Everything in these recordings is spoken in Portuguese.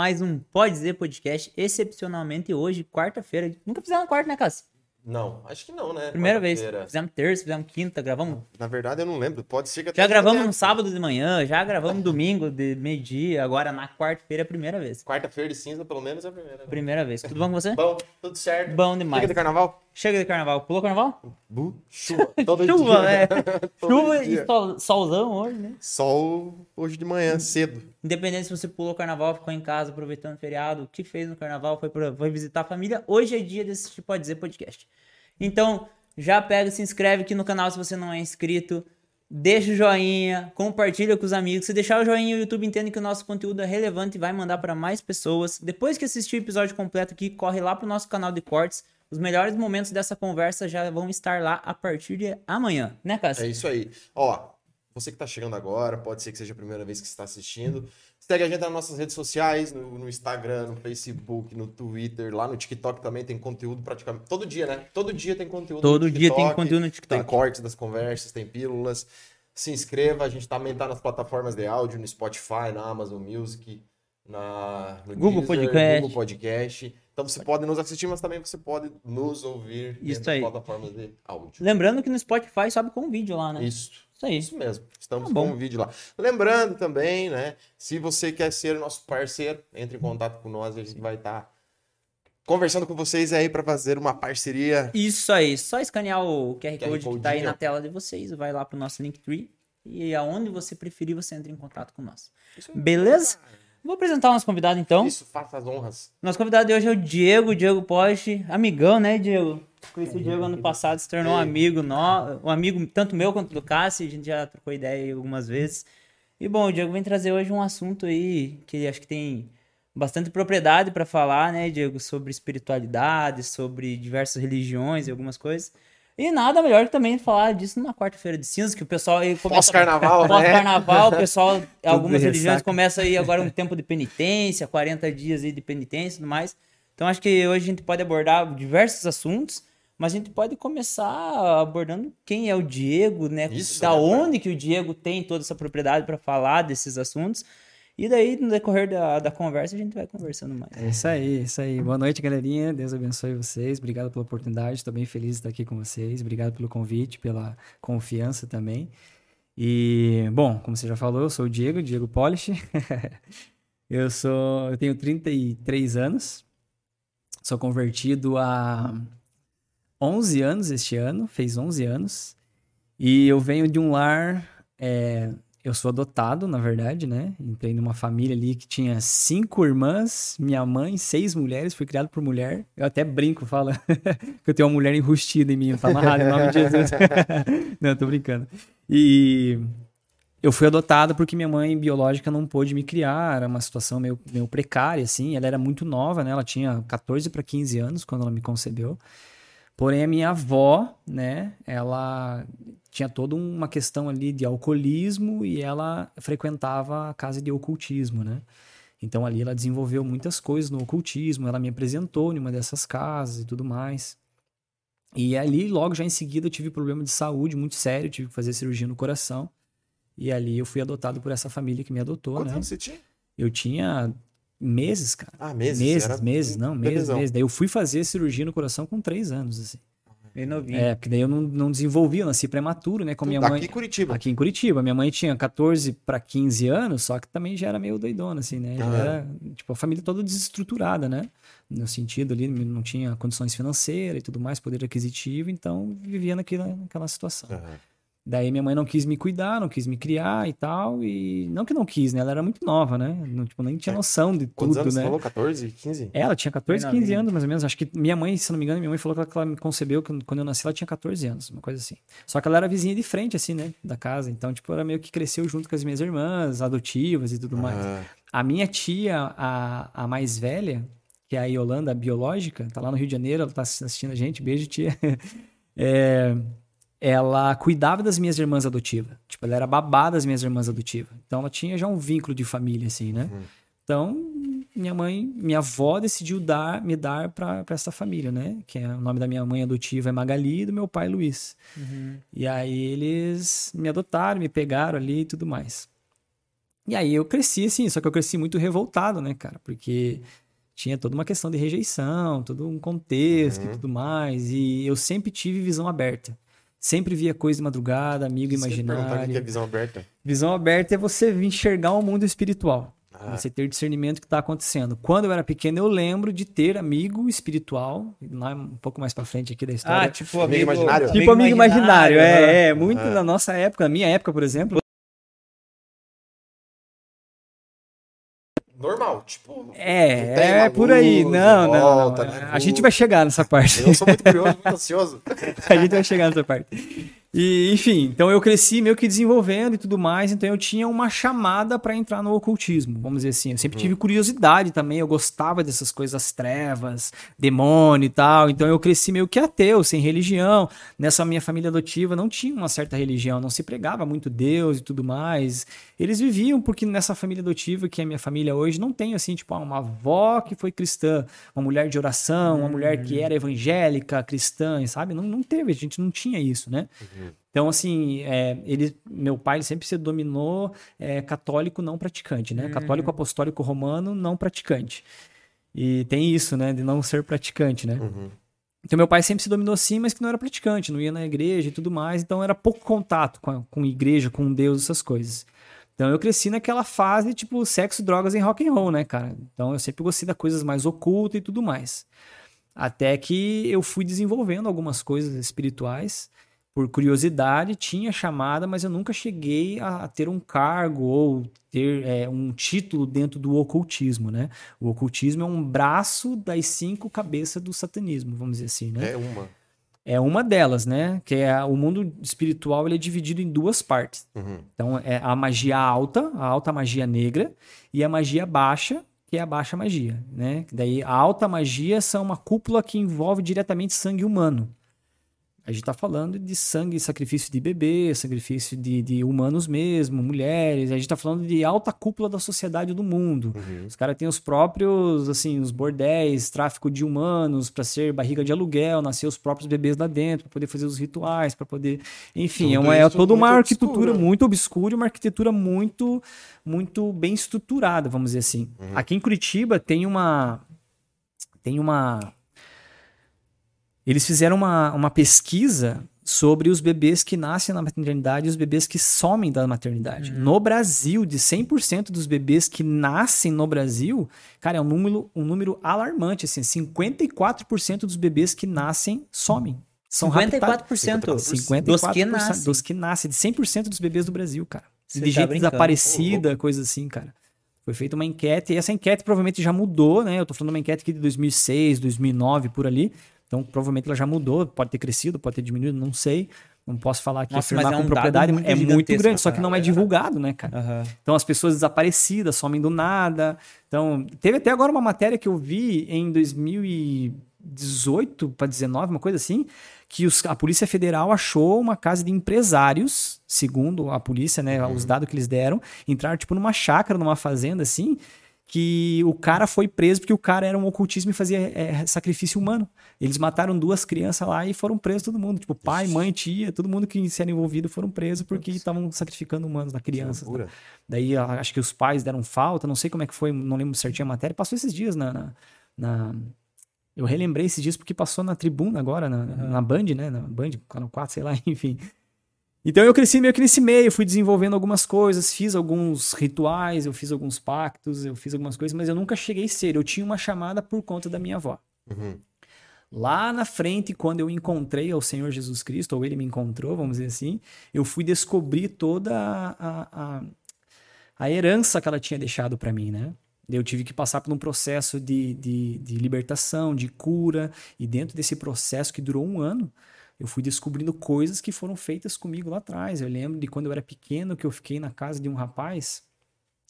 mais um Pode Dizer Podcast, excepcionalmente hoje, quarta-feira. Nunca fizemos quarta, né, Cássio? Não, acho que não, né? Primeira vez. Fizemos terça, fizemos quinta, gravamos. Na verdade, eu não lembro. Pode ser que Já até gravamos tenha- no sábado de manhã, já gravamos domingo de meio-dia, agora na quarta-feira é a primeira vez. Quarta-feira de cinza, pelo menos, é a primeira. né? Primeira vez. Tudo bom com você? Bom, tudo certo. Bom demais. Chega de carnaval? Chega de carnaval. Pulou carnaval? Bu, chuva. Todo Chuva, é. Todo Chuva dia. e sol, solzão hoje, né? Sol hoje de manhã, cedo. Independente se você pulou carnaval, ficou em casa aproveitando o feriado, o que fez no carnaval, foi, pra, foi visitar a família. Hoje é dia desse Pode Dizer podcast. Então, já pega, se inscreve aqui no canal se você não é inscrito. Deixa o joinha, compartilha com os amigos. Se deixar o joinha, o YouTube entende que o nosso conteúdo é relevante e vai mandar para mais pessoas. Depois que assistir o episódio completo aqui, corre lá pro nosso canal de cortes. Os melhores momentos dessa conversa já vão estar lá a partir de amanhã, né, Cássio? É isso aí. Ó, você que tá chegando agora, pode ser que seja a primeira vez que você está assistindo. Segue a gente nas nossas redes sociais, no, no Instagram, no Facebook, no Twitter, lá no TikTok também tem conteúdo praticamente. Todo dia, né? Todo dia tem conteúdo Todo no dia tem TikTok, conteúdo no Tem TikTok. cortes das conversas, tem pílulas. Se inscreva, a gente também tá nas plataformas de áudio, no Spotify, na Amazon Music, na, no Google Podcast. Google Podcast. Então você pode nos assistir, mas também você pode nos ouvir Isso aí. plataformas de áudio. Lembrando que no Spotify sobe com vídeo lá, né? Isso. Isso aí. Isso mesmo. Estamos Tá com um vídeo lá. Lembrando também, né? Se você quer ser nosso parceiro, entre em contato com nós. A gente vai estar conversando com vocês aí para fazer uma parceria. Isso aí, só escanear o QR QR Code que tá aí na tela de vocês, vai lá pro nosso Linktree e aonde você preferir você entra em contato com nós. Beleza? Vou apresentar o nosso convidado então. Isso, faça as honras. Nosso convidado de hoje é o Diego, Diego Poste, amigão, né, Diego? Conheci o Diego ano passado, se tornou um amigo, no... um amigo tanto meu quanto do Cássio, a gente já trocou ideia aí algumas vezes. E bom, o Diego vem trazer hoje um assunto aí que acho que tem bastante propriedade para falar, né, Diego, sobre espiritualidade, sobre diversas religiões e algumas coisas. E nada melhor que também falar disso numa quarta-feira de cinzas, que o pessoal aí começa Pós-carnaval, né? Pós-carnaval, o pessoal, algumas religiões começam aí agora um tempo de penitência, 40 dias aí de penitência e tudo mais. Então acho que hoje a gente pode abordar diversos assuntos, mas a gente pode começar abordando quem é o Diego, né? Isso, da né, onde que o Diego tem toda essa propriedade para falar desses assuntos. E daí, no decorrer da, da conversa, a gente vai conversando mais. É isso aí, isso aí. Boa noite, galerinha. Deus abençoe vocês. Obrigado pela oportunidade. Estou bem feliz de estar aqui com vocês. Obrigado pelo convite, pela confiança também. E, bom, como você já falou, eu sou o Diego, Diego Polish. eu sou, eu tenho 33 anos. Sou convertido há 11 anos este ano, fez 11 anos. E eu venho de um lar é, eu sou adotado, na verdade, né? Entrei numa família ali que tinha cinco irmãs, minha mãe, seis mulheres, fui criado por mulher. Eu até brinco, falo que eu tenho uma mulher enrustida em mim, tá amarrado em nome de Jesus. não, tô brincando. E eu fui adotado porque minha mãe biológica não pôde me criar, era uma situação meio, meio precária, assim. Ela era muito nova, né? Ela tinha 14 para 15 anos quando ela me concebeu. Porém, a minha avó, né, ela tinha toda uma questão ali de alcoolismo e ela frequentava a casa de ocultismo, né? Então ali ela desenvolveu muitas coisas no ocultismo, ela me apresentou em uma dessas casas e tudo mais. E ali, logo já em seguida, eu tive problema de saúde muito sério, tive que fazer cirurgia no coração. E ali eu fui adotado por essa família que me adotou, Quantos né? anos você tinha? Eu tinha meses, cara. Ah, meses. Meses, meses, não, meses, meses. Daí eu fui fazer cirurgia no coração com três anos, assim. Bem novinho. É, porque daí eu não, não desenvolvi, eu nasci prematuro, né? Com minha Daqui mãe. em Curitiba. Aqui em Curitiba. Minha mãe tinha 14 para 15 anos, só que também já era meio doidona, assim, né? Já Ah. era, tipo, a família toda desestruturada, né? No sentido ali, não tinha condições financeiras e tudo mais, poder aquisitivo, então vivia naquela, naquela situação. Daí minha mãe não quis me cuidar, não quis me criar e tal, e não que não quis, né? Ela era muito nova, né? Não, tipo, nem tinha É. noção de Quantos tudo, anos né? você falou? 14, 15? Ela tinha 14, Bem 15 novinha. anos, mais ou menos. Acho que minha mãe, se não me engano, minha mãe falou que ela, que ela me concebeu que quando eu nasci, ela tinha 14 anos, uma coisa assim. Só que ela era vizinha de frente, assim, né? Da casa. Então, tipo, ela meio que cresceu junto com as minhas irmãs, adotivas e tudo mais. Ah, A minha tia, a, a mais velha, que é a Yolanda, a biológica, tá lá no Rio de Janeiro, ela tá assistindo a gente, beijo, tia. É, ela cuidava das minhas irmãs adotivas. Tipo, ela era babá das minhas irmãs adotivas. Então, ela tinha já um vínculo de família, assim, né? Uhum. Então, minha mãe, minha avó decidiu dar, me dar para essa família, né? Que é o nome da minha mãe adotiva é Magali e do meu pai Luiz. E aí eles me adotaram, me pegaram ali e tudo mais. E aí eu cresci assim, só que eu cresci muito revoltado, né, cara? Porque tinha toda uma questão de rejeição, todo um contexto Uhum. e tudo mais. E eu sempre tive visão aberta. Sempre via coisa de madrugada, amigo Isso que imaginário. que é visão aberta? Visão aberta é você enxergar o mundo espiritual. Ah, Você ter discernimento do que está acontecendo. Quando eu era pequeno, eu lembro de ter amigo espiritual, lá um pouco mais pra frente aqui da história. Ah, tipo Amigo imaginário? tipo amigo imaginário, é, é. Muito Aham. na nossa época, na minha época, por exemplo. Normal, tipo. não É, é por aí. luz, Não, não, não. volta, né? A gente vai chegar nessa parte. Eu sou muito curioso, muito ansioso. a gente vai chegar nessa parte. E, enfim, então eu cresci meio que desenvolvendo e tudo mais, então eu tinha uma chamada para entrar no ocultismo, vamos dizer assim. Eu sempre tive curiosidade também, eu gostava dessas coisas, trevas, demônio e tal. Então eu cresci meio que ateu, sem religião. Nessa minha família adotiva não tinha uma certa religião, não se pregava muito Deus e tudo mais. Eles viviam porque nessa família adotiva, que é a minha família hoje, não tem assim, tipo, ah, uma avó que foi cristã, uma mulher de oração, uma mulher que era evangélica, cristã, sabe? Não, não teve, a gente não tinha isso, né? Então, assim, é, ele, meu pai sempre se dominou é, católico não praticante, né? Católico apostólico romano não praticante. E tem isso, né? De não ser praticante, né? Uhum. Então, meu pai sempre se dominou assim, mas que não era praticante, não ia na igreja e tudo mais. Então, era pouco contato com, a, com igreja, com Deus, essas coisas. Então, eu cresci naquela fase, tipo, sexo, drogas e rock and roll, né, cara? Então, eu sempre gostei das coisas mais ocultas e tudo mais. Até que eu fui desenvolvendo algumas coisas espirituais por curiosidade, tinha chamada, mas eu nunca cheguei a, a ter um cargo ou ter é, um título dentro do ocultismo, né? O ocultismo é um braço das cinco cabeças do satanismo, vamos dizer assim, né? É uma. É uma delas, né? Que é o mundo espiritual, ele é dividido em duas partes. Uhum. Então, é a magia alta, a alta magia negra, e a magia baixa, que é a baixa magia, né? Daí, a alta magia são uma cúpula que envolve diretamente sangue humano. A gente tá falando de sangue, sacrifício de bebê, sacrifício de, de humanos mesmo, mulheres. A gente tá falando de alta cúpula da sociedade do mundo. Uhum. Os caras têm os próprios, assim, os bordéis, tráfico de humanos para ser barriga de aluguel, nascer os próprios bebês lá dentro, para poder fazer os rituais, para poder. Enfim, é, Tudo uma, é toda uma arquitetura obscura. muito obscura e uma arquitetura muito, muito bem estruturada, vamos dizer assim. Uhum. Aqui em Curitiba tem uma. Tem uma. Eles fizeram uma, uma pesquisa sobre os bebês que nascem na maternidade e os bebês que somem da maternidade. No Brasil, de 100% dos bebês que nascem no Brasil, cara, é um número, um número alarmante, assim, 54% dos bebês que nascem somem. São raptados. 54%. 54% Dos que nascem. Dos que nascem, de 100% dos bebês do Brasil, cara. Você de tá gente brincando. desaparecida, coisa assim, cara. Foi feita uma enquete, e essa enquete provavelmente já mudou, né? Eu tô falando de uma enquete aqui de 2006, 2009, por ali. Então, provavelmente ela já mudou, pode ter crescido, pode ter diminuído, não sei. Não posso falar aqui, Nossa, afirmar é com um propriedade, muito é muito grande, só que não é divulgado, né, cara? Aham. Então as pessoas desaparecidas, somem do nada. Então, teve até agora uma matéria que eu vi em 2018 para 19, uma coisa assim, que os- a Polícia Federal achou uma casa de empresários, segundo a polícia, né, os dados que eles deram, entraram tipo numa chácara, numa fazenda assim, que o cara foi preso porque o cara era um ocultismo e fazia é, sacrifício humano. Eles mataram duas crianças lá e foram presos todo mundo, tipo pai, mãe, tia, todo mundo que se era envolvido foram presos porque estavam sacrificando humanos na criança. loucura. Daí a- acho que os pais deram falta, não sei como é que foi, não lembro certinho a matéria. Passou esses dias na. na- na- Eu relembrei esses dias porque passou na tribuna agora, na, na Band, né? Na Band, canal 4, sei lá, enfim. Então eu cresci meio que nesse meio, fui desenvolvendo algumas coisas, fiz alguns rituais, eu fiz alguns pactos, eu fiz algumas coisas, mas eu nunca cheguei a ser. Eu tinha uma chamada por conta da minha avó. Uhum. Lá na frente, quando eu encontrei ao Senhor Jesus Cristo, ou ele me encontrou, vamos dizer assim, eu fui descobrir toda a, a, a, herança que ela tinha deixado para mim, né? Eu tive que passar por um processo de, de, de libertação, de cura, e dentro desse processo que durou um ano, eu fui descobrindo coisas que foram feitas comigo lá atrás. Eu lembro de quando eu era pequeno, que eu fiquei na casa de um rapaz.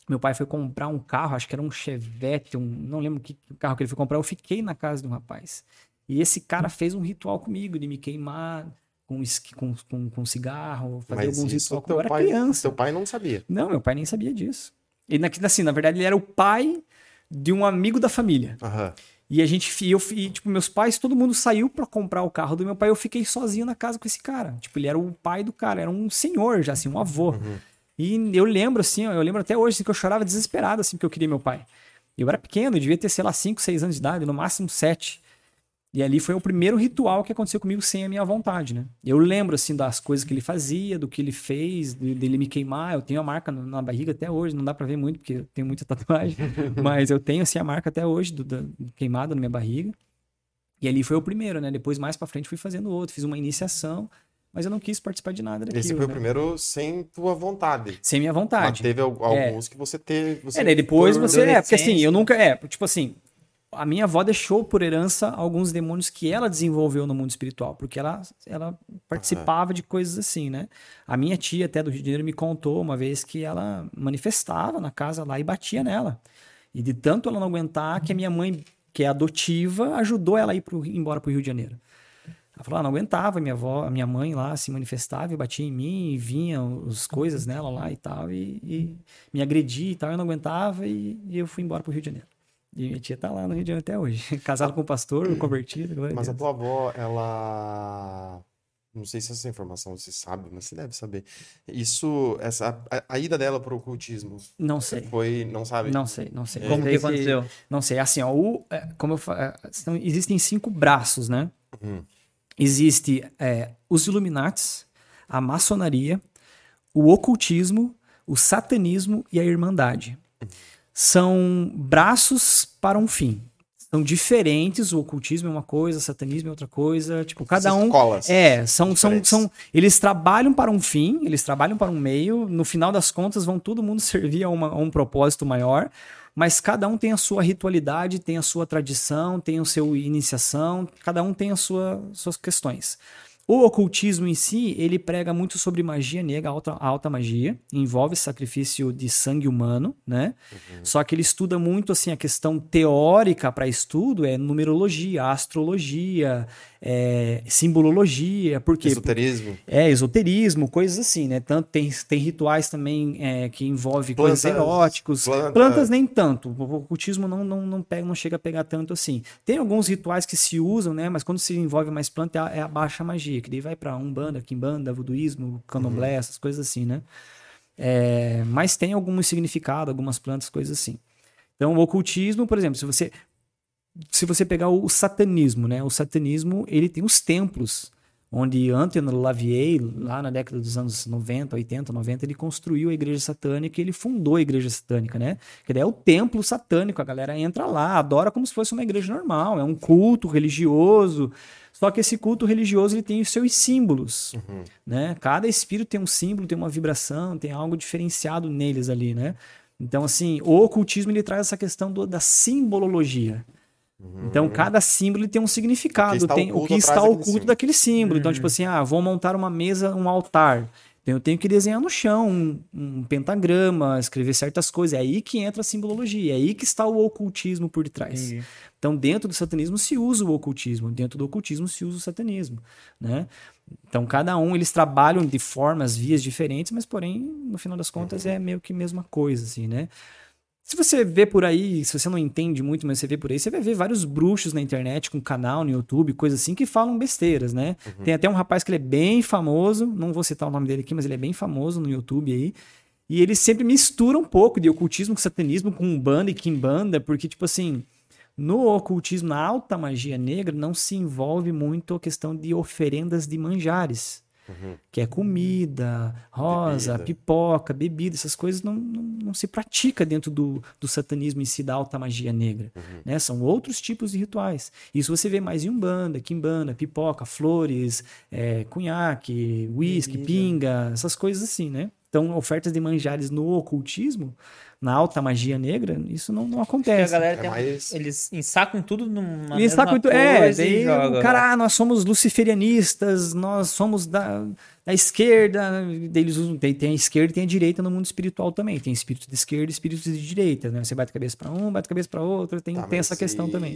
Meu pai foi comprar um carro, acho que era um Chevette, um, não lembro que carro que ele foi comprar. Eu fiquei na casa de um rapaz. E esse cara fez um ritual comigo de me queimar com, com, com, cigarro, fazer Mas alguns rituais. teu Eu era pai, criança. teu pai não sabia. Não, meu pai nem sabia disso. Ele, assim, na verdade, ele era o pai de um amigo da família. Aham. E a gente, fi- eu, fi- tipo, meus pais, todo mundo saiu pra comprar o carro do meu pai. Eu fiquei sozinho na casa com esse cara. Tipo, ele era o pai do cara, era um senhor já, assim, um avô. E eu lembro, assim, eu lembro até hoje assim, que eu chorava desesperado, assim, porque eu queria meu pai. Eu era pequeno, eu devia ter, sei lá, 5, 6 anos de idade, no máximo 7. E ali foi o primeiro ritual que aconteceu comigo sem a minha vontade, né? Eu lembro, assim, das coisas que ele fazia, do que ele fez, de- dele me queimar. Eu tenho a marca na barriga até hoje, não dá pra ver muito, porque eu tenho muita tatuagem. mas eu tenho, assim, a marca até hoje, do, da- queimada na minha barriga. E ali foi o primeiro, né? Depois, mais pra frente, fui fazendo outro. Fiz uma iniciação, mas eu não quis participar de nada daquilo, Esse foi o né? primeiro sem tua vontade. Sem minha Mas vontade. teve al- alguns que você teve. Você É, daí depois você. É, porque assim, eu nunca. É, tipo assim. A minha avó deixou por herança alguns demônios que ela desenvolveu no mundo espiritual, porque ela, ela participava de coisas assim, né? A minha tia, até do Rio de Janeiro, me contou uma vez que ela manifestava na casa lá e batia nela. E de tanto ela não aguentar, que a minha mãe, que é adotiva, ajudou ela a ir pro, embora pro Rio de Janeiro. Ela falou, ah, não aguentava, minha avó, minha mãe lá se manifestava e batia em mim, e vinha as coisas nela lá e tal, e, e me agredia e tal, eu não aguentava e, e eu fui embora pro Rio de Janeiro. E minha tia tá lá no Rio de Janeiro até hoje, casada com um pastor, a Mas a tua avó, ela. Não sei se essa informação você sabe, mas você deve saber. Isso, essa, a, a ida dela pro ocultismo Não sei, foi, não sabe? não sei, não sei. Como Não que aconteceu? Não sei, assim, ó, o, é, como eu fa- é, existem cinco braços, né? Uhum. Existe é, os Illuminates, a maçonaria, o ocultismo, o satanismo e a irmandade. São braços para um fim. São diferentes, o ocultismo é uma coisa, o satanismo é outra coisa, tipo, cada um Escolas. é, são, são, são. Eles trabalham para um fim, eles trabalham para um meio. No final das contas, vão todo mundo servir a, uma- a um propósito maior. Mas cada um tem a sua ritualidade, tem a sua tradição, tem o seu iniciação, cada um tem as sua, suas questões. O ocultismo em si, ele prega muito sobre magia negra, alta, alta magia, envolve sacrifício de sangue humano, né? Só que ele estuda muito assim a questão teórica para estudo é numerologia, astrologia, é, simbolologia, porque Esoterismo. é esoterismo, coisas assim, né? Tanto tem, tem rituais também é, que envolve coisas Plantas, eróticos. planta- Plantas nem tanto. O ocultismo não, não, não, pega, não chega a pegar tanto assim. Tem alguns rituais que se usam, né? Mas quando se envolve mais planta é a, é a baixa magia, que daí vai para umbanda, quimbanda, voduísmo, candomblé, essas coisas assim, né? É, mas tem algum significado, algumas plantas, coisas assim. Então, o ocultismo, por exemplo, se você se você pegar o satanismo, né? O satanismo, ele tem os templos, onde Anthony Lavier, lá na década dos anos 90, 80, 90, ele construiu a igreja satânica e ele fundou a igreja satânica, né? Que daí é o templo satânico, a galera entra lá, adora como se fosse uma igreja normal, é um culto religioso. Só que esse culto religioso ele tem os seus símbolos, né? Cada espírito tem um símbolo, tem uma vibração, tem algo diferenciado neles ali, né? Então, assim, o ocultismo ele traz essa questão do- da simbolologia. Então, cada símbolo tem um significado, O que está tem o oculto que está daquele oculto símbolo. daquele símbolo. Então, tipo assim, ah, vou montar uma mesa, um altar. Então, eu tenho que desenhar no chão um, um pentagrama, escrever certas coisas. É aí que entra a simbologia, é aí que está o ocultismo por detrás. Entendi. Então, dentro do satanismo se usa o ocultismo, dentro do ocultismo se usa o satanismo, né? Então, cada um, eles trabalham de formas, vias diferentes, mas, porém, no final das contas, é meio que a mesma coisa, assim, né? Se você vê por aí, se você não entende muito, mas você vê por aí, você vai ver vários bruxos na internet, com canal no YouTube, coisa assim, que falam besteiras, né? Tem até um rapaz que ele é bem famoso, não vou citar o nome dele aqui, mas ele é bem famoso no YouTube aí. E ele sempre mistura um pouco de ocultismo com satanismo, com umbanda e quimbanda, porque, tipo assim, no ocultismo, na alta magia negra, não se envolve muito a questão de oferendas de manjares. Que é comida, rosa, Bebida. pipoca, bebida, essas coisas não, não, não se pratica dentro do, do satanismo em si, da alta magia negra. Né? São outros tipos de rituais. Isso você vê mais em Umbanda, Quimbanda, pipoca, flores, é, cunhaque, uísque, pinga, essas coisas assim, né? Então, ofertas de manjares no ocultismo, na alta magia negra, isso não, não acontece. galera É tem um- mais- Eles ensacam tudo numa E mesma coisa É, daí joga. o cara, ah, nós somos luciferianistas, nós somos da, da esquerda. daí Eles usam, tem, tem a esquerda e tem a direita no mundo espiritual também. Tem espírito de esquerda e espírito de direita, né? Você bate a cabeça para um, bate a cabeça para outro, tem, Tá, tem essa questão e- também.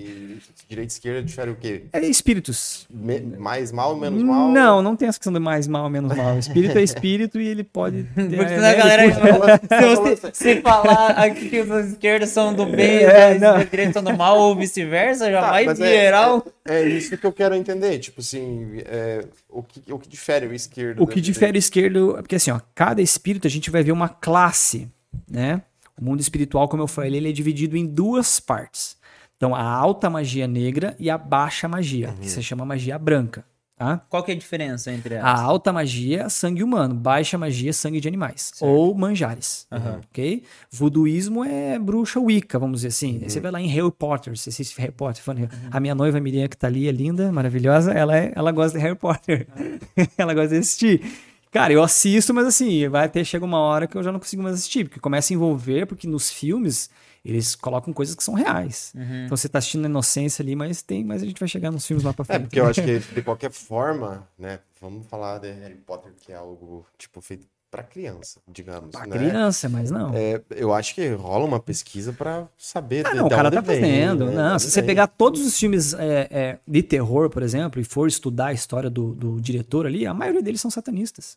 Direita e esquerda difere o quê? É espíritos. Me- mais mal, menos mal? Não, não tem essa questão de mais mal, menos mal. Espírito é espírito e ele pode. ter- Porque é, a né, galera. ele Se você, se falar Ah, aqui que os esquerdos são do bem, É, os direitos são do mal, ou vice-versa, Tá, jamais mas é- geral. É, é isso que eu quero entender. Tipo assim, é, o, que, o que difere o esquerdo. O que difere o esquerdo é porque assim, ó, cada espírito a gente vai ver uma classe, né? O mundo espiritual, como eu falei, ele é dividido em duas partes. Então, a alta magia negra e a baixa magia, Uhum. que se chama magia branca, tá? Qual que é a diferença entre A elas? alta magia sangue humano, baixa magia sangue de animais, Certo. ou manjares, Aham. ok? Voodooísmo é bruxa wicca, vamos dizer assim. Uhum. Você vai lá em Harry Potter, você assiste Harry Potter, falando, a minha noiva Miriam que tá ali, é linda, maravilhosa, ela, é, ela gosta de Harry Potter, ela gosta de assistir. Cara, eu assisto, mas assim, vai até chega uma hora que eu já não consigo mais assistir, porque começa a envolver, porque nos filmes eles colocam coisas que são reais. Uhum. Então você tá assistindo a inocência ali, mas tem, mas a gente vai chegar nos filmes lá pra É, frente. porque eu acho que de qualquer forma, né? Vamos falar de Harry Potter, que é algo, tipo, feito pra criança, digamos. Pra né? criança, mas não. É, eu acho que rola uma pesquisa pra saber Ah, de, não, o cara onde tá vem, fazendo. né? Não, se você vem. pegar todos os filmes é, é, de terror, por exemplo, e for estudar a história do, do diretor ali, a maioria deles são satanistas.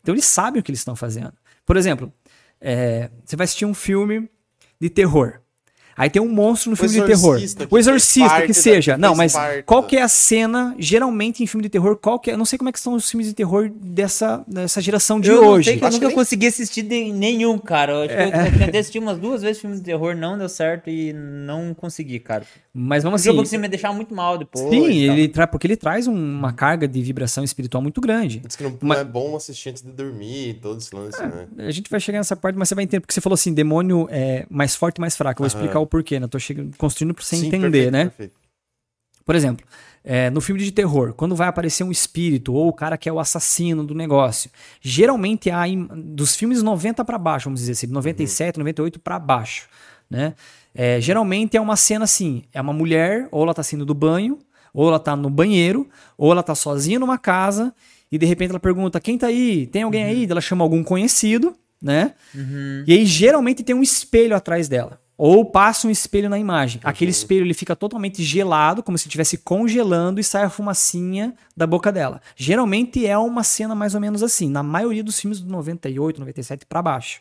Então eles sabem o que eles estão fazendo. Por exemplo, é, você vai assistir um filme de terror. Aí tem um monstro no O filme de terror. O exorcista, que seja. Não, mas parte qual que é a cena, geralmente em filme de terror, qual que é. Eu não sei como é que são os filmes de terror dessa, dessa geração de eu não hoje. sei que eu Acho nunca nem- consegui assistir de nenhum, cara. Eu, acho que É. eu tentei assistir umas duas vezes filmes de terror, não deu certo e não consegui, cara. Mas vamos O assim. jogo que você me deixar muito mal depois. Sim, ele tra... porque ele traz um- uma carga de vibração espiritual muito grande. Diz que não, não Mas- é bom assistir antes de dormir, todo esse lance, né? A gente vai chegar nessa parte, mas você vai entender, porque você falou assim, demônio é mais forte e mais fraco. Eu vou Aham. explicar o porquê, né? Eu tô chegando, construindo pra você Sim, entender, perfeito, né? perfeito. Por exemplo, é, no filme de terror, quando vai aparecer um espírito ou o cara que é o assassino do negócio, geralmente há em- dos filmes 90 pra baixo, vamos dizer assim, 97, 98 pra baixo, né? É, geralmente é uma cena assim, é uma mulher, ou ela tá saindo do banho, ou ela tá no banheiro, ou ela tá sozinha numa casa e de repente ela pergunta: "Quem tá aí? Tem alguém aí?" Daí Ela chama algum conhecido, né? E aí geralmente tem um espelho atrás dela. Ou passa um espelho na imagem. Aquele espelho ele fica totalmente gelado, como se estivesse congelando e sai a fumacinha da boca dela. Geralmente é uma cena mais ou menos assim, na maioria dos filmes do 98, 97 para baixo.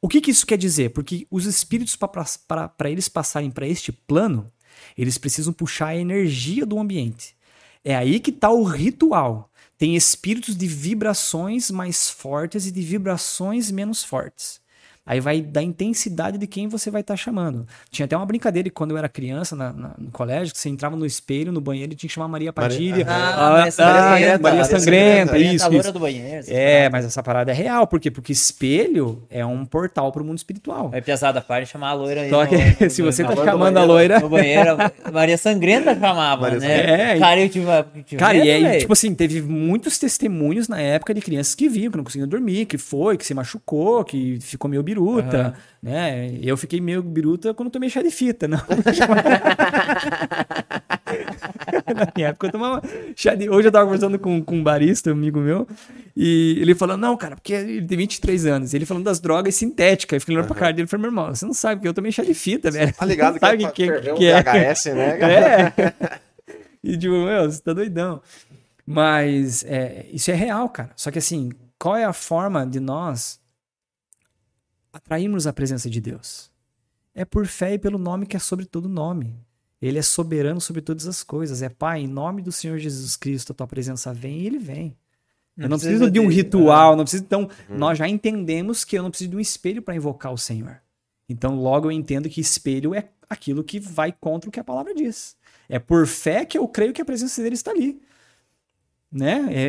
O que, que isso quer dizer? Porque os espíritos, para eles passarem para este plano, eles precisam puxar a energia do ambiente. É aí que está o ritual. Tem espíritos de vibrações mais fortes e de vibrações menos fortes. Aí vai da intensidade de quem você vai estar chamando. Tinha até uma brincadeira que quando eu era criança na- na- no colégio, que você entrava no espelho, no banheiro, e tinha que chamar Maria Padilha. Ah, Ah, Maria ah, Sangrenta, Maria Sangrenta, Sangrenta, isso, a isso. do banheiro. É, mas essa parada é real. Por quê? Porque espelho é um portal para o mundo espiritual. Vai pesada para chamar a loira aí. Só que no- se você tá no chamando a banheiro- loira- No banheiro, a Maria Sangrenta chamava, Maria né? É, e- Cara, eu tive. tive Cara, e medo, aí, velho. tipo assim, teve muitos testemunhos na época de crianças que viam, que não conseguiam dormir, que foi, que se machucou, que ficou meio biruta, né? Eu fiquei meio biruta quando tomei chá de fita, não. na minha época eu tomava chá de... Hoje eu tava conversando com, com um barista, um amigo meu, e ele falando, não, cara, porque ele tem 23 anos, ele falando das drogas sintéticas, eu fiquei olhando pra cara dele e falei, meu irmão, você não sabe, porque eu tomei chá de fita, velho. Tá ligado que, sabe é o que, ferver um que é. VHS, né? É. E tipo, meu, você tá doidão. Mas é, isso é real, cara. Só que assim, qual é a forma de nós atrairmos a presença de Deus? É por fé e pelo nome que é sobre todo nome. Ele é soberano sobre todas as coisas. É Pai, em nome do Senhor Jesus Cristo, a tua presença vem e ele vem. eu não preciso de um ritual, não preciso. Então, Uhum. nós já entendemos que eu não preciso de um espelho para invocar o Senhor. Então, logo eu entendo que espelho é aquilo que vai contra o que a palavra diz. É por fé que eu creio que a presença dele está ali. Né? É,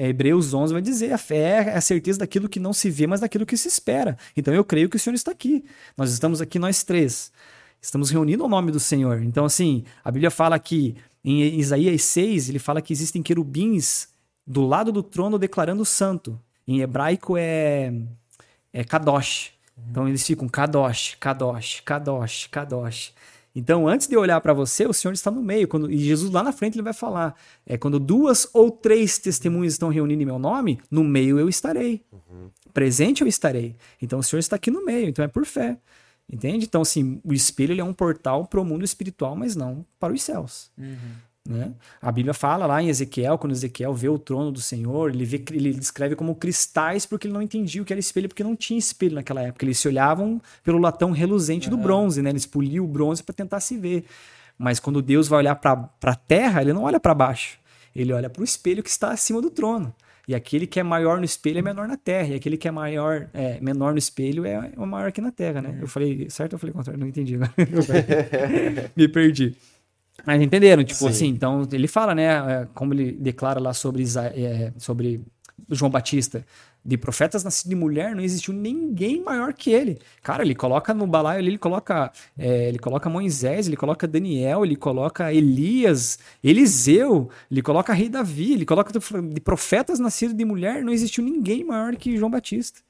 é- é Hebreus 11 vai dizer: a fé é a certeza daquilo que não se vê, mas daquilo que se espera. Então eu creio que o Senhor está aqui. Nós estamos aqui, nós três. Estamos reunindo o nome do Senhor. Então, assim, a Bíblia fala que em Isaías 6, ele fala que existem querubins do lado do trono declarando santo. Em hebraico é, é Kadosh. Então eles ficam Kadosh, Kadosh, Kadosh, Kadosh. Então, antes de eu olhar para você, o Senhor está no meio. Quando, e Jesus lá na frente ele vai falar: é quando duas ou três testemunhas estão reunindo em meu nome, no meio eu estarei. Presente eu estarei. Então o Senhor está aqui no meio. Então é por fé. Entende? Então, assim, o espelho ele é um portal para o mundo espiritual, mas não para os céus. Né? A Bíblia fala lá em Ezequiel, quando Ezequiel vê o trono do Senhor, ele, vê, ele descreve como cristais porque ele não entendia o que era espelho, porque não tinha espelho naquela época. Eles se olhavam pelo latão reluzente uhum. do bronze, né? eles poliam o bronze para tentar se ver. Mas quando Deus vai olhar para a terra, ele não olha para baixo, ele olha para o espelho que está acima do trono. E aquele que é maior no espelho é menor na terra. E aquele que é maior, é, menor no espelho é, o maior aqui na terra, né? Uhum. Eu falei certo eu falei contrário? Não entendi. Me perdi. Mas entenderam, tipo Sim. assim, então ele fala, né, é, como ele declara lá sobre, é, sobre João Batista, de profetas nascidos de mulher, não existiu ninguém maior que ele. Cara, ele coloca no balaio ali, ele coloca, é, ele coloca Moisés, ele coloca Daniel, ele coloca Elias, Eliseu, ele coloca Rei Davi, ele coloca de profetas nascidos de mulher, não existiu ninguém maior que João Batista.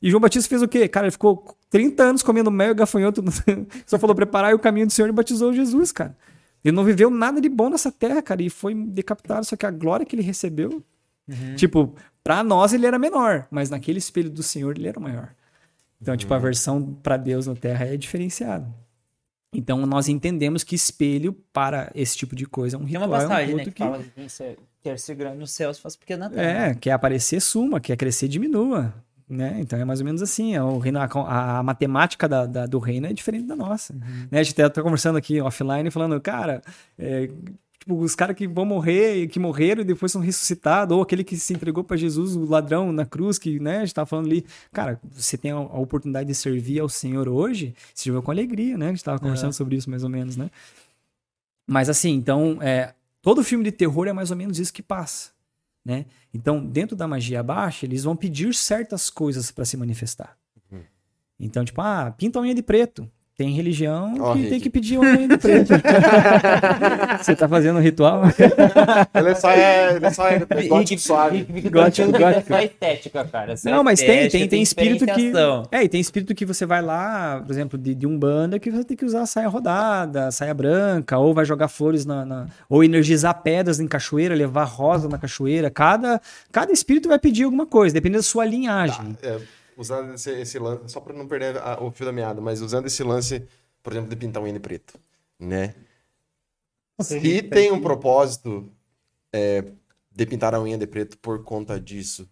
E João Batista fez o quê? Cara, ele ficou 30 anos comendo mel e gafanhoto, só falou preparar o caminho do Senhor e batizou Jesus, cara. Ele não viveu nada de bom nessa terra, cara, e foi decapitado, só que a glória que ele recebeu, uhum. tipo, para nós ele era menor, mas naquele espelho do Senhor ele era maior. Então, uhum. tipo, a uhum. versão para Deus na terra é diferenciada. Então, nós entendemos que espelho para esse tipo de coisa é um ritual. Tem uma passagem, é um né, que, que fala que quer ser grande no céu, se faz pequeno na terra. É, quer aparecer, suma, quer crescer, diminua. Né? Então é mais ou menos assim. É o reino, a, a matemática da, da, do reino é diferente da nossa. Uhum. Né? A gente até tá conversando aqui offline falando, cara, é, tipo, os caras que vão morrer, que morreram e depois são ressuscitados, ou aquele que se entregou para Jesus, o ladrão na cruz, que né, a gente tava falando ali, cara, você tem a, a oportunidade de servir ao Senhor hoje, se tiver com alegria, né? A gente tava conversando uhum. sobre isso mais ou menos, né? Mas assim, então, é, todo filme de terror é mais ou menos isso que passa. Né? Então, dentro da magia baixa, eles vão pedir certas coisas para se manifestar. Uhum. Então, tipo, ah, pinta a unha de preto. Tem religião oh, que tem que pedir uma unha de preto. Você tá fazendo um ritual? ele só é, ele só é gótico suave. Gótico, gótico. Só estética, cara. Só Não, mas tem, tem, tem espírito que... É, e tem espírito que você vai lá, por exemplo, de, de um banda que você tem que usar saia rodada, saia branca, ou vai jogar flores na... na ou energizar pedras em cachoeira, levar rosa na cachoeira. Cada, cada espírito vai pedir alguma coisa, dependendo da sua linhagem. Tá, é usando esse, esse lance, só para não perder a, o fio da meada, mas usando esse lance, por exemplo, de pintar um N preto, né? Se tem um propósito é, de pintar a unha de preto por conta disso,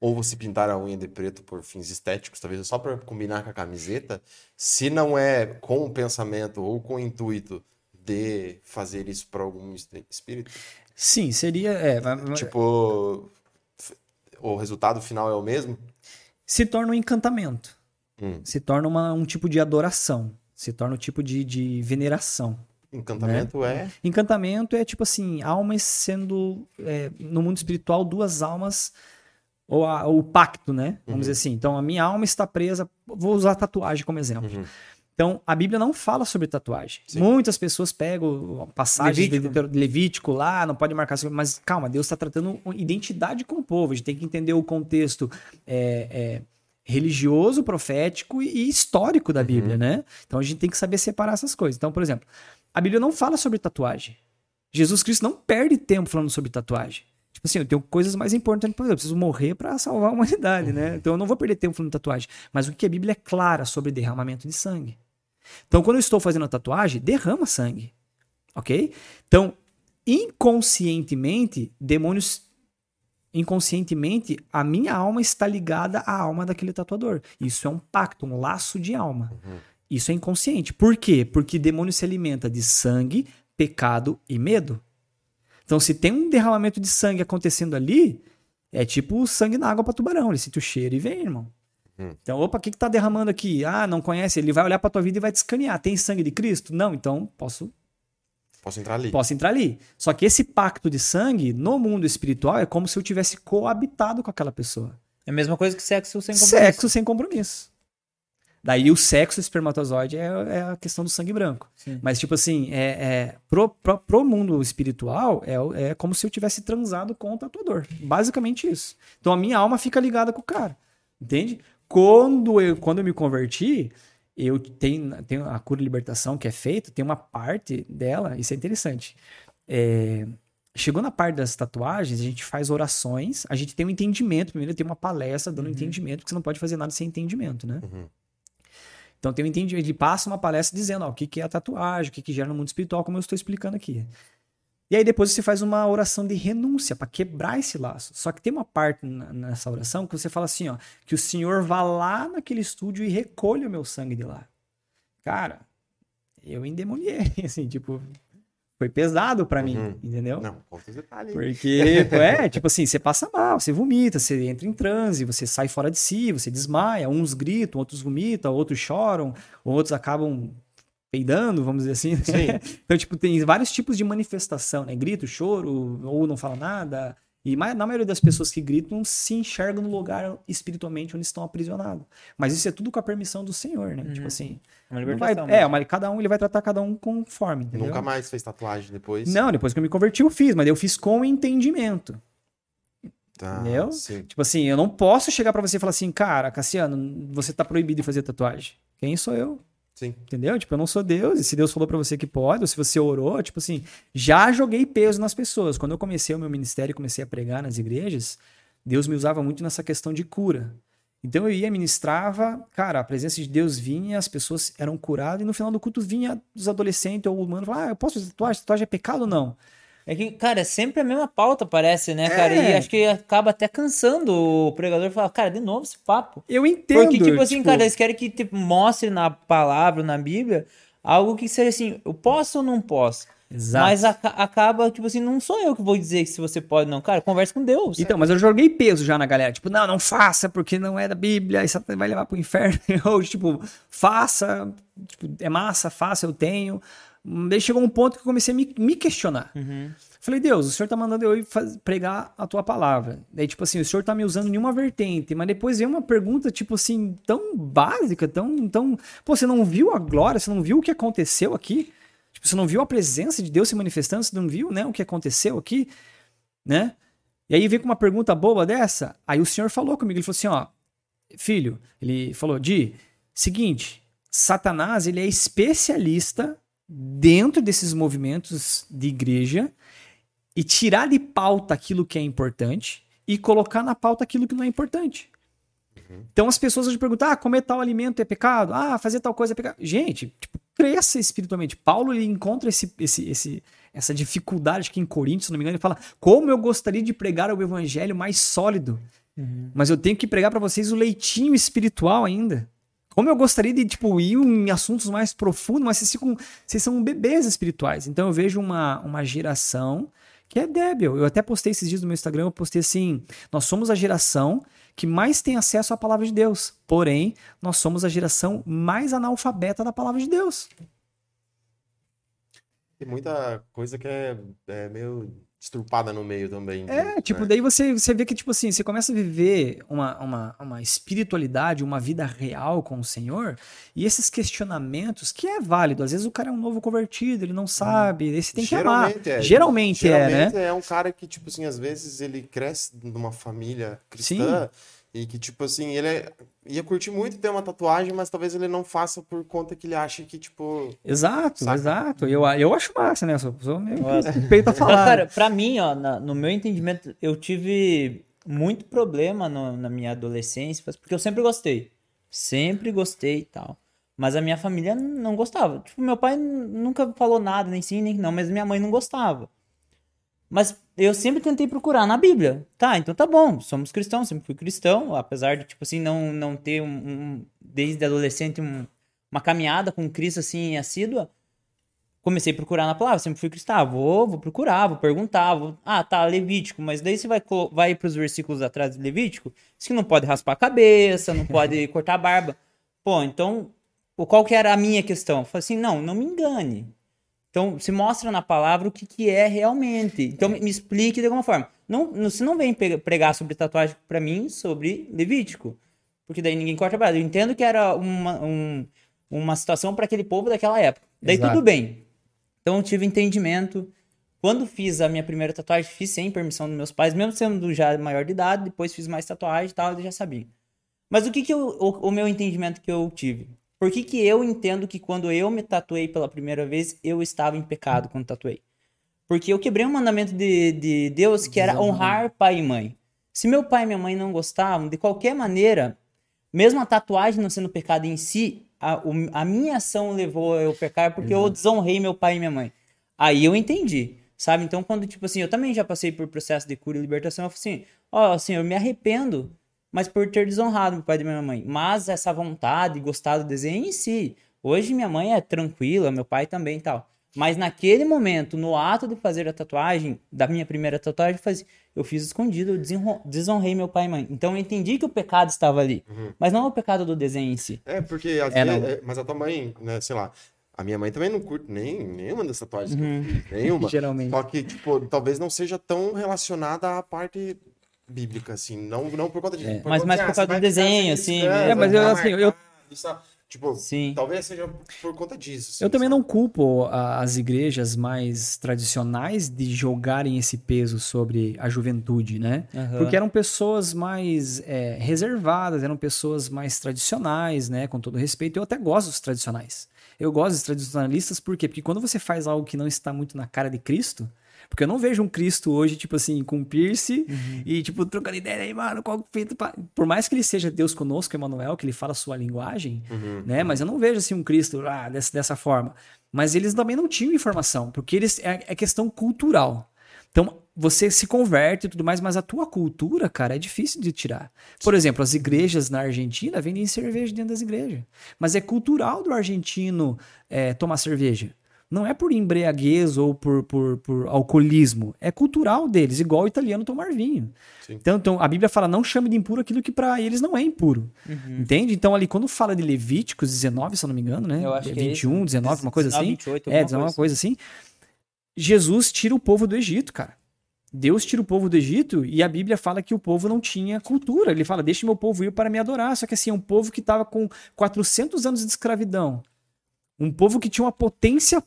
ou você pintar a unha de preto por fins estéticos, talvez só para combinar com a camiseta, se não é com o pensamento ou com o intuito de fazer isso para algum espírito? Sim, seria. É, tipo, o resultado final é o mesmo? Se torna um encantamento. Hum. Se torna uma, um tipo de adoração. Se torna um tipo de, de veneração. Encantamento né? é? Encantamento é tipo assim, almas sendo, é, no mundo espiritual, duas almas, ou a, o pacto, né? Vamos uhum. dizer assim. Então, a minha alma está presa, vou usar tatuagem como exemplo. Uhum. Então, a Bíblia não fala sobre tatuagem. Sim. Muitas pessoas pegam passagens Levítico. de Levítico lá, não pode marcar, mas calma, Deus está tratando identidade com o povo. A gente tem que entender o contexto é, é, religioso, profético e histórico da uhum. Bíblia, né? Então a gente tem que saber separar essas coisas. Então, por exemplo, a Bíblia não fala sobre tatuagem. Jesus Cristo não perde tempo falando sobre tatuagem. Tipo assim, eu tenho coisas mais importantes para fazer. Eu preciso morrer para salvar a humanidade, né? Uhum. Então eu não vou perder tempo falando tatuagem. Mas o que a Bíblia é clara sobre derramamento de sangue. Então, quando eu estou fazendo a tatuagem, derrama sangue. Ok? Então, inconscientemente, demônios. Inconscientemente, a minha alma está ligada à alma daquele tatuador. Isso é um pacto, um laço de alma. Uhum. Isso é inconsciente. Por quê? Porque demônio se alimenta de sangue, pecado e medo. Então, se tem um derramamento de sangue acontecendo ali, é tipo sangue na água para tubarão. Ele sente o cheiro e vem, irmão. Hum. Então, opa, o que, que tá derramando aqui? Ah, não conhece? Ele vai olhar pra tua vida e vai te escanear. Tem sangue de Cristo? Não, então posso. Posso entrar ali. Posso entrar ali. Só que esse pacto de sangue, no mundo espiritual, é como se eu tivesse coabitado com aquela pessoa. É a mesma coisa que sexo sem compromisso. Sexo sem compromisso. Daí o sexo espermatozoide é, é a questão do sangue branco. Sim. Mas, tipo assim, é, é pro, pro, pro, mundo espiritual, é, é como se eu tivesse transado com o tatuador. Basicamente isso. Então a minha alma fica ligada com o cara. Entende? quando eu, quando eu me converti, eu tenho, tenho a cura e libertação que é feita, tem uma parte dela, isso é interessante. É, chegou na parte das tatuagens, a gente faz orações, a gente tem um entendimento, primeiro tem uma palestra dando uhum. entendimento, porque você não pode fazer nada sem entendimento, né? Uhum. Então tem um entendimento, ele passa uma palestra dizendo ó, o que, que é a tatuagem, o que, que gera no mundo espiritual, como eu estou explicando aqui. E aí depois você faz uma oração de renúncia para quebrar esse laço. Só que tem uma parte nessa oração que você fala assim, ó, que o Senhor vá lá naquele estúdio e recolha o meu sangue de lá. Cara, eu endemoniei, assim, tipo, foi pesado para mim, Uhum. entendeu? Não, conta os detalhes. Porque, é, tipo assim, você passa mal, você vomita, você entra em transe, você sai fora de si, você desmaia, uns gritam, outros vomitam, outros choram, outros acabam peidando, vamos dizer assim. né? Sim. Então, tipo, tem vários tipos de manifestação, né? Grito, choro, ou não fala nada. E na maioria das pessoas que gritam se enxergam no lugar espiritualmente onde estão aprisionados. Mas isso é tudo com a permissão do Senhor, né? Tipo assim, Uma não vai, libertação. é, mas cada um, ele vai tratar cada um conforme, entendeu? Nunca mais fez tatuagem depois? Não, depois que eu me converti eu fiz, mas eu fiz com entendimento. Tá, Entendeu? Sim. Tipo assim, eu não posso chegar pra você e falar assim, cara, Cassiano, você tá proibido de fazer tatuagem. Quem sou eu? Sim. Entendeu? Tipo, eu não sou Deus, e se Deus falou pra você que pode, ou se você orou, tipo assim, já joguei peso nas pessoas. Quando eu comecei o meu ministério comecei a pregar nas igrejas, Deus me usava muito nessa questão de cura. Então eu ia, ministrava, cara, a presença de Deus vinha, as pessoas eram curadas, e no final do culto vinha os adolescentes ou o humano falar, ah, eu posso fazer tatuagem? Tatuagem é pecado ou não? É que, cara, é sempre a mesma pauta, parece, né, cara? É. E acho que acaba até cansando o pregador falar, cara, de novo esse papo. Eu entendo. Porque, tipo assim, cara, eles querem que tipo, mostre na palavra, na Bíblia, algo que seja assim, eu posso ou não posso? Exato. Mas aca- acaba, tipo assim, não sou eu que vou dizer se você pode ou não. Cara, conversa com Deus. Então, mas eu joguei peso já na galera. Tipo, não, não faça, porque não é da Bíblia, isso vai levar pro inferno. Ou, tipo, faça, tipo, é massa, faça, eu tenho. Daí chegou um ponto que eu comecei a me, me questionar. Uhum. Falei, Deus, o Senhor tá mandando eu ir faz- pregar a tua palavra. Daí, tipo assim, o Senhor tá me usando em uma vertente, mas depois veio uma pergunta, tipo assim, tão básica, tão, tão. Pô, você não viu a glória? Você não viu o que aconteceu aqui? Tipo, você não viu a presença de Deus se manifestando? Você não viu, né, o que aconteceu aqui? Né? E aí veio com uma pergunta boba dessa. Aí o Senhor falou comigo, ele falou assim, ó, filho, ele falou, Di, seguinte, Satanás, ele é especialista dentro desses movimentos de igreja e tirar de pauta aquilo que é importante e colocar na pauta aquilo que não é importante. Então as pessoas hoje perguntam: ah, comer tal alimento é pecado? Ah, fazer tal coisa é pecado. Gente, tipo, cresça espiritualmente. Paulo ele encontra esse, esse, esse, essa dificuldade aqui em Coríntios, se não me engano, ele fala: como eu gostaria de pregar o evangelho mais sólido, mas eu tenho que pregar para vocês o leitinho espiritual ainda. Como eu gostaria de, tipo, ir em assuntos mais profundos, mas vocês, ficam, vocês são bebês espirituais. Então eu vejo uma, uma geração que é débil. Eu até postei esses dias no meu Instagram, eu postei assim, nós somos a geração que mais tem acesso à palavra de Deus. Porém, nós somos a geração mais analfabeta da palavra de Deus. Tem muita coisa que é, é meio estrupada no meio também. É, tipo, né? daí você, você vê que, tipo assim, você começa a viver uma, uma, uma espiritualidade, uma vida real com o Senhor, e esses questionamentos, que é válido, às vezes o cara é um novo convertido, ele não sabe, aí você tem que amar. Geralmente é. Geralmente, é, né? Geralmente é um cara que, tipo assim, às vezes ele cresce numa família cristã e que, tipo assim, ele é- ia curtir muito ter uma tatuagem, mas talvez ele não faça por conta que ele acha que, tipo. Exato, Saca? exato. Eu, eu acho massa, né? Eu sou, sou meio suspeito a Não, falar. cara, pra mim, ó, na- no meu entendimento, eu tive muito problema no- na minha adolescência, porque eu sempre gostei. Sempre gostei e tal. Mas a minha família não gostava. Tipo, meu pai nunca falou nada, nem sim, nem não, mas minha mãe não gostava. Mas eu sempre tentei procurar na Bíblia. Tá, então tá bom, somos cristãos, sempre fui cristão, apesar de, tipo assim, não, não ter um, um- desde adolescente um- uma caminhada com Cristo, assim, assídua comecei a procurar na palavra, sempre fui cristão, ah, vou, vou procurar, vou perguntar, vou... ah, tá, Levítico, mas daí você vai, vai para os versículos atrás de Levítico, diz que não pode raspar a cabeça, não pode cortar a barba. Pô, então, qual que era a minha questão? Eu falei assim, não, não me engane. Então, se mostra na palavra o que, que é realmente. Então, me, me explique de alguma forma. Não, não- você não vem pregar sobre tatuagem para mim sobre Levítico, porque daí ninguém corta a barba. Eu entendo que era uma, um- uma situação para aquele povo daquela época. Daí Exato. tudo bem. Então eu tive entendimento. Quando fiz a minha primeira tatuagem, fiz sem permissão dos meus pais, mesmo sendo já maior de idade, depois fiz mais tatuagem e tal, eu já sabia. Mas o que que eu, o, o meu entendimento que eu tive? Por que que eu entendo que quando eu me tatuei pela primeira vez, eu estava em pecado quando tatuei? Porque eu quebrei um mandamento de, de Deus que era honrar pai e mãe. Se meu pai e minha mãe não gostavam, de qualquer maneira, mesmo a tatuagem não sendo pecado em si, a, a minha ação levou eu a pecar porque eu desonrei meu pai e minha mãe. Aí eu entendi. Sabe? Então, quando, tipo assim, eu também já passei por processo de cura e libertação, eu falei assim, ó, assim, eu me arrependo, mas por ter desonrado meu pai e minha mãe. Mas essa vontade, gostar do desenho em si. Hoje minha mãe é tranquila, meu pai também e tal. Mas naquele momento, no ato de fazer a tatuagem, da minha primeira tatuagem, eu fiz escondido, eu desonrei meu pai e mãe. Então eu entendi que o pecado estava ali. Uhum. Mas não o pecado do desenho em si. É, porque às é, vezes, é, mas a tua mãe, né, sei lá, a minha mãe também não curte nem, nenhuma das tatuagens uhum. que eu fiz, nenhuma. Geralmente. Só que, tipo, talvez não seja tão relacionada à parte bíblica, assim. Não, não por conta de. É. Por mas mais por causa do desenho, assim. É, mas eu, assim, eu, Tipo, Sim. talvez seja por conta disso. Assim, eu também não culpo as igrejas mais tradicionais de jogarem esse peso sobre a juventude, né? Uhum. Porque eram pessoas mais é, reservadas, eram pessoas mais tradicionais, né? Com todo respeito. Eu até gosto dos tradicionais. Eu gosto dos tradicionalistas, por quê? Porque quando você faz algo que não está muito na cara de Cristo, porque eu não vejo um Cristo hoje, tipo assim, com piercing uhum. e, tipo, trocando ideia aí, mano, qual feito pra... Por mais que ele seja Deus conosco, Emmanuel, que ele fala a sua linguagem, uhum. né? Mas eu não vejo, assim, um Cristo ah, dessa, dessa forma. Mas eles também não tinham informação, porque eles é, é questão cultural. Então, você se converte e tudo mais, mas a tua cultura, cara, é difícil de tirar. Por exemplo, as igrejas na Argentina vendem cerveja dentro das igrejas. Mas é cultural do argentino é, tomar cerveja. Não é por embriaguez ou por, por, por alcoolismo. É cultural deles, igual o italiano tomar vinho. Então, então, a Bíblia fala: não chame de impuro aquilo que para eles não é impuro. Uhum. Entende? Então, ali, quando fala de Levíticos 19, se eu não me engano, né? Eu acho 21, é 19, uma coisa 19, assim. 28, é, 19, uma coisa assim. Jesus tira o povo do Egito, cara. Deus tira o povo do Egito e a Bíblia fala que o povo não tinha cultura. Ele fala: deixe meu povo ir para me adorar. Só que assim, é um povo que estava com 400 anos de escravidão. Um povo que tinha uma potência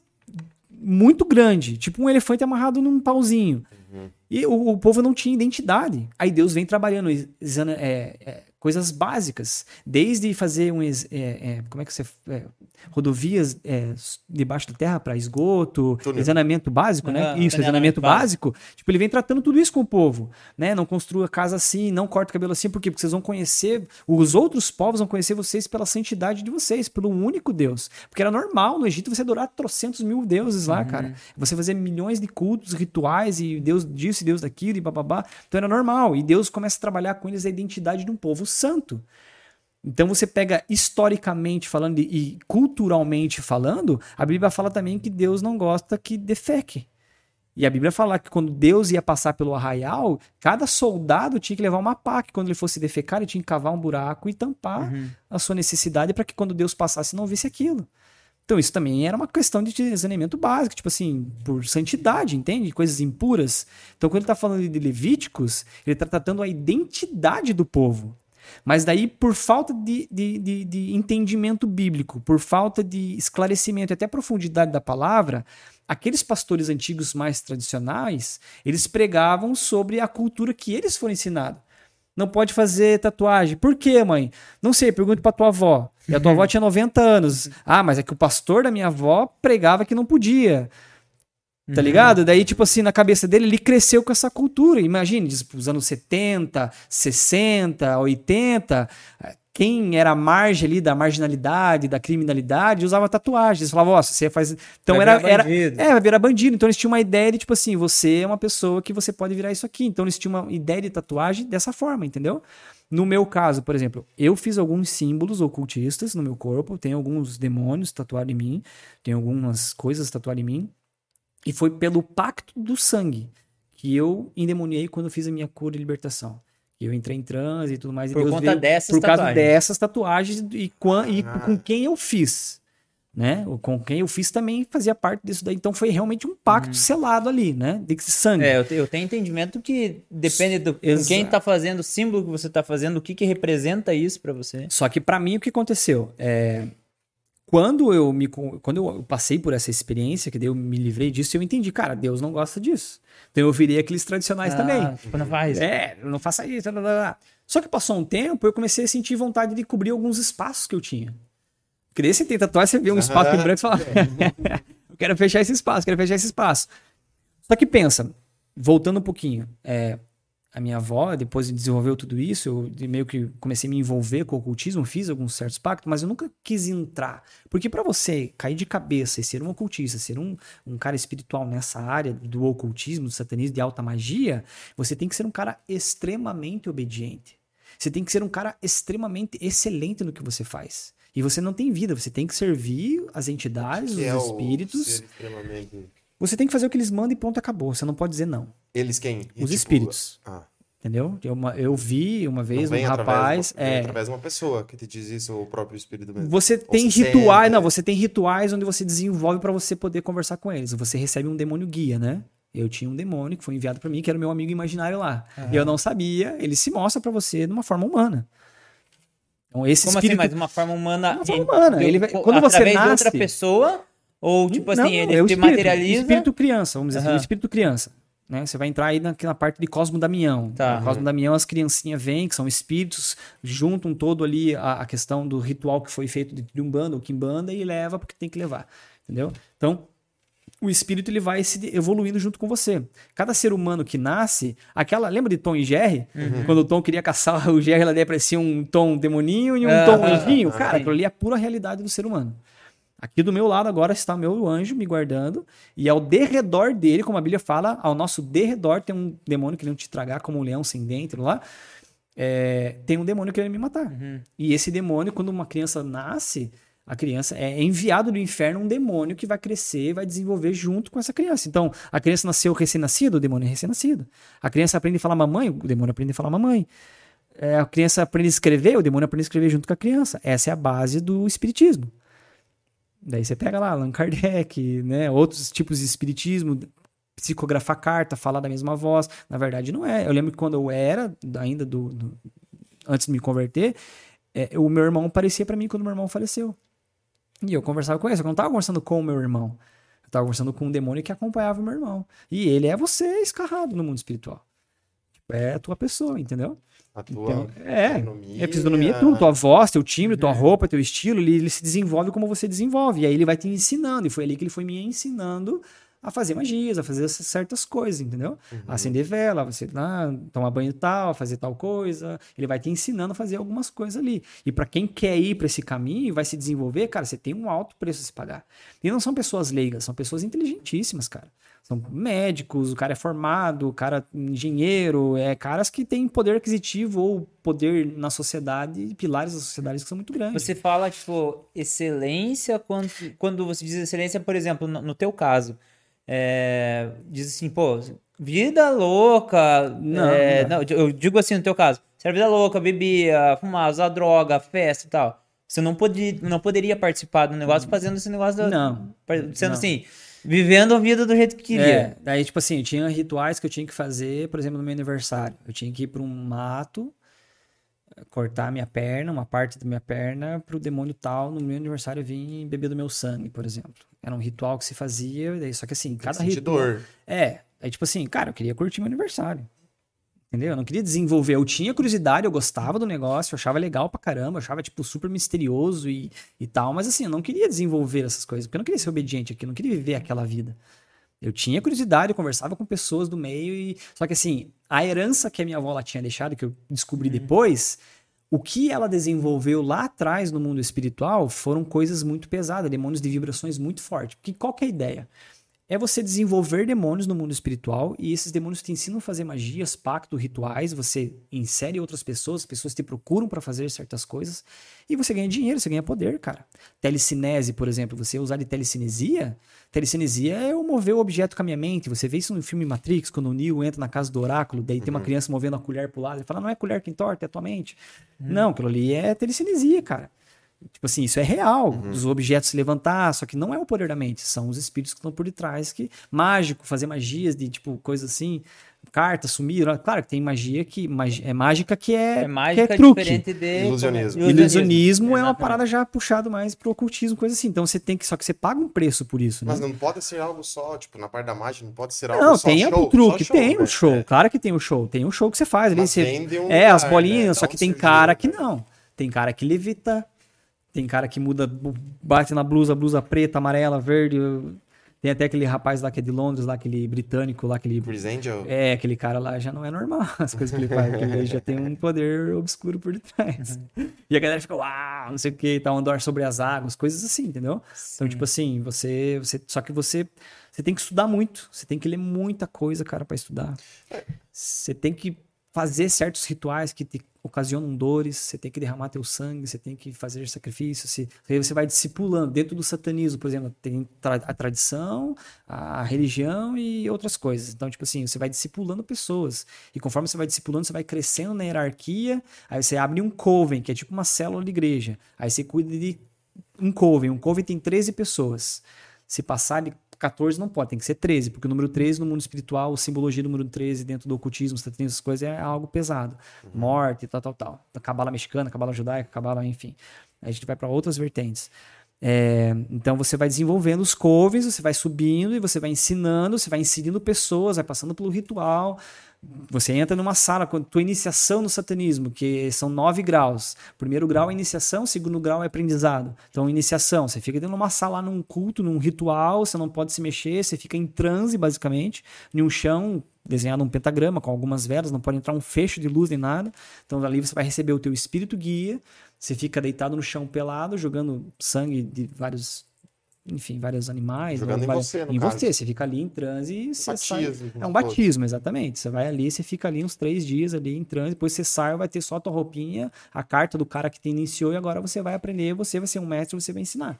muito grande, tipo um elefante amarrado num pauzinho. Uhum. E o, o, povo não tinha identidade. Aí Deus vem trabalhando é, é, coisas básicas, desde fazer um. É, é, como é que você. É, rodovias é, debaixo da terra para esgoto, Túnel. exanamento básico, né? Isso, exanamento básico. básico. Tipo, ele vem tratando tudo isso com o povo, né? Não construa casa assim, não corta o cabelo assim, por quê? Porque vocês vão conhecer, os outros povos vão conhecer vocês pela santidade de vocês, pelo único Deus. Porque era normal no Egito você adorar trocentos mil deuses lá, uhum. cara. Você fazer milhões de cultos, rituais, e Deus disso e Deus daquilo, e bababá. Então era normal. E Deus começa a trabalhar com eles a identidade de um povo santo. Então você pega historicamente falando e culturalmente falando, a Bíblia fala também que Deus não gosta que defeque. E a Bíblia fala que quando Deus ia passar pelo arraial, cada soldado tinha que levar uma pá, que quando ele fosse defecar, ele tinha que cavar um buraco e tampar uhum. a sua necessidade para que quando Deus passasse não visse aquilo. Então isso também era uma questão de saneamento básico, tipo assim, por santidade, entende? Coisas impuras. Então quando ele está falando de Levíticos, ele está tratando a identidade do povo. Mas daí, por falta de, de, de, de entendimento bíblico, por falta de esclarecimento e até profundidade da palavra, aqueles pastores antigos mais tradicionais, eles pregavam sobre a cultura que eles foram ensinados. Não pode fazer tatuagem. Por quê, mãe? Não sei, pergunte pra tua avó. E a tua avó tinha 90 anos. Ah, mas é que o pastor da minha avó pregava que não podia. Tá uhum. ligado? Daí, tipo assim, na cabeça dele, ele cresceu com essa cultura. Imagine, tipo, os anos 70, 60, 80, quem era a margem ali da marginalidade, da criminalidade, usava tatuagens. Falava, ó, você faz. Então vai era. era é, virar bandido. Então eles tinham uma ideia de, tipo assim, você é uma pessoa que você pode virar isso aqui. Então eles tinham uma ideia de tatuagem dessa forma, entendeu? No meu caso, por exemplo, eu fiz alguns símbolos ocultistas no meu corpo, tem alguns demônios tatuados em mim, tem algumas coisas tatuadas em mim. E foi pelo pacto do sangue que eu endemoniei quando fiz a minha cura e libertação. Eu entrei em transe e tudo mais. Por e Deus conta dessas Por causa dessas tatuagens e, com, e ah. com quem eu fiz. Né? Com quem eu fiz também fazia parte disso daí. Então foi realmente um pacto uhum. selado ali, né? De sangue. É, eu, eu tenho entendimento que depende do quem está fazendo, o símbolo que você está fazendo, o que, que representa isso para você. Só que para mim o que aconteceu? É, quando eu me quando eu passei por essa experiência, que eu me livrei disso, eu entendi, cara, Deus não gosta disso. Então eu virei aqueles tradicionais ah, também. Tipo, não faz. É, não faça isso. Blá, blá, blá. Só que passou um tempo, eu comecei a sentir vontade de cobrir alguns espaços que eu tinha. Porque você tem tatuagem, você vê um espaço em branco e fala, eu quero fechar esse espaço, quero fechar esse espaço. Só que pensa, voltando um pouquinho, é, a minha avó, depois de desenvolveu tudo isso, eu de- meio que comecei a me envolver com o ocultismo, fiz alguns certos pactos, mas eu nunca quis entrar. Porque para você cair de cabeça e ser um ocultista, ser um, um cara espiritual nessa área do ocultismo, do satanismo, de alta magia, você tem que ser um cara extremamente obediente. Você tem que ser um cara extremamente excelente no que você faz. E você não tem vida, você tem que servir as entidades, os Que é o espíritos. ser extremamente- Você tem que fazer o que eles mandam e pronto, acabou. Você não pode dizer não. Eles quem? E, Os tipo, espíritos. Ah, Entendeu? Eu, uma- eu vi uma não vez um através rapaz. vem é, através de uma pessoa que te diz isso, ou o próprio espírito mesmo. você tem você rituais, não, você tem rituais onde você desenvolve pra você poder conversar com eles. Você recebe um demônio guia, né? Eu tinha um demônio que foi enviado pra mim, que era o meu amigo imaginário lá. E eu não sabia, ele se mostra pra você de uma forma humana. Então esse Como assim, espírito mas de uma forma humana? Uma forma humana, ele vai- quando você através de nasce- outra pessoa? Ou, tipo assim, Não, ele é o espírito, materializa? Espírito criança, vamos dizer assim, Aham. o espírito criança. Né? Você vai entrar aí na, na parte de Cosmo Damião. Tá. Cosmo Damião, as criancinhas vêm, que são espíritos, juntam todo ali a, a questão do ritual que foi feito de Umbanda ou Kimbanda e leva porque tem que levar. Entendeu? Então, o espírito ele vai se de- evoluindo junto com você. Cada ser humano que nasce, aquela. Lembra de Tom e Jerry? Quando o Tom queria caçar o Jerry, ela aparecia um Tom demoninho e um Aham, Tom anjinho. Cara, sim. aquilo ali é a pura realidade do ser humano. Aqui do meu lado agora está o meu anjo me guardando, e ao derredor dele, como a Bíblia fala, ao nosso derredor tem um demônio querendo te tragar como um leão sem dentro lá. É, tem um demônio querendo me matar. E esse demônio, quando uma criança nasce, a criança é enviado do inferno um demônio que vai crescer e vai desenvolver junto com essa criança. Então, a criança nasceu recém-nascido, o demônio é recém-nascido. A criança aprende a falar mamãe, o demônio aprende a falar mamãe. É, a criança aprende a escrever, o demônio aprende a escrever junto com a criança. Essa é a base do espiritismo. Daí você pega lá Allan Kardec, né, outros tipos de espiritismo, psicografar carta, falar da mesma voz. Na verdade, não é. Eu lembro que quando eu era, ainda do, do- antes de me converter, é, o meu irmão aparecia pra mim quando meu irmão faleceu. E eu conversava com ele, só que eu não tava conversando com o meu irmão. Eu tava conversando com um demônio que acompanhava o meu irmão. E ele é você escarrado no mundo espiritual. Tipo, É a tua pessoa, entendeu? A tua Então, é, fisionomia. é fisionomia, tudo, tua voz, teu timbre, tua roupa, teu estilo, ele, ele se desenvolve como você desenvolve. E aí ele vai te ensinando. E foi ali que ele foi me ensinando a fazer magias, a fazer certas coisas, entendeu? Acender vela, você ah, tomar banho tal, fazer tal coisa. Ele vai te ensinando a fazer algumas coisas ali. E para quem quer ir para esse caminho e vai se desenvolver, cara, você tem um alto preço a se pagar. E não são pessoas leigas, são pessoas inteligentíssimas, cara. São médicos, o cara é formado, o cara é engenheiro, é caras que têm poder aquisitivo ou poder na sociedade, pilares da sociedade que são muito grandes. Você fala, tipo, excelência, quando, quando você diz excelência, por exemplo, no, no teu caso, é, diz assim, pô, vida louca. Não, é, não. não, eu digo assim no teu caso, você era vida louca, bebia, fumava, usava droga, festa e tal. Você não, podia, não poderia participar do negócio fazendo esse negócio da. Não, Sendo não. assim, vivendo a vida do jeito que queria. É, daí, tipo assim, eu tinha rituais que eu tinha que fazer, por exemplo, no meu aniversário. Eu tinha que ir para um mato, cortar minha perna, uma parte da minha perna, para o demônio tal, no meu aniversário, vir beber do meu sangue, por exemplo. Era um ritual que se fazia, daí, só que assim, cada ritual. dor. É, aí tipo assim, cara, eu queria curtir meu aniversário. Entendeu? Eu não queria desenvolver. Eu tinha curiosidade, eu gostava do negócio, eu achava legal pra caramba, eu achava, tipo, super misterioso e, e tal, mas assim, eu não queria desenvolver essas coisas, porque eu não queria ser obediente aqui, eu não queria viver aquela vida. Eu tinha curiosidade, eu conversava com pessoas do meio e. Só que assim, a herança que a minha avó ela tinha deixado, que eu descobri depois, o que ela desenvolveu lá atrás no mundo espiritual foram coisas muito pesadas, demônios de vibrações muito fortes. Porque qual que é a ideia? É você desenvolver demônios no mundo espiritual e esses demônios te ensinam a fazer magias, pactos, rituais. Você insere outras pessoas, as pessoas te procuram para fazer certas coisas e você ganha dinheiro, você ganha poder, cara. Telecinese, por exemplo, você usar de telecinesia. Telecinesia é eu mover o objeto com a minha mente. Você vê isso no filme Matrix, quando o Neo entra na casa do oráculo, daí tem uma criança movendo a colher pro lado. Ele fala, não é colher que entorta, é a tua mente. Não, aquilo ali é telecinesia, cara. Tipo assim, isso é real. Os objetos se levantar, só que não é o poder da mente, são os espíritos que estão por detrás, que mágico, fazer magias de tipo coisa assim, cartas sumir. Claro que tem magia que magi- é mágica que é, É mágica que é truque. diferente de Ilusionismo. Ilusionismo é uma Exatamente. parada já puxado mais pro ocultismo, coisa assim. Então você tem que só que você paga um preço por isso, né? Mas não pode ser algo só, tipo, na parte da mágica, não pode ser algo Não, só tem show, o truque, show, tem o né? show. É. Claro que tem o show. Tem um show que você faz ali. Mas Você... um é, as lugar, bolinhas, né? só que tem cara que né? não. Tem cara que levita, tem cara que muda, bate na blusa, blusa preta, amarela, verde. Tem até aquele rapaz lá que é de Londres, lá, aquele britânico lá, aquele. Chris Angel? É, aquele cara lá já não é normal as coisas que ele faz, porque ele já tem um poder obscuro por detrás. E a galera fica, uau, não sei o que, tá, andar sobre as águas, coisas assim, entendeu? Então, tipo assim, você, você. Só que você. Você tem que estudar muito, você tem que ler muita coisa, cara, pra estudar. Você tem que fazer certos rituais que te ocasionam dores, você tem que derramar teu sangue, você tem que fazer sacrifícios, aí você vai discipulando. Dentro do satanismo, por exemplo, tem a tradição, a religião e outras coisas. Então, tipo assim, você vai discipulando pessoas. E conforme você vai discipulando, você vai crescendo na hierarquia, aí você abre um coven, que é tipo uma célula de igreja. Aí você cuida de um coven. Um coven tem 13 pessoas. Se passar de 14 não pode, tem que ser 13, porque o número 13 no mundo espiritual, a simbologia do número 13 dentro do ocultismo, satanismo, essas coisas é algo pesado. Morte, tal, tal, tal. A cabala mexicana, cabala judaica, cabala, enfim. Aí a gente vai para outras vertentes. É, então você vai desenvolvendo os covens, você vai subindo e você vai ensinando, você vai inserindo pessoas, vai passando pelo ritual. Você entra numa sala com tua iniciação no satanismo, que são nove graus. Primeiro grau é iniciação, segundo grau é aprendizado. Então, iniciação, você fica dentro de uma sala, num culto, num ritual, você não pode se mexer, você fica em transe, basicamente, em um chão desenhado um pentagrama com algumas velas, não pode entrar um fecho de luz nem nada. Então, dali você vai receber o teu espírito guia, você fica deitado no chão pelado, jogando sangue de vários enfim, vários animais. Jogando em vários- você, no Em caso. você, você fica ali em transe e você sai. Batismo, É um batismo, exatamente. Você vai ali, você fica ali uns três dias ali em transe, depois você sai, vai ter só a tua roupinha, a carta do cara que te iniciou e agora você vai aprender, você vai ser um mestre, você vai ensinar.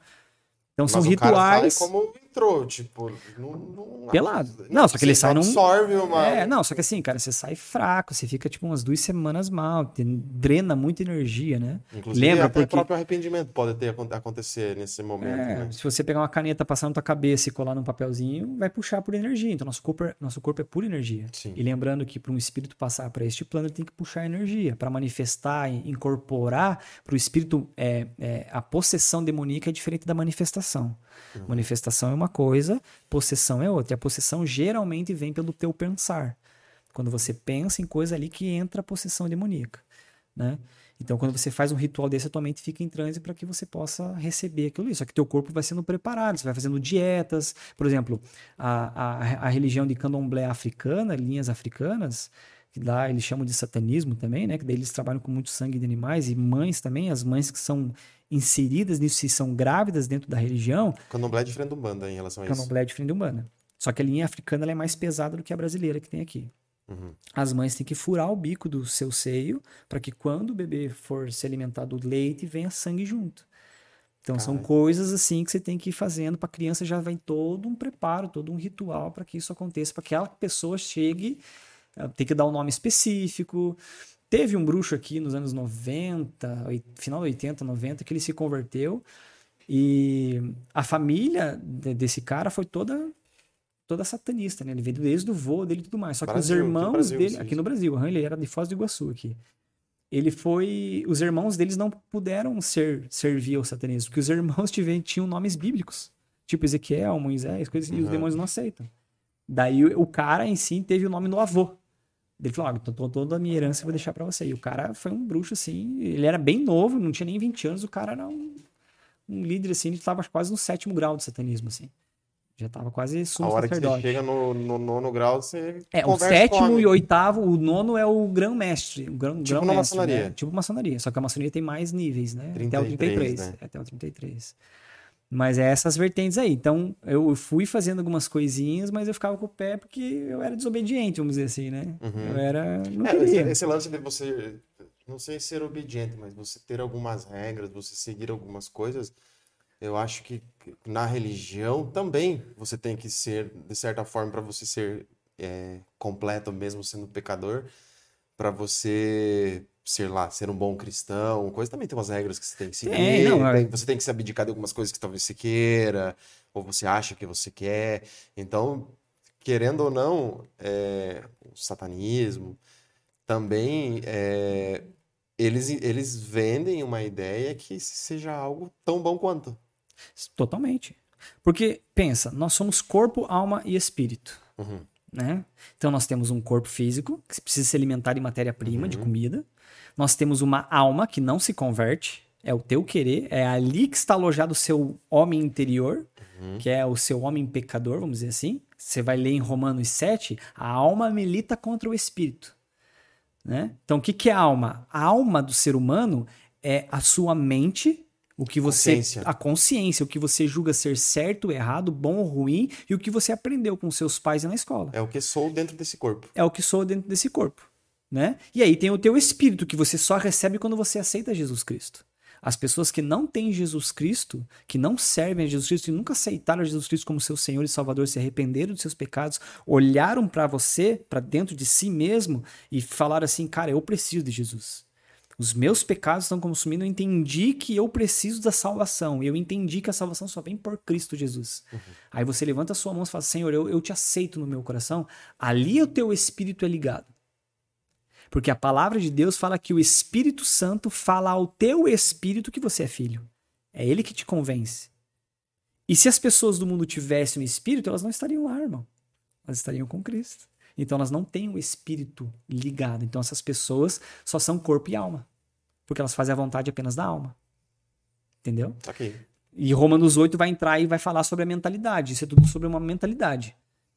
Então são Mas o cara rituais. sai como entrou, tipo, não, não Pelado. Não, só que ele sai num- absorve uma... É, não, só que assim, cara, você sai fraco, você fica tipo umas duas semanas mal, drena muita energia, né? Inclusive, Lembra, até porque- o próprio arrependimento pode ter acon- acontecer nesse momento, É, né? se você pegar uma caneta, passar na tua cabeça e colar num papelzinho, vai puxar por energia. Então, nosso corpo é, nosso corpo é pura energia. Sim. E lembrando que para um espírito passar para este plano, ele tem que puxar energia. Para manifestar incorporar para o espírito, é, é, a possessão demoníaca é diferente da manifestação. Manifestação é uma coisa, possessão é outra. E a possessão geralmente vem pelo teu pensar. Quando você pensa em coisa ali que entra a possessão demoníaca, né? Então, quando você faz um ritual desse, a tua mente fica em transe para que você possa receber aquilo ali. Só que teu corpo vai sendo preparado, você vai fazendo dietas. Por exemplo, a, a, a religião de candomblé africana, linhas africanas, que lá eles chamam de satanismo também, né? Que daí eles trabalham com muito sangue de animais e mães também, as mães que são inseridas nisso e são grávidas dentro da religião, candomblé é diferente do banda em relação a isso. candomblé é diferente da humana. Só que a linha africana é mais pesada do que a brasileira que tem aqui. Uhum. As mães têm que furar o bico do seu seio para que quando o bebê for se alimentar do leite, venha sangue junto. Então são coisas assim que você tem que ir fazendo para a criança já vem todo um preparo, todo um ritual para que isso aconteça, para que aquela pessoa chegue, eh, tem que dar um nome específico. Teve um bruxo aqui nos anos 90, oi- final 80, 90, que ele se converteu e a família de- desse cara foi toda toda satanista, né? Ele veio desde o vô dele e tudo mais. Só que Brasil, os aqui no irmãos Brasil, dele, sim, aqui no Brasil, ele era de Foz do Iguaçu aqui. Ele foi, os irmãos deles não puderam ser servir ao satanismo, porque os irmãos tiveram, tinham nomes bíblicos, tipo Ezequiel, Moisés, coisas assim, e os Uhum. demônios não aceitam. Daí o cara em si teve o nome do avô. Ele falou: ah, então toda a minha herança eu vou deixar pra você. E o cara foi um bruxo assim, ele era bem novo, não tinha nem 20 anos, o cara era um, um líder assim, ele tava quase no sétimo grau do satanismo assim. Já tava quase A sumo hora que você sacerdote. chega no, no nono grau, você É, o sétimo e oitavo, o nono é o grão-mestre. O grão, Tipo grão na mestre, maçonaria. Né? Tipo maçonaria. Só que a maçonaria tem mais níveis, né? até o 33, 33. né? Até o 33. Mas é essas vertentes aí. Então, eu fui fazendo algumas coisinhas, mas eu ficava com o pé porque eu era desobediente, vamos dizer assim, né? Uhum. Eu era. Não É, esse, queria. esse lance de você, não sei ser obediente, mas você ter algumas regras, você seguir algumas coisas, eu acho que na religião também você tem que ser, de certa forma, para você ser é, completo, mesmo sendo pecador, para você ser lá, ser um bom cristão, coisa também tem umas regras que você tem que seguir, Tem, não, é- você tem que se abdicar de algumas coisas que talvez você queira, ou você acha que você quer. Então, querendo ou não, é, o satanismo também é, eles, eles vendem uma ideia que seja algo tão bom quanto. Totalmente. Porque, pensa, nós somos corpo, alma e espírito. Uhum. né? Então nós temos um corpo físico que precisa se alimentar de matéria-prima, de comida. Nós temos uma alma que não se converte, é o teu querer, é ali que está alojado o seu homem interior, que é o seu homem pecador, vamos dizer assim. Você vai ler em Romanos 7, a alma milita contra o espírito. Né? Então, o que, que é a alma? A alma do ser humano é a sua mente, o que você. Consciência. A consciência, o que você julga ser certo, errado, bom ou ruim, e o que você aprendeu com seus pais e na escola É o que sou dentro desse corpo. é o que sou dentro desse corpo, né? E aí tem o teu espírito que você só recebe quando você aceita Jesus Cristo. As pessoas que não têm Jesus Cristo, que não servem a Jesus Cristo e nunca aceitaram Jesus Cristo como seu Senhor e Salvador, se arrependeram dos seus pecados, olharam para você, para dentro de si mesmo e falaram assim: "Cara, eu preciso de Jesus. Os meus pecados estão consumindo, eu entendi que eu preciso da salvação. Eu entendi que a salvação só vem por Cristo Jesus. Aí você levanta a sua mão e fala: Senhor, eu, eu te aceito no meu coração. Ali o teu espírito é ligado. Porque a palavra de Deus fala que o Espírito Santo fala ao teu espírito que você é filho. É ele que te convence. E se as pessoas do mundo tivessem um espírito, elas não estariam lá, irmão. Elas estariam com Cristo. Então elas não têm o espírito ligado. Então essas pessoas só são corpo e alma. Porque elas fazem a vontade apenas da alma. Entendeu? Tá aqui. E Romanos 8 vai entrar e vai falar sobre a mentalidade. Isso é tudo sobre uma mentalidade.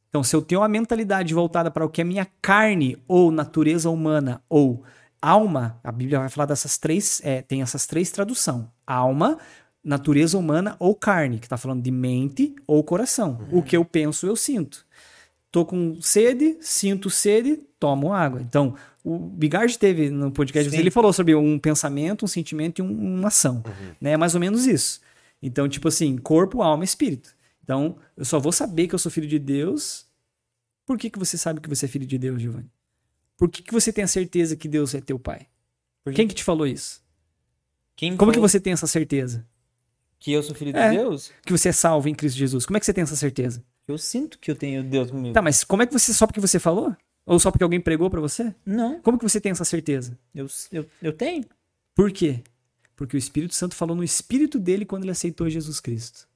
Então, se eu tenho uma mentalidade voltada para o que é minha carne, ou natureza humana, ou alma, a Bíblia vai falar dessas três, é, tem essas três traduções: alma, natureza humana ou carne, que está falando de mente ou coração. O que eu penso, eu sinto. Tô com sede, sinto sede, tomo água. Então, o Bigard teve no podcast, Sim. ele falou sobre um pensamento, um sentimento e um- uma ação. Né? É mais ou menos isso. Então, tipo assim, corpo, alma e espírito. Então, eu só vou saber que eu sou filho de Deus. Por que, que você sabe que você é filho de Deus, Giovanni? Por que, que você tem a certeza que Deus é teu pai? Quem que te falou isso? Quem Como que falou você tem essa certeza? que eu sou filho É. de Deus? Que você é salvo em Cristo Jesus? Como é que você tem essa certeza? Eu sinto que eu tenho Deus comigo. Tá, mas como é que você só porque você falou? Ou só porque alguém pregou pra você? Não, Como que você tem essa certeza? eu, eu, eu tenho. Por quê? Porque o Espírito Santo falou no espírito dele quando ele aceitou Jesus Cristo.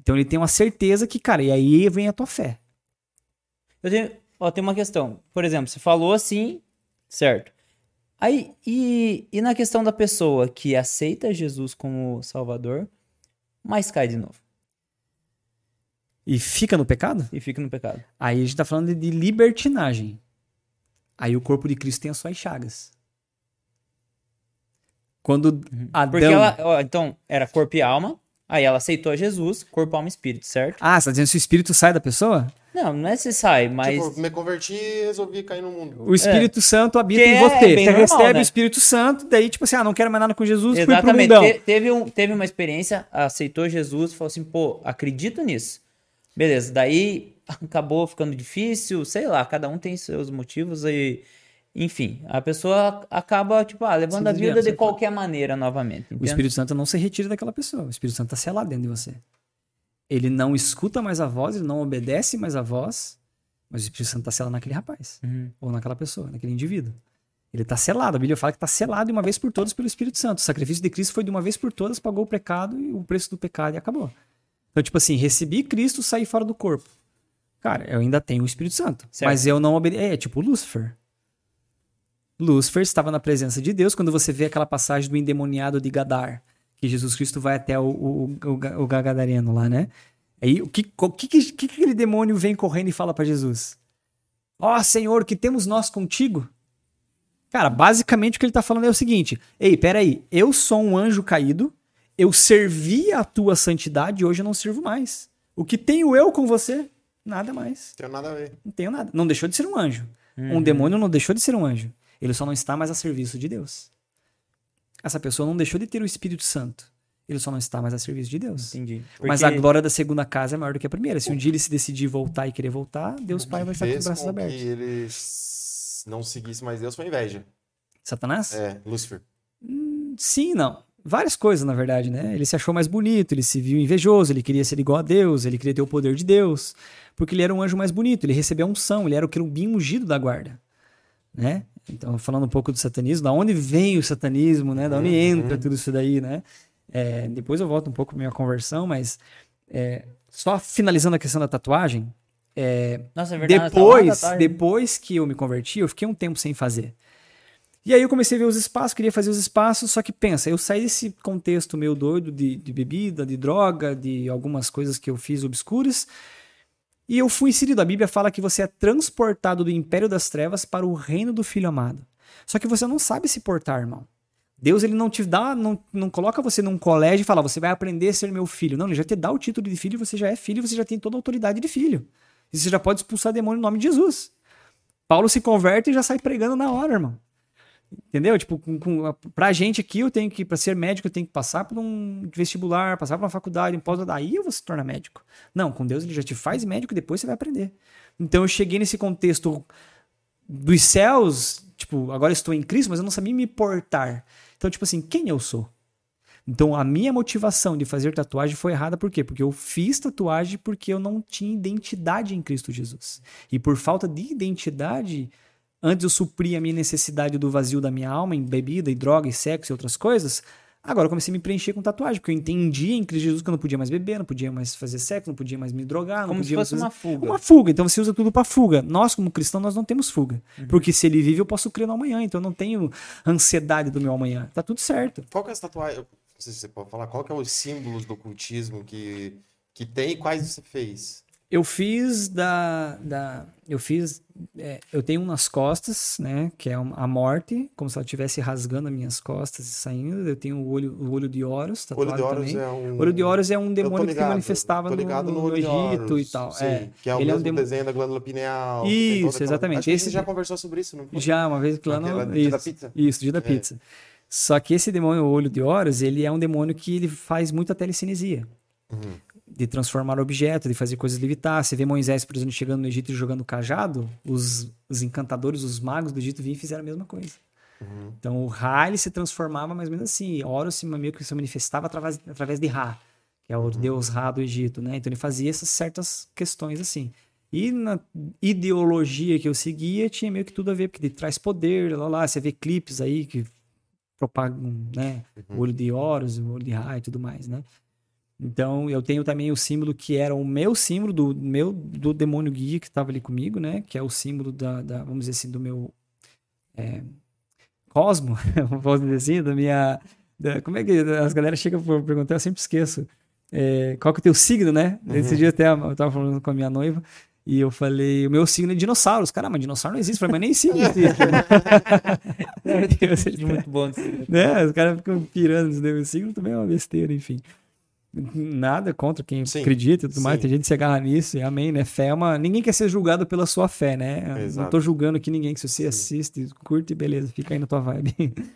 Então ele tem uma certeza que, cara, e aí vem a tua fé. Eu tenho, ó, tem uma questão. Por exemplo, você falou assim, certo? Aí, e, e na questão da pessoa que aceita Jesus como Salvador, mas cai de novo E fica no pecado? e fica no pecado. Aí a gente tá falando de libertinagem. Aí o corpo de Cristo tem as suas chagas. Quando Adão. Porque ela, ó, então, era corpo e alma, aí ela aceitou Jesus, corpo, alma e espírito, certo? Ah, você tá dizendo que o espírito sai da pessoa? Não, não é se sai, mas. Tipo, me converti e resolvi cair no mundo. O Espírito Santo habita Que em é você. bem você normal, recebe né? o Espírito Santo, daí, tipo assim, ah, não quero mais nada com Jesus, fui pro Exatamente. mundão. Te- teve, um, teve uma experiência, aceitou Jesus, falou assim, pô, acredito nisso. Beleza, daí acabou ficando difícil, sei lá, cada um tem seus motivos e. Enfim, a pessoa acaba, tipo, ah, levando a vida de qualquer maneira novamente. O entende? Espírito Santo não se retira daquela pessoa. O Espírito Santo está selado dentro de você. Ele não escuta mais a voz, ele não obedece mais a voz, mas o Espírito Santo está selado naquele rapaz. Uhum. Ou naquela pessoa, naquele indivíduo. Ele está selado. A Bíblia fala que está selado de uma vez por todas pelo Espírito Santo. O sacrifício de Cristo foi de uma vez por todas, pagou o pecado e o preço do pecado e acabou. Então, tipo assim, recebi Cristo, saí fora do corpo. Cara, eu ainda tenho o Espírito Santo. Certo. Mas eu não obedeço. É, tipo Lúcifer. Lúcifer estava na presença de Deus quando você vê aquela passagem do endemoniado de Gadar, que Jesus Cristo vai até o, o, o, o Gadareno lá, né? Aí o que, o que, que, que aquele demônio vem correndo e fala para Jesus? Ó Senhor, que temos nós contigo? Cara, basicamente o que ele tá falando é o seguinte: Ei, peraí, eu sou um anjo caído, eu servi a tua santidade e hoje eu não sirvo mais. O que tenho eu com você? Nada mais. Não tem nada a ver. Não tenho nada. Não deixou de ser um anjo. Um demônio não deixou de ser um anjo. Ele só não está mais a serviço de Deus. Essa pessoa não deixou de ter o Espírito Santo. Ele só não está mais a serviço de Deus. Entendi. Mas Porque- a glória da segunda casa é maior do que a primeira. Se um dia ele se decidir voltar e querer voltar, Deus Pai vai estar com os braços abertos. que ele não seguisse mais Deus foi inveja. Satanás? É, Lúcifer. Sim, e não. Várias coisas, na verdade, né? Ele se achou mais bonito, ele se viu invejoso, ele queria ser igual a Deus, ele queria ter o poder de Deus, porque ele era um anjo mais bonito, ele recebeu a unção, ele era o querubim ungido da guarda, né? Então, falando um pouco do satanismo, da onde vem o satanismo, né? Da onde entra tudo isso daí, né? É, depois eu volto um pouco pra minha conversão, mas é, só finalizando a questão da tatuagem, é, Nossa, é verdade. lá depois, tarde. depois que eu me converti, eu fiquei um tempo sem fazer. E aí eu comecei a ver os espaços, queria fazer os espaços, só que pensa, eu saí desse contexto meio doido de, de bebida, de droga, de algumas coisas que eu fiz obscuras, e eu fui inserido. A Bíblia fala que você é transportado do império das trevas para o reino do Filho amado. Só que você não sabe se portar, irmão. Deus ele não te dá, não, não coloca você num colégio e fala, você vai aprender a ser meu filho. Não, ele já te dá o título de filho, você já é filho, você já tem toda a autoridade de filho. E você já pode expulsar demônio no nome de Jesus. Paulo se converte e já sai pregando na hora, irmão. Entendeu? Tipo, com, com, pra gente aqui, eu tenho que, pra ser médico, eu tenho que passar por um vestibular, passar por uma faculdade, um pós aí eu vou se tornar médico. Não, com Deus ele já te faz médico e depois você vai aprender. Então eu cheguei nesse contexto dos céus, tipo, agora estou em Cristo, mas eu não sabia me portar. Então, tipo assim, quem eu sou? Então, a minha motivação de fazer tatuagem foi errada por quê? Porque eu fiz tatuagem porque eu não tinha identidade em Cristo Jesus. E por falta de identidade, Antes eu supria a minha necessidade do vazio da minha alma em bebida e droga e sexo e outras coisas. Agora eu comecei a me preencher com tatuagem, porque eu entendi em Cristo Jesus que eu não podia mais beber, não podia mais fazer sexo, não podia mais me drogar. Como não se podia fosse mais uma fuga. Uma fuga. Então você usa tudo para fuga. Nós, como cristãos, nós não temos fuga. Uhum. Porque se ele vive, eu posso crer no amanhã. Então eu não tenho ansiedade do meu amanhã. Tá tudo certo. Qual que é essa tatuagem? Não sei se você pode falar. Qual que é os símbolos do ocultismo que, que tem e quais você fez? Eu fiz da. da eu fiz. é, eu tenho um nas costas, né? Que é a morte, como se ela estivesse rasgando as minhas costas e saindo. Eu tenho o olho, o olho de Horus, Olho tatuado de Horus também. é um. O olho de Horus é um demônio que se ligado, manifestava no, ligado no, olho de Egito Horus, e tal. sim, é. Que é o Ele é um mesmo demo- desenho da glândula pineal. Isso, aquela- exatamente. Acho que a Esse já conversou sobre isso, não? Já, uma vez que lá Aquela no. dia da Isso, pizza? isso, dia da É. pizza. Só que esse demônio, o olho de Horus, ele é um demônio que ele faz muita telecinesia. Uhum. De transformar objetos, de fazer coisas levitar. Você vê Moisés, por exemplo, chegando no Egito e jogando cajado, os, os encantadores, os magos do Egito vinham e fizeram a mesma coisa. Uhum. Então o Ra ele se transformava mais ou menos assim. Horus se meio que se manifestava através, através de Ra, que é o deus Ra do Egito, né? Então ele fazia essas certas questões assim. E na ideologia que eu seguia tinha meio que tudo a ver, porque ele traz poder, lá, lá, você vê clipes aí que propagam, né? O olho de Horus, o olho de Ra e tudo mais, né? Então eu tenho também o símbolo que era o meu símbolo do meu do demônio guia que estava ali comigo, né? Que é o símbolo da, da vamos dizer assim, do meu é, cosmo, vamos dizer assim, da minha. da- como é que as galera chegam pra perguntar, eu sempre esqueço. É, qual que é o teu signo, né? Esse dia até eu tava falando com a minha noiva e eu falei, o meu signo é dinossauro. Os caras, mas dinossauro não existe, eu falei, mas nem signo existe. Meu Deus, De muito bom. né? Os caras ficam pirando daí. O signo também é uma besteira, enfim. Nada contra quem Sim, acredita e tudo mais. sim. Tem gente que se agarra nisso, e amém, né? Fé é uma. Ninguém quer ser julgado pela sua fé, né? Não Exato. tô julgando aqui ninguém, que se você assiste, curte, beleza, fica aí na tua vibe.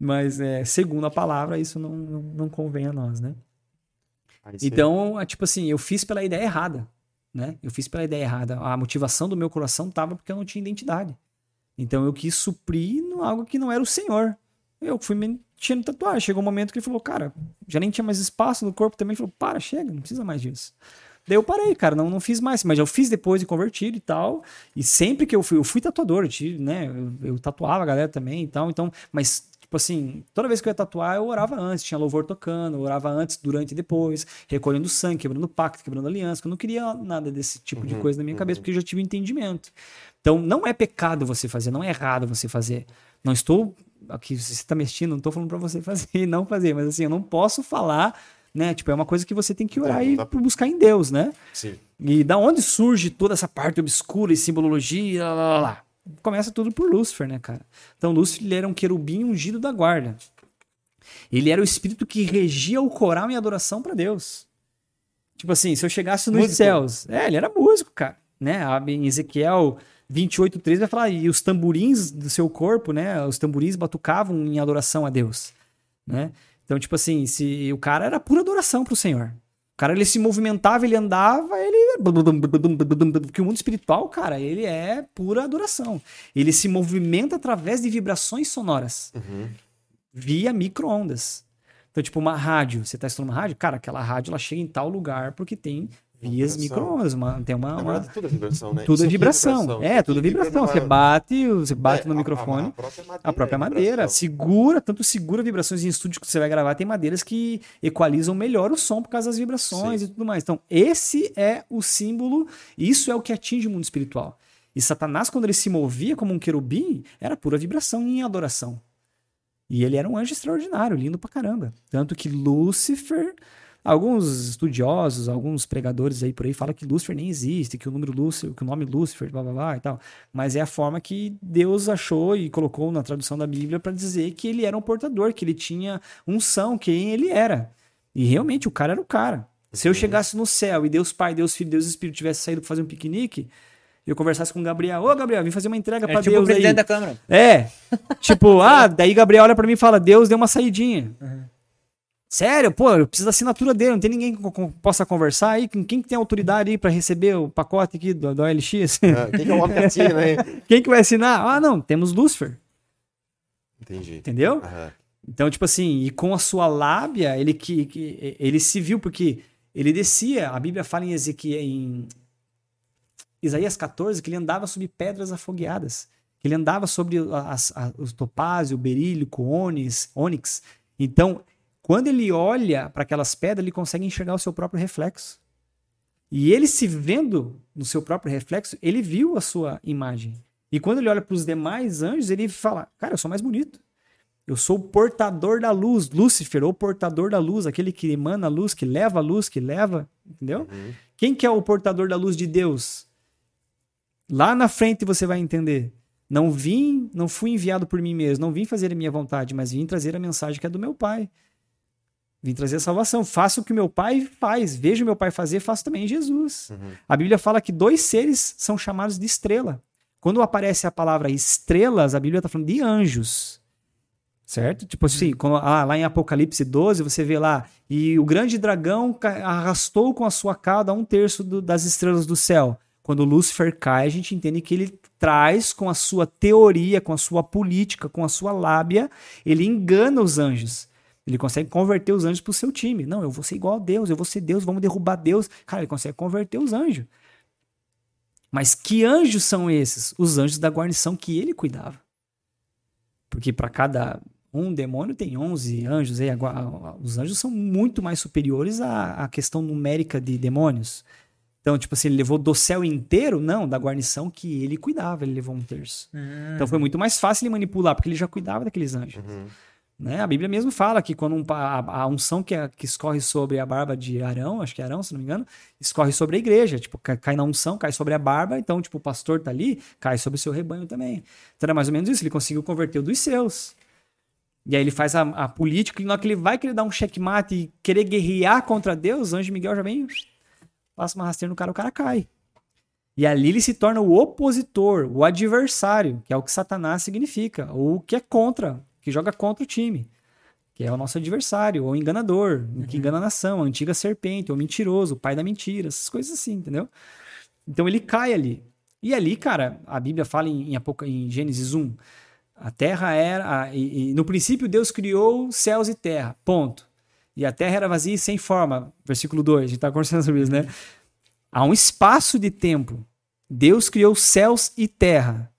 Mas, é, segundo a palavra, isso não, não, não convém a nós, né? Então, é tipo assim, eu fiz pela ideia errada, né? Eu fiz pela ideia errada. A motivação do meu coração tava porque eu não tinha identidade. Então eu quis suprir no algo que não era o Senhor. Eu fui mexendo tatuagem. Chegou um momento que ele falou, cara, já nem tinha mais espaço no corpo também. Ele falou, para, chega, não precisa mais disso. Daí eu parei, cara, não, não fiz mais. Mas eu fiz depois de convertido e tal. E sempre que eu fui, eu fui tatuador, eu tive, né? Eu, eu tatuava a galera também e tal. Então, mas, tipo assim, toda vez que eu ia tatuar, eu orava antes. Tinha louvor tocando, eu orava antes, durante e depois. Recolhendo sangue, quebrando pacto, quebrando aliança. que Eu não queria nada desse tipo de Uhum, coisa na minha uhum. cabeça, porque eu já tive entendimento. Então, não é pecado você fazer, não é errado você fazer. Não estou. Aqui, você está mexendo, não estou falando para você fazer e não fazer, mas assim, eu não posso falar, né? Tipo, é uma coisa que você tem que orar Não, não e dá buscar em Deus, né? Sim. E da onde surge toda essa parte obscura e simbologia, lá, lá, lá? Começa tudo por Lúcifer, né, cara? Então, Lúcifer ele era um querubim ungido da guarda. Ele era o espírito que regia o coral em adoração para Deus. Tipo assim, se eu chegasse nos Músico. céus. É, ele era músico, cara. Né? A- Em Ezequiel 28:3 vai falar, e os tamborins do seu corpo, né? Os tamborins batucavam em adoração a Deus. Né? Então, tipo assim, se o cara era pura adoração pro Senhor. O cara ele se movimentava, ele andava, ele. Porque o mundo espiritual, cara, ele é pura adoração. Ele se movimenta através de vibrações sonoras Uhum. via micro-ondas. Então, tipo, uma rádio, você tá estudando uma rádio, cara, aquela rádio ela chega em tal lugar porque tem vias Vibração. micro-ondas, tem uma, Na uma- verdade, tudo é vibração, né? tudo é aqui vibração. É, tudo é aqui vibração. vibra Você bate, você bate É, no a- microfone. A, própria madeira. A própria é madeira vibração. segura, tanto segura vibrações em estúdio que você vai gravar, tem madeiras que equalizam melhor o som por causa das vibrações Sim. e tudo mais. Então, esse é o símbolo, isso é o que atinge o mundo espiritual. E Satanás, quando ele se movia como um querubim, era pura vibração em adoração. E ele era um anjo extraordinário, lindo pra caramba. Tanto que Lúcifer, alguns estudiosos, alguns pregadores aí por aí falam que Lúcifer nem existe, que o número Lúcifer, que o nome Lúcifer, blá blá blá e tal. Mas é a forma que Deus achou e colocou na tradução da Bíblia para dizer que ele era um portador, que ele tinha unção, quem ele era. E realmente o cara era o cara. Se eu chegasse no céu e Deus Pai, Deus Filho, Deus Espírito tivesse saído para fazer um piquenique, eu conversasse com o Gabriel, ô Gabriel, vim fazer uma entrega É para tipo o Deus presidente aí. da Câmara. É. tipo, ah, daí Gabriel olha pra mim e fala: Deus deu uma saidinha. Sério, pô, eu preciso da assinatura dele, não tem ninguém que possa conversar aí? Quem quem que tem autoridade aí pra receber o pacote aqui do, do OLX? Ah, Quem que é o homem assim, né? Quem que vai assinar? Ah, não, temos Lúcifer, Entendi. entendeu? Aham. Então, tipo assim, e com a sua lábia, ele que, que- ele se viu porque ele descia, a Bíblia fala em Ezequiel em Isaías 14 que ele andava sobre pedras afogueadas, que ele andava sobre as, os topázio, o berílico, ônix, ônix. Então, quando ele olha para aquelas pedras, ele consegue enxergar o seu próprio reflexo. E ele se vendo no seu próprio reflexo, ele viu a sua imagem. E quando ele olha para os demais anjos, ele fala: Cara, eu sou mais bonito. Eu sou o portador da luz, Lúcifer, ou portador da luz, aquele que emana a luz, que leva a luz, que leva, entendeu? Uhum. Quem que é o portador da luz de Deus? Lá na frente você vai entender. Não vim, não fui enviado por mim mesmo, não vim fazer a minha vontade, mas vim trazer a mensagem que é do meu Pai. Vim trazer a salvação. Faço o que meu Pai faz, vejo meu Pai fazer, faço também em Jesus. Uhum. A Bíblia fala que dois seres são chamados de estrela. Quando aparece a palavra estrelas, a Bíblia está falando de anjos. Certo? Tipo assim, quando- ah, lá em Apocalipse 12, você vê lá, e o grande dragão arrastou com a sua cauda um terço do- das estrelas do céu. Quando Lúcifer cai, a gente entende que ele traz com a sua teoria, com a sua política, com a sua lábia, ele engana os anjos. Ele consegue converter os anjos para o seu time. Não, eu vou ser igual a Deus, eu vou ser Deus, vamos derrubar Deus. Cara, ele consegue converter os anjos. Mas que anjos são esses? Os anjos da guarnição que ele cuidava. Porque para cada um demônio tem 11 anjos. E os anjos são muito mais superiores à, à questão numérica de demônios. Então, tipo assim, ele levou do céu inteiro? Não, da guarnição que ele cuidava, ele levou um terço. Hum. Então foi muito mais fácil ele manipular, porque ele já cuidava daqueles anjos. Uhum. Né? A Bíblia mesmo fala que quando um a, a unção que, é- que escorre sobre a barba de Arão, acho que é Arão, se não me engano, escorre sobre a igreja. Tipo, cai, cai na unção, cai sobre a barba, então, tipo, o pastor tá ali, cai sobre o seu rebanho também. Então era mais ou menos isso, ele conseguiu converter o dos seus. E aí ele faz a, a política, e na hora que ele vai querer dar um checkmate e querer guerrear contra Deus, o anjo Miguel já vem, passa uma rasteira no cara, o cara cai. E ali ele se torna o opositor, o adversário, que é o que Satanás significa, ou que é contra, que joga contra o time, que é o nosso adversário, ou enganador, o que engana a nação, a antiga serpente, ou mentiroso, o pai da mentira, essas coisas assim, entendeu? Então ele cai ali. E ali, cara, a Bíblia fala em, em, em Gênesis 1, a terra era. a- e, e no princípio Deus criou céus e terra. Ponto. E a terra era vazia e sem forma. Versículo 2, a gente está conversando sobre isso, né? Há um espaço de tempo. Deus criou céus e terra.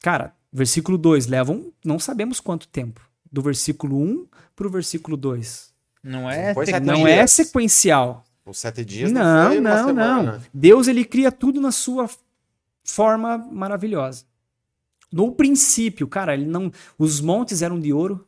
Cara, versículo 2, levam, não sabemos quanto tempo. Do versículo 1 para o versículo 2. Não é? Tec- é, Não dias. é sequencial. Os sete dias Não, não, semana. não. Deus ele cria tudo na sua forma maravilhosa. No princípio, cara, ele não, os montes eram de ouro,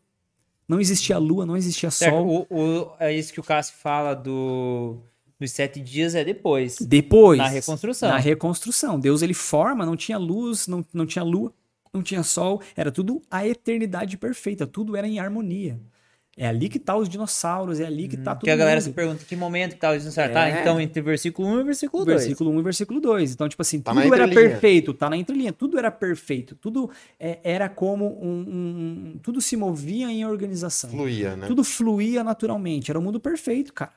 não existia lua, não existia sol. o, o- é isso que o Cássio fala do, dos sete dias é depois. Depois, Na reconstrução. na reconstrução, Deus ele forma, não tinha luz, não, não tinha lua, não tinha sol, era tudo a eternidade perfeita, tudo era em harmonia. É ali que tá os dinossauros, é ali que tá tudo. Porque a galera mundo. se pergunta que momento que tá o dinossauros. Tá, É. então entre versículo 1 e versículo 2. Versículo 1 e versículo 2. Então, tipo assim, Tá tudo era perfeito, tá na entrelinha, tudo era perfeito, tudo é, era como um, um- Tudo se movia em organização. Fluía, né? Tudo fluía naturalmente. Era um mundo perfeito, cara.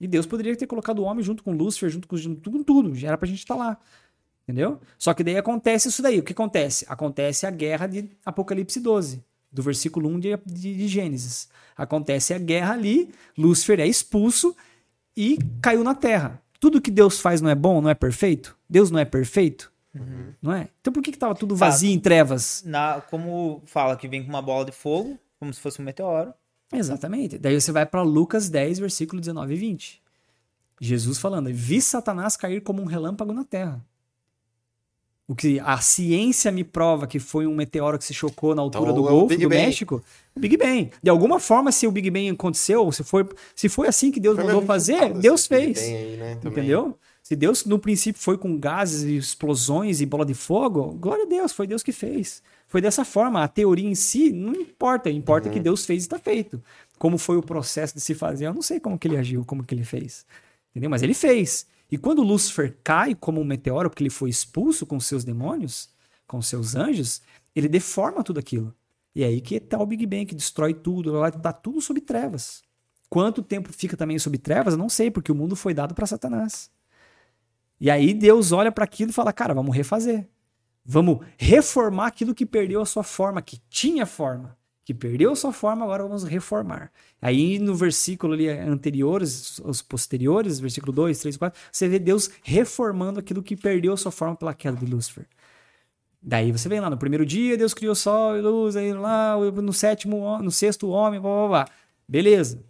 E Deus poderia ter colocado o homem junto com Lúcifer, junto com, junto com tudo. Já era pra gente estar lá. Entendeu? Só que daí acontece isso daí. O que acontece? Acontece a guerra de Apocalipse 12, do versículo 1 de, de, de Gênesis. Acontece a guerra ali, Lúcifer é expulso e caiu na terra. Tudo que Deus faz não é bom, não é perfeito? Deus não é perfeito? Não é? Então por que, que tava tudo vazio em trevas? Na, como fala que vem com uma bola de fogo, como se fosse um meteoro. Exatamente. Daí você vai para Lucas 10, versículo 19 e 20. Jesus falando: Vi Satanás cair como um relâmpago na terra. O que a ciência me prova que foi um meteoro que se chocou na altura Então, do é Golfo do Bang. México, o Big Bang. De alguma forma, se o Big Bang aconteceu, se foi, se foi assim que Deus Foi mandou fazer, Deus fez. Aí, né. Entendeu? Se Deus no princípio foi com gases e explosões e bola de fogo, glória a Deus, foi Deus que fez. Foi dessa forma. A teoria em si não importa, importa Uhum. que Deus fez e está feito. Como foi o processo de se fazer, eu não sei como que ele agiu, como que ele fez. Entendeu? Mas ele fez. E quando Lúcifer cai como um meteoro, porque ele foi expulso com seus demônios, com seus anjos, ele deforma tudo aquilo. E é aí que tá o Big Bang, que destrói tudo, lá tá tudo sob trevas. Quanto tempo fica também sob trevas, não sei, porque o mundo foi dado para Satanás. E aí Deus olha para aquilo e fala: "Cara, vamos refazer. Vamos reformar aquilo que perdeu a sua forma, que tinha forma, que perdeu sua forma, agora vamos reformar". Aí no versículo ali anteriores, os posteriores, versículo 2, 3, 4, você vê Deus reformando aquilo que perdeu sua forma pela queda de Lúcifer. Daí você vem lá no primeiro dia, Deus criou sol e luz, aí lá no sétimo, no sexto homem, blá blá blá. Beleza.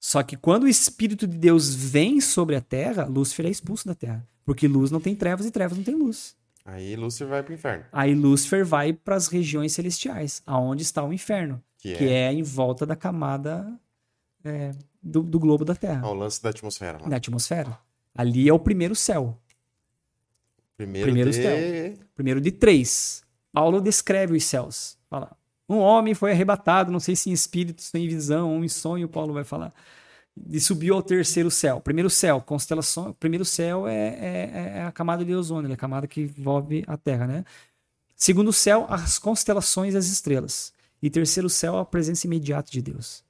Só que quando o Espírito de Deus vem sobre a terra, Lúcifer é expulso da terra. Porque luz não tem trevas e trevas não tem luz. Aí Lúcifer vai pro inferno. Aí Lúcifer vai para as regiões celestiais, aonde está o inferno, Que é, que é em volta da camada é, do, do globo da Terra, ó, o lance da atmosfera lá. da atmosfera. Ali é o primeiro céu. Primeiro, Primeiro de... Primeiro de três. Paulo descreve os céus. Fala. Um homem foi arrebatado, não sei se em espírito, se em visão ou em sonho, Paulo vai falar. E subiu ao terceiro céu. Primeiro céu, constelação. Primeiro céu é, é- é a camada de ozônio, é a camada que envolve a Terra, né? Segundo céu, as constelações e as estrelas. E terceiro céu, a presença imediata de Deus.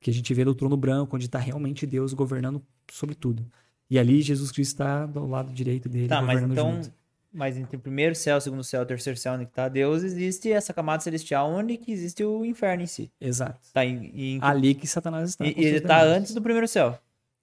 Que a gente vê no trono branco, onde está realmente Deus governando sobre tudo. E ali Jesus Cristo está do lado direito dele, Tá, mas governando então. junto. Mas entre o primeiro céu, o segundo céu, o terceiro céu, onde tá Deus, existe essa camada celestial onde que existe o inferno em si. Exato. Tá em, em- Ali que Satanás está. e, ele tá demônios. antes do primeiro céu.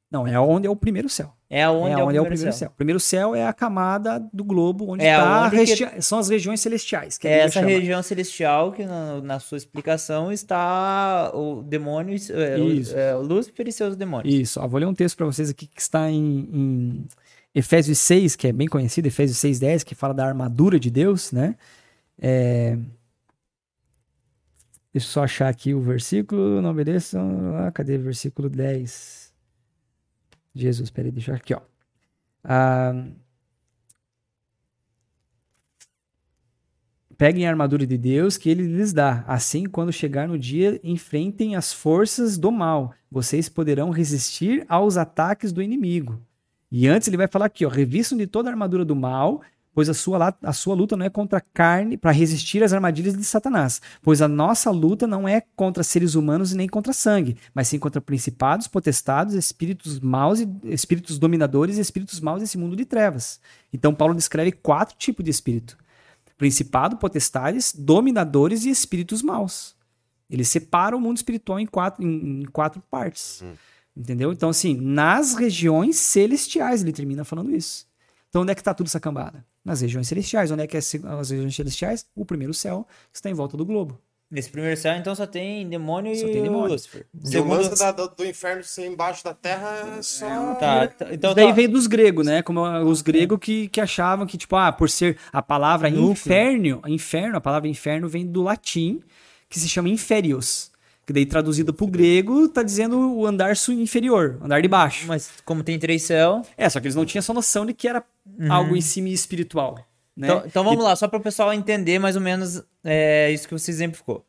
Não, é onde é o primeiro céu. É onde é é, onde o primeiro, céu. O primeiro céu é a camada do globo onde É tá onde resti- que- são as regiões celestiais. É essa região celestial que na, na sua explicação está o demônio, é, o- Isso. é, o Lúcifer e seus demônios. Isso. Ó, vou ler um texto para vocês aqui que está em, em Efésios 6, que é bem conhecido, Efésios 6, 10, que fala da armadura de Deus, né? É... Deixa eu só achar aqui o versículo. Não obedeçam. Ah, cadê o versículo 10? Jesus, peraí, deixa eu aqui, ó. Ah, Peguem a armadura de Deus que ele lhes dá. Assim, quando chegar no dia, enfrentem as forças do mal. Vocês poderão resistir aos ataques do inimigo. E antes ele vai falar aqui, ó, revistam de toda a armadura do mal, pois a sua, a sua luta não é contra a carne para resistir às armadilhas de Satanás. Pois a nossa luta não é contra seres humanos e nem contra sangue, mas sim contra principados, potestados, espíritos maus e espíritos dominadores e espíritos maus desse mundo de trevas. Então Paulo descreve quatro tipos de espírito: principado, potestades, dominadores e espíritos maus. Ele separa o mundo espiritual em quatro, em, em quatro partes. Entendeu? Então, assim, nas regiões celestiais, ele termina falando isso. Então, onde é que está tudo essa cambada? Nas regiões celestiais. Onde é que é as regiões celestiais? O primeiro céu, que está em volta do globo. Nesse primeiro céu, então, só tem demônio Só e tem demônio. Lúcifer. E o Segundo... lance da- do, do inferno ser embaixo da terra é só... Tá, tá, então Isso daí tá. veio dos gregos, né? Como os gregos que, que achavam que, tipo, ah, por ser a palavra Núcleo. inferno, inferno, a palavra inferno vem do latim, que se chama inferios. Que daí traduzido pro grego, tá dizendo o andar inferior, andar de baixo. Mas como tem três céus... É, só que eles não tinham essa noção de que era algo em cima espiritual. Né? Então, então vamos lá, só para o pessoal entender mais ou menos é, isso que você exemplificou.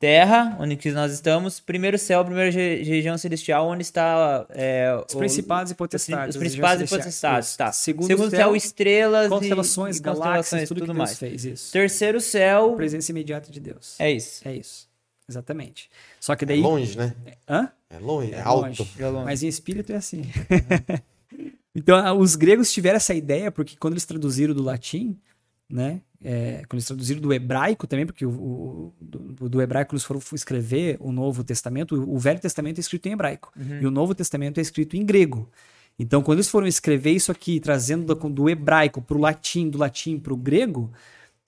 Terra, onde que nós estamos. Primeiro céu, primeira re- região celestial, onde está... é, Os o- principados e potestades. Os principados e potestades, tá. Segundo, Segundo céu, céu, estrelas e- constelações, e galáxias, constelações, tudo, tudo que Deus mais. fez. Isso. Terceiro céu, Presença imediata de Deus. é isso. É isso. Exatamente. Só que É daí... longe, né? Hã? É longe, é, É alto. longe. É longe. Mas em espírito é assim. então, os gregos tiveram essa ideia porque quando eles traduziram do latim, né? é, quando eles traduziram do hebraico também, porque o, o- do, do hebraico eles foram escrever o Novo Testamento, o, o Velho Testamento é escrito em hebraico e o Novo Testamento é escrito em grego. Então, quando eles foram escrever isso aqui, trazendo do, do hebraico para o latim, do latim para o grego,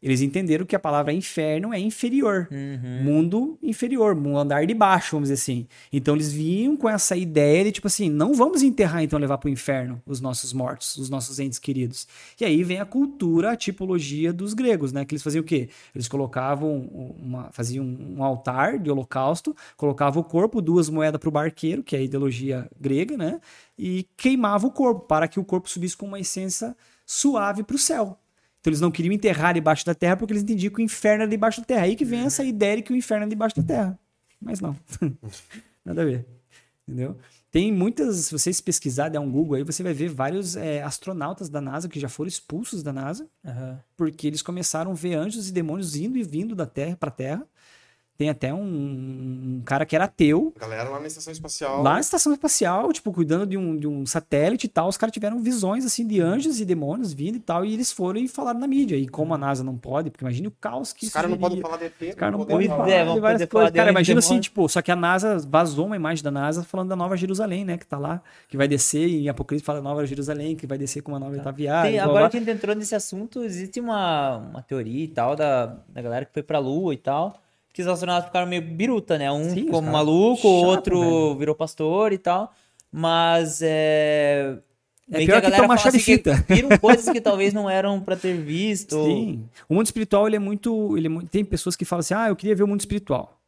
Eles entenderam que a palavra inferno é inferior. Uhum. Mundo inferior, mundo andar de baixo, vamos dizer assim. Então eles vinham com essa ideia de tipo assim, não vamos enterrar então levar para o inferno os nossos mortos, os nossos entes queridos. E aí vem a cultura, a tipologia dos gregos, né? Que eles faziam o quê? Eles colocavam uma, faziam um altar de holocausto, colocavam o corpo, duas moedas para o barqueiro, que é a ideologia grega, né? E queimava o corpo para que o corpo subisse com uma essência suave para o céu. Então eles não queriam enterrar debaixo da terra porque eles entendiam que o inferno era debaixo da terra. Aí que vem essa ideia de que o inferno é debaixo da terra. Mas não. Nada a ver. Entendeu? Tem muitas, se vocês pesquisarem, der um Google aí, você vai ver vários é, astronautas da NASA que já foram expulsos da NASA, Uhum. porque eles começaram a ver anjos e demônios indo e vindo da Terra para a Terra. Tem até um, um cara que era ateu, Galera lá na estação espacial. Lá na estação espacial, tipo, cuidando de um, de um satélite e tal, os caras tiveram visões, assim, de anjos e demônios vindo e tal, e eles foram e falaram na mídia. E como a NASA não pode, porque imagine o caos que Os isso caras não podem falar de ET. Os caras não podem falar é, de várias coisas. falar Cara, imagina assim, tipo, só que a NASA vazou uma imagem da NASA falando da Nova Jerusalém, né, que tá lá, que vai descer em Apocalipse fala Nova Jerusalém, que vai descer com uma nova etaviária. Tem- blá, blá, agora que a gente entrou nesse assunto, existe uma, uma teoria e tal da, da galera que foi pra Lua e tal. Que os astronautas ficaram meio biruta, né? Um Sim, ficou maluco, o outro velho. virou pastor e tal. Mas é. É pior a que tomar assim que fita. Viram coisas que talvez não eram pra ter visto. Sim. O mundo espiritual, ele é muito. Ele é muito- tem pessoas que falam assim: ah, eu queria ver o mundo espiritual.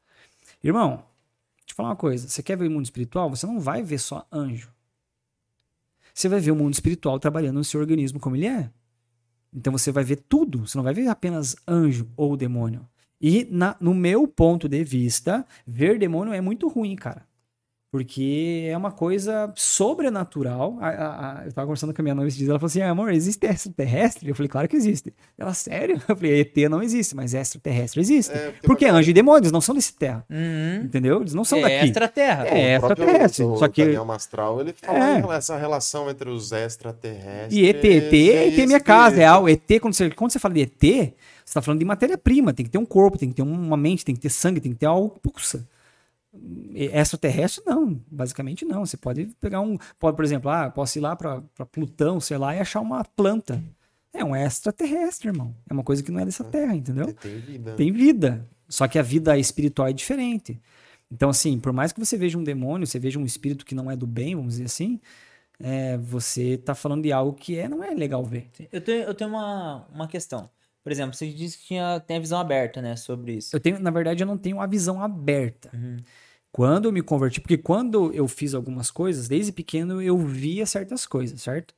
Irmão, deixa eu te falar uma coisa. Você quer ver o mundo espiritual? Você não vai ver só anjo. Você vai ver o mundo espiritual trabalhando no seu organismo como ele é. Então você vai ver tudo. Você não vai ver apenas anjo ou demônio. E na- no meu ponto de vista, ver demônio é muito ruim, cara. Porque é uma coisa sobrenatural. A- a- a- eu tava conversando com a minha noiva esses dias, ela falou assim: ah, amor, existe extraterrestre? Eu falei, claro que existe. Ela, sério? Eu falei, ET não existe, mas extraterrestre existe. É, Porque uma- anjo e demônios não são desse terra. Uhum. Entendeu? Eles não são é daqui. extraterra. É, o próprio- extraterrestre, O, só que- Daniel Mastral, ele fala É. essa relação entre os extraterrestres. E ET, ET, ET é minha casa, é algo. ET, quando você, quando você fala de ET, você tá falando de matéria-prima, tem que ter um corpo, tem que ter uma mente, tem que ter sangue, tem que ter algo que pulsa. E Extraterrestre, não, basicamente não. Você pode pegar um. Pode, por exemplo, ah, posso ir lá para Plutão, sei lá, e achar uma planta. É um extraterrestre, irmão. É uma coisa que não é dessa terra, entendeu? Tem vida. tem vida. Só que a vida espiritual é diferente. Então, assim, por mais que você veja um demônio, você veja um espírito que não é do bem, vamos dizer assim, é, você tá falando de algo que é, não é legal ver. Eu tenho, eu tenho uma, uma questão. Por exemplo, você disse que tinha, tem a visão aberta, né? Sobre isso. Eu tenho, na verdade, eu não tenho a visão aberta. Quando eu me converti, porque quando eu fiz algumas coisas, desde pequeno eu via certas coisas, certo?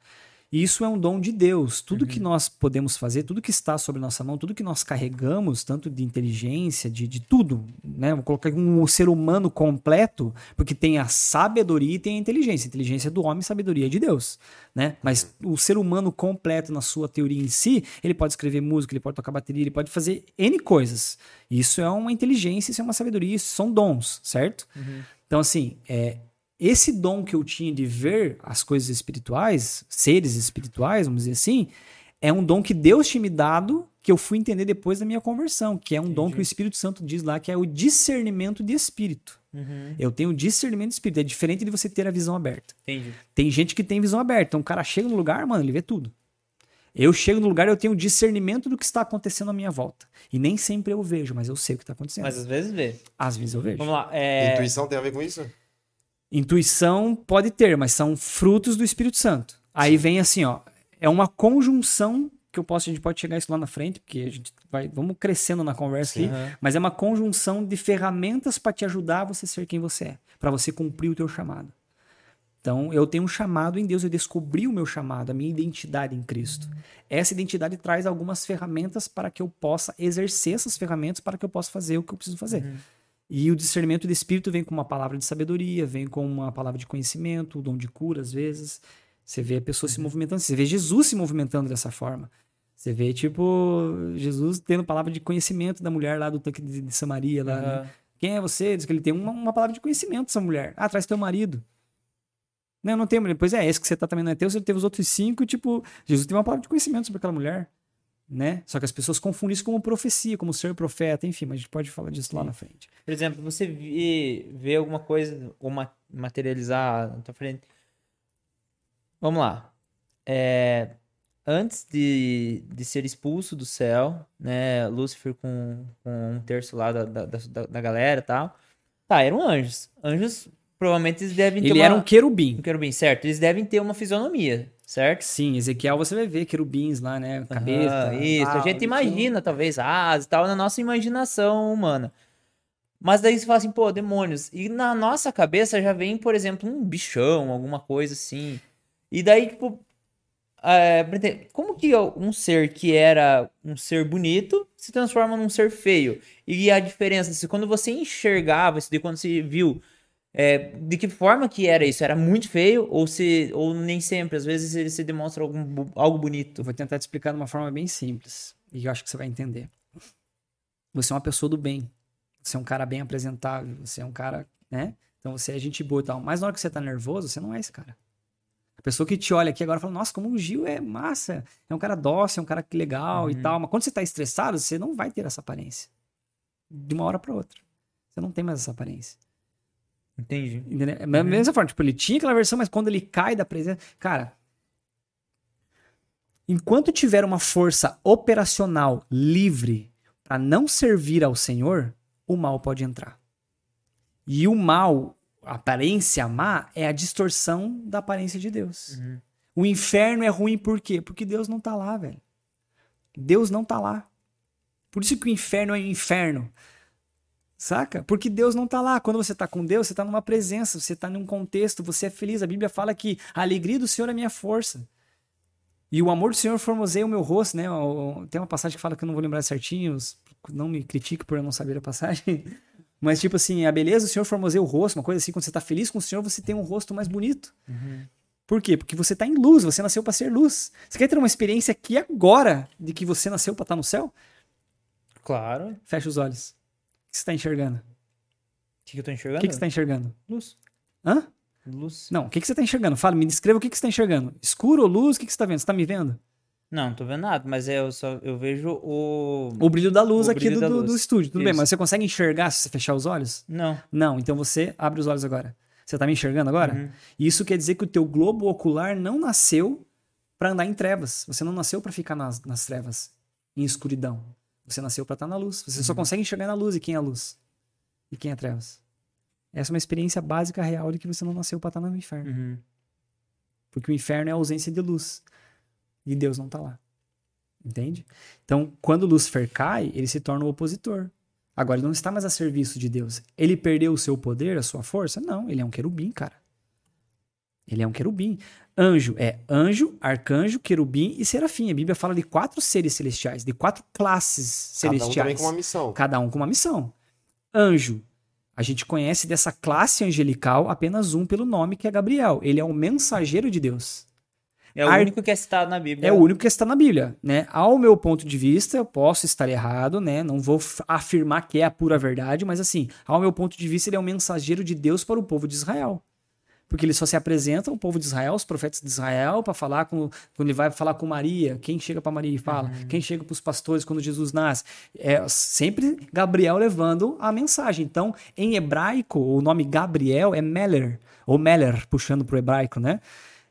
E isso é um dom de Deus. Tudo que nós podemos fazer, tudo que está sobre nossa mão, tudo que nós carregamos, tanto de inteligência, de, de tudo, né? Vou colocar aqui um ser humano completo, porque tem a sabedoria e tem a inteligência. Inteligência é do homem, sabedoria é de Deus, né? Mas o ser humano completo na sua teoria em si, ele pode escrever música, ele pode tocar bateria, ele pode fazer N coisas. Isso é uma inteligência, isso é uma sabedoria, isso são dons, certo? Então, assim, é, esse dom que eu tinha de ver as coisas espirituais, seres espirituais, vamos dizer assim, é um dom que Deus tinha me dado, que eu fui entender depois da minha conversão, que é um dom que o Espírito Santo diz lá, que é o discernimento de espírito. Uhum. Eu tenho discernimento de espírito. É diferente de você ter a visão aberta. Entendi. Tem gente que tem visão aberta. Então o cara chega no lugar, mano, ele vê tudo. Eu chego no lugar, eu tenho discernimento do que está acontecendo à minha volta. E nem sempre eu vejo, mas eu sei o que está acontecendo. Mas às vezes vê. Às vezes eu vejo. Vamos lá. É... Intuição tem a ver com isso? Intuição pode ter, mas são frutos do Espírito Santo. Aí vem assim, ó, é uma conjunção que eu posso, a gente pode chegar isso lá na frente, porque a gente vai, vamos crescendo na conversa aqui, Aham. mas é uma conjunção de ferramentas para te ajudar a você ser quem você é, para você cumprir o teu chamado. Então, eu tenho um chamado em Deus, eu descobri o meu chamado, a minha identidade em Cristo. Essa identidade traz algumas ferramentas para que eu possa exercer essas ferramentas para que eu possa fazer o que eu preciso fazer. E o discernimento do espírito vem com uma palavra de sabedoria, vem com uma palavra de conhecimento, o dom de cura, às vezes. Você vê a pessoa se movimentando, você vê Jesus se movimentando dessa forma. Você vê, tipo, Jesus tendo palavra de conhecimento da mulher lá do tanque de, de Samaria. Lá, né? Aham. Quem é você? Diz que ele tem uma, uma palavra de conhecimento, essa mulher. Ah, traz teu marido. Não, não tem mulher. Pois é, esse que você tá também não é teu, você teve os outros cinco, tipo, Jesus tem uma palavra de conhecimento sobre aquela mulher. Né? Só que as pessoas confundem isso como profecia, como ser profeta, enfim, mas a gente pode falar disso lá na frente. Por exemplo, você vê, vê alguma coisa ou ma- materializar na tua frente. Vamos lá. É, antes de, de ser expulso do céu, né? Lúcifer com, com um terço lá da, da, da, da galera e tal. Tá, eram anjos. Anjos, provavelmente, eles devem ter Ele uma... era um querubim. um querubim, certo? Eles devem ter uma fisionomia, certo? Sim, Ezequiel você vai ver querubins lá, né? Cabeça. Isso, a gente imagina, talvez, asas e tal, na nossa imaginação humana. Mas daí você fala assim, pô, demônios. E na nossa cabeça já vem, por exemplo, um bichão, alguma coisa assim. E daí, tipo, é, como que um ser que era um ser bonito se transforma num ser feio? E a diferença, se quando você enxergava isso, de quando você viu, é, de que forma que era isso? Era muito feio ou se ou nem sempre? Às vezes ele se demonstra algum, algo bonito. Eu vou tentar te explicar de uma forma bem simples. E eu acho que você vai entender. Você é uma pessoa do bem. Você é um cara bem apresentável. Você é um cara, né? Então você é gente boa e tal. Mas na hora que você tá nervoso, você não é esse cara. A pessoa que te olha aqui agora fala, nossa, como o Gil é massa. É um cara dócil, é um cara que legal e Uhum. tal. Mas quando você tá estressado, você não vai ter essa aparência. De uma hora pra outra. Você não tem mais essa aparência. Entendi. Entendeu? É a mesma forma, tipo, ele tinha aquela versão, mas quando ele cai da presença. Cara, enquanto tiver uma força operacional livre para não servir ao Senhor, o mal pode entrar. E o mal, a aparência má, é a distorção da aparência de Deus. Uhum. O inferno é ruim por quê? Porque Deus não tá lá, velho. Deus não tá lá. Por isso que o inferno é o inferno. Saca? Porque Deus não tá lá. Quando você tá com Deus, você tá numa presença, você tá num contexto, você é feliz. A Bíblia fala que a alegria do Senhor é minha força. E o amor do Senhor formoseia o meu rosto, né? Tem uma passagem que fala que eu não vou lembrar certinho, não me critique por eu não saber a passagem. Mas, tipo assim, a beleza do Senhor formoseia o rosto, uma coisa assim, quando você tá feliz com o Senhor, você tem um rosto mais bonito. Por quê? Porque você tá em luz, você nasceu para ser luz. Você quer ter uma experiência aqui agora de que você nasceu para estar no céu? Claro. Fecha os olhos. O que você tá enxergando? O que, que eu O enxergando? que, que você tá enxergando? Luz. Hã? Luz. Não, o que, que você tá enxergando? Fala, me descreva o que, que você tá enxergando. Escuro ou luz? O que, que você tá vendo? Você tá me vendo? Não, não tô vendo nada, mas é, eu só eu vejo o. O brilho da luz O aqui do, luz. do estúdio. Tudo bem, Isso. mas você consegue enxergar se você fechar os olhos? Não. Não, então você abre os olhos agora. Você tá me enxergando agora? Uhum. Isso quer dizer que o teu globo ocular não nasceu para andar em trevas. Você não nasceu para ficar nas, nas trevas, em escuridão. Você nasceu para estar na luz. Você só Uhum. consegue enxergar na luz e quem é a luz e quem é trevas. Essa é uma experiência básica real de que você não nasceu para estar no inferno. Uhum. Porque o inferno é a ausência de luz. E Deus não tá lá. Entende? Então, quando Lúcifer cai, ele se torna o opositor. Agora, ele não está mais a serviço de Deus. Ele perdeu o seu poder, a sua força? Não, ele é um querubim, cara. Ele é um querubim. Anjo é anjo, arcanjo, querubim e serafim. A Bíblia fala de quatro seres celestiais, de quatro classes Cada um celestiais. com uma missão. Cada um com uma missão. Anjo. A gente conhece dessa classe angelical apenas um pelo nome, que é Gabriel. Ele é o mensageiro de Deus. É o Ar- único que é citado na Bíblia. É o único que está na Bíblia, né? Ao meu ponto de vista, eu posso estar errado, né? Não vou afirmar que é a pura verdade, mas assim, ao meu ponto de vista, ele é um mensageiro de Deus para o povo de Israel. Porque ele só se apresenta ao povo de Israel, os profetas de Israel, para falar com. Quando ele vai falar com Maria, quem chega para Maria e fala, quem chega para os pastores quando Jesus nasce. É sempre Gabriel levando a mensagem. Então, em hebraico, o nome Gabriel é Meller, ou Meller, puxando para o hebraico, né?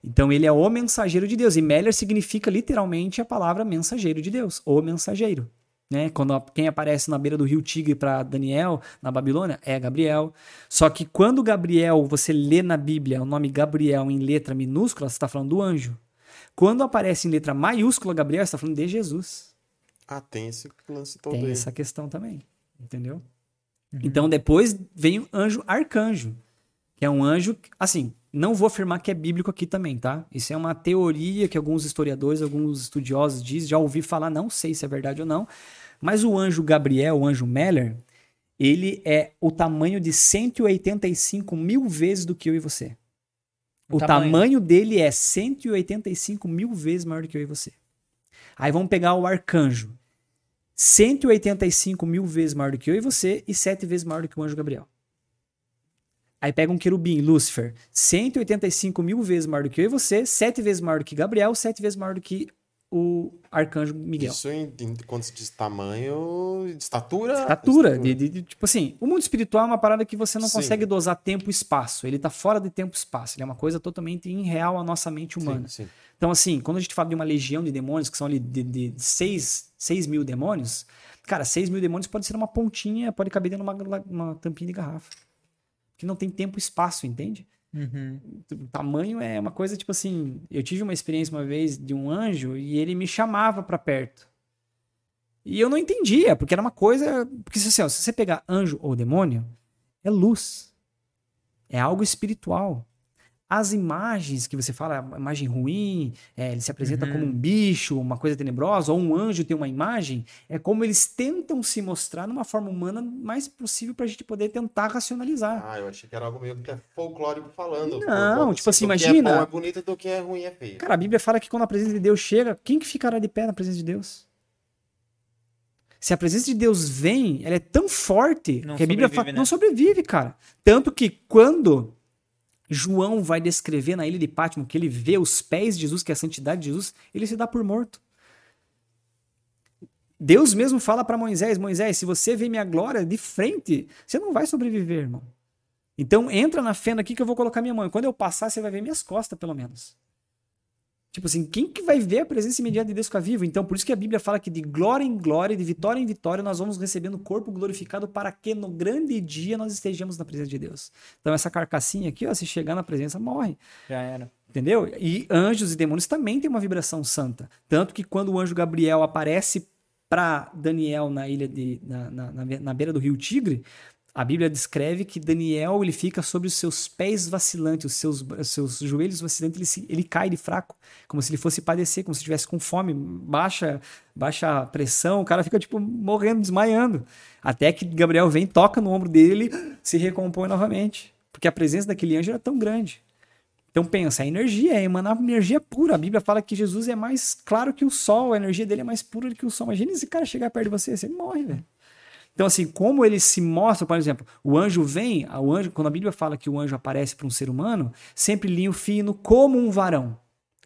Então ele é o mensageiro de Deus. E Meller significa literalmente a palavra mensageiro de Deus, o mensageiro. Né? Quando a- quem aparece na beira do rio Tigre para Daniel, na Babilônia, é Gabriel. Só que quando Gabriel, você lê na Bíblia o nome Gabriel em letra minúscula, você está falando do anjo. Quando aparece em letra maiúscula Gabriel, você está falando de Jesus. Ah, tem esse lance todo Tem aí. essa questão também. Entendeu? Então depois vem o anjo arcanjo, que é um anjo, assim, não vou afirmar que é bíblico aqui também, tá? Isso é uma teoria que alguns historiadores, alguns estudiosos dizem, já ouvi falar, não sei se é verdade ou não, mas o anjo Gabriel, o anjo Meller, ele é o tamanho de 185 mil vezes do que eu e você. O O tamanho. tamanho dele é 185 mil vezes maior do que eu e você. Aí vamos pegar o arcanjo. 185 mil vezes maior do que eu e você e 7 vezes maior do que o anjo Gabriel. Aí pega um querubim, Lúcifer, 185 mil vezes maior do que eu e você, 7 vezes maior do que Gabriel, 7 vezes maior do que o arcanjo Miguel. Isso em, em quanto se diz tamanho, de estatura. Estatura, de, de- de- tipo assim, o mundo espiritual é uma parada que você não Sim. consegue dosar tempo e espaço. Ele tá fora de tempo e espaço. Ele é uma coisa totalmente irreal à nossa mente humana. Sim, sim. Então, assim, quando a gente fala de uma legião de demônios, que são ali de, de 6, mil demônios, cara, 6 mil demônios pode ser uma pontinha, pode caber dentro de uma, uma tampinha de garrafa. Que não tem tempo e espaço, entende? Uhum. O tamanho é uma coisa tipo assim. Eu tive uma experiência uma vez de um anjo e ele me chamava pra perto. E eu não entendia, porque era uma coisa. Porque assim, ó, se você pegar anjo ou demônio, é luz. É algo espiritual. As imagens que você fala, imagem ruim, é, ele se apresenta Uhum. como um bicho, uma coisa tenebrosa, ou um anjo tem uma imagem, é como eles tentam se mostrar numa forma humana mais possível pra gente poder tentar racionalizar. Ah, eu achei que era algo meio que é folclórico falando. Não, tipo assim, do que imagina- É bom é bonito, do que é ruim é feio. Cara, a Bíblia fala que quando a presença de Deus chega, quem que ficará de pé na presença de Deus? Se a presença de Deus vem, ela é tão forte Não que a Bíblia fala né? não sobrevive, cara. Tanto que quando João vai descrever na ilha de Patmos que ele vê os pés de Jesus, que é a santidade de Jesus, ele se dá por morto. Deus mesmo fala para Moisés: Moisés, se você vê minha glória de frente, você não vai sobreviver, irmão. Então entra na fenda aqui que eu vou colocar minha mão. Quando eu passar, você vai ver minhas costas, pelo menos. Tipo assim, quem que vai ver a presença imediata de Deus ficar vivo? Então, por isso que a Bíblia fala que de glória em glória, de vitória em vitória, nós vamos recebendo o corpo glorificado para que no grande dia nós estejamos na presença de Deus. Então, essa carcassinha aqui, ó, se chegar na presença, morre. Já era. Entendeu? E anjos e demônios também têm uma vibração santa. Tanto que quando o anjo Gabriel aparece para Daniel na ilha de. Na, na, na, be- na beira do rio Tigre, a Bíblia descreve que Daniel ele fica sobre os seus pés vacilantes, os seus, os seus joelhos vacilantes, ele, se- ele cai de fraco, como se ele fosse padecer, como se estivesse com fome, baixa, baixa pressão, o cara fica tipo morrendo, desmaiando. Até que Gabriel vem, toca no ombro dele, se recompõe novamente. Porque a presença daquele anjo era tão grande. Então pensa, a energia é emanar energia pura. A Bíblia fala que Jesus é mais claro que o sol, a energia dele é mais pura do que o sol. Imagina esse cara chegar perto de você, você morre, velho. Então assim, como ele se mostra, por exemplo, o anjo vem, o anjo, quando a Bíblia fala que o anjo aparece para um ser humano, sempre linho fino como um varão,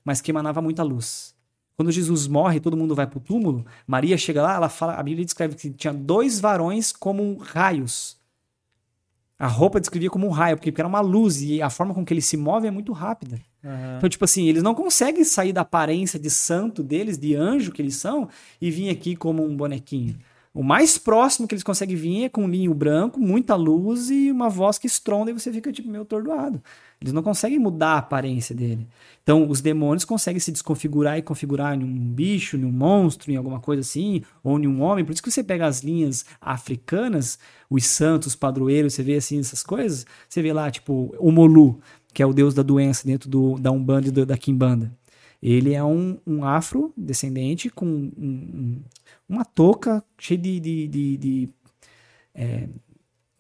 mas que emanava muita luz. Quando Jesus morre, todo mundo vai para o túmulo. Maria chega lá, ela fala, a Bíblia descreve que tinha dois varões como raios. A roupa descrevia como um raio, porque era uma luz e a forma com que ele se move é muito rápida. Aham. Então, tipo assim, eles não conseguem sair da aparência de santo deles, de anjo que eles são, e vir aqui como um bonequinho. O mais próximo que eles conseguem vir é com um linho branco, muita luz e uma voz que estronda e você fica tipo meio atordoado. Eles não conseguem mudar a aparência dele. Então, os demônios conseguem se desconfigurar e configurar em um bicho, em um monstro, em alguma coisa assim, ou em um homem. Por isso que você pega as linhas africanas, os santos, padroeiros, você vê assim essas coisas, você vê lá, tipo, o Molu, que é o deus da doença dentro do, da Umbanda e do- da Kimbanda. Ele é um, um afro-descendente com um- um- uma touca cheia de. de, de- de, é,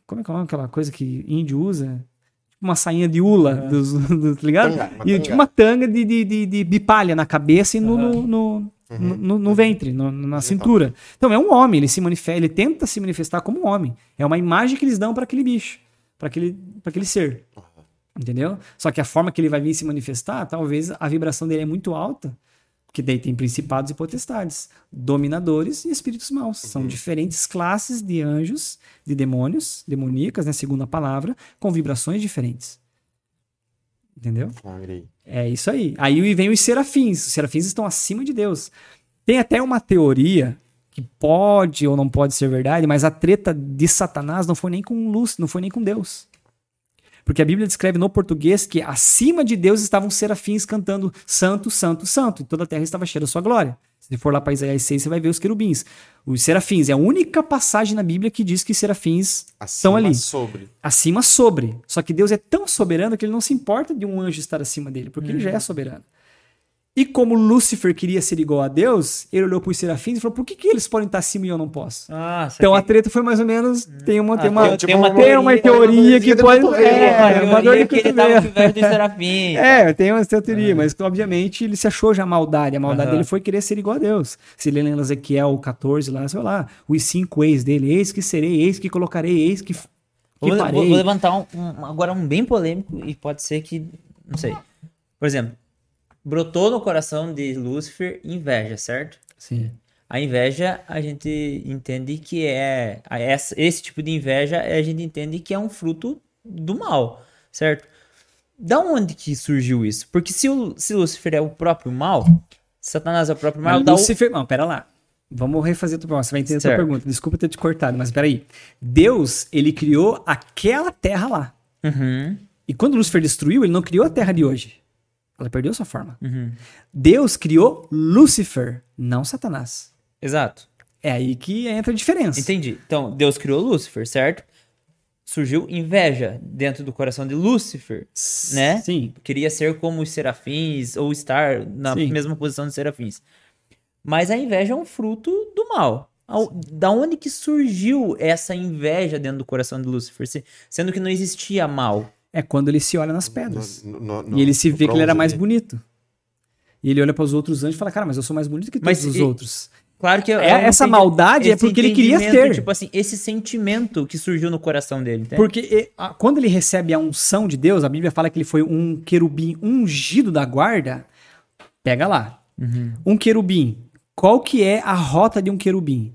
como é que é o nome daquela coisa que índio usa? Tipo Uma sainha de ula, dos, dos- tá ligado? Tanga, e tanga. tipo uma tanga de, de, de, de, de palha na cabeça e no, no, no, no, no- no ventre, no- na cintura. Então é um homem, ele se manifesta, ele tenta se manifestar como um homem. É uma imagem que eles dão para aquele bicho, para aquele, pra aquele ser. Entendeu? Só que a forma que ele vai vir se manifestar, talvez a vibração dele é muito alta, porque daí tem principados e potestades, dominadores e espíritos maus. São diferentes classes de anjos, de demônios, demoníacas, né, segundo a palavra, com vibrações diferentes. Entendeu? Flagrei. É isso aí. Aí vem os serafins. Os serafins estão acima de Deus. Tem até uma teoria que pode ou não pode ser verdade, mas a treta de Satanás não foi nem com luz, não foi nem com Deus. Porque a Bíblia descreve no português que acima de Deus estavam serafins cantando santo, santo, santo. E toda a terra estava cheia da sua glória. Se for lá para Isaías 6, você vai ver os querubins. Os serafins. É a única passagem na Bíblia que diz que serafins estão Acima ali sobre. acima sobre. Só que Deus é tão soberano que ele não se importa de um anjo estar acima dele, porque ele já é soberano. E como Lúcifer queria ser igual a Deus, ele olhou para os serafins e falou: por que, que eles podem estar acima e eu não posso? Ah, Então a treta foi mais ou menos. Tem uma, tem Ah, uma, tem uma tem uma teoria que de pode. É, Uma uma teoria que ele tava cotovelo. com inveja dos serafins. É, tem uma teoria, mas obviamente ele se achou já maldade. A maldade dele foi querer ser igual a Deus. Se ele em Ezequiel 14, lá, sei lá, os cinco ex dele: eis que serei, eis que colocarei, eis que, que Vou, vou levantar um, um- agora um bem polêmico e pode ser que. Não sei. Por exemplo, brotou no coração de Lúcifer inveja, certo? Sim. A inveja, a gente entende que é. Esse tipo de inveja, a gente entende que é um fruto do mal, certo? Da onde que surgiu isso? Porque se, o, se Lúcifer é o próprio mal, Satanás é o próprio mal, Mas dá o- Lúcifer... Não, pera lá. Vamos refazer pergunta. Você vai entender a tua Certo. pergunta. Desculpa ter te cortado, mas peraí. Deus, ele criou aquela terra lá. Uhum, E quando Lúcifer destruiu, ele não criou a terra de hoje. Ela perdeu sua forma. uhum. Deus criou Lúcifer, não Satanás. Exato. É aí que entra a diferença. Entendi. Então, Deus criou Lúcifer, certo? Surgiu inveja dentro do coração de Lúcifer, né? Sim. Queria ser como os serafins ou estar na Sim. mesma posição dos serafins. Mas a inveja é um fruto do mal. Da onde que surgiu essa inveja dentro do coração de Lúcifer? Se- Sendo que não existia mal. É quando ele se olha nas pedras. No- no- no- e ele se vê que ele era mais bonito. E ele olha para os outros anjos e fala, cara, mas eu sou mais bonito que todos Mas os e- outros. Claro que É, essa entendi- maldade é porque ele queria ter. Tipo assim, esse sentimento que surgiu no coração dele. entende? Porque e, a- quando ele recebe a unção de Deus, a Bíblia fala que ele foi um querubim ungido da guarda. Pega lá. Uhum. Um querubim. Qual que é a rota de um querubim?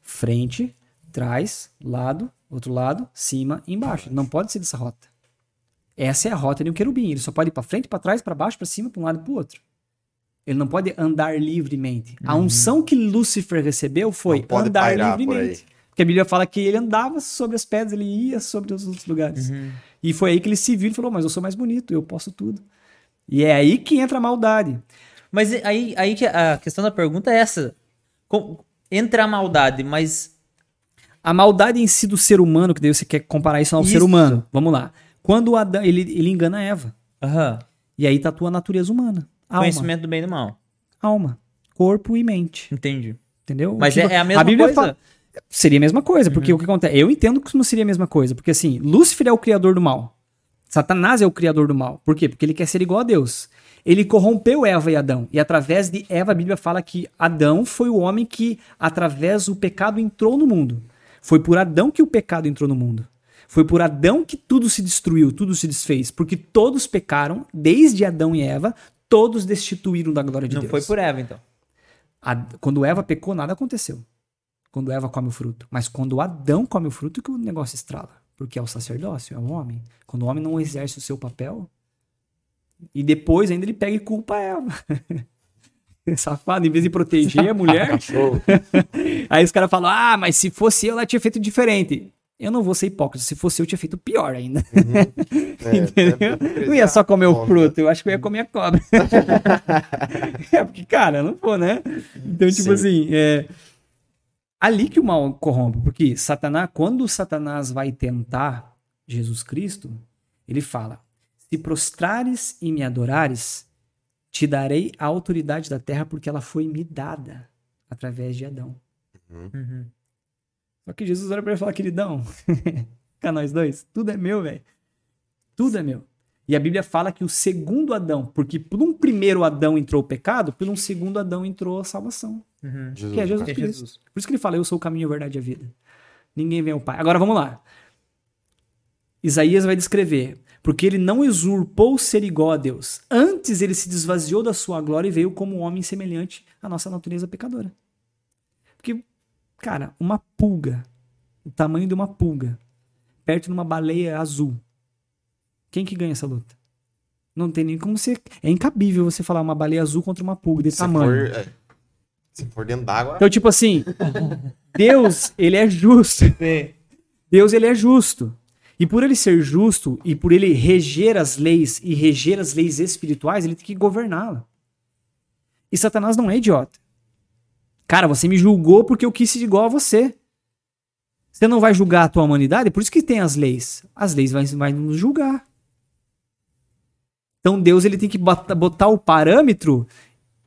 Frente, trás, lado, outro lado, cima e embaixo. Não pode ser dessa rota. Essa é a rota de um querubim. Ele só pode ir para frente, para trás, para baixo, para cima, para um lado e para o outro. Ele não pode andar livremente. A unção que Lúcifer recebeu foi Uhum. Andar por livremente. aí. Porque a Bíblia fala que ele andava sobre as pedras, ele ia sobre os outros lugares. Uhum. E foi aí que ele se viu e falou: Mas eu sou mais bonito, eu posso tudo. E é aí que entra a maldade. Mas e- aí, aí que a questão da pergunta é essa. Com- entra a maldade, mas A maldade em si do ser humano, que daí você quer comparar isso ao ser Isso. humano. Vamos lá. Quando Adão, ele, ele engana Eva. aham, E aí tatua a natureza humana. Alma. conhecimento do bem e do mal. Alma. Corpo e mente. Entendi. Entendeu? Mas Tipo, é, é a mesma Bíblia coisa? fala- Seria a mesma coisa, porque o que acontece? Eu entendo que não seria a mesma coisa, porque assim, Lúcifer é o criador do mal. Satanás é o criador do mal. Por quê? Porque ele quer ser igual a Deus. Ele corrompeu Eva e Adão. E através de Eva, a Bíblia fala que Adão foi o homem que, através do pecado, entrou no mundo. Foi por Adão que o pecado entrou no mundo. Foi por Adão que tudo se destruiu, tudo se desfez. Porque todos pecaram, desde Adão e Eva, todos destituíram da glória de Não Deus. foi por Eva, então. A- quando Eva pecou, nada aconteceu. Quando Eva come o fruto. Mas quando Adão come o fruto, que o negócio estrala. Porque é o sacerdócio, é o homem. Quando o homem não exerce o seu papel, e depois ainda ele pega e culpa Eva. Safado, em vez de proteger a mulher, aí os caras falam: Ah, mas se fosse eu, ela tinha feito diferente. Eu não vou ser hipócrita. Se fosse eu, eu tinha feito pior ainda. É, Entendeu? é, não ia só comer o fruto, eu acho que eu ia comer a cobra. é, porque, cara, não vou, né? Então, tipo Sim. assim, é. Ali que o mal corrompe, porque Satanás, quando Satanás vai tentar Jesus Cristo, ele fala: Se prostrares e me adorares, te darei a autoridade da terra, porque ela foi me dada através de Adão. Uhum. Só que Jesus olha pra ele e fala, queridão, fica nós dois, tudo é meu, velho. Tudo é meu. E a Bíblia fala que o segundo Adão, porque por um primeiro Adão entrou o pecado, por um segundo Adão entrou a salvação. Uhum. Jesus, Que é Jesus É Cristo. Jesus. Por isso que ele fala, eu sou o caminho, a verdade e a vida. Ninguém vem ao Pai. Agora vamos lá. Isaías vai descrever, porque ele não usurpou ser igual a Deus. Antes ele se desvaziou da sua glória e veio como um homem semelhante à nossa natureza pecadora. Porque, cara, uma pulga, o tamanho de uma pulga, perto de uma baleia azul. Quem que ganha essa luta? Não tem nem como você. É incabível você falar uma baleia azul contra uma pulga desse Se tamanho. for, é, se for dentro d'água, Então, tipo assim, Deus, ele é justo. Deus, ele é justo. E por ele ser justo e por ele reger as leis e reger as leis espirituais, ele tem que governá-la. E Satanás não é idiota. Cara, você me julgou porque eu quis ser igual a você. Você não vai julgar a tua humanidade, por isso que tem as leis. As leis vão vai nos julgar. Então Deus ele tem que bota- botar o parâmetro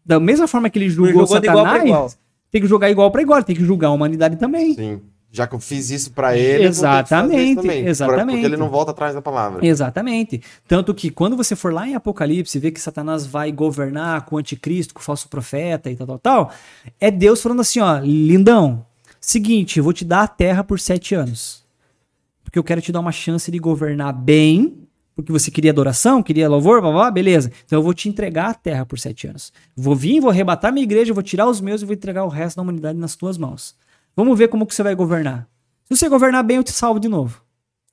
da mesma forma que ele julgou Jogou de igual Satanás, igual. tem que jogar igual para igual, tem que julgar a humanidade também. sim. Já que eu fiz isso pra ele, Exatamente, também, exatamente. Porque ele não volta atrás da palavra. Exatamente. Tanto que quando você for lá em Apocalipse e ver que Satanás vai governar com o anticristo, com o falso profeta e tal, tal, tal, é Deus falando assim, ó, lindão, seguinte, eu vou te dar a terra por sete anos. Porque eu quero te dar uma chance de governar bem, Porque você queria adoração, queria louvor, blá, blá, beleza. Então eu vou te entregar a terra por sete anos. Vou vir, vou arrebatar minha igreja, vou tirar os meus e vou entregar o resto da humanidade nas tuas mãos. Vamos ver como que você vai governar. Se você governar bem, eu te salvo de novo.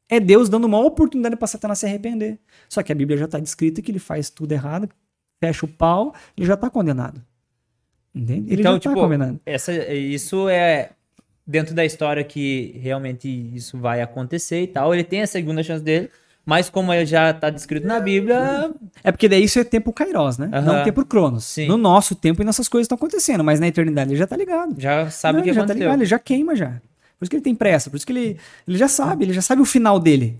É Deus dando uma oportunidade para Satanás se arrepender. Só que a Bíblia já está descrita que ele faz tudo errado, fecha o pau, ele já está condenado. Entende? Ele então, já tá tipo, condenado. essa, isso é dentro da história que realmente isso vai acontecer e tal. Ele tem a segunda chance dele, mas como ele já está descrito na Bíblia, É porque daí isso é tempo kairos, né? Aham. Não tempo cronos. Sim. No nosso tempo, e nessas coisas estão acontecendo, mas na eternidade ele já tá ligado. já sabe o que ele já tá aconteceu. ligado, ele já queima já. Por isso que ele tem pressa, por isso que ele, ele já sabe, ele já sabe o final dele.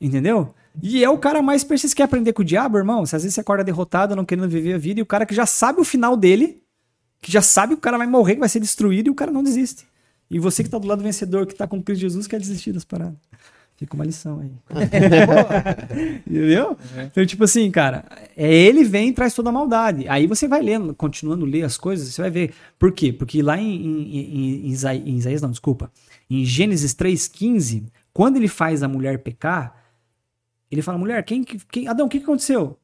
Entendeu? E é o cara mais persistente. Quer aprender com o diabo, irmão? Se às vezes você acorda derrotado, não querendo viver a vida, e o cara que já sabe o final dele, que já sabe que o cara vai morrer, que vai ser destruído, e o cara não desiste. E você que tá do lado vencedor, que tá com Cristo Jesus, quer desistir das paradas. Fica uma lição aí. Entendeu? Então, tipo assim, cara, é ele vem e traz toda a maldade. Aí você vai lendo, continuando a ler as coisas, você vai ver. Por quê? Porque lá em, em, em, em Isa- em Isaías, não, desculpa. Em Gênesis 3,15, quando ele faz a mulher pecar, ele fala, mulher, quem, que- quem Adão, o que, que aconteceu?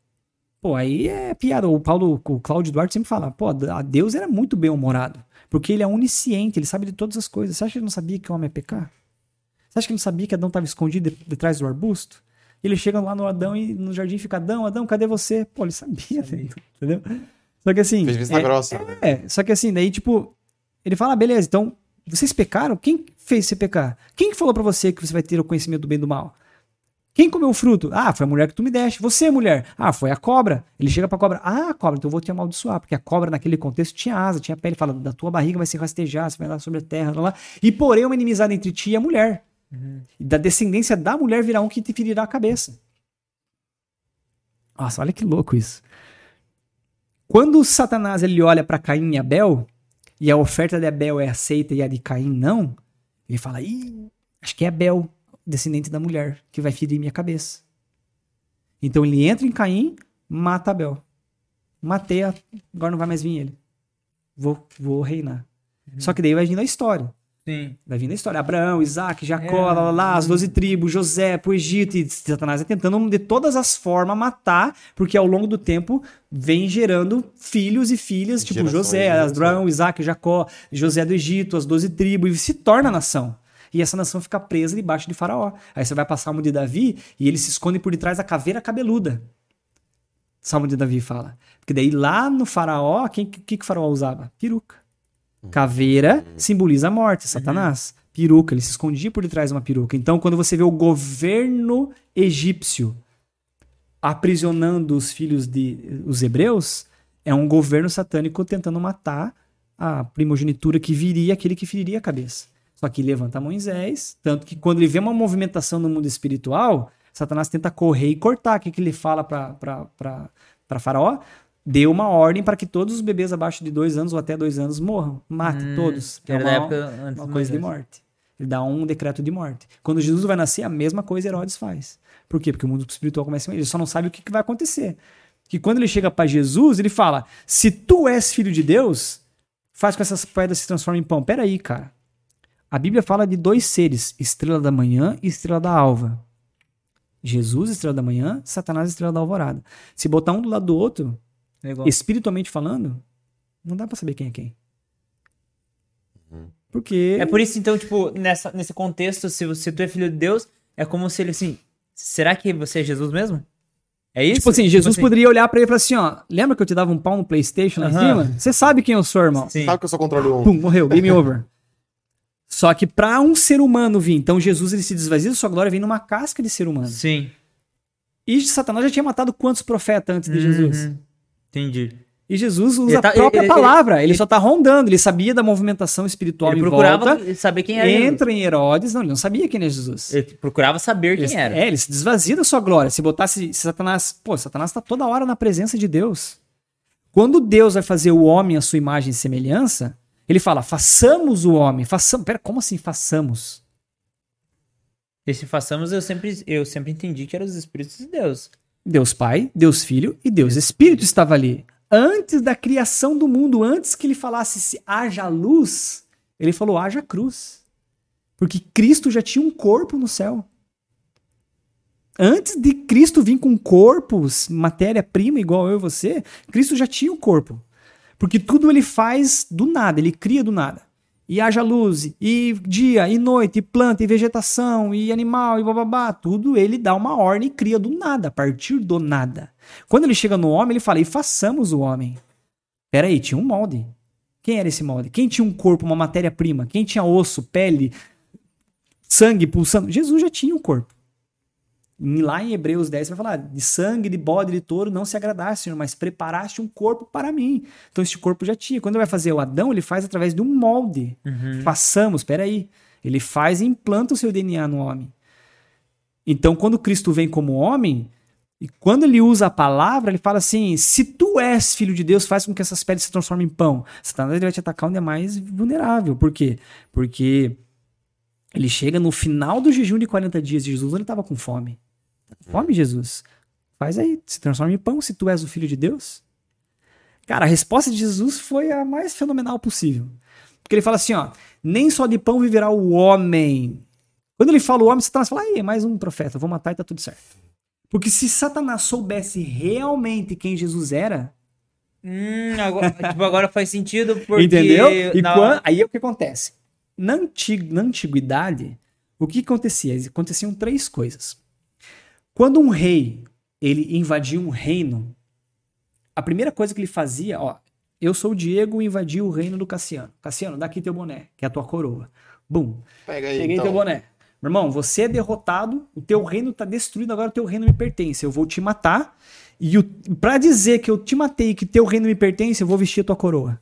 Pô, aí é piada. O Paulo, o Cláudio Duarte sempre fala, pô, a Deus era muito bem-humorado. Porque ele é onisciente, ele sabe de todas as coisas. Você acha que ele não sabia que o homem é pecar? Você acha que ele não sabia que Adão estava escondido de, de trás do arbusto? Ele chega lá no Adão e no jardim fica, Adão, Adão, cadê você? Pô, ele sabia, velho, entendeu? Só que assim. Fez vista é, grossa. né? é, só que assim, daí, tipo, ele fala, ah, beleza, então, vocês pecaram? Quem fez você pecar? Quem que falou pra você que você vai ter o conhecimento do bem e do mal? Quem comeu o fruto? Ah, foi a mulher que tu me deste. Você, mulher? Ah, foi a cobra. Ele chega pra cobra. Ah, cobra, então eu vou te amaldiçoar. Porque a cobra, naquele contexto, tinha asa, tinha pele. Fala, da tua barriga vai se rastejar, você vai andar sobre a terra. Lá, lá. E porém, uma inimizade entre ti e a mulher. E da descendência da mulher virá um que te ferirá a cabeça. Nossa, olha que louco isso. Quando Satanás ele olha para Caim e Abel, e a oferta de Abel é aceita e a de Caim não, ele fala: Ih, acho que é Abel, descendente da mulher, que vai ferir minha cabeça. Então ele entra em Caim, mata Abel. Matei, a... agora não vai mais vir ele. Vou, vou reinar. Só que daí vai vindo a história. Sim. Vai vindo a história. Abraão, Isaac, Jacó, É. lá, lá, lá, as doze tribos, José pro Egito. E Satanás é tentando de todas as formas matar, porque ao longo do tempo vem gerando filhos e filhas, tipo José, gerações. Abraão, Isaac, Jacó, José do Egito, as doze tribos, e se torna nação. E essa nação fica presa debaixo de Faraó. Aí você vai para Salmo de Davi e ele se esconde por detrás da caveira cabeluda. Salmo de Davi fala. Porque daí lá no Faraó, quem que, que o Faraó usava? Peruca. Caveira simboliza a morte, Satanás. Peruca, ele se escondia por detrás de uma peruca. Então, quando você vê o governo egípcio aprisionando os filhos de os hebreus, é um governo satânico tentando matar a primogenitura que viria, aquele que feriria a cabeça. Só que levanta Moisés, tanto que quando ele vê uma movimentação no mundo espiritual, Satanás tenta correr e cortar. O que, que ele fala para Faraó? Dê uma ordem para que todos os bebês abaixo de dois anos ou até dois anos morram. Mate Hum, todos. que é uma, época uma coisa de morte. Ele dá um decreto de morte. Quando Jesus vai nascer, a mesma coisa Herodes faz. Por quê? Porque o mundo espiritual começa a ele só não sabe o que, que vai acontecer. Que quando ele chega para Jesus, ele fala: Se tu és filho de Deus, faz com essas pedras se transformem em pão. Peraí, cara. A Bíblia fala de dois seres: estrela da manhã e estrela da alva. Jesus, estrela da manhã, Satanás, estrela da alvorada. Se botar um do lado do outro, Legal. espiritualmente falando, não dá pra saber quem é quem. Porque. É por isso, então, tipo, nessa, nesse contexto, se, você, se tu é filho de Deus, é como se ele assim. Será que você é Jesus mesmo? É isso? Tipo assim, Jesus assim, poderia olhar pra ele e falar assim, ó, lembra que eu te dava um pau no Playstation lá em cima? Você sabe quem eu sou, irmão. Sim. Sabe que eu sou controle 1? Pum, morreu, game over. Só que pra um ser humano vir, então Jesus ele se desvazia da sua glória, vem numa casca de ser humano. Sim. E Satanás já tinha matado quantos profetas antes de Jesus? Entendi. E Jesus usa Ele tá- a própria ele- palavra, ele, ele- só tá rondando, ele sabia da movimentação espiritual Ele procurava volta, saber quem era entra em Herodes, não, ele não sabia quem era Jesus. Ele procurava saber quem Ele- era. É, ele se desvazia da sua glória. Se botasse se Satanás, pô, Satanás tá toda hora na presença de Deus. Quando Deus vai fazer o homem à sua imagem e semelhança, ele fala: "Façamos o homem". Façamos. Pera, como assim façamos? E se façamos, eu sempre, eu sempre entendi que eram os Espíritos de Deus. Deus Pai, Deus Filho e Deus Espírito estava ali. Antes da criação do mundo, antes que ele falasse se haja luz, ele falou haja cruz. Porque Cristo já tinha um corpo no céu. Antes de Cristo vir com corpos, matéria-prima igual eu e você, Cristo já tinha o corpo. Porque tudo ele faz do nada, ele cria do nada. E haja luz, e dia, e noite, e planta, e vegetação, e animal, e bababá. Tudo ele dá uma ordem e cria do nada, a partir do nada. Quando ele chega no homem, ele fala: e façamos o homem. Peraí, tinha um molde. Quem era esse molde? Quem tinha um corpo, uma matéria-prima? Quem tinha osso, pele, sangue pulsando? Jesus já tinha um corpo. Lá em Hebreus 10 vai falar: de sangue, de bode, de touro não se agradaste, Senhor, mas preparaste um corpo para mim. Então, este corpo já tinha. Quando ele vai fazer o Adão, ele faz através de um molde. Uhum. Façamos, peraí. Ele faz e implanta o seu DNA no homem. Então, quando Cristo vem como homem, e quando ele usa a palavra, ele fala assim: se tu és filho de Deus, faz com que essas pedras se transformem em pão. Satanás vai te atacar onde é mais vulnerável. Por quê? Porque ele chega no final do jejum de 40 dias de Jesus, ele estava com fome. Fome, Jesus. Faz aí, se transforma em pão se tu és o filho de Deus. Cara, a resposta de Jesus foi a mais fenomenal possível. Porque ele fala assim, ó, nem só de pão viverá o homem. Quando ele fala o homem, Satanás fala, aí, mais um profeta, vou matar e tá tudo certo. Porque se Satanás soubesse realmente quem Jesus era. Hum, agora, tipo, agora faz sentido porque. Entendeu? E na- quan- aí é o que acontece. Na, antig- na antiguidade, o que acontecia? Aconteciam três coisas. Quando um rei ele invadia um reino, a primeira coisa que ele fazia, ó, eu sou o Diego e invadi o reino do Cassiano. Cassiano, dá aqui teu boné, que é a tua coroa. Bum. Pega aí, Peguei então. teu boné. Meu irmão, você é derrotado, o teu reino tá destruído, agora o teu reino me pertence. Eu vou te matar. E o, pra dizer que eu te matei e que teu reino me pertence, eu vou vestir a tua coroa.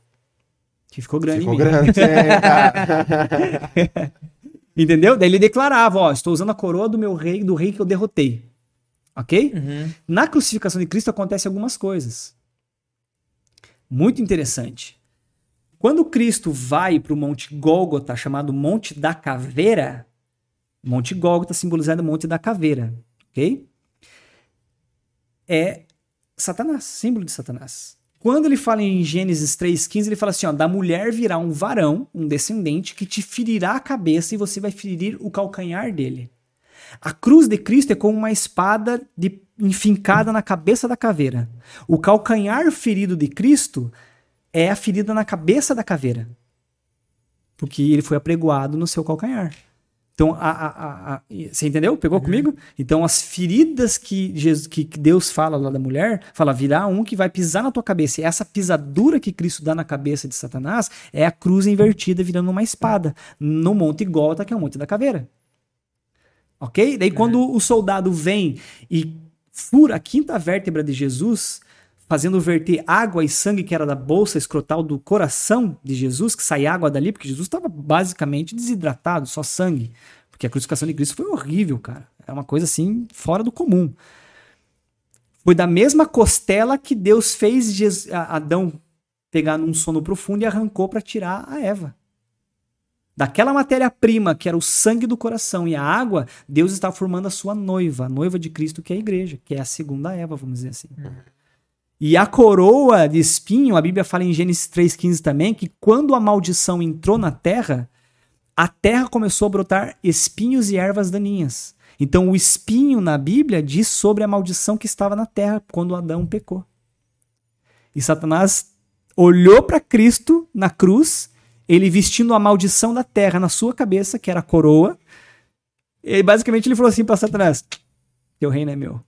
Que ficou grande Ficou em mim. grande, é. Entendeu? Daí ele declarava, ó, estou usando a coroa do meu rei, do rei que eu derrotei. Ok? Uhum. Na crucificação de Cristo acontecem algumas coisas. Muito interessante. Quando Cristo vai para o Monte Gólgota, chamado Monte da Caveira, Monte Gólgota simbolizando o Monte da Caveira, ok? É Satanás, símbolo de Satanás. Quando ele fala em Gênesis 3,15, ele fala assim: ó, da mulher virá um varão, um descendente, que te ferirá a cabeça e você vai ferir o calcanhar dele. A cruz de Cristo é como uma espada de, enfincada na cabeça da caveira. O calcanhar ferido de Cristo é a ferida na cabeça da caveira. Porque ele foi apregoado no seu calcanhar. Então, a, a- a- você entendeu? Pegou comigo? Então, as feridas que, Jesus, que Deus fala lá da mulher, fala, virá um que vai pisar na tua cabeça. E essa pisadura que Cristo dá na cabeça de Satanás é a cruz invertida virando uma espada no Monte Gólgota, que é o Monte da Caveira. Ok? Daí, quando o soldado vem e fura a quinta vértebra de Jesus, fazendo verter água e sangue que era da bolsa escrotal do coração de Jesus, que sai água dali, porque Jesus estava basicamente desidratado, só sangue. Porque a crucificação de Cristo foi horrível, cara. É uma coisa assim, fora do comum. Foi da mesma costela que Deus fez Jesus- Adão pegar num sono profundo e arrancou para tirar a Eva. Daquela matéria-prima que era o sangue do coração e a água, Deus está formando a sua noiva, a noiva de Cristo, que é a igreja, que é a segunda Eva, vamos dizer assim. E a coroa de espinho, a Bíblia fala em Gênesis 3,15 também, que quando a maldição entrou na terra, a terra começou a brotar espinhos e ervas daninhas. Então o espinho na Bíblia diz sobre a maldição que estava na terra quando Adão pecou. E Satanás olhou para Cristo na cruz, ele vestindo a maldição da terra na sua cabeça, que era a coroa. E basicamente ele falou assim para Satanás: Teu reino é meu.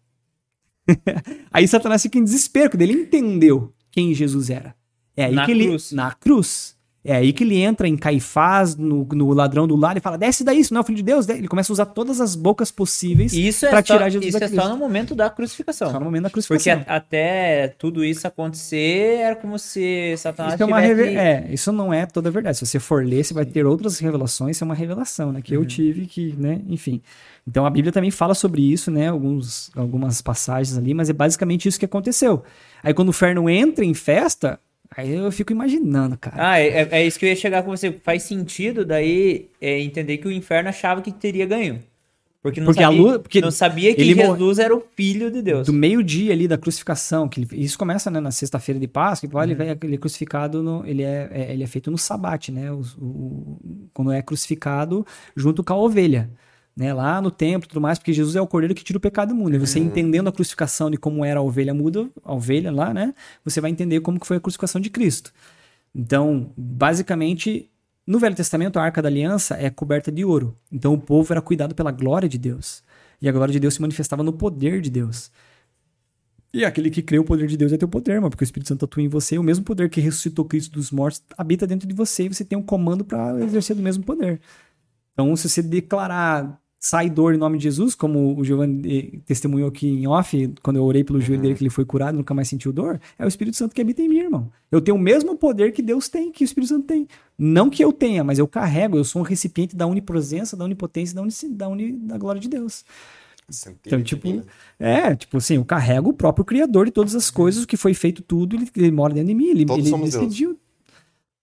Aí Satanás fica em desespero, porque ele entendeu quem Jesus era. É aí Na que ele. cruz. Na cruz. É aí que ele entra em Caifás, no, no ladrão do lar, e fala: desce daí, isso não é o filho de Deus. Daí Ele começa a usar todas as bocas possíveis Isso é, tirar Jesus isso da é cruz. só no momento da crucificação. Só no momento da Porque crucificação. a- até tudo isso acontecer era como se Satanás Isso, é uma tivesse... é, isso não é toda a verdade. Se você for ler, você vai ter outras revelações. Isso é uma revelação, né? Que Uhum. eu tive, que, né? Enfim. Então a Bíblia também fala sobre isso, né? Alguns, algumas passagens ali, mas é basicamente isso que aconteceu. Aí quando o Ferno entra em festa, aí eu fico imaginando, cara. Ah, é, é- é isso que eu ia chegar com você. Faz sentido daí é, entender que o inferno achava que teria ganho. Porque não Porque a sabia, luz- porque não sabia que ele mor- Jesus era o filho de Deus. do meio-dia ali da crucificação, que ele- isso começa né, na sexta-feira de Páscoa, e ele, vai- ele é crucificado, no- ele, é, é- ele é feito no sabate, né? O- o- quando é crucificado junto com a ovelha. Né, lá no templo e tudo mais, porque Jesus é o cordeiro que tira o pecado do mundo. E você entendendo a crucificação de como era a ovelha muda, a ovelha lá, né, você vai entender como que foi a crucificação de Cristo. Então, basicamente, no Velho Testamento, a Arca da Aliança é coberta de ouro. Então, o povo era cuidado pela glória de Deus. E a glória de Deus se manifestava no poder de Deus. E aquele que crê o poder de Deus é teu poder, mano, porque o Espírito Santo atua em você. O mesmo poder que ressuscitou Cristo dos mortos habita dentro de você e você tem um comando para exercer do mesmo poder. Então, se você declarar sai dor em nome de Jesus, como o Giovanni testemunhou aqui em off, quando eu orei pelo joelho dele que ele foi curado, nunca mais sentiu dor, é o Espírito Santo que habita em mim, irmão. Eu tenho o mesmo poder que Deus tem, que o Espírito Santo tem. Não que eu tenha, mas eu carrego, eu sou um recipiente da onipresença, da onipotência, da, unici, da, uni, da glória de Deus. Então, tipo, é, tipo assim, eu carrego o próprio Criador de todas as coisas, o que foi feito tudo, ele, ele mora dentro de mim, ele, Todos ele decidiu. Deus.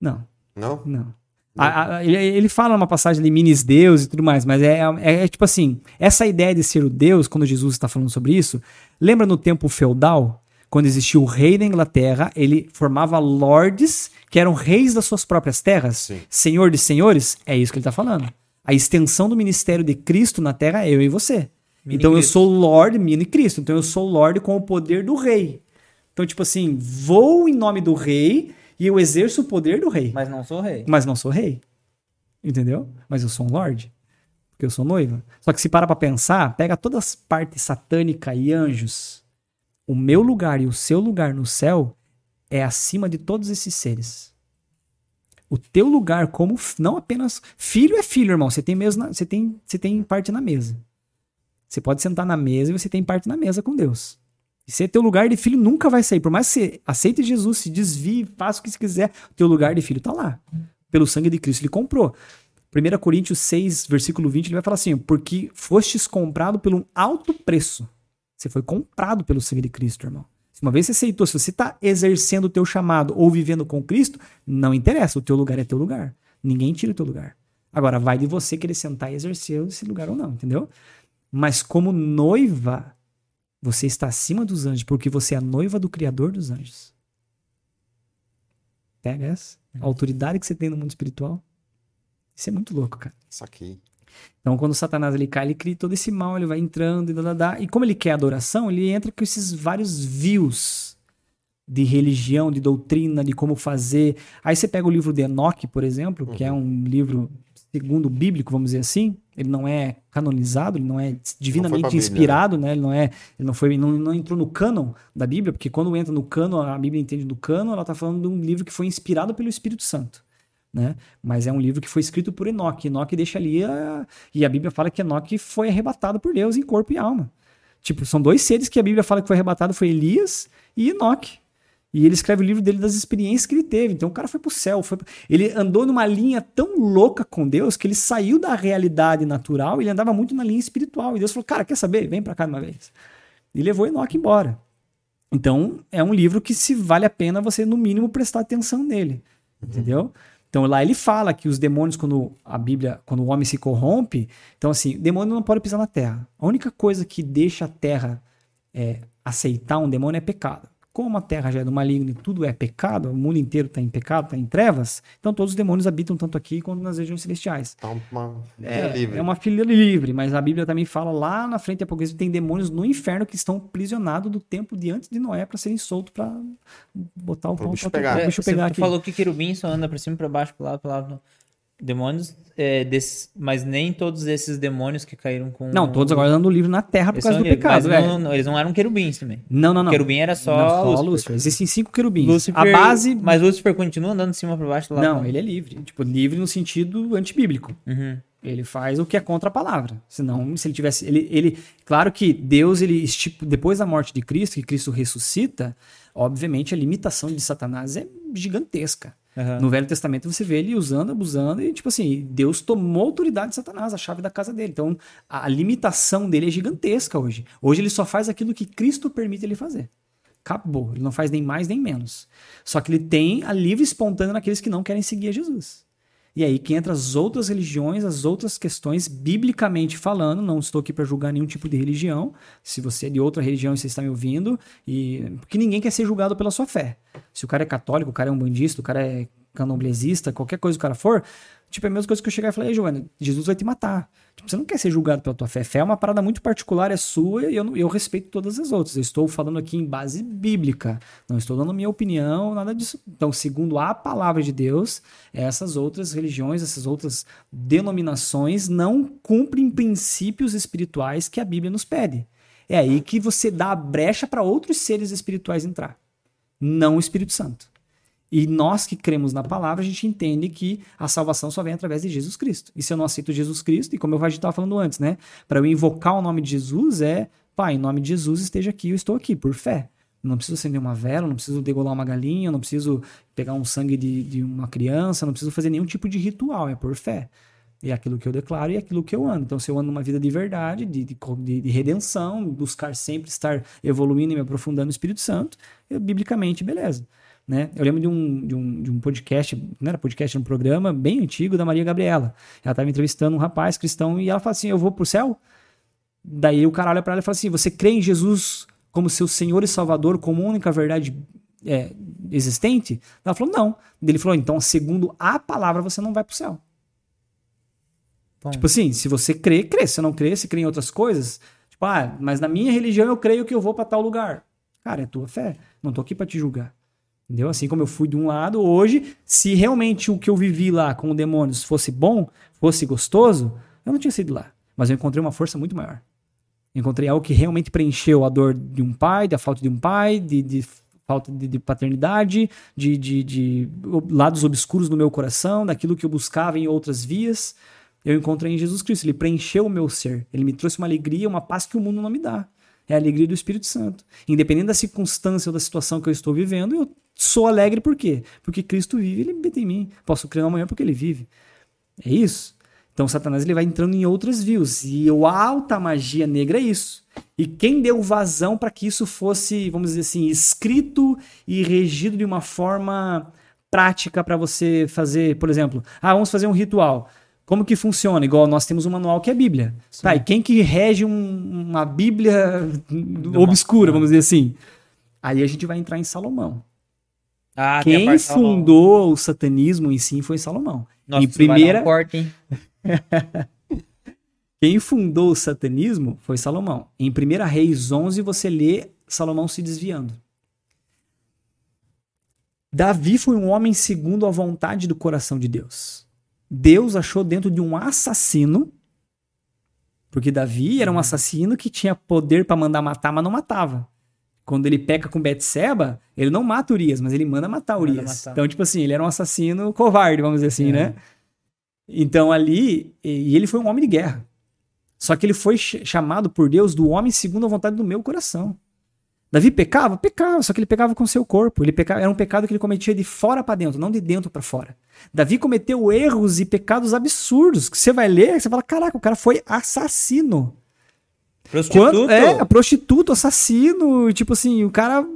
Não, Não? não. A- a- ele, fala uma passagem de minis Deus e tudo mais, mas é, é, é tipo assim, essa ideia de ser o Deus, quando Jesus está falando sobre isso, lembra no tempo feudal, quando existia o rei da Inglaterra, ele formava lords que eram reis das suas próprias terras, Sim. senhor de senhores, é isso que ele está falando. A extensão do ministério de Cristo na terra é eu e você. Mini então eu Cristo. sou Lorde, mini Cristo. Então eu sou Lorde com o poder do rei. Então, tipo assim, vou em nome do rei e eu exerço o poder do rei. Mas não sou rei. Mas não sou rei. Entendeu? Mas eu sou um lorde. Porque eu sou noiva. Só que se para pra pensar, pega todas as partes satânicas e anjos. O meu lugar e o seu lugar no céu é acima de todos esses seres. O teu lugar como não apenas filho é filho, irmão. Você tem mesmo, você tem, você tem parte na mesa. Você pode sentar na mesa e você tem parte na mesa com Deus. E se teu lugar de filho nunca vai sair. Por mais que você aceite Jesus, se desvie, faça o que você quiser, teu lugar de filho tá lá. Pelo sangue de Cristo ele comprou. 1 Coríntios 6, versículo 20, ele vai falar assim: porque fostes comprado por um alto preço. Você foi comprado pelo sangue de Cristo, irmão. Se uma vez você aceitou, se você está exercendo o teu chamado ou vivendo com Cristo, não interessa, o teu lugar é teu lugar. Ninguém tira o teu lugar. Agora, vai de você querer sentar e exercer esse lugar ou não, entendeu? Mas como noiva, você está acima dos anjos, porque você é a noiva do Criador dos anjos. Pega essa? A autoridade que você tem no mundo espiritual. Isso é muito louco, cara. Saquei. Então, quando Satanás ele cai, ele cria todo esse mal, ele vai entrando e dá, dá, dá. E como ele quer adoração, ele entra com esses vários views de religião, de doutrina, de como fazer. Aí você pega o livro de Enoque, por exemplo, que é um livro segundo bíblico, vamos dizer assim. Ele não é canonizado, ele não é divinamente pra Bíblia, inspirado, né? Ele não é, ele não foi, não, não entrou no cânon da Bíblia, porque quando entra no cânon, a Bíblia entende do cânon, ela está falando de um livro que foi inspirado pelo Espírito Santo. Né? Mas é um livro que foi escrito por Enoque. Enoque deixa ali a... e a Bíblia fala que Enoque foi arrebatado por Deus em corpo e alma. Tipo, são dois seres que a Bíblia fala que foi arrebatado, foi Elias e Enoque. E ele escreve o livro dele das experiências que ele teve. Então o cara foi pro céu, foi ele andou numa linha tão louca com Deus que ele saiu da realidade natural e ele andava muito na linha espiritual. E Deus falou: "Cara, quer saber? Vem pra cá de uma vez". E levou Enoque embora. Então, é um livro que se vale a pena você no mínimo prestar atenção nele. Entendeu? Então lá ele fala que os demônios, quando a Bíblia, quando o homem se corrompe, então assim, demônio não pode pisar na terra. A única coisa que deixa a terra é, aceitar um demônio é pecado. Como a terra já é do maligno e tudo é pecado, o mundo inteiro está em pecado, está em trevas, então todos os demônios habitam tanto aqui quanto nas regiões celestiais. Tá uma É, é, livre. é uma filha livre, mas a Bíblia também fala lá na frente, Apocalipse, tem demônios no inferno que estão aprisionados do tempo de antes de Noé para serem soltos para botar o pau bicho pra- pegar. pro É, pegar aqui. falou que querubim só anda pra cima e pra baixo, lado, pro lado. Demônios, é, desses- mas nem todos esses demônios que caíram com. Não, todos agora andam livre na terra por Eles causa do livres, pecado, velho. não, não, eles não eram querubins também. Não, não, não. Querubim era só, Não, só Lúcifer. Lúcifer. Existem cinco querubins. Lúcifer- a base. Mas Lúcifer continua andando de cima pra baixo, do lado Não, pra- ele é livre. Tipo, livre no sentido antibíblico. Uhum. Ele faz o que é contra a palavra. Senão, se ele tivesse. Ele, ele, claro que Deus, ele depois da morte de Cristo, que Cristo ressuscita, obviamente a limitação de Satanás é gigantesca. Aham. No Velho Testamento você vê ele usando, abusando, e tipo assim, Deus tomou autoridade de Satanás, a chave da casa dele. Então, a, limitação dele é gigantesca hoje. Hoje ele só faz aquilo que Cristo permite ele fazer. Acabou. Ele não faz nem mais nem menos. Só que ele tem a livre espontânea naqueles que não querem seguir a Jesus. E aí que entra as outras religiões, as outras questões, biblicamente falando, não estou aqui para julgar nenhum tipo de religião. Se você é de outra religião e você está me ouvindo, e porque ninguém quer ser julgado pela sua fé. Se o cara é católico, o cara é um bandista, o cara é candomblesista, qualquer coisa que o cara for, tipo, é a mesma coisa que eu chegar e falar, ei, Joana, Jesus vai te matar. Tipo, você não quer ser julgado pela tua fé. Fé é uma parada muito particular, é sua, e eu, eu respeito todas as outras. Eu estou falando aqui em base bíblica. Não estou dando minha opinião, nada disso. Então, segundo a palavra de Deus, essas outras religiões, essas outras denominações não cumprem princípios espirituais que a Bíblia nos pede. É aí que você dá a brecha para outros seres espirituais entrar, não o Espírito Santo. E nós que cremos na palavra, a gente entende que a salvação só vem através de Jesus Cristo. E se eu não aceito Jesus Cristo, e como eu estava falando antes, né? Para eu invocar o nome de Jesus é, pai, em nome de Jesus esteja aqui, eu estou aqui, por fé. Não preciso acender uma vela, não preciso degolar uma galinha, não preciso pegar um sangue de, de uma criança, não preciso fazer nenhum tipo de ritual, é por fé. É aquilo que eu declaro e é aquilo que eu ando. Então, se eu ando numa vida de verdade, de, de, de redenção, buscar sempre estar evoluindo e me aprofundando no Espírito Santo, eu, biblicamente, beleza. Né? Eu lembro de um, de, um, de um podcast, não era podcast, era um programa bem antigo da Maria Gabriela. Ela estava entrevistando um rapaz cristão e ela fala assim: Eu vou pro céu? Daí o cara olha para ela e fala assim: Você crê em Jesus como seu Senhor e Salvador, como única verdade é, existente? Ela falou: Não. Ele falou: Então, segundo a palavra, você não vai pro céu. Bom. Tipo assim, se você crê, crê. Se não crê, se crê em outras coisas. Tipo, ah, mas na minha religião eu creio que eu vou para tal lugar. Cara, é tua fé. Não tô aqui para te julgar. Entendeu? Assim como eu fui de um lado, hoje, se realmente o que eu vivi lá com demônios fosse bom, fosse gostoso, eu não tinha sido lá. Mas eu encontrei uma força muito maior. Encontrei algo que realmente preencheu a dor de um pai, da falta de um pai, de, de falta de, de paternidade, de, de, de, lados obscuros no meu coração, daquilo que eu buscava em outras vias. Eu encontrei em Jesus Cristo. Ele preencheu o meu ser. Ele me trouxe uma alegria, uma paz que o mundo não me dá. É a alegria do Espírito Santo. Independente da circunstância ou da situação que eu estou vivendo, eu sou alegre por quê? Porque Cristo vive, ele habita em mim. Posso crer amanhã porque ele vive. É isso. Então Satanás ele vai entrando em outras views. E a alta magia negra é isso. E quem deu vazão para que isso fosse, vamos dizer assim, escrito e regido de uma forma prática para você fazer, por exemplo, ah, vamos fazer um ritual. Como que funciona? Igual nós temos um manual que é a Bíblia. Tá, e quem que rege um, uma Bíblia obscura, vamos dizer assim? Aí a gente vai entrar em Salomão. Ah, quem fundou o satanismo em si foi Salomão. Nossa, em primeira corte, Quem fundou o satanismo foi Salomão. Em 1 Reis 11 você lê Salomão se desviando. Davi foi um homem segundo a vontade do coração de Deus. Deus achou dentro de um assassino, porque Davi era um uhum. assassino que tinha poder para mandar matar, mas não matava. Quando ele peca com Betseba, ele não mata Urias, mas ele manda matar Urias. Manda matar. Então, tipo assim, ele era um assassino covarde, vamos dizer assim, é. né? Então ali, e ele foi um homem de guerra. Só que ele foi chamado por Deus do homem segundo a vontade do meu coração. Davi pecava? Pecava, só que ele pecava com seu corpo. Ele pecava, era um pecado que ele cometia de fora para dentro, não de dentro para fora. Davi cometeu erros e pecados absurdos que você vai ler, você fala, caraca, o cara foi assassino. Prostituto? Quando, é, prostituto, assassino, tipo assim, o cara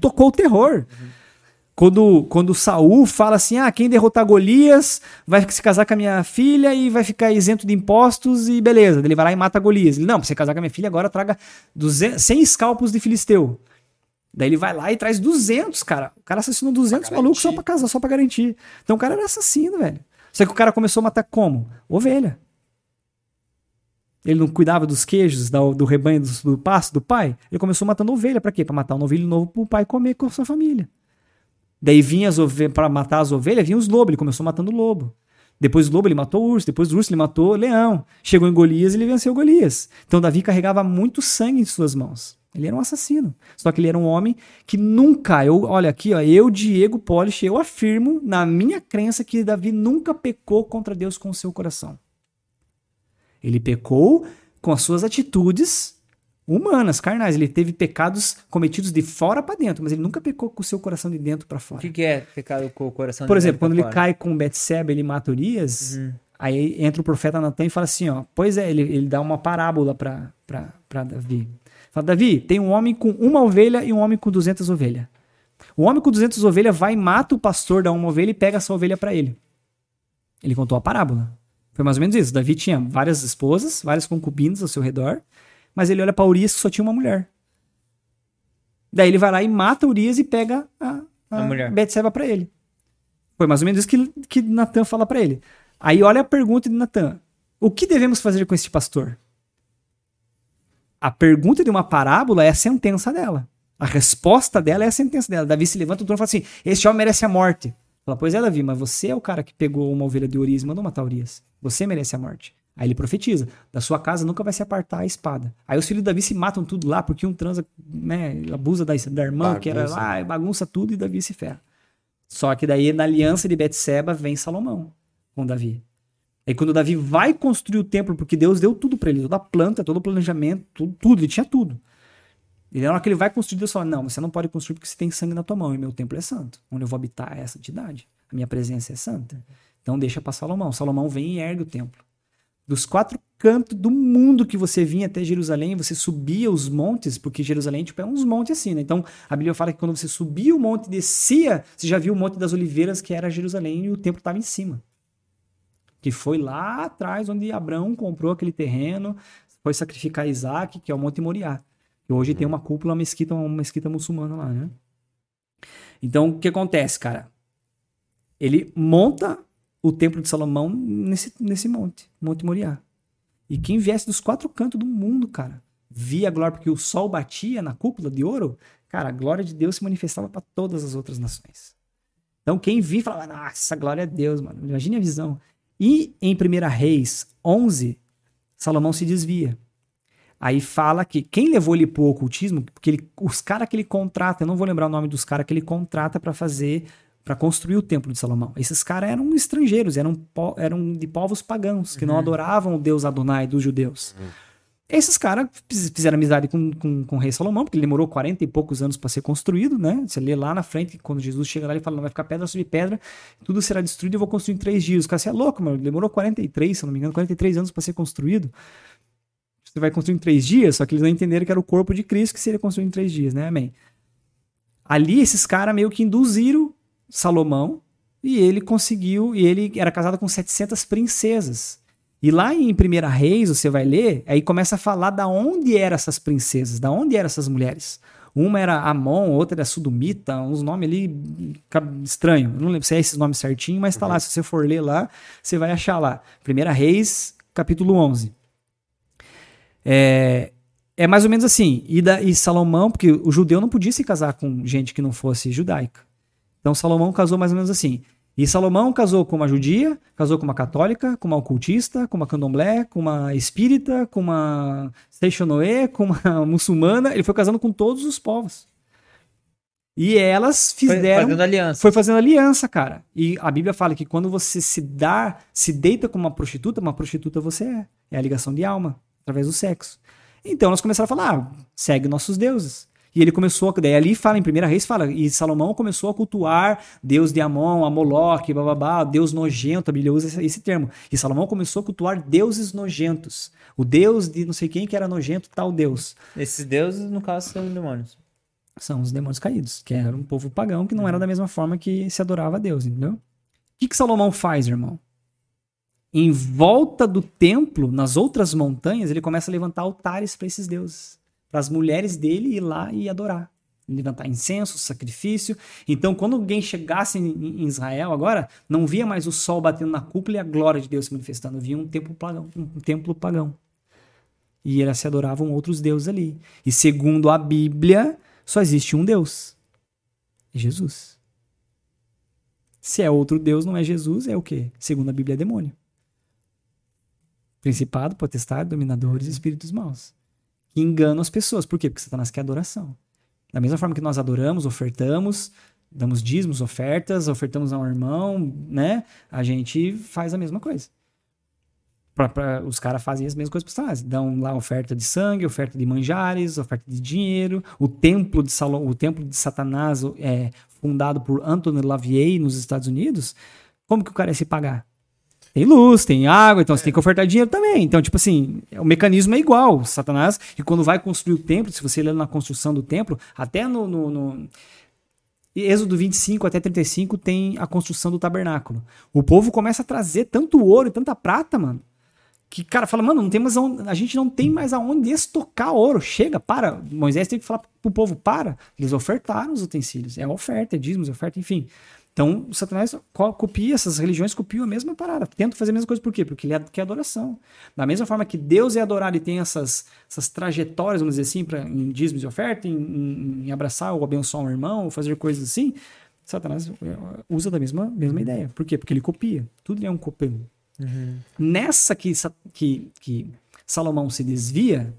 tocou o terror. Uhum. Quando, quando Saul fala assim: ah, quem derrotar Golias vai se casar com a minha filha e vai ficar isento de impostos e beleza. Ele vai lá e mata Golias. Ele, não, pra você casar com a minha filha, agora traga 200, 100 escalpos de filisteu. Daí ele vai lá e traz 200, cara. O cara assassinou 200 malucos só pra casar, só pra garantir. Então o cara era assassino, velho. Só que o cara começou a matar como? Ovelha. Ele não cuidava dos queijos, do, rebanho, do, do pasto do pai. Ele começou matando ovelha. Pra quê? Pra matar um novilho novo pro pai comer com a sua família. Daí vinha as ovelhas, para matar as ovelhas, vinha os lobos, ele começou matando o lobo. Depois do lobo ele matou o urso, depois do urso ele matou o leão. Chegou em Golias e ele venceu Golias. Então Davi carregava muito sangue em suas mãos. Ele era um assassino. Só que ele era um homem que nunca, eu, olha aqui, ó, eu, Diego Polish, eu afirmo na minha crença que Davi nunca pecou contra Deus com o seu coração. Ele pecou com as suas atitudes humanas, carnais. Ele teve pecados cometidos de fora para dentro, mas ele nunca pecou com o seu coração de dentro para fora. O que, que, é pecado com o coração Por exemplo, quando ele fora? cai com Betseba, ele mata Urias, uhum. aí entra o profeta Natan e fala assim, ó, pois é, ele, ele dá uma parábola para Davi. Fala, Davi, tem um homem com uma ovelha e um homem com 200 ovelhas. O homem com 200 ovelhas vai, mata o pastor da uma ovelha e pega essa ovelha para ele. Ele contou a parábola. Foi mais ou menos isso. Davi tinha várias esposas, várias concubinas ao seu redor, mas ele olha para Urias que só tinha uma mulher. Daí ele vai lá e mata Urias e pega a, a, a mulher. Betseba para ele. Foi mais ou menos isso que, que Natan fala para ele. Aí olha a pergunta de Natan. O que devemos fazer com este pastor? A pergunta de uma parábola é a sentença dela. A resposta dela é a sentença dela. Davi se levanta do trono e fala assim: Este homem merece a morte. Fala, pois é, Davi, mas você é o cara que pegou uma ovelha de Urias e mandou matar Urias. Você merece a morte. Aí ele profetiza: da sua casa nunca vai se apartar a espada. Aí os filhos de Davi se matam tudo lá, porque um transa, né, abusa da, da irmã, bagunça. que era lá, bagunça tudo e Davi se ferra. Só que daí na aliança de Betseba vem Salomão com Davi. Aí quando Davi vai construir o templo, porque Deus deu tudo para ele, toda a planta, todo o planejamento, tudo, tudo, ele tinha tudo. E na hora que ele vai construir, Deus fala: Não, você não pode construir porque você tem sangue na tua mão e meu templo é santo. Onde eu vou habitar é essa entidade. A minha presença é santa. Então deixa para Salomão. Salomão vem e ergue o templo. Dos quatro cantos do mundo que você vinha até Jerusalém, você subia os montes, porque Jerusalém tipo, é uns montes assim, né? Então a Bíblia fala que quando você subia o monte e descia, você já viu o Monte das Oliveiras, que era Jerusalém, e o templo estava em cima. Que foi lá atrás onde Abraão comprou aquele terreno, foi sacrificar Isaac, que é o Monte Moriá. E hoje tem uma cúpula, uma mesquita, uma mesquita muçulmana lá, né? Então, o que acontece, cara? Ele monta o templo de Salomão nesse, nesse monte, Monte Moriá. E quem viesse dos quatro cantos do mundo, cara, via a glória, porque o sol batia na cúpula de ouro, cara, a glória de Deus se manifestava para todas as outras nações. Então, quem via falava, nossa, glória a Deus, mano. Imagine a visão. E em 1 Reis 11, Salomão se desvia. Aí fala que quem levou ele pro ocultismo, porque ele, os caras que ele contrata, eu não vou lembrar o nome dos caras que ele contrata para fazer, para construir o templo de Salomão. Esses caras eram estrangeiros, eram, eram de povos pagãos, que uhum. não adoravam o deus Adonai dos judeus. Uhum. Esses caras fizeram amizade com, com, com, o rei Salomão, porque ele demorou 40 e poucos anos para ser construído, né? Você lê lá na frente, quando Jesus chega lá, ele fala: não vai ficar pedra sobre pedra, tudo será destruído e eu vou construir em três dias. O cara, você é louco, mano. Demorou 43, se não me engano, 43 anos para ser construído você vai construir em três dias, só que eles não entenderam que era o corpo de Cristo que seria construído em três dias, né? Amém. Ali, esses caras meio que induziram Salomão e ele conseguiu, e ele era casado com 700 princesas. E lá em Primeira Reis, você vai ler, aí começa a falar da onde eram essas princesas, da onde eram essas mulheres. Uma era Amon, outra era Sudumita, uns nomes ali estranhos. Não lembro se é esses nomes certinho, mas tá uhum. lá. Se você for ler lá, você vai achar lá. Primeira Reis, capítulo 11. É, é mais ou menos assim. E, da, e Salomão, porque o judeu não podia se casar com gente que não fosse judaica. Então Salomão casou mais ou menos assim. E Salomão casou com uma judia, casou com uma católica, com uma ocultista, com uma candomblé, com uma espírita, com uma Seixonoe, com uma muçulmana. Ele foi casando com todos os povos. E elas fizeram. Foi fazendo aliança. Foi fazendo aliança, cara. E a Bíblia fala que quando você se dá, se deita com uma prostituta, uma prostituta você é. É a ligação de alma através do sexo. Então nós começamos a falar, ah, segue nossos deuses. E ele começou, daí ali fala, em primeira reis fala, e Salomão começou a cultuar Deus de Amon, Amoloque, bababá, Deus nojento, a Bíblia usa esse, esse, termo. E Salomão começou a cultuar deuses nojentos. O Deus de não sei quem que era nojento, tal Deus. Esses deuses, no caso, são os demônios. São os demônios caídos, que era um povo pagão que não era da mesma forma que se adorava a Deus, entendeu? O que, que Salomão faz, irmão? em volta do templo, nas outras montanhas, ele começa a levantar altares para esses deuses, para as mulheres dele ir lá e adorar, levantar incenso, sacrifício. Então, quando alguém chegasse em Israel agora, não via mais o sol batendo na cúpula e a glória de Deus se manifestando, via um templo pagão, um templo pagão. E eles se adoravam outros deuses ali. E segundo a Bíblia, só existe um Deus. Jesus. Se é outro Deus, não é Jesus, é o quê? Segundo a Bíblia, é demônio. Principado, potestade, dominadores espíritos maus. Que enganam as pessoas. Por quê? Porque Satanás quer adoração. Da mesma forma que nós adoramos, ofertamos, damos dízimos, ofertas, ofertamos a um irmão, né? A gente faz a mesma coisa. Pra, pra, os caras fazem as mesmas coisas para os Dão lá oferta de sangue, oferta de manjares, oferta de dinheiro. O templo de Salom, o templo de Satanás é fundado por Anthony Lavier nos Estados Unidos. Como que o cara ia se pagar? Tem luz, tem água, então você tem que ofertar dinheiro também. Então, tipo assim, o mecanismo é igual. Satanás, e quando vai construir o templo, se você ler na construção do templo, até no, no, no Êxodo 25 até 35 tem a construção do tabernáculo. O povo começa a trazer tanto ouro e tanta prata, mano. Que cara fala, mano, não tem mais aonde, a gente não tem mais aonde estocar ouro. Chega, para. Moisés tem que falar pro povo, para. Eles ofertaram os utensílios. É oferta, é dízimos, é oferta, enfim. Então, Satanás co- copia, essas religiões copiam a mesma parada. Tentam fazer a mesma coisa, por quê? Porque ele é, quer adoração. Da mesma forma que Deus é adorado e tem essas, essas trajetórias, vamos dizer assim, pra, em dízimos e oferta, em, em- em abraçar ou abençoar um irmão, ou fazer coisas assim, Satanás eh, usa da mesma, mesma ideia. Por quê? Porque ele copia. Tudo é um copia. Nessa que, que, que Salomão se desvia,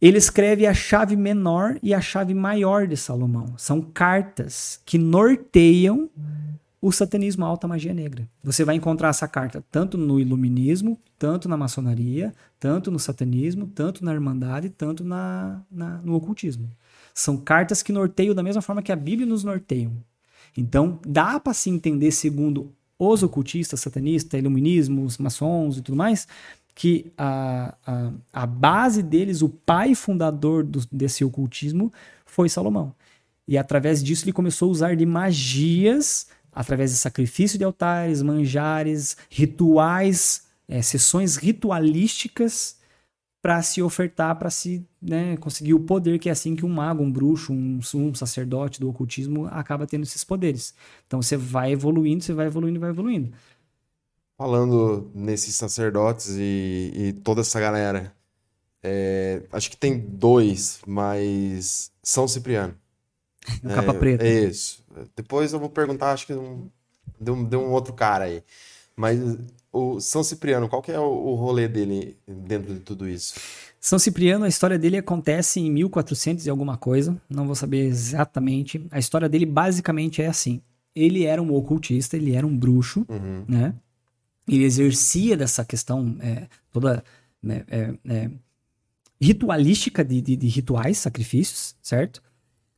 ele escreve a chave menor e a chave maior de Salomão. São cartas que norteiam o satanismo, a alta magia negra. Você vai encontrar essa carta tanto no iluminismo, tanto na maçonaria, tanto no satanismo, tanto na irmandade, tanto na, na- no ocultismo. São cartas que norteiam da mesma forma que a Bíblia nos norteiam. Então, dá para se entender, segundo os ocultistas, satanistas, iluminismo, os maçons e tudo mais, que a, a, a base deles, o pai fundador do- desse ocultismo, foi Salomão. E através disso ele começou a usar de magias, através de sacrifício de altares, manjares, rituais, eh, sessões ritualísticas para se ofertar, para se né, conseguir o poder, que é assim que um mago, um bruxo, um, um sacerdote do ocultismo acaba tendo esses poderes. Então você vai evoluindo, você vai evoluindo, vai evoluindo. Falando nesses sacerdotes e, e toda essa galera, é, acho que tem dois, mas São Cipriano. No capa preta. É isso. Depois eu vou perguntar, acho que um, de, um, de um outro cara aí. Mas o São Cipriano, qual que é o, o rolê dele dentro de tudo isso? São Cipriano, a história dele acontece em 1400 e alguma coisa, não vou saber exatamente. A história dele basicamente é assim: ele era um ocultista, ele era um bruxo, Uhum. né? Ele exercia dessa questão é, toda né, é, é, ritualística de, de- de rituais, sacrifícios, certo?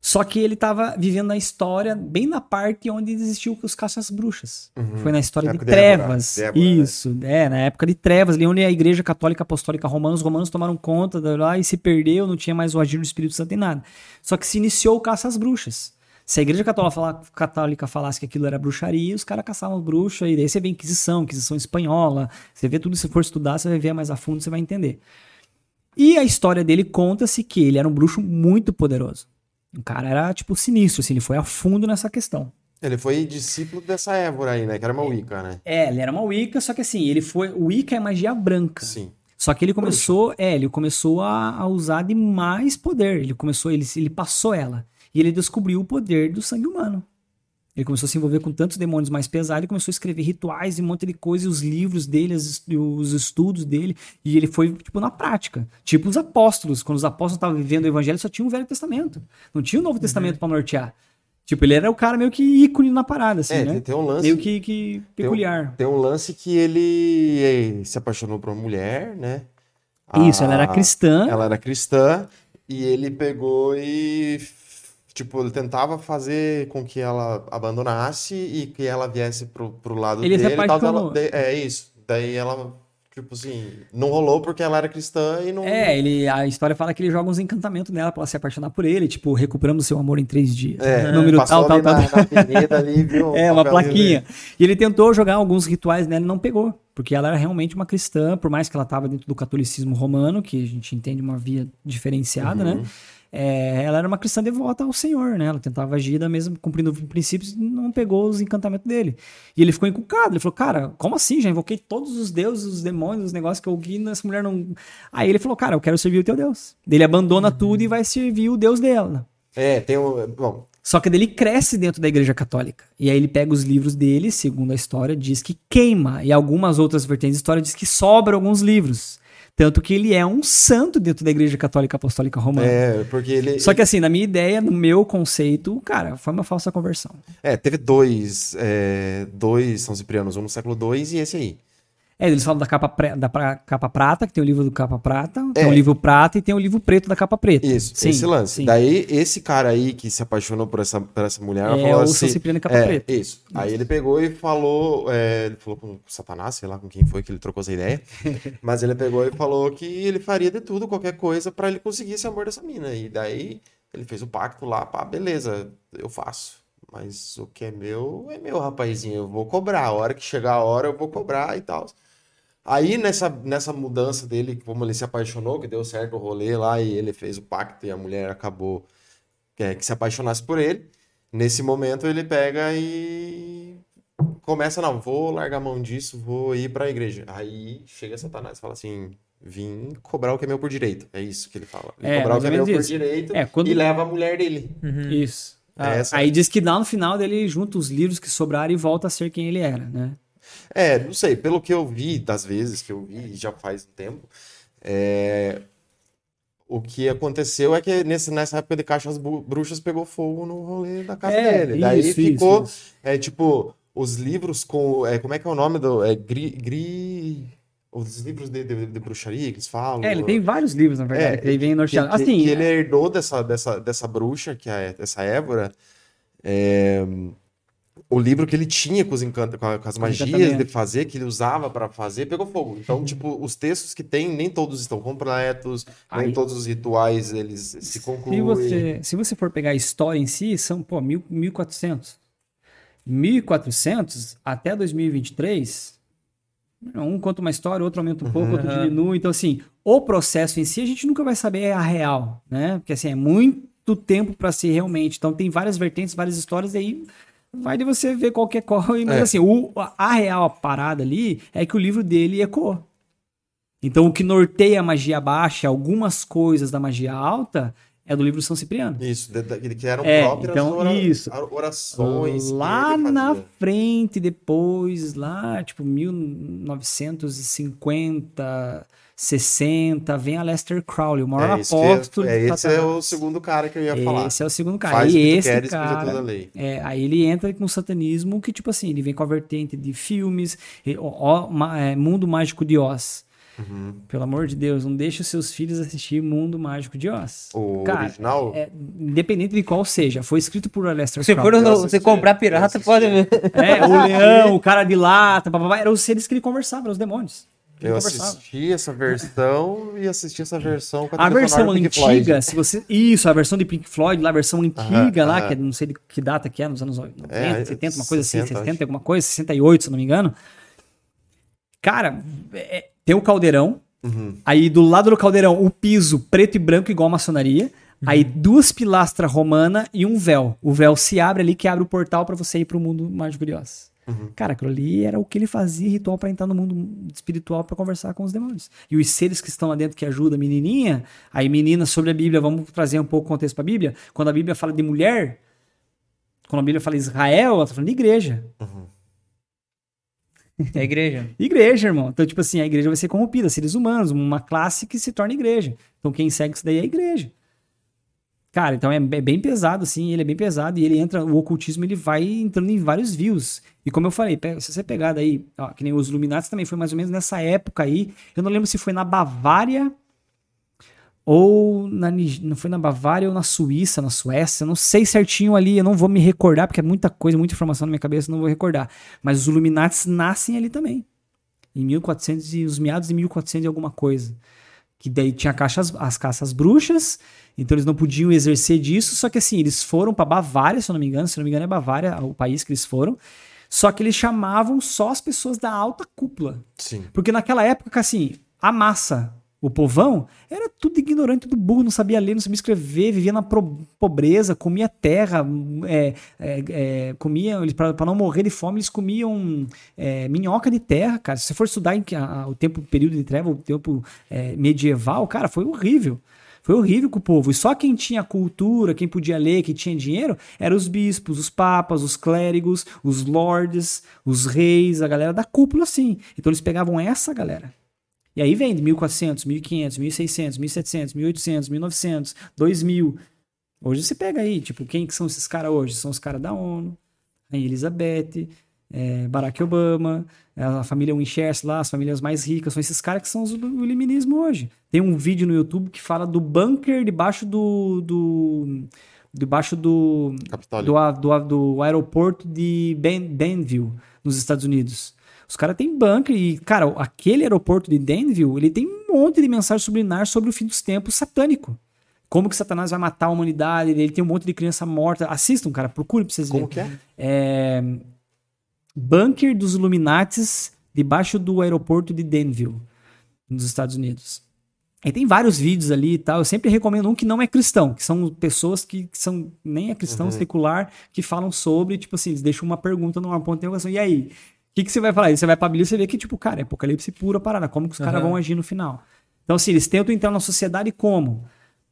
Só que ele estava vivendo a história bem na parte onde existiu os caças bruxas. Foi na história de Época de trevas. Débora, né? Isso, é, na época de trevas, ali onde a igreja católica apostólica romana, os romanos tomaram conta da- lá e se perdeu, não tinha mais o agir do Espírito Santo nem nada. Só que se iniciou o caça às bruxas. Se a igreja católica, fala- católica falasse que aquilo era bruxaria, os caras caçavam bruxa, e daí você vê Inquisição, Inquisição espanhola, você vê tudo, se for estudar, você vai ver mais a fundo, você vai entender. E a história dele conta-se que ele era um bruxo muito poderoso. O cara era, tipo, sinistro, assim, ele foi a fundo nessa questão. Ele foi discípulo dessa Évora aí, né? Que era uma Wicca, né? É, ele era uma Wicca, só que assim, ele foi. O Wicca é magia branca. Sim. Só que ele começou, é, ele começou a, a usar de mais poder. Ele começou, ele, ele passou ela. E ele descobriu o poder do sangue humano. Ele começou a se envolver com tantos demônios mais pesados, ele começou a escrever rituais e um monte de coisa, e os livros dele, os estudos dele, e ele foi, tipo, na prática. Tipo os apóstolos. Quando os apóstolos estavam vivendo o evangelho, só tinha o Velho Testamento. Não tinha o Novo Testamento pra nortear. Tipo, ele era o cara meio que ícone na parada, assim, É, né? tem, tem um lance. Meio que, que peculiar. Tem um lance que ele se apaixonou por uma mulher, né? Isso, ela era A- cristã. Ela era cristã e ele pegou e, tipo, ele tentava fazer com que ela abandonasse e que ela viesse pro, pro lado Ele se dele. e tal, apaixonou. ela- é isso. Daí ela, tipo assim, não rolou porque ela era cristã e não. É, ele, a história fala que ele joga uns encantamentos nela pra ela se apaixonar por ele, tipo, recuperamos seu amor em três dias. É, Número passou tal, tal, tal. na, na ali, viu? É, uma plaquinha. dele. E ele tentou jogar alguns rituais nela e não pegou. Porque ela era realmente uma cristã, por mais que ela estava dentro do catolicismo romano, que a gente entende uma via diferenciada, Uhum. né? É, ela era uma cristã devota ao Senhor, né? Ela tentava agir da mesma, cumprindo princípios não pegou os encantamentos dele. E ele ficou encucado. Ele falou, cara, como assim? Já invoquei todos os deuses, os demônios, os negócios que eu vi nessa mulher não. Aí ele falou, cara, eu quero servir o teu Deus. Ele abandona tudo e vai servir o Deus dela. É, tem um. Bom, Só que ele cresce dentro da igreja católica. E aí ele pega os livros dele, segundo a história, diz que queima. E algumas outras vertentes da história diz que sobra alguns livros. Tanto que ele é um santo dentro da igreja católica apostólica romana. é, porque ele. Só que assim, na minha ideia, no meu conceito, cara, foi uma falsa conversão. É, teve dois, é, dois São Ciprianos, um no século II e esse aí. É, eles falam da capa, pre- da pra- capa prata, que tem o livro do capa prata, tem É. o livro prata e tem o livro preto da capa preta. Isso, Sim, esse lance. sim. Daí, esse cara aí que se apaixonou por essa, por essa mulher, É falou o assim. Cipriano capa é, preta. Isso. Aí ele pegou e falou. é, ele falou com o Satanás, sei lá com quem foi que ele trocou essa ideia. mas ele pegou e falou que ele faria de tudo, qualquer coisa, pra ele conseguir esse amor dessa mina. E daí ele fez o pacto lá, pá, beleza, eu faço. Mas o que é meu é meu, rapazinho. Eu vou cobrar. A hora que chegar a hora, eu vou cobrar e tal. Aí nessa, nessa mudança dele, como ele se apaixonou, que deu certo o rolê lá e ele fez o pacto e a mulher acabou é, que se apaixonasse por ele. Nesse momento ele pega e começa, não, vou largar a mão disso, vou ir pra igreja. Aí chega Satanás e fala assim: vim cobrar o que é meu por direito. É isso que ele fala. Vim É, cobrar o que é meu menos por isso. direito É, quando- e leva a mulher dele. Isso. Ah, Essa- Aí diz que lá no final dele junta os livros que sobraram e volta a ser quem ele era, né? É, não sei, pelo que eu vi, das vezes que eu vi, já faz um tempo, é, o que aconteceu é que nesse, nessa época de caixa as bu- bruxas pegou fogo no rolê da casa É, dele. Daí isso, ficou, isso, isso. é tipo, os livros com, é, como é que é o nome do, é gri, gri os livros de, de, de bruxaria que eles falam. É, ele tem vários livros, na verdade, É, que ele vem que, norteado. que- Assim, que ele herdou dessa, dessa, dessa bruxa, que é essa Évora, é, o livro que ele tinha com, os encanta, com, as magias de fazer, que ele usava para fazer, pegou fogo. Então, tipo, os textos que tem, nem todos estão completos, nem Aí- todos os rituais eles se concluem. Se você, se você for pegar a história em si, são, pô, mil- 1400. 1400 até 2023, um conta uma história, outro aumenta um pouco, outro Uhum. diminui. Então, assim, o processo em si a gente nunca vai saber a real, né? Porque, assim, é muito tempo para ser realmente. Então, tem várias vertentes, várias histórias, e aí vai de você ver qual que é qual. Mas, É. assim, o, a real parada ali é que o livro dele ecoou. Então, o que norteia a magia baixa, algumas coisas da magia alta, é do livro São Cipriano. Isso, que eram É, próprias então, ora- isso. orações. Lá na frente, depois, lá, tipo, 1950, 60, vem a Lester Crowley, o maior É, que- apóstolo é, de esse é o segundo cara que eu ia falar. Esse é o segundo cara. Faz e que esse queres, cuja toda cara, lei. é, aí ele entra com o satanismo que, tipo assim, ele vem com a vertente de filmes, e, ó, ó, ma- é, Mundo Mágico de Oz. Uhum. Pelo amor de Deus, não deixe os seus filhos assistir Mundo Mágico de Oz. O Cara, original? é, independente de qual seja, foi escrito por Lester Se for no, você comprar pirata, pode ver. É, o leão, o cara de lata, papapá, eram os seres que ele conversava, eram os demônios. Eu assisti essa versão e assisti essa versão com A trilha versão sonora do Pink Floyd. antiga, se você. Isso, a versão de Pink Floyd, lá a versão antiga Aham, lá, aham. que é, não sei de que data que é, nos anos 90, É, 70, uma coisa 60, assim, 60, acho. alguma coisa, 68, se eu não me engano. Cara, é- tem o caldeirão. Uhum. Aí do lado do caldeirão, o piso preto e branco, igual a maçonaria. Aí duas pilastras romanas e um véu. O véu se abre ali, que abre o portal pra você ir pro mundo mágico de Oz. Uhum. Cara, aquilo ali era o que ele fazia, ritual pra entrar no mundo espiritual pra conversar com os demônios. E os seres que estão lá dentro que ajudam a menininha, aí menina sobre a Bíblia, vamos trazer um pouco o contexto pra Bíblia. Quando a Bíblia fala de mulher, quando a Bíblia fala Israel, ela tá falando de igreja. É igreja. Igreja, irmão. Então, tipo assim, a igreja vai ser corrompida, seres humanos, uma classe que se torna igreja. Então, quem segue isso daí é a igreja. Cara, então é é bem pesado, assim, ele é bem pesado e ele entra, o ocultismo ele vai entrando em vários views. E como eu falei, se você pegar daí, ó, que nem os Illuminati também foi mais ou menos nessa época aí, eu não lembro se foi na Bavária ou na, não foi na Bavária ou na Suíça, na Suécia, não sei certinho ali, eu não vou me recordar, porque é muita coisa, muita informação na minha cabeça, não vou recordar. Mas os Illuminati nascem ali também. Em 1400 e os meados de 1400 e alguma coisa. Que daí tinha caixas, as caças bruxas, então eles não podiam exercer disso, só que assim, eles foram para Bavária, se eu não me engano, se eu não me engano é Bavária o país que eles foram, só que eles chamavam só as pessoas da alta cúpula. Sim. Porque naquela época, assim, a massa, o povão, era tudo ignorante, tudo burro, não sabia ler, não sabia escrever, vivia na pobreza, comia terra, é, é, é, comia, pra não morrer de fome, eles comiam é, minhoca de terra, cara. Se você for estudar em, a- o tempo, período de treva, o tempo é, medieval, cara, foi horrível. Foi horrível com o povo. E só quem tinha cultura, quem podia ler, quem tinha dinheiro, eram os bispos, os papas, os clérigos, os lords, os reis, a galera da cúpula, assim. Então eles pegavam essa galera. E aí vem de 1400, 1500, 1600, 1700, 1800, 1900, 2000. Hoje você pega aí, tipo, quem que são esses caras hoje? São os caras da ONU, a Elizabeth, é, Barack Obama, a família Winchester lá, as famílias mais ricas, são esses caras que são os do do iluminismo hoje. Tem um vídeo no YouTube que fala do bunker debaixo do. do debaixo do, do, do, do aeroporto de Ben, Danville, nos Estados Unidos. Os caras têm bunker e, cara, aquele aeroporto de Danville, ele tem um monte de mensagem subliminar sobre o fim dos tempos satânico. Como que Satanás vai matar a humanidade, ele tem um monte de criança morta. Assistam, cara, procure pra vocês verem. Como que é? É, bunker dos Illuminates debaixo do aeroporto de Danville, nos Estados Unidos. E tem vários vídeos ali e tal. Eu sempre recomendo um que não é cristão, que são pessoas que, que são nem é cristão Uhum. secular, que falam sobre, tipo assim, eles deixam uma pergunta numa ponta de interrogação. E aí? O que, que você vai falar? Aí você vai pra Bíblia e você vê que, tipo, cara, é apocalipse pura parada. Como que os caras Aham. vão agir no final? Então, assim, eles tentam entrar na sociedade como?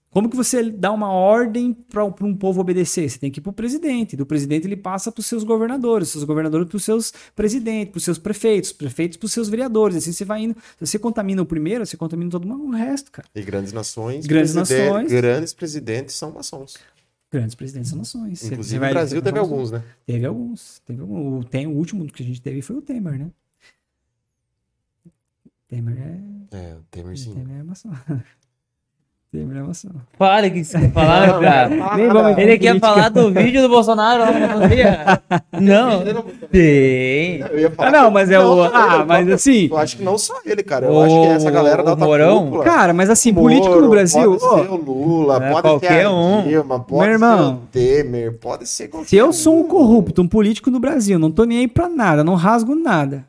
Como que você dá uma ordem para um povo obedecer? Você tem que ir pro presidente. Do presidente ele passa para os seus governadores, seus governadores para os seus presidentes, para os seus prefeitos, prefeitos para os seus vereadores. Assim você vai indo. Se você contamina o primeiro, você contamina todo mundo, o resto, cara. E grandes nações. Grandes nações. Grandes presidentes são maçons. Grandes presidentes são nações. Inclusive você no vai- Brasil teve vai- alguns, né? Teve alguns. Teve algum. O, tem, o último que a gente teve foi o Temer, né? Temer é. É, o Temer sim. Temer é maçom. Temer é maçom. Fala o que você quer falar, cara. Nem vamos Ele quer falar do vídeo do Bolsonaro lá na família? Não, tem. Eu ia falar Ah, não, que- mas é o. não, Ah, eu- mas assim. Eu acho que não só ele, cara. Eu acho que essa galera da O Mourão? cúpula, Cara, mas assim, Moro, político no Brasil. Pode ser o Lula, É, pode ser qualquer a um. Dilma, pode Meu irmão, ser o Temer, pode ser qualquer Se eu sou um um. corrupto, um político no Brasil, não tô nem aí pra nada, não rasgo nada.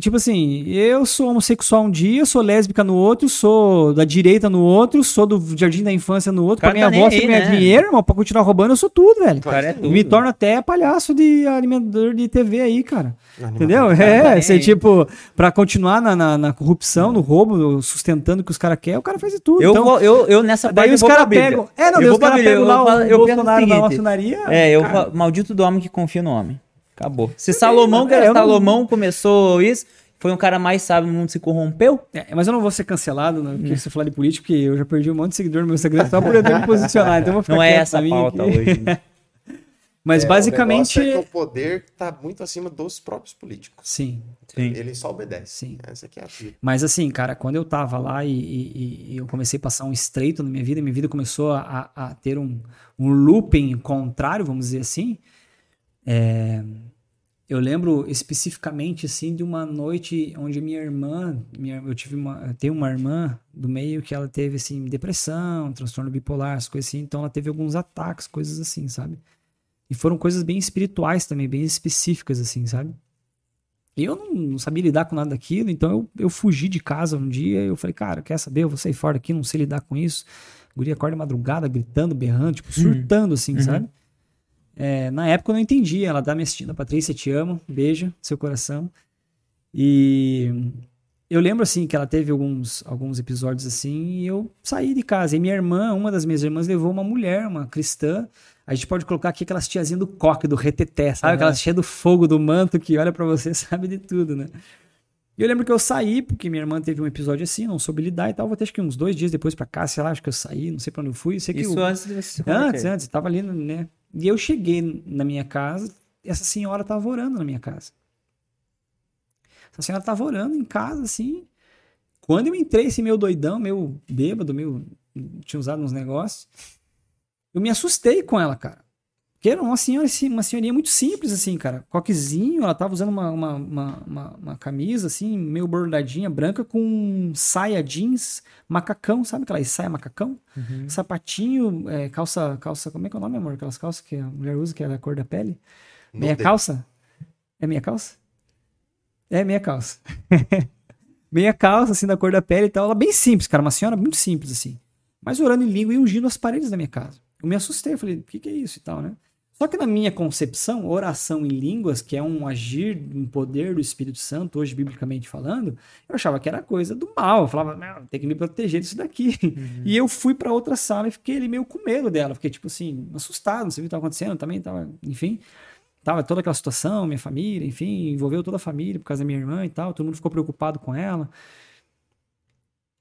Tipo assim, eu sou homossexual um dia, sou lésbica no outro, sou da direita no outro, sou do jardim da infância no outro. Pra minha tá avó, se aí, ganhar né? dinheiro, irmão, pra continuar roubando, eu sou tudo, velho. Cara é tudo. Me torno até palhaço de alimentador de TV aí, cara. Animador. Entendeu? tá É, você aí. tipo, pra continuar na, na, na corrupção, no roubo, sustentando o que os caras querem, o cara faz de tudo. Eu, então, vou, eu, eu nessa parte daí eu os pra caras pegam. É, não, Eu daí os pra caras pegam eu lá o eu o Bolsonaro da seguinte, maçonaria. É, eu cara, maldito do homem que confia no homem. Acabou. Se Salomão, mas é, eu não- Salomão começou isso, foi um cara mais sábio no mundo, se corrompeu. É, mas eu não vou ser cancelado né, porque você falar de político, porque eu já perdi um monte de seguidor no meu Instagram só por eu ter me posicionado. Então eu vou ficar Não é essa a pauta aqui. hoje. né? Mas É, o basicamente. negócio é que o poder tá muito acima dos próprios políticos. Sim, Sim. Ele só obedece. sim. Essa aqui é a vida. Mas assim, cara, quando eu tava lá e, e- e eu comecei a passar um estreito na minha vida, minha vida começou a, a- a ter um, um looping contrário, vamos dizer assim. É, eu lembro especificamente assim de uma noite onde minha irmã, minha, eu tive uma, eu tenho uma irmã do meio que ela teve assim depressão, transtorno bipolar, as coisas assim, então ela teve alguns ataques, coisas assim, sabe? E foram coisas bem espirituais também, bem específicas assim, sabe? E eu não, não sabia lidar com nada daquilo, então eu, eu fugi de casa um dia. Eu falei, cara, quer saber? Eu vou sair fora daqui, não sei lidar com isso. Guria acorda madrugada, gritando, berrando, tipo, surtando, assim, Uhum. sabe? É, na época eu não entendia. Ela tá me assistindo, Patrícia, te amo, beijo, seu coração. E eu lembro, assim, que ela teve alguns, alguns episódios assim, e eu saí de casa. E minha irmã, uma das minhas irmãs, levou uma mulher, uma cristã. A gente pode colocar aqui aquelas tiazinhas do coque, do reteté, sabe? Aham. Aquelas cheias do fogo do manto que olha pra você, sabe de tudo, né? E eu lembro que eu saí, porque minha irmã teve um episódio assim, não soube lidar e tal. Vou ter acho que uns dois dias depois pra cá, sei lá, acho que eu saí, não sei pra onde eu fui. Sei que Isso o- antes de você Antes, antes, tava ali, né? E eu cheguei na minha casa, essa senhora tava orando na minha casa. Essa senhora tava orando em casa, assim. Quando eu entrei, esse meu doidão, meu bêbado, meu. Tinha usado uns negócios. Eu me assustei com ela, cara. Porque era uma senhora, assim, uma senhorinha muito simples, assim, cara. Coquezinho, ela tava usando uma, uma, uma, uma- uma camisa, assim, meio bordadinha, branca, com saia jeans, macacão, sabe aquela saia macacão? Uhum. Sapatinho, é, calça, calça, como é que é o nome, amor? Aquelas calças que a mulher usa, que é da cor da pele? Não Meia calça? É meia calça? É meia calça. meia calça, assim, da cor da pele e tal. Ela bem simples, cara. Uma senhora muito simples, assim. Mas orando em língua e ungindo as paredes da minha casa. Eu me assustei, eu falei, o que, que é isso e tal, né? Só que na minha concepção, oração em línguas, que é um agir, um poder do Espírito Santo, hoje biblicamente falando, eu achava que era coisa do mal. Eu falava, tem que me proteger disso daqui. E eu fui pra outra sala e fiquei ali meio com medo dela. Fiquei, tipo assim, assustado, não sei o que estava acontecendo também, tava, enfim. Tava toda aquela situação, minha família, enfim, envolveu toda a família por causa da minha irmã e tal. Todo mundo ficou preocupado com ela.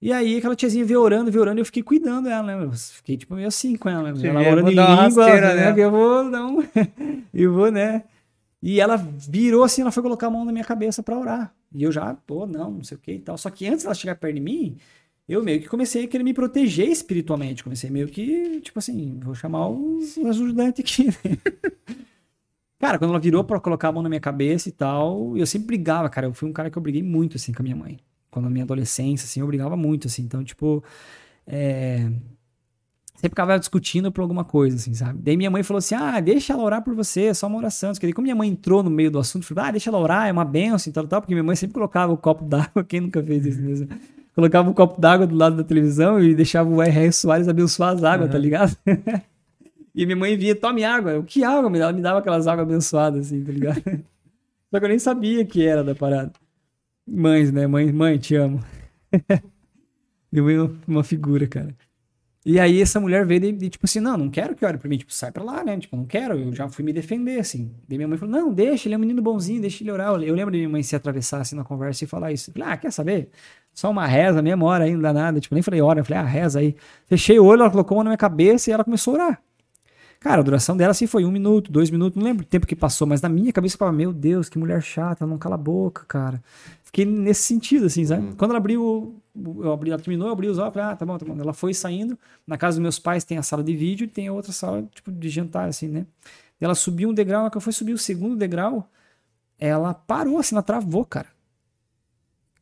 E aí aquela tiazinha veio orando, veio orando, e eu fiquei cuidando dela, né? Eu fiquei tipo meio assim com ela, né? Sim, ela eu orando em língua, rasteira, né? né? Eu vou dar um... eu vou, né? E ela virou assim, ela foi colocar a mão na minha cabeça pra orar. E eu já, pô, não, não sei o que e tal. Só que antes dela chegar perto de mim, eu meio que comecei a querer me proteger espiritualmente. Comecei meio que, tipo assim, vou chamar os ajudantes aqui. né? Cara, quando ela virou pra colocar a mão na minha cabeça e tal, eu sempre brigava, cara. Eu fui um cara que eu briguei muito, assim, com a minha mãe. Quando na minha adolescência, assim, eu brigava muito, assim. Então, tipo, é... Sempre ficava discutindo por alguma coisa, assim, sabe? Daí minha mãe falou assim, ah, deixa ela orar por você, é só uma oração. Porque daí, como minha mãe entrou no meio do assunto, falou, ah, deixa ela orar, é uma benção e tal, tal. Porque minha mãe sempre colocava o copo d'água, quem nunca fez isso mesmo? colocava um copo d'água do lado da televisão e deixava o R.R. Soares abençoar as águas, tá ligado? e minha mãe via, tome água. Eu, que água? Ela me dava aquelas águas abençoadas, assim, tá ligado? Só que eu nem sabia que era da parada. Mães, né? Mãe, mãe, te amo. Minha mãe é uma figura, cara. E aí essa mulher veio e, e, tipo assim, não, não quero que olhe pra mim, tipo, sai pra lá, né? Tipo, não quero, eu já fui me defender, assim. Daí minha mãe falou, não, deixa, ele é um menino bonzinho, deixa ele orar. Eu lembro de minha mãe se atravessar assim na conversa e falar isso. Eu falei, ah, quer saber? Só uma reza, mesma hora aí, não dá nada. Tipo, nem falei hora, eu falei, ah, reza aí. Fechei o olho, ela colocou uma na minha cabeça e ela começou a orar. Cara, a duração dela assim foi um minuto, dois minutos, não lembro o tempo que passou, mas na minha cabeça eu falava, meu Deus, que mulher chata, não cala a boca, cara. Fiquei nesse sentido, assim, sabe? Uhum. Quando ela abriu, eu abri, ela terminou, eu abri os olhos, falei, ah, tá bom, tá bom. Ela foi saindo, na casa dos meus pais tem a sala de vídeo e tem a outra sala, tipo, de jantar, assim, né? Ela subiu um degrau, na que eu fui subir o segundo degrau, ela parou, assim, ela travou, cara.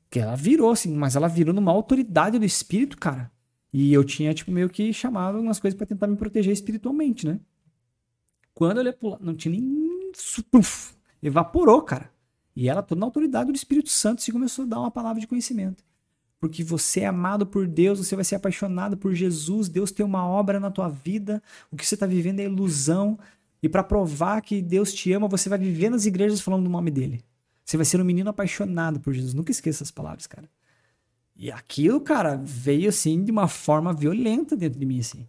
Que ela virou, assim, mas ela virou numa autoridade do espírito, cara. E eu tinha, tipo, meio que chamado umas coisas para tentar me proteger espiritualmente, né? Quando eu olhei pro lado, não tinha nem. Puf, evaporou, cara. E ela, toda na autoridade do Espírito Santo, se começou a dar uma palavra de conhecimento. Porque você é amado por Deus, você vai ser apaixonado por Jesus, Deus tem uma obra na tua vida, o que você está vivendo é ilusão. E para provar que Deus te ama, você vai viver nas igrejas falando do nome dele. Você vai ser um menino apaixonado por Jesus. Nunca esqueça essas palavras, cara. E aquilo, cara, veio assim de uma forma violenta dentro de mim, assim.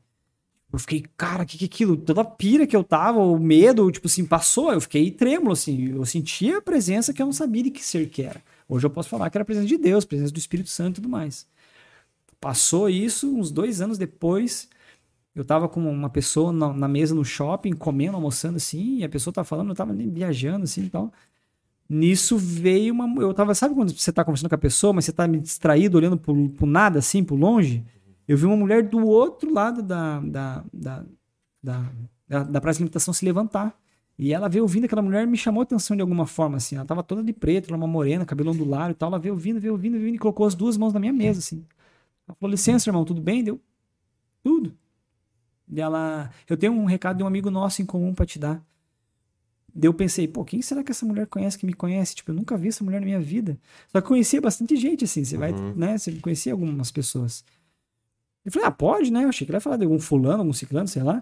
Eu fiquei, cara, o que, que é aquilo? Toda a pira que eu tava, o medo, tipo assim, passou. Eu fiquei trêmulo, assim. Eu sentia a presença que eu não sabia de que ser que era. Hoje eu posso falar que era a presença de Deus, a presença do Espírito Santo e tudo mais. Passou isso, uns dois anos depois, eu tava com uma pessoa na, na mesa no shopping, comendo, almoçando assim, e a pessoa tava falando, eu tava nem viajando assim e tal. Nisso veio uma. Eu tava, sabe quando você tá conversando com a pessoa, mas você tá me distraído, olhando pro, pro nada, assim, pro longe? Eu vi uma mulher do outro lado da, da, da, da, da, da praça de limitação se levantar. E ela veio ouvindo, aquela mulher me chamou a atenção de alguma forma, assim. Ela tava toda de preto, ela uma morena, cabelo ondulado e tal. Ela veio ouvindo, veio ouvindo, veio ouvindo e colocou as duas mãos na minha mesa, assim. Ela falou, licença, irmão, tudo bem? Deu, tudo. E ela, eu tenho um recado de um amigo nosso em comum para te dar. Daí eu pensei, pô, quem será que essa mulher conhece que me conhece? Tipo, eu nunca vi essa mulher na minha vida. Só que conhecia bastante gente, assim. Você vai, uhum. né? Você conhecia algumas pessoas. Eu falei, ah, pode, né? Eu achei que ele ia falar de algum fulano, algum ciclano, sei lá.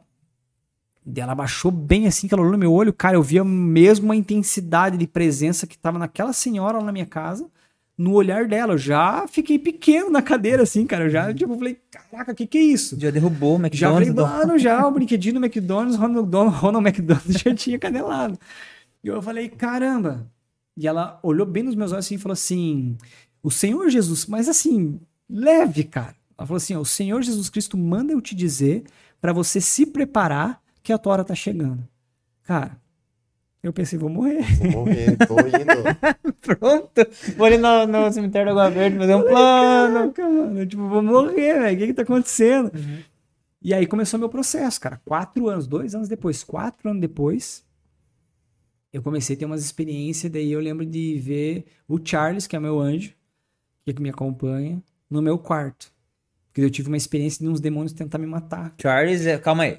E ela baixou bem assim, que ela olhou no meu olho, cara, eu via mesmo a intensidade de presença que tava naquela senhora lá na minha casa, no olhar dela. Eu já fiquei pequeno na cadeira, assim, cara. Eu já, tipo, falei, caraca, o que que é isso? Já derrubou o McDonald's. Já falei, mano, já, o brinquedinho do McDonald's, Ronald, Ronald McDonald já tinha canelado. E eu falei, caramba. E ela olhou bem nos meus olhos assim e falou assim, o Senhor Jesus, mas assim, leve, cara. Ela falou assim: ó, o Senhor Jesus Cristo manda eu te dizer para você se preparar que a tua hora tá chegando. Cara, eu pensei, vou morrer. Vou morrer, tô indo. Pronto. Vou ali no, no cemitério da Água Verde fazer um plano. Caraca, mano. Tipo, vou morrer, velho. O que que tá acontecendo? Uhum. E aí começou meu processo, cara. Quatro anos, dois anos depois, quatro anos depois, eu comecei a ter umas experiências. Daí eu lembro de ver o Charles, que é meu anjo, que, é que me acompanha, no meu quarto. Porque eu tive uma experiência de uns demônios tentar me matar. Charles é. Calma aí.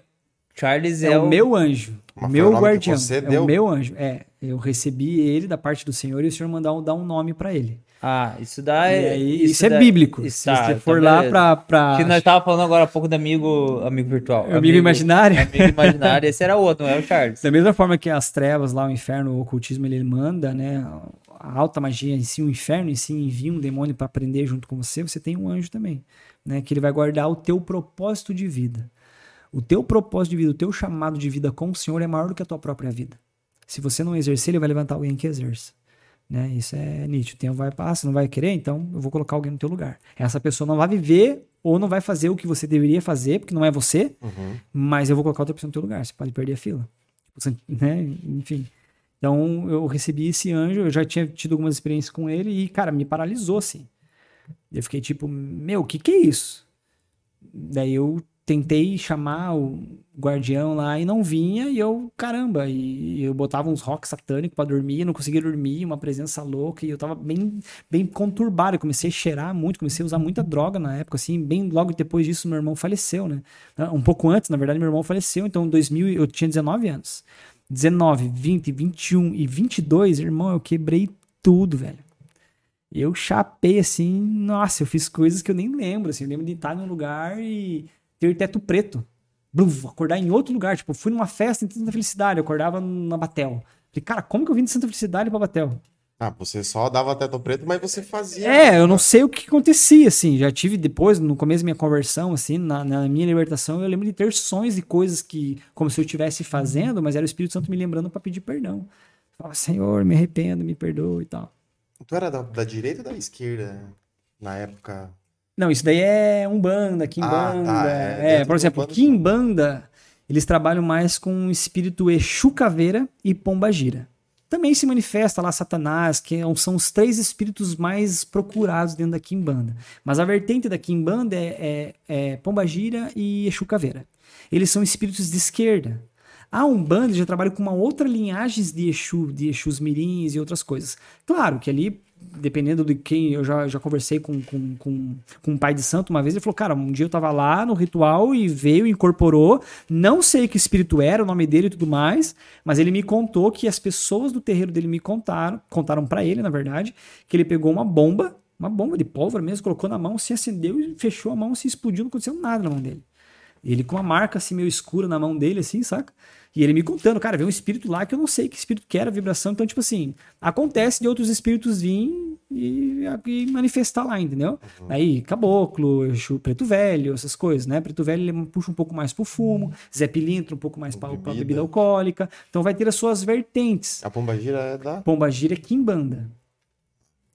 Charles é, é o, meu anjo. o meu guardião. é deu? o meu anjo. É. Eu recebi ele da parte do Senhor e o Senhor mandou dar um nome para ele. Ah, isso dá. Aí, isso, isso, é bíblico. Isso, Se tá, você for tá lá pra, pra. Que nós tava falando agora há pouco do amigo, amigo virtual. Amigo, amigo imaginário? Amigo imaginário. Esse era outro, não é o Charles. Da mesma forma que as trevas lá, o inferno, o ocultismo, ele manda, né? A alta magia em si, o inferno em si envia um demônio para aprender junto com você, você tem um anjo também né? Que ele vai guardar o teu propósito de vida. O teu propósito de vida, o teu chamado de vida com o Senhor é maior do que a tua própria vida. Se você não exercer, ele vai levantar alguém que exerça. Né? Isso é nítido. O tempo vai passar, você não vai querer, então eu vou colocar alguém no teu lugar. Essa pessoa não vai viver ou não vai fazer o que você deveria fazer, porque não é você, uhum. mas eu vou colocar outra pessoa no teu lugar. Você pode perder a fila. Né? Enfim. Então eu recebi esse anjo, eu já tinha tido algumas experiências com ele e, cara, me paralisou assim. Eu fiquei tipo, meu, o que que é isso? Daí eu tentei chamar o guardião lá e não vinha, e eu, caramba, e eu botava uns rock satânicos para dormir, não conseguia dormir, uma presença louca, e eu tava bem, bem conturbado, eu comecei a cheirar muito, comecei a usar muita droga na época, assim, bem logo depois disso meu irmão faleceu, né? Um pouco antes, na verdade, meu irmão faleceu, então em 2000 eu tinha 19 anos. 19, 20, 21 e 22, irmão, eu quebrei tudo, velho. Eu chapei assim, nossa, eu fiz coisas que eu nem lembro, assim, eu lembro de estar num lugar e ter teto preto. Bluf, acordar em outro lugar, tipo, fui numa festa em Santa Felicidade, eu acordava na Batel. Falei, cara, como que eu vim de Santa Felicidade pra Batel? Ah, você só dava teto preto, mas você fazia. É, eu não sei o que acontecia, assim. Já tive depois, no começo da minha conversão, assim, na, na minha libertação, eu lembro de ter sonhos e coisas que, como se eu estivesse fazendo, mas era o Espírito Santo me lembrando para pedir perdão. Falava, Senhor, me arrependo, me perdoa e tal. Tu era da, da direita ou da esquerda na época? Não, isso daí é Umbanda, Kimbanda. Ah, tá, é, é, por exemplo, Umbanda, Kimbanda, eles trabalham mais com o espírito Exu Caveira e Pombagira. Também se manifesta lá Satanás, que é são os três espíritos mais procurados dentro da Kimbanda. Mas a vertente da Kimbanda é, é, é Pombagira e Exu Caveira. Eles são espíritos de esquerda. A Umbanda já trabalha com uma outra linhagem de Exu, de Exus Mirins e outras coisas. Claro que ali dependendo de quem, eu já, já conversei com, com, com, com um pai de santo uma vez, ele falou, cara, um dia eu tava lá no ritual e veio, incorporou, não sei que espírito era, o nome dele e tudo mais, mas ele me contou que as pessoas do terreiro dele me contaram, contaram para ele, na verdade, que ele pegou uma bomba, uma bomba de pólvora mesmo, colocou na mão, se acendeu e fechou a mão, se explodiu, não aconteceu nada na mão dele. Ele com uma marca assim meio escura na mão dele, assim, saca? E ele me contando, cara, veio um espírito lá que eu não sei que espírito que era, vibração. Então, tipo assim, acontece de outros espíritos virem e, e manifestar lá, entendeu? Uhum. Aí, caboclo, preto velho, essas coisas, né? Preto velho ele puxa um pouco mais pro fumo, Zé Pilintra um pouco mais pra bebida. bebida alcoólica. Então vai ter as suas vertentes. A pomba gira é da. Pomba gira é Kimbanda.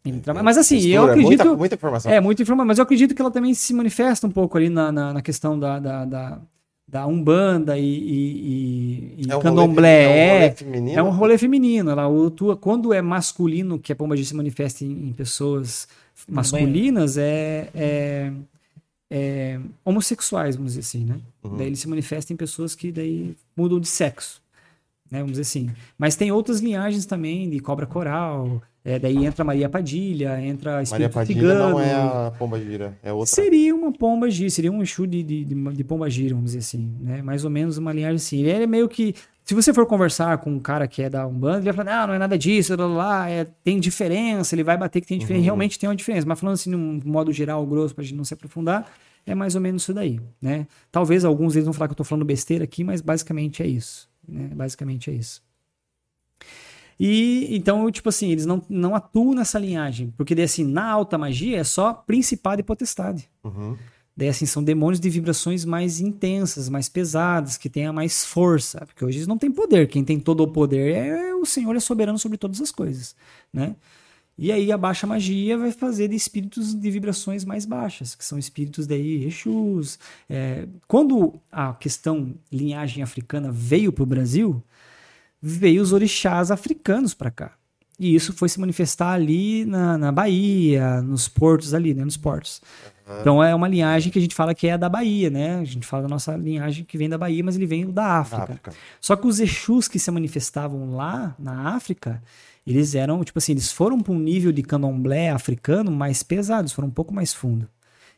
Ele é, trabalha... Mas assim, Mistura, eu acredito. Muita, muita, informação. É, muita informação. Mas eu acredito que ela também se manifesta um pouco ali na, na, na questão da, da, da da Umbanda e, e, e, é um Candomblé. Rolê, é um rolê é feminino? É um rolê feminino. Ela atua, quando é masculino, que a pomba se manifesta em, em pessoas masculinas, é, é, é, homossexuais, vamos dizer assim, né? Uhum. Daí ele se manifesta em pessoas que daí mudam de sexo, né? Vamos dizer assim. Mas tem outras linhagens também, de cobra coral, é, daí entra Maria Padilha, entra Espírito Maria Padilha Cigano. não é a pomba gira, é outra. Seria uma pomba gira, seria um Exu de, de, de, pomba gira, vamos dizer assim, né? Mais ou menos uma linhagem assim. Ele é meio que... Se você for conversar com um cara que é da Umbanda, ele vai falar, ah, não é nada disso, lá, lá, é, tem diferença, ele vai bater que tem diferença. Uhum. Realmente tem uma diferença, mas falando assim, num modo geral, grosso, pra gente não se aprofundar, é mais ou menos isso daí, né? Talvez alguns deles vão falar que eu tô falando besteira aqui, mas basicamente é isso, né? Basicamente é isso. E então, tipo assim, eles não, não atuam nessa linhagem. Porque daí, assim, na alta magia é só principado e potestade. Uhum. Daí, assim, são demônios de vibrações mais intensas, mais pesadas, que tenham mais força. Porque hoje eles não têm poder. Quem tem todo o poder é o Senhor, é soberano sobre todas as coisas, né? E aí a baixa magia vai fazer de espíritos de vibrações mais baixas, que são espíritos daí, Exus. É, quando a questão linhagem africana veio para o Brasil, veio os orixás africanos para cá. E isso foi se manifestar ali na, na Bahia, nos portos ali, né? Nos portos. Uhum. Então é uma linhagem que a gente fala que é da Bahia, né? A gente fala da nossa linhagem que vem da Bahia, mas ele vem da África. África. Só que os Exus que se manifestavam lá na África, eles eram, tipo assim, eles foram para um nível de candomblé africano mais pesado, foram um pouco mais fundo.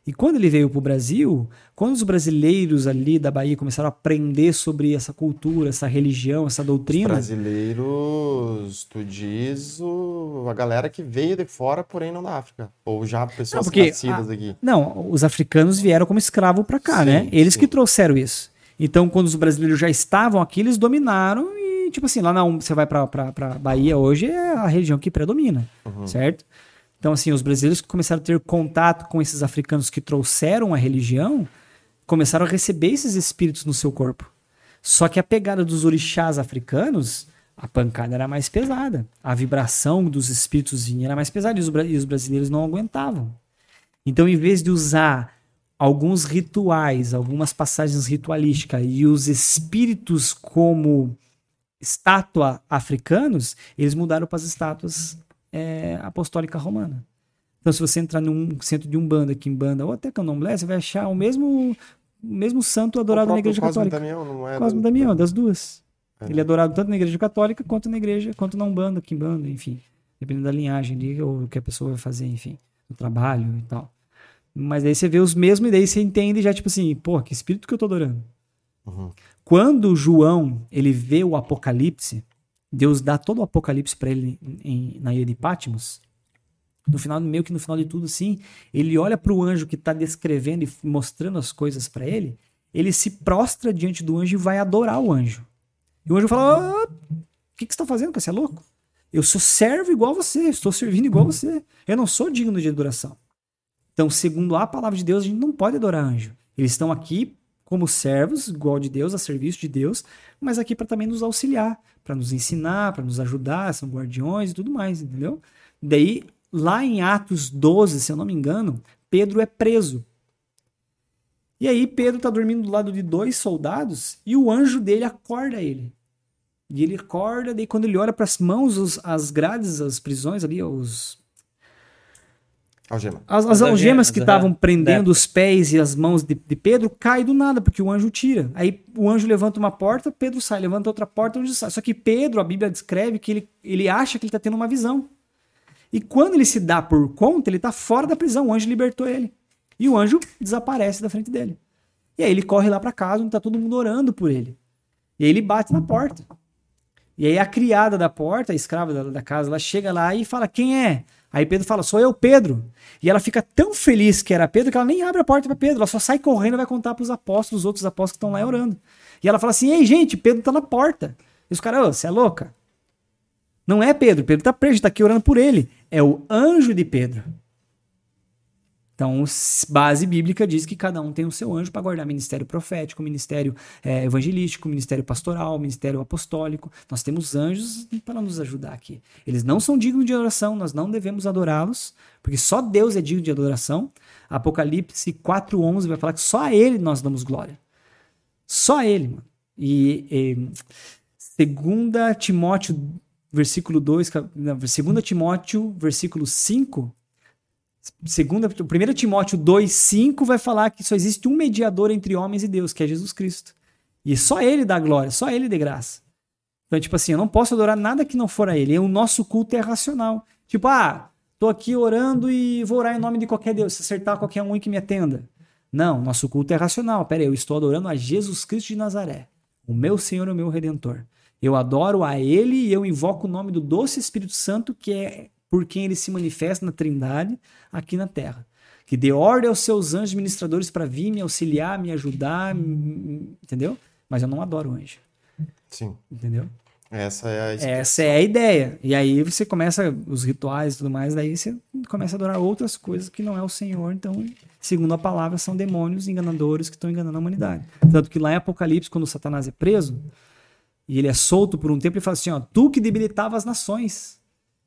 E quando ele veio para o Brasil, quando os brasileiros ali da Bahia começaram a aprender sobre essa cultura, essa religião, essa doutrina. Os brasileiros, tu diz o, a galera que veio de fora, porém não da África. Ou já pessoas não, porque, nascidas a, aqui. Não, os africanos vieram como escravo para cá, né? sim, né? Eles sim. que trouxeram isso. Então, quando os brasileiros já estavam aqui, eles dominaram e, tipo assim, lá na, você vai para Bahia hoje, é a região que predomina, uhum. certo? Então, assim, os brasileiros que começaram a ter contato com esses africanos que trouxeram a religião, começaram a receber esses espíritos no seu corpo. Só que a pegada dos orixás africanos, a pancada era mais pesada. A vibração dos espíritos vinha era mais pesada e os, e os brasileiros não aguentavam. Então, em vez de usar alguns rituais, algumas passagens ritualísticas e os espíritos como estátua africanos, eles mudaram para as estátuas é, apostólica romana. Então, se você entrar num centro de Umbanda, Kimbanda ou até Candomblé, você vai achar o mesmo, o mesmo santo adorado na Igreja Cosme Católica. Damião, não é Cosme do... Damião, das duas. É. Ele é adorado tanto na Igreja Católica quanto na Igreja, quanto na Umbanda, Kimbanda, enfim. Dependendo da linhagem ali, ou o que a pessoa vai fazer, enfim. O trabalho e tal. Mas daí você vê os mesmos e daí você entende já, tipo assim, pô, que espírito que eu tô adorando. Uhum. Quando João, ele vê o Apocalipse, Deus dá todo o Apocalipse para ele em, na ilha de Patmos. no final, meio que no final de tudo, assim, ele olha para o anjo que está descrevendo e mostrando as coisas para ele, ele se prostra diante do anjo e vai adorar o anjo. E o anjo fala: O que, que você está fazendo? Você é louco? Eu sou servo igual você, estou servindo igual você. Eu não sou digno de adoração. Então, segundo a palavra de Deus, a gente não pode adorar anjo. Eles estão aqui como servos, igual de Deus, a serviço de Deus, mas aqui para também nos auxiliar, para nos ensinar, para nos ajudar, são guardiões e tudo mais, entendeu? Daí, lá em Atos 12, se eu não me engano, Pedro é preso. E aí Pedro está dormindo do lado de dois soldados e o anjo dele acorda ele. E ele acorda, daí quando ele olha para as mãos, os, as grades, as prisões ali, os Algema. as, as algemas que estavam prendendo os pés e as mãos de, de Pedro caem do nada, porque o anjo tira. Aí o anjo levanta uma porta, Pedro sai, levanta outra porta, o anjo sai. Só que Pedro, a Bíblia descreve que ele, ele acha que ele está tendo uma visão. E quando ele se dá por conta, ele está fora da prisão, o anjo libertou ele. E o anjo desaparece da frente dele. E aí ele corre lá para casa, onde está todo mundo orando por ele. E aí ele bate na porta. E aí a criada da porta, a escrava da, da casa, ela chega lá e fala: Quem é? Aí Pedro fala: Sou eu, Pedro. E ela fica tão feliz que era Pedro que ela nem abre a porta para Pedro, ela só sai correndo e vai contar para os apóstolos, os outros apóstolos que estão lá orando. E ela fala assim: Ei, gente, Pedro tá na porta. E os caras, você é louca? Não é Pedro, Pedro tá preso, tá aqui orando por ele. É o anjo de Pedro. Então, base bíblica diz que cada um tem o seu anjo para guardar ministério profético, ministério é, evangelístico, ministério pastoral, ministério apostólico. Nós temos anjos para nos ajudar aqui. Eles não são dignos de adoração, nós não devemos adorá-los, porque só Deus é digno de adoração. Apocalipse 4:11 vai falar que só a ele nós damos glória. Só a ele, mano. E, e 2 Timóteo versículo 2, 2 Timóteo, versículo 5, segunda, 1 Timóteo 2, 5 vai falar que só existe um mediador entre homens e Deus, que é Jesus Cristo. E só ele dá glória, só ele dá graça. Então, tipo assim, eu não posso adorar nada que não for a ele. E o nosso culto é racional. Tipo, ah, tô aqui orando e vou orar em nome de qualquer Deus, se acertar qualquer um que me atenda. Não, nosso culto é racional. Pera aí, eu estou adorando a Jesus Cristo de Nazaré, o meu Senhor e o meu Redentor. Eu adoro a Ele e eu invoco o nome do doce Espírito Santo, que é por quem ele se manifesta na Trindade aqui na Terra. Que dê ordem aos seus anjos ministradores para vir me auxiliar, me ajudar, me, entendeu? Mas eu não adoro anjo. Sim. Entendeu? Essa é a Essa é a ideia. E aí você começa os rituais e tudo mais, daí você começa a adorar outras coisas que não é o Senhor. Então, segundo a palavra, são demônios enganadores que estão enganando a humanidade. Tanto que lá em Apocalipse, quando Satanás é preso e ele é solto por um tempo, ele fala assim: ó, tu que debilitava as nações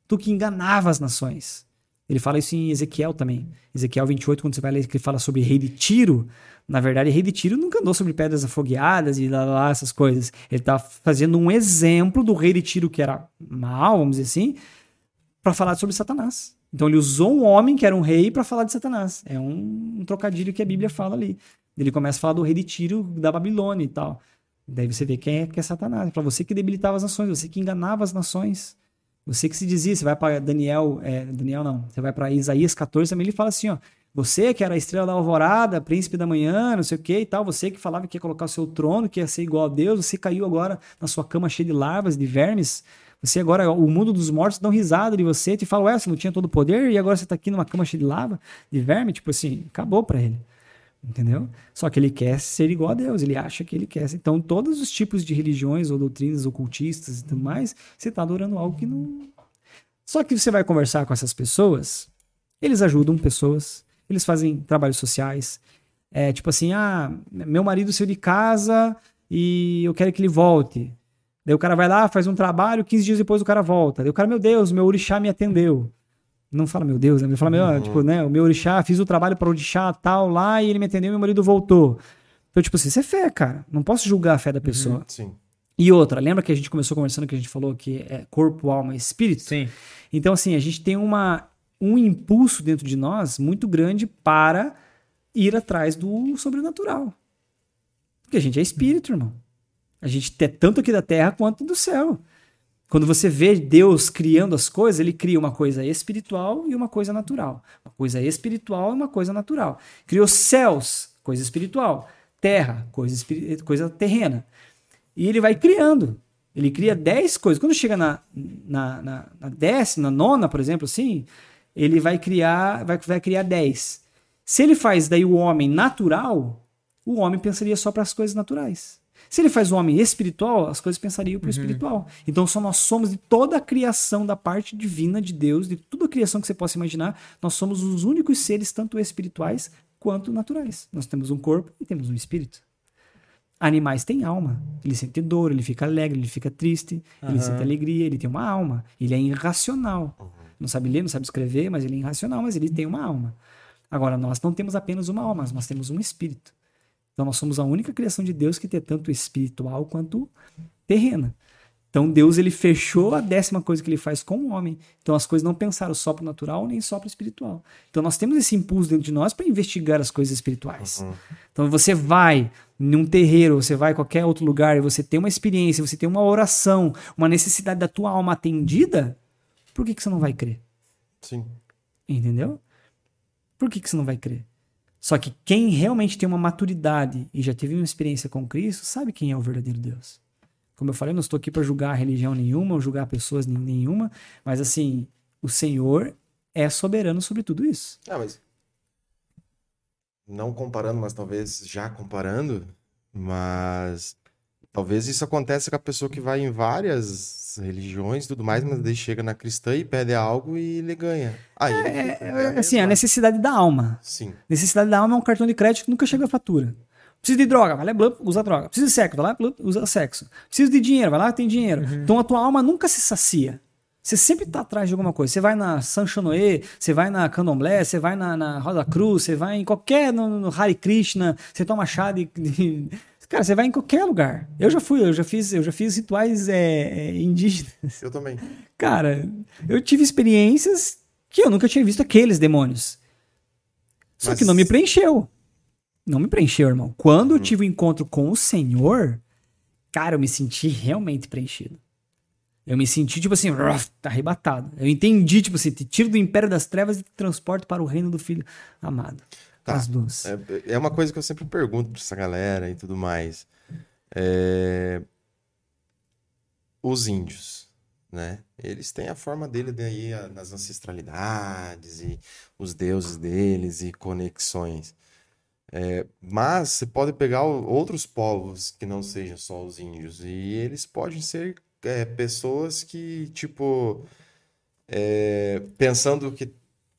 tu que enganava as nações. Ele fala isso em Ezequiel também. Ezequiel 28, quando você vai ler que ele fala sobre rei de Tiro, na verdade, rei de Tiro nunca andou sobre pedras afogueadas e lá, lá essas coisas. Ele está fazendo um exemplo do rei de Tiro que era mal, vamos dizer assim, para falar sobre Satanás. Então ele usou um homem que era um rei para falar de Satanás. É um, um, trocadilho que a Bíblia fala ali. Ele começa a falar do rei de Tiro da Babilônia e tal. Daí você vê quem é, que é Satanás. Para você que debilitava as nações, você que enganava as nações. Você que se dizia, você vai para Daniel, é, Daniel não, você vai para Isaías 14 também, ele fala assim, ó, você que era a estrela da alvorada, príncipe da manhã, não sei o que e tal, você que falava que ia colocar o seu trono, que ia ser igual a Deus, você caiu agora na sua cama cheia de larvas, de vermes, você agora, o mundo dos mortos dão risada de você, te fala, ué, você não tinha todo o poder e agora você tá aqui numa cama cheia de lava, de verme, tipo assim, acabou para ele. Entendeu? Só que ele quer ser igual a Deus, ele acha que ele quer. Então, todos os tipos de religiões ou doutrinas ocultistas e tudo mais, você está adorando algo que não. Só que você vai conversar com essas pessoas, eles ajudam pessoas, eles fazem trabalhos sociais. É tipo assim: ah, meu marido saiu de casa e eu quero que ele volte. Daí o cara vai lá, faz um trabalho, 15 dias depois o cara volta. Daí o cara, meu Deus, meu orixá me atendeu. Não fala, meu Deus, né? Ele fala, meu, uhum. tipo, né? O meu orixá, fiz o trabalho para o orixá tal lá e ele me atendeu e meu marido voltou. Então, tipo assim, isso é fé, cara. Não posso julgar a fé da uhum. pessoa. Uhum, sim. E outra, lembra que a gente começou conversando que a gente falou que é corpo, alma e espírito? Sim. Então, assim, a gente tem uma, um impulso dentro de nós muito grande para ir atrás do sobrenatural. Porque a gente é espírito, irmão. A gente é tanto aqui da terra quanto do céu. Quando você vê Deus criando as coisas, ele cria uma coisa espiritual e uma coisa natural. Uma coisa espiritual e uma coisa natural. Criou céus, coisa espiritual. Terra, coisa, coisa terrena. E ele vai criando. Ele cria dez coisas. Quando chega na, na, na, na décima, na nona, por exemplo, assim, ele vai criar, vai, vai criar 10. Se ele faz daí o homem natural, o homem pensaria só para as coisas naturais. Se ele faz o homem espiritual, as coisas pensariam para o espiritual. Então só nós somos de toda a criação da parte divina de Deus, de toda a criação que você possa imaginar, nós somos os únicos seres tanto espirituais quanto naturais. Nós temos um corpo e temos um espírito. Animais têm alma. Ele sente dor, ele fica alegre, ele fica triste, ele Aham. sente alegria, ele tem uma alma. Ele é irracional. Não sabe ler, não sabe escrever, mas ele é irracional, mas ele tem uma alma. Agora, nós não temos apenas uma alma, mas nós temos um espírito. Então, nós somos a única criação de Deus que tem tanto espiritual quanto terrena. Então, Deus ele fechou a décima coisa que ele faz com o homem. Então, as coisas não pensaram só para o natural nem só para o espiritual. Então, nós temos esse impulso dentro de nós para investigar as coisas espirituais. Então, você vai num terreiro, você vai em qualquer outro lugar e você tem uma experiência, você tem uma oração, uma necessidade da tua alma atendida, por que, que você não vai crer? Sim. Entendeu? Por que, que você não vai crer? Só que quem realmente tem uma maturidade e já teve uma experiência com Cristo, sabe quem é o verdadeiro Deus. Como eu falei, eu não estou aqui para julgar religião nenhuma, ou julgar pessoas nen- nenhuma, mas assim, o Senhor é soberano sobre tudo isso. Ah, mas. Não comparando, mas talvez já comparando, mas. Talvez isso aconteça com a pessoa que vai em várias religiões e tudo mais, mas daí chega na cristã e pede algo e ele ganha. Aí, É, é é, a assim, a necessidade da alma. Sim. Necessidade da alma é um cartão de crédito que nunca chega a fatura. Precisa de droga, vai lá, blá, usa droga. Precisa de sexo, vai lá, blá, usa sexo. Precisa de dinheiro, vai lá, tem dinheiro. Então a tua alma nunca se sacia. Você sempre tá atrás de alguma coisa. Você vai na Sanchonoe, você vai na Candomblé, você vai na, na Rosa Cruz, você vai em qualquer, no, no Hare Krishna, você toma chá de, de- Cara, você vai em qualquer lugar. Eu já fui, eu já fiz, eu já fiz rituais é, é, indígenas. Eu também. Cara, eu tive experiências que eu nunca tinha visto aqueles demônios. Só Mas- que não me preencheu. Não me preencheu, irmão. Quando eu tive o encontro com o Senhor, cara, eu me senti realmente preenchido. Eu me senti, tipo assim, ruf, arrebatado. Eu entendi, tipo assim, te tiro do império das trevas e te transporto para o reino do Filho amado. Tá. As duas. É, é uma coisa que eu sempre pergunto pra essa galera e tudo mais. É, Os índios, né? Eles têm a forma dele daí nas ancestralidades e os deuses deles e conexões. É, mas você pode pegar outros povos que não sejam só os índios e eles podem ser é, pessoas que, tipo, é, pensando que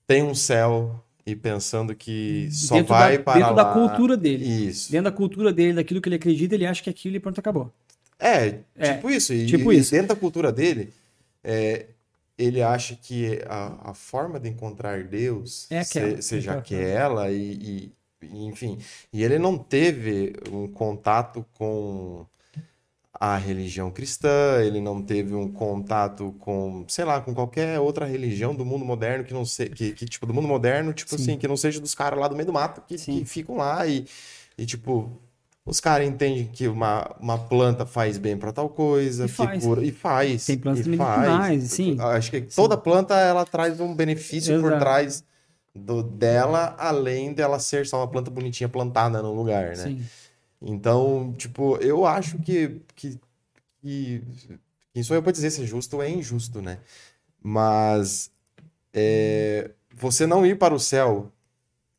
tem um céu e pensando que só dentro vai da, para dentro lá. da cultura dele. Isso. Dentro da cultura dele, daquilo que ele acredita, ele acha que aquilo e pronto, acabou. É, É, tipo isso. E, tipo e isso. dentro da cultura dele, é, ele acha que a, a forma de encontrar Deus É aquela, se- seja aquela. e- e, enfim. E ele não teve um contato com a religião cristã, ele não teve um contato com, sei lá, com qualquer outra religião do mundo moderno que não seja, que, que, tipo, do mundo moderno, tipo Sim. assim, que não seja dos caras lá do meio do mato que, Sim. que ficam lá e, e tipo, os caras entendem que uma, uma planta faz bem pra tal coisa, E que faz. cura, e faz. Tem plantas medicinais, sim. Acho que toda planta ela traz um benefício por Exato. trás do, dela, além dela ser só uma planta bonitinha plantada no lugar, né? Sim. Então, tipo, eu acho que, que, que quem sou eu para dizer se é justo ou é injusto, né? Mas é, você não ir para o céu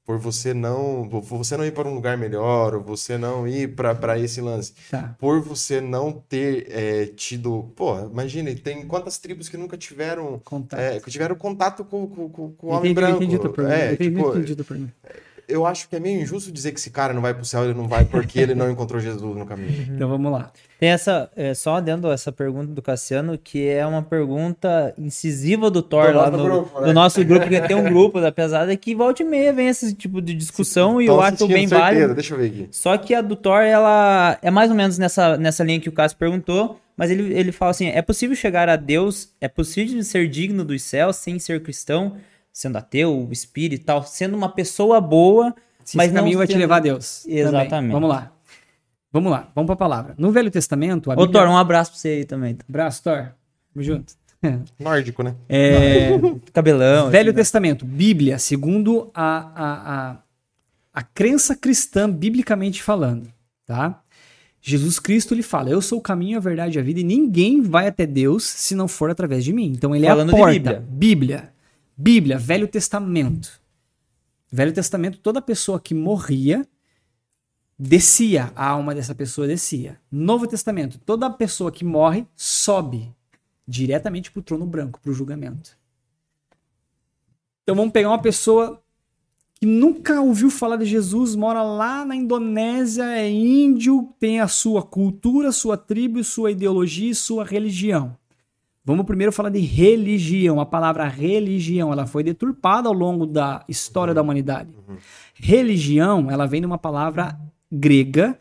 por você não, você não ir para um lugar melhor, ou você não ir para esse lance, Tá. por você não ter é, tido, pô, imagine, tem quantas tribos que nunca tiveram, Contato. é, que tiveram contato com, com, com, o homem Entendi, branco. entendi. É, entendi, tipo, entendi a tua pergunta. Eu acho que é meio injusto dizer que esse cara não vai pro céu, ele não vai porque ele não encontrou Jesus no caminho. Então vamos lá. Tem essa, é, só dentro essa pergunta do Cassiano, que é uma pergunta incisiva do Thor Do lá nosso no, grupo, né? do nosso grupo, porque tem um grupo da pesada que volta e meia vem esse tipo de discussão e eu acho bem certeza. válido. Deixa eu ver aqui. Só que a do Thor, ela é mais ou menos nessa, nessa linha que o Cássio perguntou, mas ele, ele fala assim: é possível chegar a Deus, é possível ser digno dos céus sem ser cristão, sendo ateu, espírito e tal, sendo uma pessoa boa, Se mas esse não caminho vai te levar a Deus. também. Exatamente. Vamos lá. Vamos lá, vamos para a palavra. No Velho Testamento, a Ô, Bíblia... Thor, um abraço pra você aí também. Abraço, Thor. Tamo junto. Nórdico, né? É, Cabelão. Velho assim, né? Testamento, Bíblia, segundo a, a, a, a crença cristã, biblicamente falando, tá? Jesus Cristo, ele fala, eu sou o caminho, a verdade e a vida, e ninguém vai até Deus se não for através de mim. Então, ele Falando é a porta. Bíblia. Bíblia. Bíblia, Velho Testamento. Velho Testamento, toda pessoa que morria, descia, a alma dessa pessoa descia. Novo Testamento, toda pessoa que morre, sobe diretamente para o trono branco, para o julgamento. Então vamos pegar uma pessoa que nunca ouviu falar de Jesus, mora lá na Indonésia, é índio, tem a sua cultura, sua tribo, sua ideologia e sua religião. Vamos primeiro falar de religião. A palavra religião, ela foi deturpada ao longo da história da humanidade. Religião, ela vem de uma palavra grega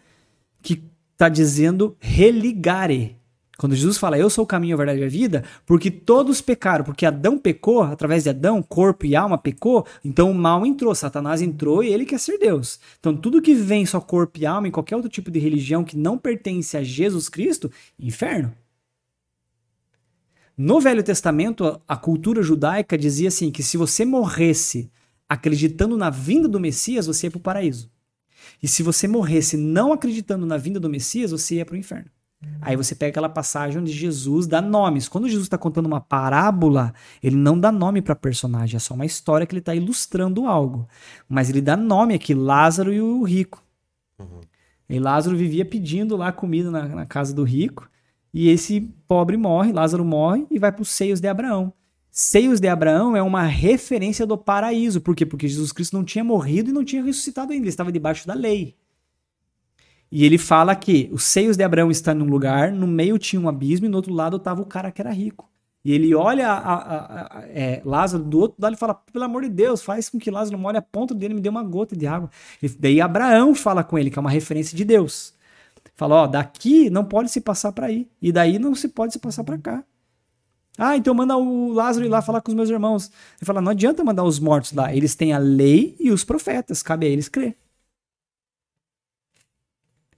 que está dizendo religare. Quando Jesus fala, eu sou o caminho, a verdade e a vida, porque todos pecaram, porque Adão pecou, através de Adão, corpo e alma pecou, então o mal entrou, Satanás entrou e ele quer ser Deus. Então tudo que vem só corpo e alma, em qualquer outro tipo de religião que não pertence a Jesus Cristo, inferno. No Velho Testamento, a cultura judaica dizia assim: que se você morresse acreditando na vinda do Messias, você ia para o paraíso. E se você morresse não acreditando na vinda do Messias, você ia para o inferno. Aí você pega aquela passagem onde Jesus dá nomes. Quando Jesus está contando uma parábola, ele não dá nome para personagem, é só uma história que ele está ilustrando algo. Mas ele dá nome aqui, Lázaro e o rico. Uhum. E Lázaro vivia pedindo lá comida na, na casa do rico. E esse pobre morre, Lázaro morre e vai para os seios de Abraão. Seios de Abraão é uma referência do paraíso. Por quê? Porque Jesus Cristo não tinha morrido e não tinha ressuscitado ainda, ele estava debaixo da lei. E ele fala que os seios de Abraão estão num lugar, no meio tinha um abismo e no outro lado estava o cara que era rico. E ele olha a, a, a, é, Lázaro do outro lado e fala: pelo amor de Deus, faz com que Lázaro molhe a ponta dele me dê uma gota de água. E daí Abraão fala com ele, que é uma referência de Deus. Fala, ó, daqui não pode se passar para aí. E daí não se pode se passar para cá. Ah, então manda o Lázaro ir lá falar com os meus irmãos. Ele fala, não adianta mandar os mortos lá. Eles têm a lei e os profetas. Cabe a eles crer.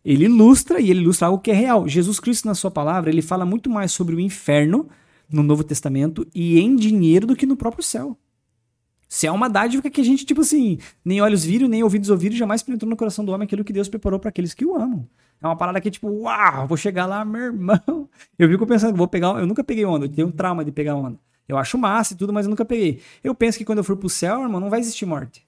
Ele ilustra e ele ilustra algo que é real. Jesus Cristo, na sua palavra, ele fala muito mais sobre o inferno no Novo Testamento e em dinheiro do que no próprio céu. Se é uma dádiva que a gente, tipo assim, nem olhos viram, nem ouvidos ouviram, jamais penetrou no coração do homem aquilo que Deus preparou para aqueles que o amam. É uma parada que, tipo, uau, vou chegar lá, meu irmão. Eu fico pensando, vou pegar. Eu nunca peguei onda, eu tenho um trauma de pegar onda. Eu acho massa e tudo, mas eu nunca peguei. Eu penso que quando eu for pro céu, irmão, não vai existir morte.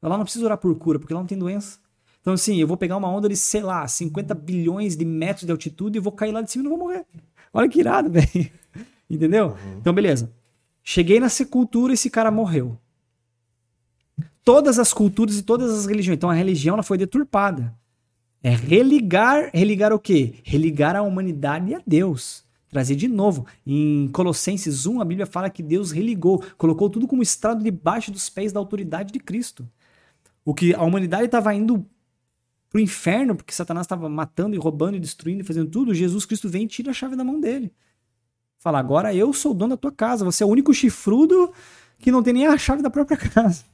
Eu lá não preciso orar por cura, porque lá não tem doença. Então, assim, eu vou pegar uma onda de, sei lá, 50 bilhões de metros de altitude e vou cair lá de cima e não vou morrer. Olha que irado, velho. Entendeu? Uhum. Então, beleza. Cheguei na sepultura e esse cara morreu todas as culturas e todas as religiões. Então a religião ela foi deturpada. É religar, religar o quê? Religar a humanidade a Deus. Trazer de novo. Em Colossenses 1, a Bíblia fala que Deus religou, colocou tudo como estrado debaixo dos pés da autoridade de Cristo. O que a humanidade estava indo pro inferno, porque Satanás estava matando e roubando e destruindo e fazendo tudo, Jesus Cristo vem e tira a chave da mão dele. Fala, agora eu sou o dono da tua casa, você é o único chifrudo que não tem nem a chave da própria casa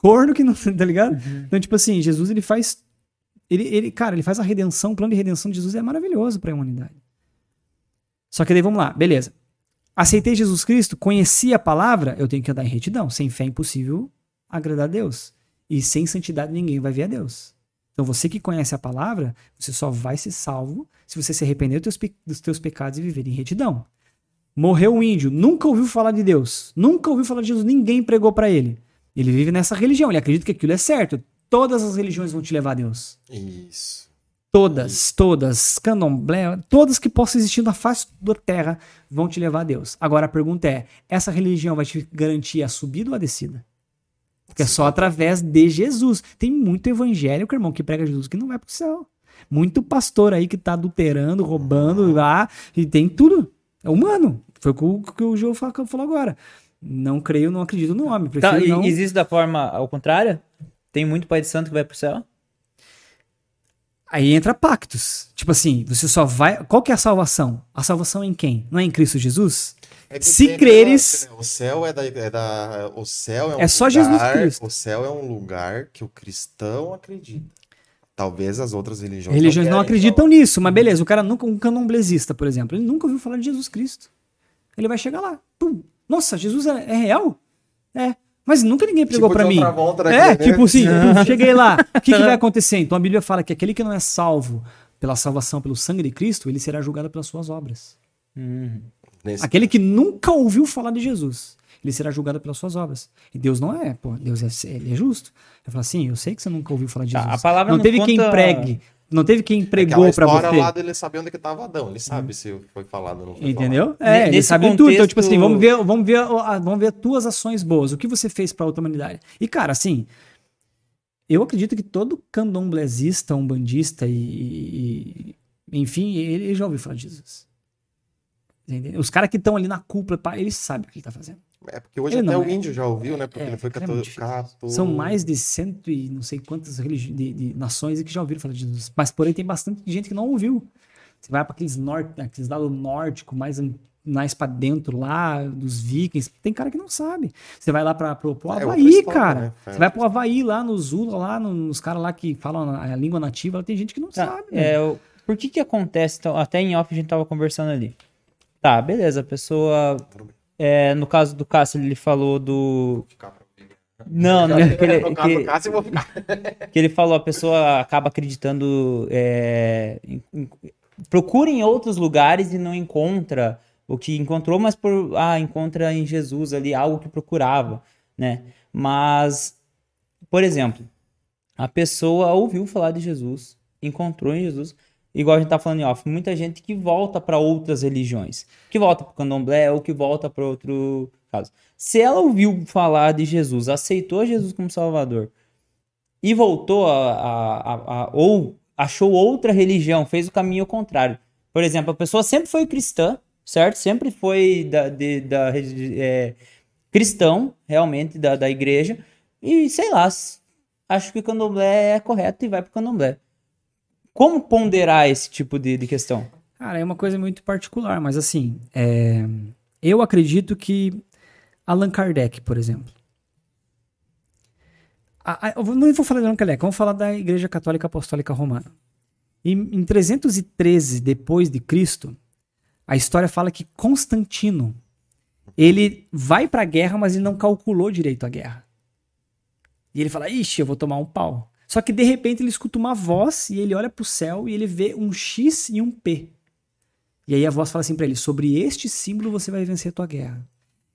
corno que não. Tá ligado? Uhum. Então, tipo assim, Jesus ele faz. Ele, ele, cara, ele faz a redenção, o plano de redenção de Jesus é maravilhoso para a humanidade. Só que daí vamos lá, beleza. Aceitei Jesus Cristo, conheci a palavra, eu tenho que andar em retidão. Sem fé é impossível agradar a Deus. E sem santidade ninguém vai ver a Deus. Então você que conhece a palavra, você só vai ser salvo se você se arrepender dos teus, dos teus pecados e viver em retidão. Morreu um índio, nunca ouviu falar de Deus, nunca ouviu falar de Jesus, ninguém pregou para ele. Ele vive nessa religião, ele acredita que aquilo é certo. Todas as religiões vão te levar a Deus. Isso. Todas, Isso. todas, candomblé, todas que possam existir na face da terra vão te levar a Deus. Agora a pergunta é: essa religião vai te garantir a subida ou a descida? Porque é só através de Jesus. Tem muito evangélico, irmão, que prega Jesus que não vai pro céu. Muito pastor aí que tá adulterando, roubando lá, e tem tudo. É humano. Foi o que o João falou agora. Não creio, não acredito no homem. Tá, e não... existe da forma ao contrário? Tem muito pai de santo que vai pro céu? Aí entra pactos. Tipo assim, você só vai. Qual que é a salvação? A salvação é em quem? Não é em Cristo Jesus? É Se creres. Né? O céu é da, é da. O céu é um É só lugar, Jesus Cristo. O céu é um lugar que o cristão acredita. Talvez as outras religiões. Religiões não, não acreditam então. nisso, mas beleza. O cara nunca. Um candomblesista, por exemplo, ele nunca ouviu falar de Jesus Cristo. Ele vai chegar lá. Pum, nossa, Jesus é, é real? É. Mas nunca ninguém pregou tipo para mim. É, tipo assim, cheguei lá. O que, que vai acontecer? Então a Bíblia fala que aquele que não é salvo pela salvação pelo sangue de Cristo, ele será julgado pelas suas obras. Uhum. Aquele que nunca ouviu falar de Jesus. ele será julgado pelas suas obras. E Deus não é, pô, Deus é, ele é justo. Ele fala assim, eu sei que você nunca ouviu falar de Tá, Jesus. a palavra não, não teve quem conta- pregue, não teve quem pregou Aquela pra história você. lá dele saber onde que tava Adão. Ele sabe se foi falado ou não foi Entendeu? Ne- É, ele nesse sabe tudo. Então, tipo contexto- assim, vamos ver, vamos ver, vamos ver as tuas ações boas. O que você fez pra outra humanidade. E, cara, assim, eu acredito que todo candomblezista, umbandista e, e- e- enfim, ele, ele já ouviu falar de Jesus. Entendeu? Os caras que estão ali na cúpula, pá, eles sabem o que ele tá fazendo. É porque hoje Ele até não o é. índio já ouviu, né? Porque É, ele foi é cato... São mais de cento e não sei quantas religi- de, de nações que já ouviram falar de Jesus. Mas, porém, tem bastante gente que não ouviu. Você vai para aqueles norte, aqueles lados nórdicos, mais, mais para dentro lá, dos vikings. Tem cara que não sabe. Você vai lá para pro, pro É Havaí, história, cara. né? É Você vai pro Havaí, lá no Zula, lá no- nos caras lá que falam a, a língua nativa, lá tem gente que não Tá, sabe. né? é, o- por que que acontece, então, até em off a gente tava conversando ali. Tá, beleza, a pessoa, é, no caso do Cássio, ele falou do... Não, não, que ele, que, que ele falou, a pessoa acaba acreditando, é, em- em- procura em outros lugares e não encontra o que encontrou, mas por, ah, encontra em Jesus ali algo que procurava, né? Mas, por exemplo, a pessoa ouviu falar de Jesus, encontrou em Jesus, igual a gente tá falando em off, muita gente que volta para outras religiões, que volta para o candomblé ou que volta para outro caso. Se ela ouviu falar de Jesus, aceitou Jesus como Salvador e voltou a, a- a- a- ou achou outra religião, fez o caminho contrário. Por exemplo, a pessoa sempre foi cristã, certo? Sempre foi da, de- da é, cristão, realmente, da, da igreja. E sei lá, acho que o candomblé é correto e vai pro candomblé. Como ponderar esse tipo de, de questão? Cara, é uma coisa muito particular, mas assim, é, eu acredito que Allan Kardec, por exemplo. A- a- eu não vou falar de Allan Kardec, vamos falar da Igreja Católica Apostólica Romana. Em 313 depois de Cristo, a história fala que Constantino ele vai pra guerra, mas ele não calculou direito a guerra. E ele fala: "Ixi, eu vou tomar um pau". Só que de repente ele escuta uma voz e ele olha pro céu e ele vê um X e um P. E aí a voz fala assim pra ele: "Sobre este símbolo você vai vencer a tua guerra".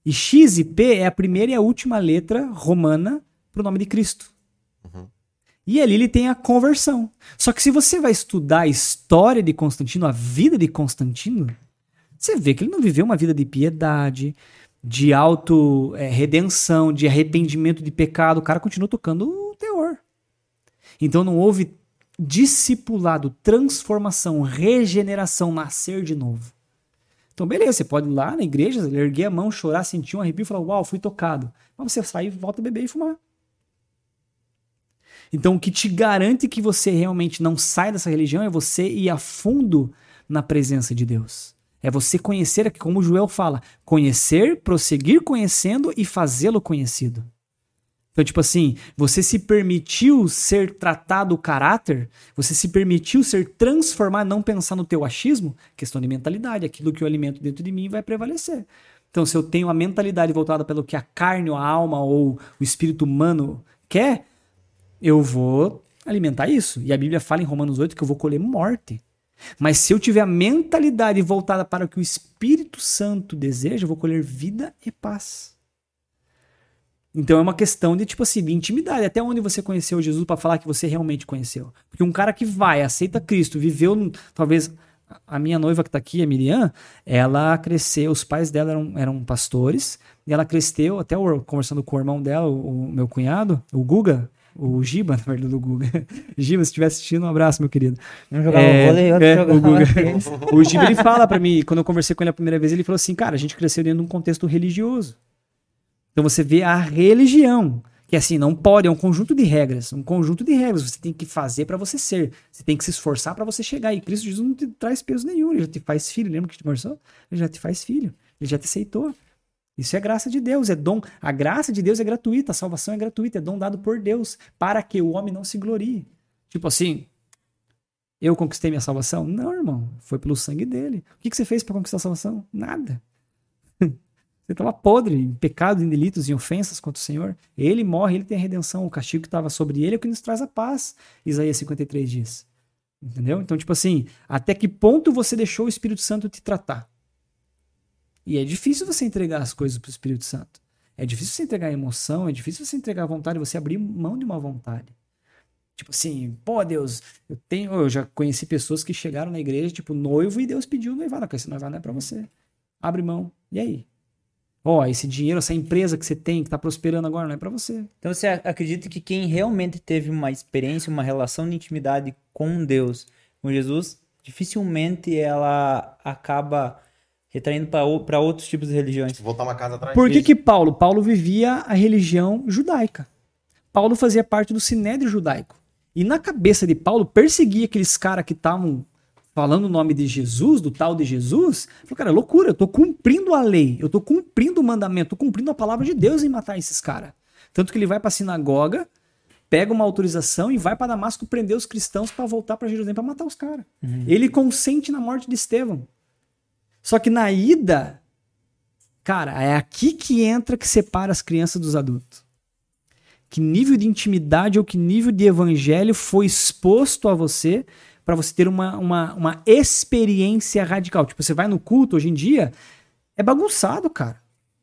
E X e P é a primeira e a última letra romana pro nome de Cristo. E ali ele tem a conversão. Só que se você vai estudar a história de Constantino, a vida de Constantino, você vê que ele não viveu uma vida de piedade, de auto-redenção, de arrependimento de pecado. O cara continuou tocando o. Então não houve discipulado, transformação, regeneração, nascer de novo. Então, beleza, você pode ir lá na igreja, erguer a mão, chorar, sentir um arrepio e falar, uau, fui tocado. Mas você sai volta a beber e fumar. Então, o que te garante que você realmente não sai dessa religião é você ir a fundo na presença de Deus. É você conhecer, como o Joel fala, conhecer, prosseguir conhecendo e fazê-lo conhecido. Então, tipo assim, você se permitiu ser tratado o caráter, você se permitiu ser transformado, não pensar no teu achismo, questão de mentalidade, aquilo que eu alimento dentro de mim vai prevalecer. Então, se eu tenho a mentalidade voltada pelo que a carne, a alma ou o espírito humano quer, eu vou alimentar isso. E a Bíblia fala em Romanos 8 que eu vou colher morte. Mas se eu tiver a mentalidade voltada para o que o Espírito Santo deseja, eu vou colher vida e paz. Então é uma questão de tipo assim, de intimidade, até onde você conheceu Jesus para falar que você realmente conheceu. Porque um cara que vai, aceita Cristo, viveu talvez a minha noiva que tá aqui, a Miriam, ela cresceu, os pais dela eram, eram pastores, e ela cresceu, até o- conversando com o irmão dela, o, o meu cunhado, o Guga, o Giba, na verdade, do Guga. Giba, se estiver assistindo, um abraço, meu querido. Um jogava É, vôlei, outro é, jogava o Guga. O Giba, ele fala pra mim, quando eu conversei com ele a primeira vez, ele falou assim, cara, a gente cresceu dentro de um contexto religioso. Então você vê a religião, que assim, não pode, é um conjunto de regras, um conjunto de regras, você tem que fazer pra você ser, você tem que se esforçar pra você chegar, e Cristo Jesus não te traz peso nenhum, ele já te faz filho, lembra que gente conversou? Ele já te faz filho, ele já te aceitou. Isso é graça de Deus, é dom. A graça de Deus é gratuita, a salvação é gratuita, é dom dado por Deus, para que o homem não se glorie. Tipo assim, eu conquistei minha salvação? Não, irmão, foi pelo sangue dele. O que que você fez para conquistar a salvação? Nada. Você estava podre em pecado, em delitos, em ofensas contra o Senhor. Ele morre, ele tem a redenção. O castigo que estava sobre ele é o que nos traz a paz. Isaías 53 diz. Entendeu? Então, tipo assim, até que ponto você deixou o Espírito Santo te tratar? E é difícil você entregar as coisas para o Espírito Santo. É difícil você entregar emoção, é difícil você entregar vontade, você abrir mão de uma vontade. Tipo assim, pô, Deus, eu tenho. Eu já conheci pessoas que chegaram na igreja, tipo, noivo, e Deus pediu noivado. Esse noivado não é pra você. Abre mão. E aí? Ó, esse dinheiro, essa empresa que você tem, que tá prosperando agora, não é pra você. Então você acredita que quem realmente teve uma experiência, uma relação de intimidade com Deus, com Jesus, dificilmente ela acaba retraindo para outros tipos de religiões. Tipo, voltar uma casa atrás. Por que que Paulo? Paulo vivia a religião judaica. Paulo fazia parte do sinédrio judaico. E na cabeça de Paulo, perseguia aqueles caras que estavam falando o nome de Jesus, do tal de Jesus, falou, cara, é loucura, eu tô cumprindo a lei, eu tô cumprindo o mandamento, tô cumprindo a palavra de Deus em matar esses caras. Tanto que ele vai pra sinagoga, pega uma autorização e vai para Damasco prender os cristãos para voltar para Jerusalém para matar os caras. Uhum. Ele consente na morte de Estevão. Só que na ida, cara, é aqui que entra que separa as crianças dos adultos. Que nível de intimidade ou que nível de evangelho foi exposto a você para você ter uma, uma, uma experiência radical. Tipo, você vai no culto hoje em dia, é bagunçado, cara.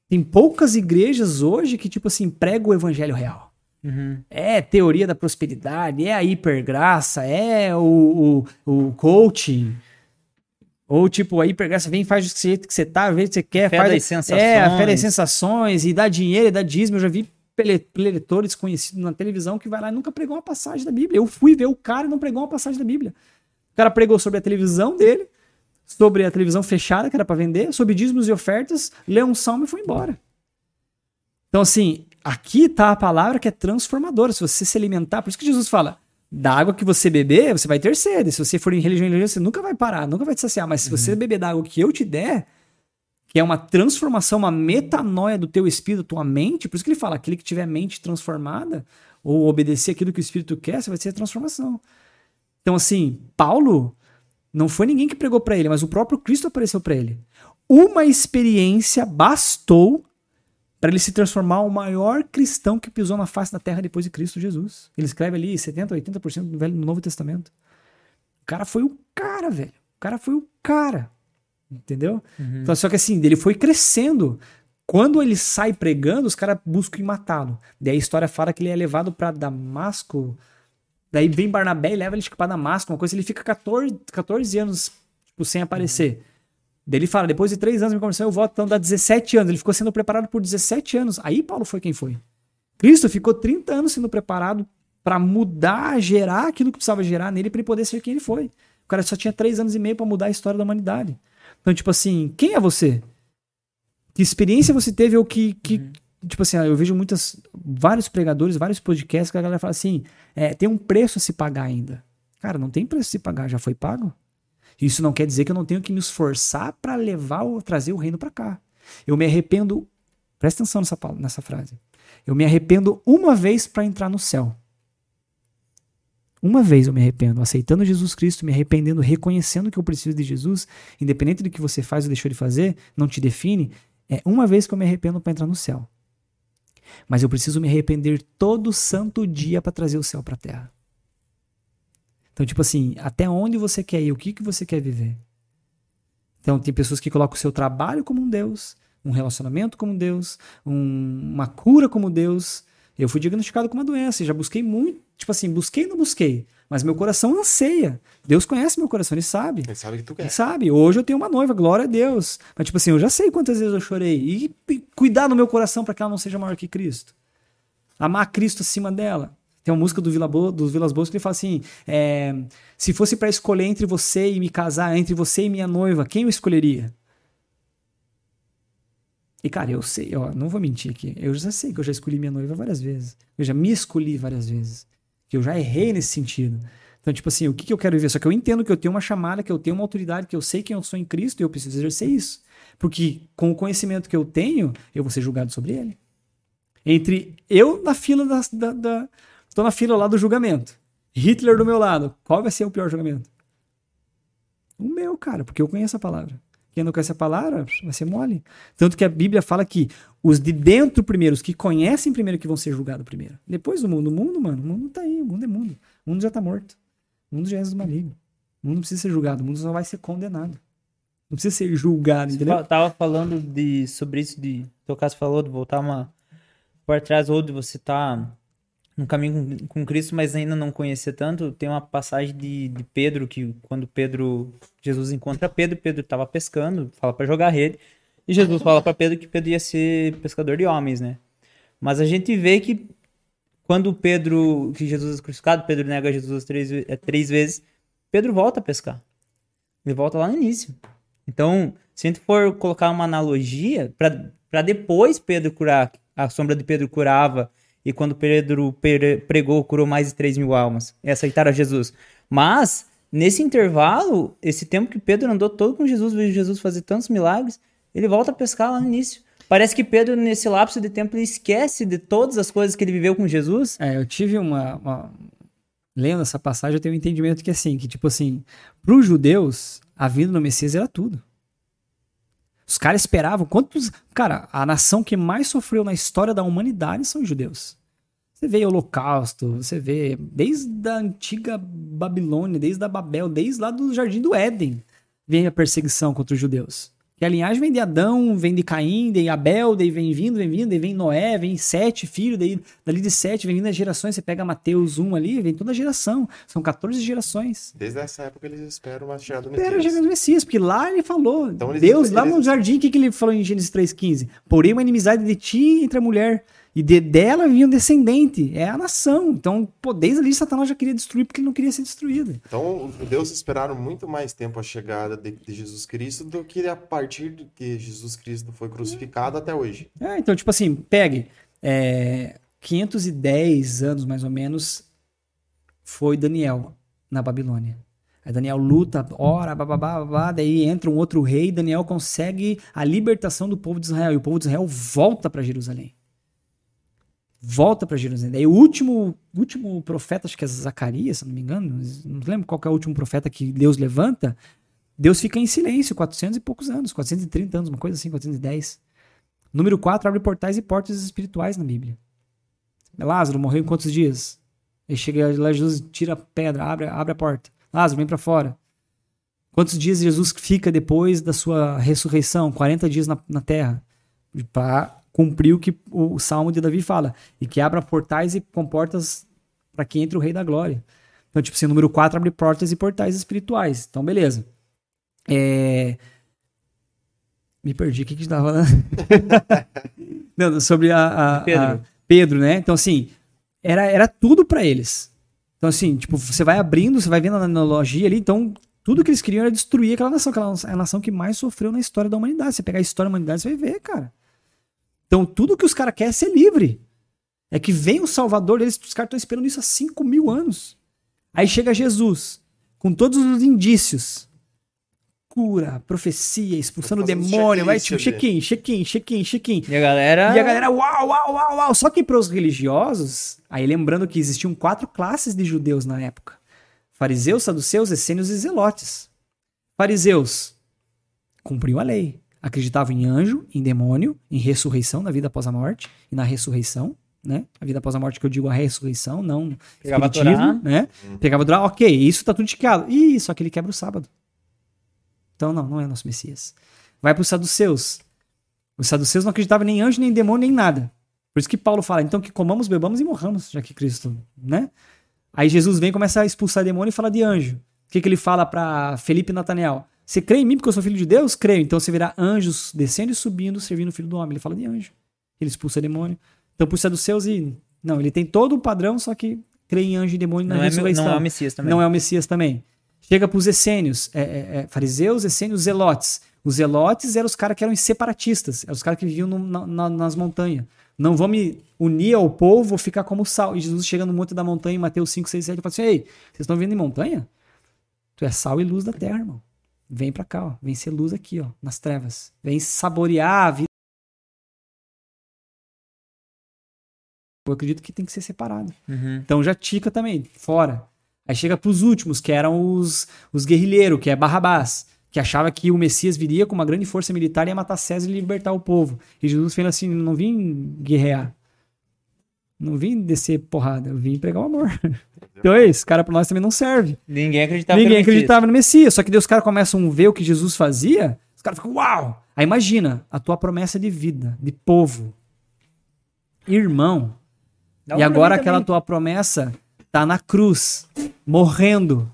Tem poucas igrejas hoje que, tipo assim, pregam o evangelho real. Uhum. É teoria da prosperidade, é a hipergraça, é o, o, o coaching. Ou tipo, a hipergraça vem, faz do jeito que você tá, vê que você quer, fé faz. Das sensações. É, a fé das sensações, e dá dinheiro, e dá dízimo. Eu já vi preletores conhecidos na televisão que vai lá e nunca pregou uma passagem da Bíblia. Eu fui ver o cara e não pregou uma passagem da Bíblia. O cara pregou sobre a televisão dele, sobre a televisão fechada que era para vender, sobre dízimos e ofertas, leu um salmo e foi embora. Então, assim, aqui tá a palavra que é transformadora. Se você se alimentar, por isso que Jesus fala: da água que você beber, você vai ter sede. Se você for em religião em religião, você nunca vai parar, nunca vai te saciar. Mas se uhum. você beber da água que eu te der, que é uma transformação, uma metanoia do teu espírito, tua mente, por isso que ele fala: aquele que tiver mente transformada, ou obedecer aquilo que o espírito quer, você vai ter a transformação. Então, assim, Paulo não foi ninguém que pregou para ele, mas o próprio Cristo apareceu para ele. Uma experiência bastou para ele se transformar o maior cristão que pisou na face da terra depois de Cristo Jesus. Ele escreve ali 70, 80% do Velho no Novo Testamento. O cara foi o cara, velho. O cara foi o cara. Entendeu? Uhum. Então, só que assim, ele foi crescendo. Quando ele sai pregando, os caras buscam matá-lo. Daí a história fala que ele é levado para Damasco, Daí vem Barnabé e leva ele para Damasco, uma coisa, ele fica 14, 14 anos tipo, sem aparecer. Uhum. Daí ele fala, depois de 3 anos de conversão, eu volto, então dá 17 anos. Ele ficou sendo preparado por 17 anos. Aí Paulo foi quem foi. Cristo ficou 30 anos sendo preparado para mudar, gerar aquilo que precisava gerar nele para ele poder ser quem ele foi. O cara só tinha 3 anos e meio para mudar a história da humanidade. Então, tipo assim, quem é você? Que experiência você teve ou que, que, uhum tipo assim, eu vejo muitas, vários pregadores, vários podcasts que a galera fala assim, é, tem um preço a se pagar ainda. Cara, não tem preço a se pagar, já foi pago. Isso não quer dizer que eu não tenho que me esforçar para levar ou trazer o reino para cá. Eu me arrependo, presta atenção nessa, nessa frase. Eu me arrependo uma vez para entrar no céu. Uma vez eu me arrependo, aceitando Jesus Cristo, me arrependendo, reconhecendo que eu preciso de Jesus, independente do que você faz ou deixou de fazer, não te define. É uma vez que eu me arrependo para entrar no céu. Mas eu preciso me arrepender todo santo dia para trazer o céu para a terra. Então, tipo assim, até onde você quer ir? O que, que você quer viver? Então, tem pessoas que colocam o seu trabalho como um Deus, um relacionamento como Deus, um, uma cura como Deus. Eu fui diagnosticado com uma doença e já busquei muito. Tipo assim, busquei e não busquei. Mas meu coração anseia. Deus conhece meu coração, ele sabe. Ele sabe que tu quer. Ele sabe. Hoje eu tenho uma noiva, glória a Deus. Mas, tipo assim, eu já sei quantas vezes eu chorei. E, e cuidar do meu coração para que ela não seja maior que Cristo. Amar Cristo acima dela. Tem uma música do Vila Bo, dos Vilas Boas que ele fala assim: é, se fosse para escolher entre você e me casar, entre você e minha noiva, quem eu escolheria? E, cara, eu sei, ó, não vou mentir aqui. Eu já sei que eu já escolhi minha noiva várias vezes. Eu já me escolhi várias vezes. Que eu já errei nesse sentido. Então, tipo assim, o que, que eu quero viver? Só que eu entendo que eu tenho uma chamada, que eu tenho uma autoridade, que eu sei quem eu sou em Cristo e eu preciso exercer isso. Porque com o conhecimento que eu tenho, eu vou ser julgado sobre ele. Entre eu na fila da. da, da Estou na fila lá do julgamento. Hitler do meu lado. Qual vai ser o pior julgamento? O meu, cara, porque eu conheço a palavra. Quem não conhece a palavra vai ser mole. Tanto que a Bíblia fala que os de dentro primeiro, os que conhecem primeiro, que vão ser julgados primeiro. Depois o mundo. O mundo, mano, o mundo tá aí. O mundo é mundo. O mundo já tá morto. O mundo já é do maligno. O mundo não precisa ser julgado. O mundo só vai ser condenado. Não precisa ser julgado, entendeu? Você tava falando de, sobre isso de. O teu caso falou de voltar uma por trás ou de você tá no caminho com, com Cristo, mas ainda não conhecer tanto, tem uma passagem de, de Pedro que quando Pedro Jesus encontra Pedro, Pedro estava pescando, fala para jogar rede, e Jesus fala para Pedro que Pedro ia ser pescador de homens, né? Mas a gente vê que quando Pedro, que Jesus é crucificado, Pedro nega Jesus três, é, três vezes, Pedro volta a pescar. Ele volta lá no início. Então, se a gente for colocar uma analogia, para depois Pedro curar, a sombra de Pedro curava, e quando Pedro pregou, curou mais de 3 mil almas, e aceitaram Jesus. Mas, nesse intervalo, esse tempo que Pedro andou todo com Jesus, viu Jesus fazer tantos milagres, ele volta a pescar lá no início. Parece que Pedro, nesse lapso de tempo, ele esquece de todas as coisas que ele viveu com Jesus. É, eu tive uma, uma... Lendo essa passagem, eu tenho um entendimento que assim, que tipo assim, para os judeus, a vinda do Messias era tudo. Os caras esperavam. Quantos. Cara, a nação que mais sofreu na história da humanidade são os judeus. Você vê Holocausto, você vê desde a antiga Babilônia, desde a Babel, desde lá do Jardim do Éden, vem a perseguição contra os judeus. Que a linhagem vem de Adão, vem de Caim, de Abel, daí vem vindo, vem vindo, daí vem Noé, vem sete filhos, daí dali de sete vem vindo as gerações. Você pega Mateus 1 ali, vem toda a geração. São 14 gerações. Desde essa época eles esperam uma chegada do Messias. Espera a chegada do Messias, porque lá ele falou. Então, Deus, eles, lá no jardim, o que, que ele falou em Gênesis 3,15? Porém, uma inimizade de ti entre a mulher e de, dela vinha um descendente, é a nação. Então, pô, desde ali Satanás já queria destruir porque ele não queria ser destruído. Então, os judeus esperaram muito mais tempo a chegada de, de Jesus Cristo do que a partir de que Jesus Cristo foi crucificado até hoje. É, então, tipo assim, pegue. É, 510 anos mais ou menos foi Daniel na Babilônia. Aí Daniel luta, ora, bababá, babá, daí entra um outro rei, Daniel consegue a libertação do povo de Israel, e o povo de Israel volta para Jerusalém volta para Jerusalém. Daí o último, último profeta, acho que é Zacarias, se não me engano, não lembro qual é o último profeta que Deus levanta, Deus fica em silêncio 400 e poucos anos, 430 anos, uma coisa assim, 410. Número 4, abre portais e portas espirituais na Bíblia. Lázaro morreu em quantos dias? Ele chega lá, Jesus tira a pedra, abre, abre a porta. Lázaro, vem para fora. Quantos dias Jesus fica depois da sua ressurreição? 40 dias na, na terra. Para cumpriu o que o Salmo de Davi fala, e que abra portais e comportas para que entre o Rei da Glória. Então, tipo assim, número 4 abre portas e portais espirituais. Então, beleza. É... Me perdi, o que que estava falando? Não, sobre a, a, Pedro. a, Pedro, né? Então, assim, era, era tudo para eles. Então, assim, tipo, você vai abrindo, você vai vendo a analogia ali, então tudo que eles queriam era destruir aquela nação, aquela é nação que mais sofreu na história da humanidade. Você pegar a história da humanidade, você vai ver, cara. Então, tudo que os caras querem é ser livre. É que vem o Salvador, eles, os caras estão esperando isso há 5 mil anos. Aí chega Jesus, com todos os indícios. Cura, profecia, expulsando o demônio, vai tipo check-in, check-in, check-in, check-in. E a galera. E a galera, uau, uau, uau, uau. Só que para os religiosos, aí lembrando que existiam quatro classes de judeus na época: fariseus, saduceus, essênios e zelotes. Fariseus cumpriam a lei acreditavam em anjo, em demônio, em ressurreição na vida após a morte e na ressurreição, né? A vida após a morte que eu digo a ressurreição, não Pegava espiritismo, né? Hum. Pegava Torá, ok, isso tá tudo indicado. Ih, só que ele quebra o sábado. Então não, não é nosso Messias. Vai para os saduceus. Os saduceus não acreditavam nem em anjo, nem em demônio, nem nada. Por isso que Paulo fala, então que comamos, bebamos e morramos, já que Cristo, né? Aí Jesus vem e começa a expulsar demônio e fala de anjo. O que, que ele fala para Felipe e Natanael? Você crê em mim porque eu sou filho de Deus? Creio. Então você verá anjos descendo e subindo, servindo o filho do homem. Ele fala de anjo. Ele expulsa demônio. Então, por ser dos seus e. Não, ele tem todo o padrão, só que crê em anjo e demônio na não ressurreição. É, não é o Messias também. Não é o Messias também. Chega para os essênios, é, é, é, fariseus, essênios, zelotes. Os zelotes eram os caras que eram separatistas, eram os caras que viviam no, na, nas montanhas. Não vou me unir ao povo, vou ficar como sal. E Jesus chega no monte da montanha, em Mateus 5, 6, 7, e fala assim: Ei, vocês estão vendo em montanha? Tu é sal e luz da terra, irmão. Vem para cá, ó. Vem ser luz aqui, ó, nas trevas. Vem saborear a vida. Eu acredito que tem que ser separado. Uhum. Então já tica também, fora. Aí chega pros últimos, que eram os, os guerrilheiros, que é Barrabás, que achava que o Messias viria com uma grande força militar e ia matar César e libertar o povo. E Jesus fez assim: não vim guerrear. Não vim descer porrada, eu vim pregar o amor. Então é isso, cara para nós também não serve. Ninguém acreditava Ninguém acreditava no Messias. Só que daí os caras começam a ver o que Jesus fazia, os caras ficam, uau! Aí imagina, a tua promessa de vida, de povo. irmão, Dá e agora aquela também. tua promessa tá na cruz, morrendo.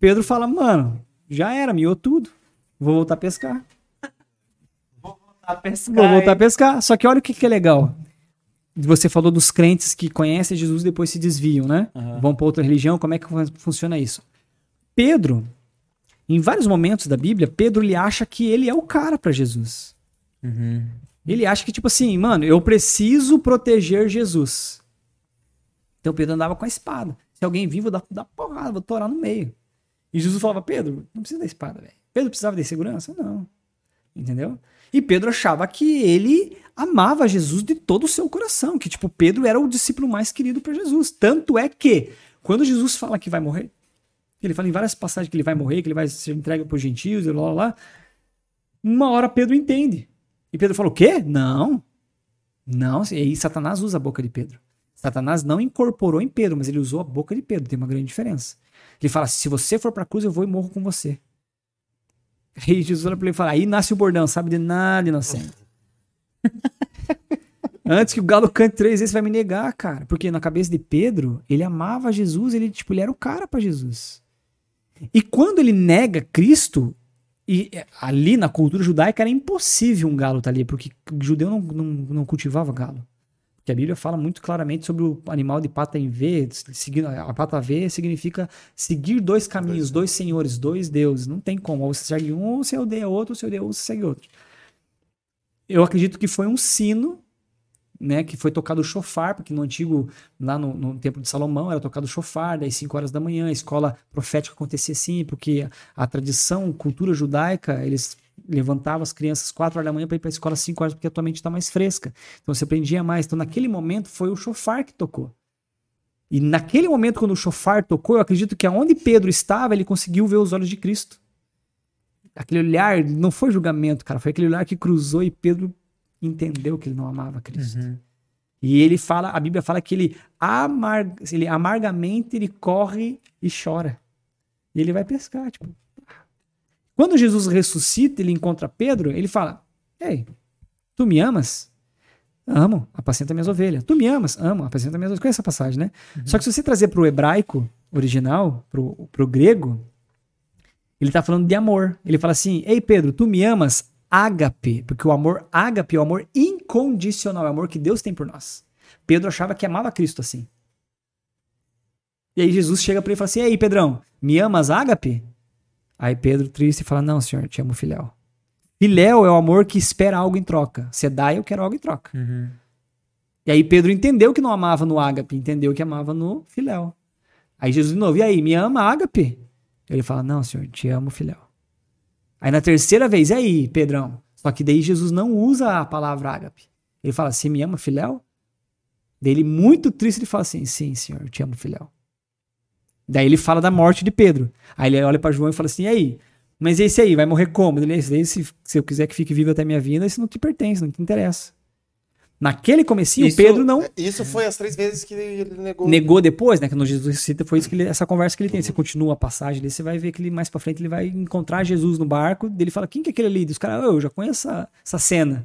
Pedro fala, mano, já era, miou tudo. Vou voltar a pescar. Tá pescar, Vou voltar a pescar. Só que olha o que, que é legal. Você falou dos crentes que conhecem Jesus e depois se desviam, né? Aham. Vão para outra religião. Como é que fun- funciona isso? Pedro, em vários momentos da Bíblia, Pedro ele acha que ele é o cara para Jesus. Uhum. Ele acha que, tipo assim, mano, eu preciso proteger Jesus. Então Pedro andava com a espada. Se alguém vir, vou dar, dar porrada, vou torar no meio. E Jesus falava, Pedro, não precisa da espada, velho. Pedro precisava de segurança? Não. Entendeu? E Pedro achava que ele amava Jesus de todo o seu coração. Que, tipo, Pedro era o discípulo mais querido para Jesus. Tanto é que, quando Jesus fala que vai morrer, ele fala em várias passagens que ele vai morrer, que ele vai ser entregue para os gentios e lá, lá, lá. Uma hora Pedro entende. E Pedro falou: o quê? Não. Não. E aí Satanás usa a boca de Pedro. Satanás não incorporou em Pedro, mas ele usou a boca de Pedro. Tem uma grande diferença. Ele fala: se você for pra cruz, eu vou e morro com você. Aí Jesus olha pra ele e fala: aí nasce o bordão, sabe de nada, inocente. Antes que o galo cante três vezes, vai me negar, cara. Porque na cabeça de Pedro, ele amava Jesus, ele, tipo, ele era o cara pra Jesus. E quando ele nega Cristo, e é, ali na cultura judaica era impossível um galo estar ali, porque o judeu não, não, não cultivava galo. Porque a Bíblia fala muito claramente sobre o animal de pata em V. seguindo- A pata V significa seguir dois caminhos, dois senhores, dois deuses. Não tem como. Ou você segue um, ou você odeia outro, ou você odeia um, ou você segue outro. Eu acredito que foi um sino, né? Que foi tocado o chofar, porque no antigo, lá no, no Templo de Salomão, era tocado o chofar, daí 5 horas da manhã, a escola profética acontecia assim, porque a tradição, cultura judaica, eles levantavam as crianças 4 horas da manhã para ir para a escola às 5 horas, porque a tua mente está mais fresca. Então você aprendia mais. Então naquele momento foi o chofar que tocou. E naquele momento, quando o chofar tocou, eu acredito que aonde Pedro estava, ele conseguiu ver os olhos de Cristo. Aquele olhar não foi julgamento, cara, foi aquele olhar que cruzou e Pedro entendeu que ele não amava Cristo. Uhum. E ele fala, a Bíblia fala que ele, amar, ele amargamente ele corre e chora. E ele vai pescar, tipo. Quando Jesus ressuscita, ele encontra Pedro, ele fala: "Ei, tu me amas?" Amo, apacenta minhas ovelhas. Tu me amas? Amo, apacenta minhas ovelhas. Conhece essa passagem, né? Só que se você trazer pro hebraico original, pro, pro grego, ele tá falando de amor. Ele fala assim: Ei, Pedro, tu me amas? Ágape. Porque o amor ágape é o amor incondicional, é o amor que Deus tem por nós. Pedro achava que amava Cristo assim. E aí Jesus chega pra ele e fala assim: Ei, Pedrão, me amas ágape? Aí Pedro, triste, fala: Não, senhor, te amo filéu. Filéu é o amor que espera algo em troca. Você dá, eu quero algo em troca. Uhum. E aí Pedro entendeu que não amava no ágape, entendeu que amava no filéu. Aí Jesus de novo, e aí, me ama ágape? Ele fala, não, senhor, te amo filéu. Aí na terceira vez, e aí, Pedrão? Só que daí Jesus não usa a palavra ágape. Ele fala, você me ama filéu? Daí ele, muito triste, ele fala assim, sim, senhor, eu te amo filéu. Daí ele fala da morte de Pedro. Aí ele olha para João e fala assim, e aí? Mas esse aí, vai morrer como? Ele, esse daí, se, se eu quiser que fique vivo até minha vida, isso não te pertence, não te interessa. Naquele comecinho, Isso- Pedro não Isso foi as três vezes que ele negou. negou depois, né? Que no Jesus cita foi isso que ele- essa conversa que ele tem. Você continua a passagem ali, você vai ver que ele mais pra frente ele vai encontrar Jesus no barco. Ele fala: Quem que é aquele ali? Os caras, "Oh, eu já conheço essa, essa cena.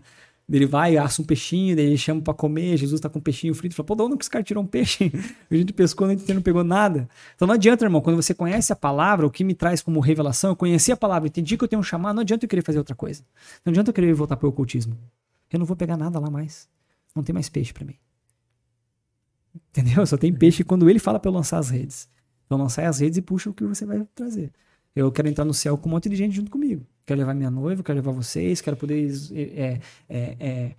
Ele vai, assa um peixinho, daí ele chama pra comer. Jesus tá com um peixinho frito. Fala: Pô, de onde que esse cara tirou um peixe? A gente pescou, a gente não pegou nada. Então não adianta, irmão. Quando você conhece a palavra, o que me traz como revelação, eu conheci a palavra, entendi que eu tenho um chamado, não adianta eu querer fazer outra coisa. Não adianta eu querer voltar pro ocultismo. Eu não vou pegar nada lá mais. Não tem mais peixe pra mim. Entendeu? Só tem peixe quando ele fala pra eu lançar as redes. Então lançar as redes e puxa o que você vai trazer. Eu quero entrar no céu com um monte de gente junto comigo. Quero levar minha noiva, quero levar vocês, quero poder é, é, é,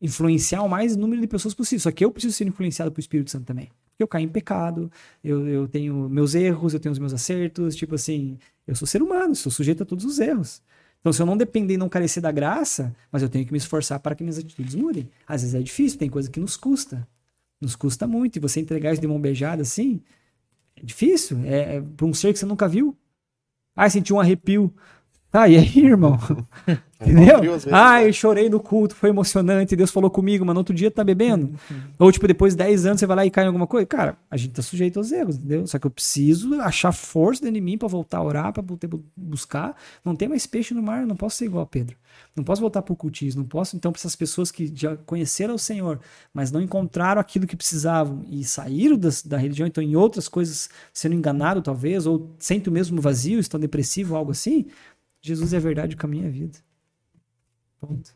influenciar o mais número de pessoas possível. Só que eu preciso ser influenciado pelo Espírito Santo também. Porque eu caio em pecado, eu, eu tenho meus erros, eu tenho os meus acertos. Tipo assim, eu sou ser humano, sou sujeito a todos os erros. Então, se eu não depender e não carecer da graça, mas eu tenho que me esforçar para que minhas atitudes mudem. Às vezes é difícil, tem coisa que nos custa. Nos custa muito. E você entregar isso de mão beijada assim, é difícil. É, é para um ser que você nunca viu. Ah, senti um arrepio. Tá, e aí, irmão? Entendeu? vezes, ah, né? eu chorei no culto, foi emocionante, Deus falou comigo, mas no outro dia tá bebendo. Ou, tipo, depois de 10 anos você vai lá e cai em alguma coisa. Cara, a gente tá sujeito aos erros, entendeu? Só que eu preciso achar força dentro de mim pra voltar a orar, pra poder buscar. Não tem mais peixe no mar, eu não posso ser igual a Pedro. Não posso voltar pro cultismo, não posso, então, pra essas pessoas que já conheceram o Senhor, mas não encontraram aquilo que precisavam e saíram das- da, religião, então, em outras coisas, sendo enganado, talvez, ou sentem o mesmo vazio, estão depressivos, algo assim. Jesus é a verdade, o caminho e a vida. Ponto.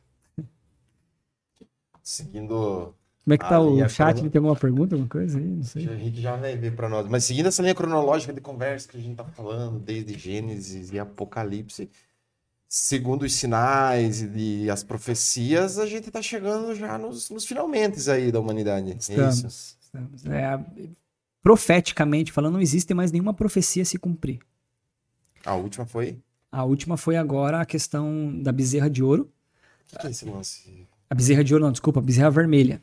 Seguindo. Como é que tá o a chat? crono- Ele tem alguma pergunta, alguma coisa aí? Não sei. O Henrique já vai ver pra nós. Mas seguindo essa linha cronológica de conversa que a gente tá falando, desde Gênesis e Apocalipse, segundo os sinais e as profecias, a gente tá chegando já nos, nos finalmente aí da humanidade. É. Estamos. estamos. É, a- profeticamente falando, não existe mais nenhuma profecia a se cumprir. A última foi. A última foi agora a questão da bezerra de ouro. O que, que é esse lance? A bezerra de ouro, não, desculpa, a bezerra vermelha.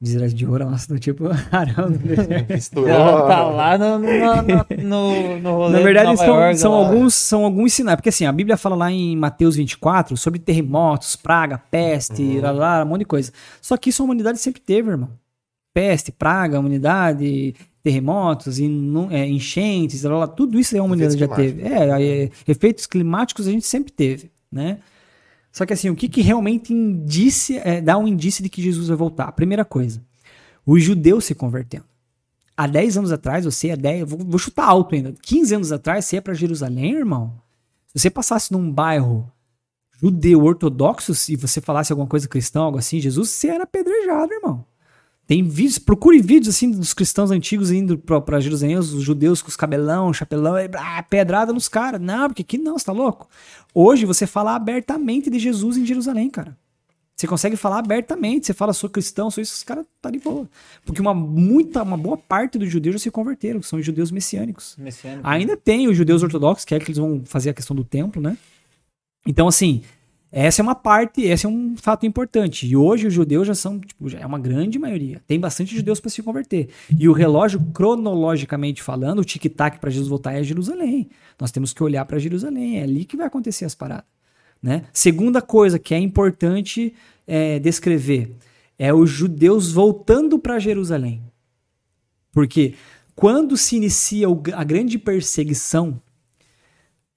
Bezerra de ouro, nossa, do tipo. Misturou. Ela tá lá no, no, no, no, no rolê Na de verdade, Nova são, York, são alguns, são alguns sinais. Porque assim, a Bíblia fala lá em Mateus 24 sobre terremotos, praga, peste, lá, lá, um monte de coisa. Só que isso a humanidade sempre teve, irmão. Peste, praga, humanidade, terremotos, é, enchentes, lá, lá, tudo isso a humanidade já teve. É, é, efeitos climáticos a gente sempre teve, né? Só que assim, o que, que realmente indicia, é, dá um indício de que Jesus vai voltar? Primeira coisa, os judeus se convertendo. Há 10 anos atrás, você é 10, vou, vou chutar alto ainda, 15 anos atrás, você ia para Jerusalém, irmão. Se você passasse num bairro judeu ortodoxo e você falasse alguma coisa cristã, algo assim, Jesus, você era apedrejado, irmão. Tem vídeos, procure vídeos assim dos cristãos antigos indo pra, pra Jerusalém, os judeus com os cabelão, chapelão, e, ah, pedrada nos caras. Não, porque aqui não, você tá louco? Hoje você fala abertamente de Jesus em Jerusalém, cara. Você consegue falar abertamente, você fala, sou cristão, sou isso, os caras tá de boa. Porque uma, muita, uma boa parte dos judeus já se converteram, são os judeus messiânicos. Messiânico. Ainda tem os judeus ortodoxos, que é que eles vão fazer a questão do templo, né? Então, assim, essa é uma parte, esse é um fato importante. E hoje os judeus já são, tipo, já é uma grande maioria. Tem bastante judeus para se converter. E o relógio, cronologicamente falando, o tic-tac para Jesus voltar é Jerusalém. Nós temos que olhar para Jerusalém, é ali que vai acontecer as paradas. Né? Segunda coisa que é importante é, descrever é os judeus voltando para Jerusalém. Porque quando se inicia a grande perseguição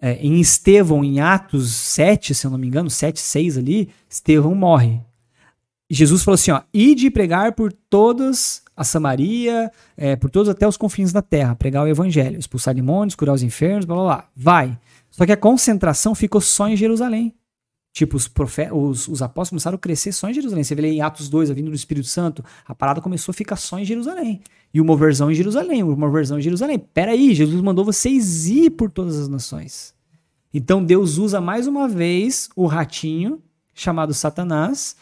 é, em Estevão, em Atos 7, se eu não me engano, 7, 6 ali, Estevão morre. Jesus falou assim: ó, ide pregar por todas a Samaria, é, por todos até os confins da terra, pregar o evangelho, expulsar demônios, curar os enfermos, blá blá blá. Vai. Só que a concentração ficou só em Jerusalém. Tipo, os, profe- os, os apóstolos começaram a crescer só em Jerusalém. Você vê em Atos 2, a vinda do Espírito Santo, a parada começou a ficar só em Jerusalém. E uma versão em Jerusalém, uma versão em Jerusalém. Peraí, Jesus mandou vocês ir por todas as nações. Então Deus usa mais uma vez o ratinho, chamado Satanás,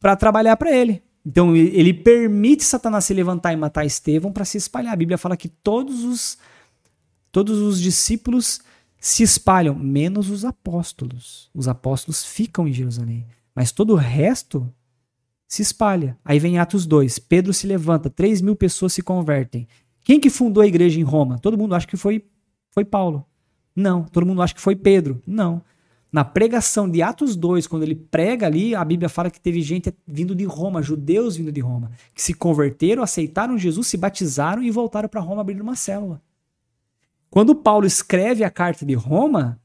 para trabalhar para ele. Então ele permite Satanás se levantar e matar Estevão para se espalhar. A Bíblia fala que todos os todos os discípulos se espalham, menos os apóstolos. Os apóstolos ficam em Jerusalém, mas todo o resto se espalha. Aí vem Atos 2, Pedro se levanta, 3 mil pessoas se convertem. Quem que fundou a igreja em Roma? Todo mundo acha que foi, foi Paulo. Não. Todo mundo acha que foi Pedro. Não. Na pregação de Atos 2, quando ele prega ali, a Bíblia fala que teve gente vindo de Roma, judeus vindo de Roma, que se converteram, aceitaram Jesus, se batizaram e voltaram para Roma abrir uma célula. Quando Paulo escreve a carta de Roma,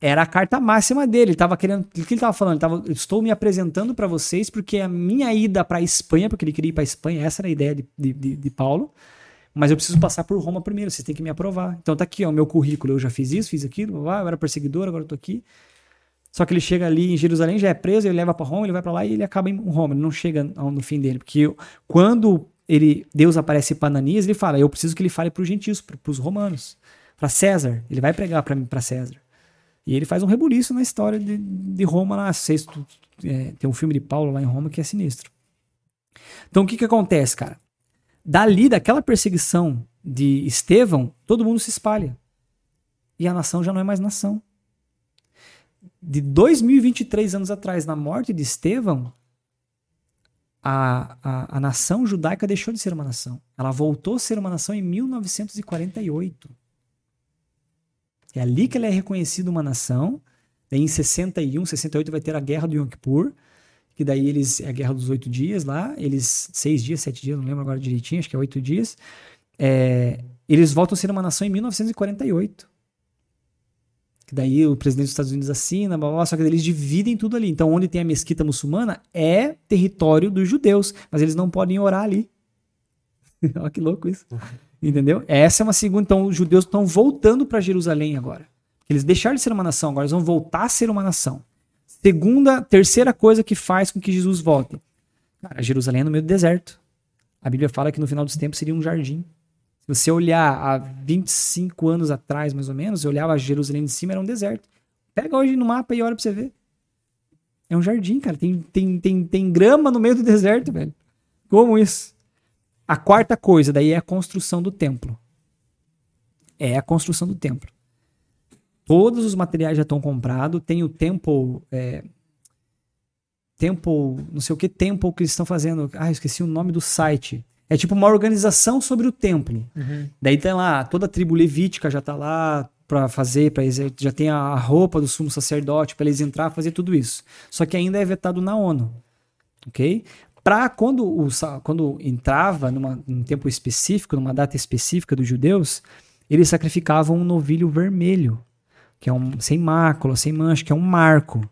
era a carta máxima dele. Ele estava querendo. O que ele estava falando? Ele tava, Estou me apresentando para vocês porque a minha ida para a Espanha, porque ele queria ir para a Espanha, essa era a ideia de, de, de, Paulo. Mas eu preciso passar por Roma primeiro, vocês têm que me aprovar. Então tá aqui, ó, meu currículo. Eu já fiz isso, fiz aquilo, eu era perseguidor, agora eu tô aqui. Só que ele chega ali em Jerusalém, já é preso, ele leva para Roma, ele vai para lá e ele acaba em Roma. Ele não chega no fim dele. Porque quando ele, Deus aparece para Ananias, ele fala: Eu preciso que ele fale para os gentios, para os romanos, para César. Ele vai pregar para César. E ele faz um rebuliço na história de, de Roma lá. Tu- é, tem um filme de Paulo lá em Roma que é sinistro. Então o que que acontece, cara? Dali, daquela perseguição de Estevão, todo mundo se espalha. E a nação já não é mais nação. De 2023 anos atrás, na morte de Estevão, a, a, a nação judaica deixou de ser uma nação. Ela voltou a ser uma nação em 1948. É ali que ela é reconhecida uma nação Daí em 61, 68 vai ter a Guerra do Yom Kippur, que daí eles é a Guerra dos Oito Dias lá, eles seis dias, sete dias, não lembro agora direitinho, acho que é oito dias. É, eles voltam a ser uma nação em 1948. Que daí o presidente dos Estados Unidos assina, blá, blá, blá, só que eles dividem tudo ali. Então, onde tem a mesquita muçulmana é território dos judeus, mas eles não podem orar ali. Olha que louco isso. Entendeu? Essa é uma segunda. Então, os judeus estão voltando para Jerusalém agora. Eles deixaram de ser uma nação, agora eles vão voltar a ser uma nação. Segunda, terceira coisa que faz com que Jesus volte. Cara, Jerusalém é no meio do deserto. A Bíblia fala que no final dos tempos seria um jardim. Se você olhar há 25 anos atrás, mais ou menos, você olhava Jerusalém de cima, era um deserto. Pega hoje no mapa e olha pra você ver. É um jardim, cara. Tem, tem, tem, tem grama no meio do deserto, velho. Como isso? A quarta coisa daí é a construção do templo. É a construção do templo. Todos os materiais já estão comprados. Tem o tempo. É, tempo. Não sei o que tempo que eles estão fazendo. Ah, eu esqueci o nome do site. É tipo uma organização sobre o templo. Uhum. Daí tem lá, toda a tribo levítica já tá lá para fazer, exer- já tem a roupa do sumo sacerdote para eles entrar fazer tudo isso. Só que ainda é vetado na ONU. Ok? Para quando, o, quando entrava numa, num tempo específico, numa data específica dos judeus, eles sacrificavam um novilho vermelho, que é um sem mácula, sem mancha, que é um marco.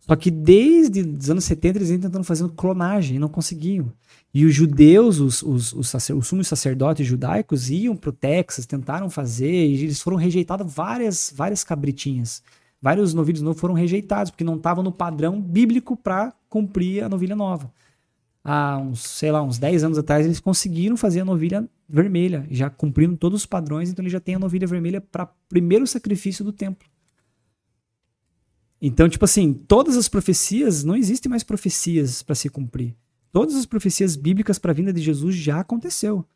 Só que desde os anos 70 eles vêm tentando fazer clonagem e não conseguiam. E os judeus, os, os, os, sacer, os sumos sacerdotes judaicos iam pro Texas, tentaram fazer, e eles foram rejeitados várias, várias cabritinhas. Vários novilhos novos foram rejeitados, porque não estavam no padrão bíblico para cumprir a novilha nova. Há uns, sei lá, uns 10 anos atrás, eles conseguiram fazer a novilha vermelha, já cumprindo todos os padrões, então ele já tem a novilha vermelha para primeiro sacrifício do templo. Então, tipo assim, todas as profecias, não existem mais profecias para se cumprir. Todas as profecias bíblicas para a vinda de Jesus já aconteceu.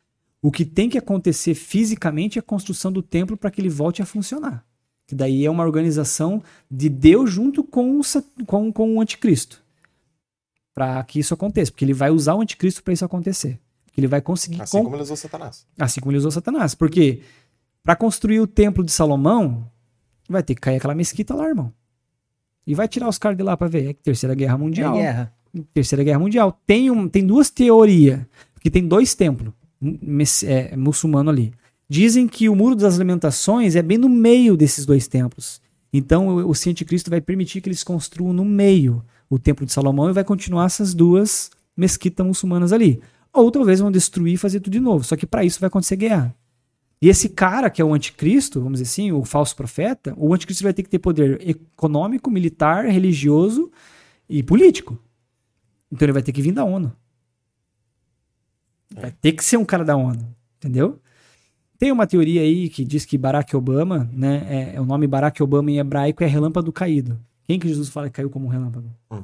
O que tem que acontecer fisicamente é a construção do templo para que ele volte a funcionar. Que daí é uma organização de Deus junto com o, com, com o anticristo. Para que isso aconteça. Porque ele vai usar o anticristo para isso acontecer. Porque ele vai conseguir Assim con- como ele usou Satanás. Assim como ele usou Satanás. Porque para construir o templo de Salomão, vai ter que cair aquela mesquita lá, irmão. E vai tirar os caras de lá para ver. É Terceira Guerra É Mundial. guerra. Terceira Guerra Mundial. Tem, um, tem duas teorias. Porque tem dois templos mes- é, muçulmanos ali. Dizem que o Muro das Lamentações é bem no meio desses dois templos. Então o, o anticristo vai permitir que eles construam no meio o Templo de Salomão e vai continuar essas duas mesquitas muçulmanas ali. Ou talvez vão destruir e fazer tudo de novo. Só que para isso vai acontecer guerra. E esse cara que é o anticristo, vamos dizer assim, o falso profeta, o anticristo vai ter que ter poder econômico, militar, religioso e político. Então ele vai ter que vir da ONU. Vai ter que ser um cara da ONU, entendeu? Tem uma teoria aí que diz que Barack Obama, né, é, é o nome Barack Obama em hebraico é relâmpago caído. Quem que Jesus fala que caiu como um relâmpago? Uhum.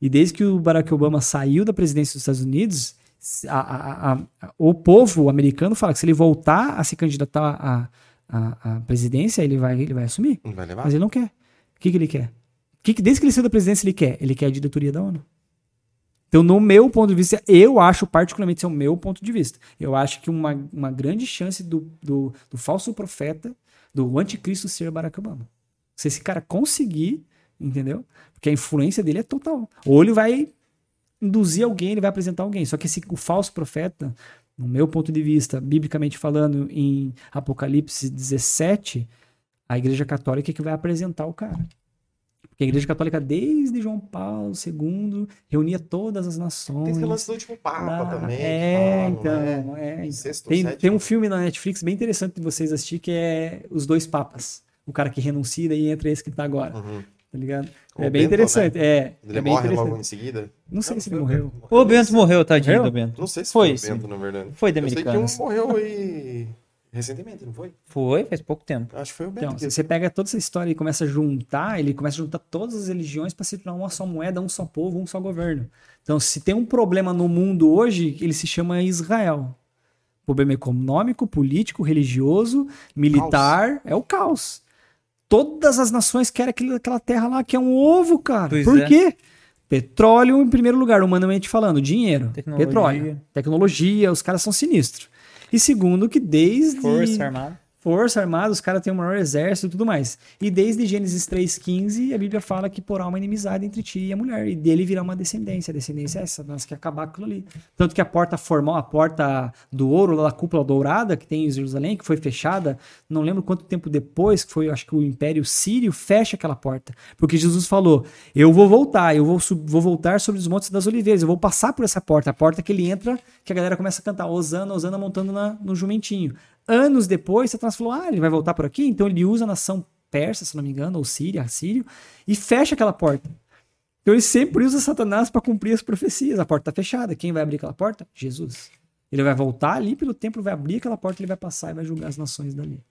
E desde que o Barack Obama saiu da presidência dos Estados Unidos, a- a- a- o povo americano fala que se ele voltar a se candidatar à, presidência, ele vai, ele vai assumir. Vai levar? Mas ele não quer. O que, que ele quer? Que, que desde que ele saiu da presidência ele quer? Ele quer a diretoria da ONU. Então, no meu ponto de vista, eu acho, particularmente, esse é o meu ponto de vista. Eu acho que uma, uma grande chance do, do, do falso profeta, do anticristo ser Barack Obama. Se esse cara conseguir, entendeu? Porque a influência dele é total. Ou ele vai induzir alguém, ele vai apresentar alguém. Só que esse, o falso profeta, no meu ponto de vista, biblicamente falando, em Apocalipse 17, a Igreja Católica é que vai apresentar o cara. Porque a Igreja Católica, desde João Paulo II, reunia todas as nações. Tem esse lance do último Papa lá. também. É, falam, então. né? É, então. Sexto, Tem, sétimo. tem um filme na Netflix bem interessante de vocês assistir que é Os Dois Papas. O cara que renuncia e entra esse que tá agora, Uhum. Tá ligado? O é bem Bento, interessante. É, Ele é bem morre interessante. logo em seguida. Não sei Não, se ele morreu. O Bento morreu, tadinho Morreu? do Bento. Não sei se Foi, foi, o Bento, na verdade. Foi de Eu sei que um morreu aí recentemente, não foi? Foi, faz pouco tempo. Acho que foi o Bento. Então, você pega toda essa história e começa a juntar, ele começa a juntar todas as religiões para se tornar uma só moeda, um só povo, um só governo. Então, se tem um problema no mundo hoje, ele se chama Israel. Problema econômico, político, religioso, militar, é o caos. Todas as nações querem aquele, aquela terra lá que é um ovo, cara. Pois Por é. quê? Petróleo em primeiro lugar, humanamente falando, dinheiro, Tecnologia. petróleo, tecnologia, os caras são sinistros. E segundo que desde Força Armada. Força armada, os caras têm o maior exército e tudo mais. E desde Gênesis 3,15, a Bíblia fala que porá uma inimizade entre ti e a mulher, e dele virá uma descendência. A descendência é essa, nós quer acabar aquilo ali. Tanto que a porta formal, a porta do ouro, da cúpula dourada que tem em Jerusalém, que foi fechada, não lembro quanto tempo depois, que foi, acho que o Império Sírio fecha aquela porta. Porque Jesus falou: Eu vou voltar, eu vou, vou voltar sobre os Montes das Oliveiras, eu vou passar por essa porta, a porta que ele entra, que a galera começa a cantar Osana, Osana montando na, no jumentinho. Anos depois, Satanás falou: Ah, ele vai voltar por aqui? Então ele usa a nação persa, se não me engano, ou síria, sírio, e fecha aquela porta. Então ele sempre usa Satanás para cumprir as profecias. A porta está fechada. Quem vai abrir aquela porta? Jesus. Ele vai voltar ali pelo templo, vai abrir aquela porta, ele vai passar e vai julgar as nações dali.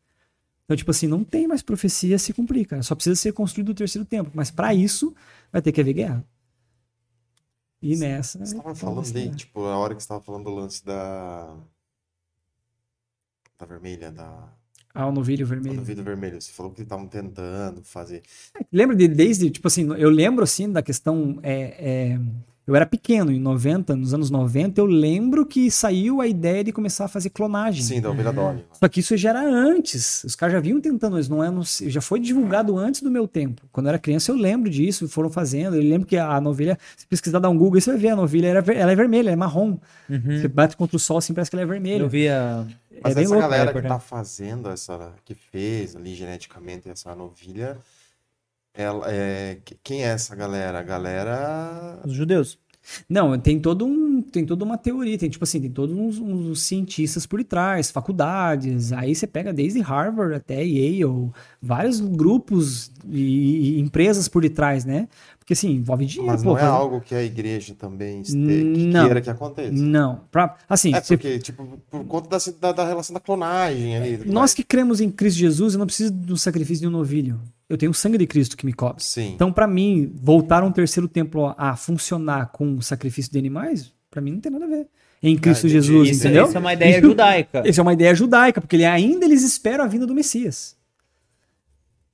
Então, tipo assim, não tem mais profecia a se cumprir, cara. Só precisa ser construído o terceiro templo. Mas para isso, vai ter que haver guerra. E nessa. Você estava falando aí, tipo, a hora que você estava falando do lance da. Da vermelha, da. Ah, o novilho vermelho. O novilho vermelho. Você falou que estavam tentando fazer. Lembra de, desde, tipo assim, eu lembro assim da questão. É, é eu era pequeno, em 90, nos anos 90, eu lembro que saiu a ideia de começar a fazer clonagem. Sim, da ovelha Dolly. Só que isso já era antes. Os caras já vinham tentando isso, não é, não, já foi divulgado antes do meu tempo. Quando eu era criança, eu lembro disso, foram fazendo. Eu lembro que a novilha, se pesquisar dar um Google, você vai ver, a novilha era, ela é vermelha, é marrom. Uhum. Você bate contra o sol, assim, parece que ela é vermelha. Eu via. Mas é essa louco, galera é, que tá fazendo essa, que fez ali geneticamente essa novilha, ela, é, quem é essa galera? A galera. Os judeus. Não, tem todo um, tem toda uma teoria, tem tipo assim, tem todos uns, uns, cientistas por trás, faculdades. Aí você pega desde Harvard até Yale, vários grupos e, e empresas por detrás, né? Porque assim, envolve dinheiro. Mas não pô, é algo que a igreja também este, não, queira que aconteça. Não. Pra, assim, é porque, tipo, por conta da, da, da relação da clonagem ali. Nós que cremos em Cristo Jesus, eu não preciso do sacrifício de um novilho eu tenho o sangue de Cristo que me cobre. Sim. Então, para mim, voltar um terceiro templo a funcionar com sacrifício de animais, para mim não tem nada a ver. Em Cristo ah, Jesus, isso, entendeu? Isso é uma ideia judaica. Isso é uma ideia judaica, porque ele, ainda eles esperam a vinda do Messias.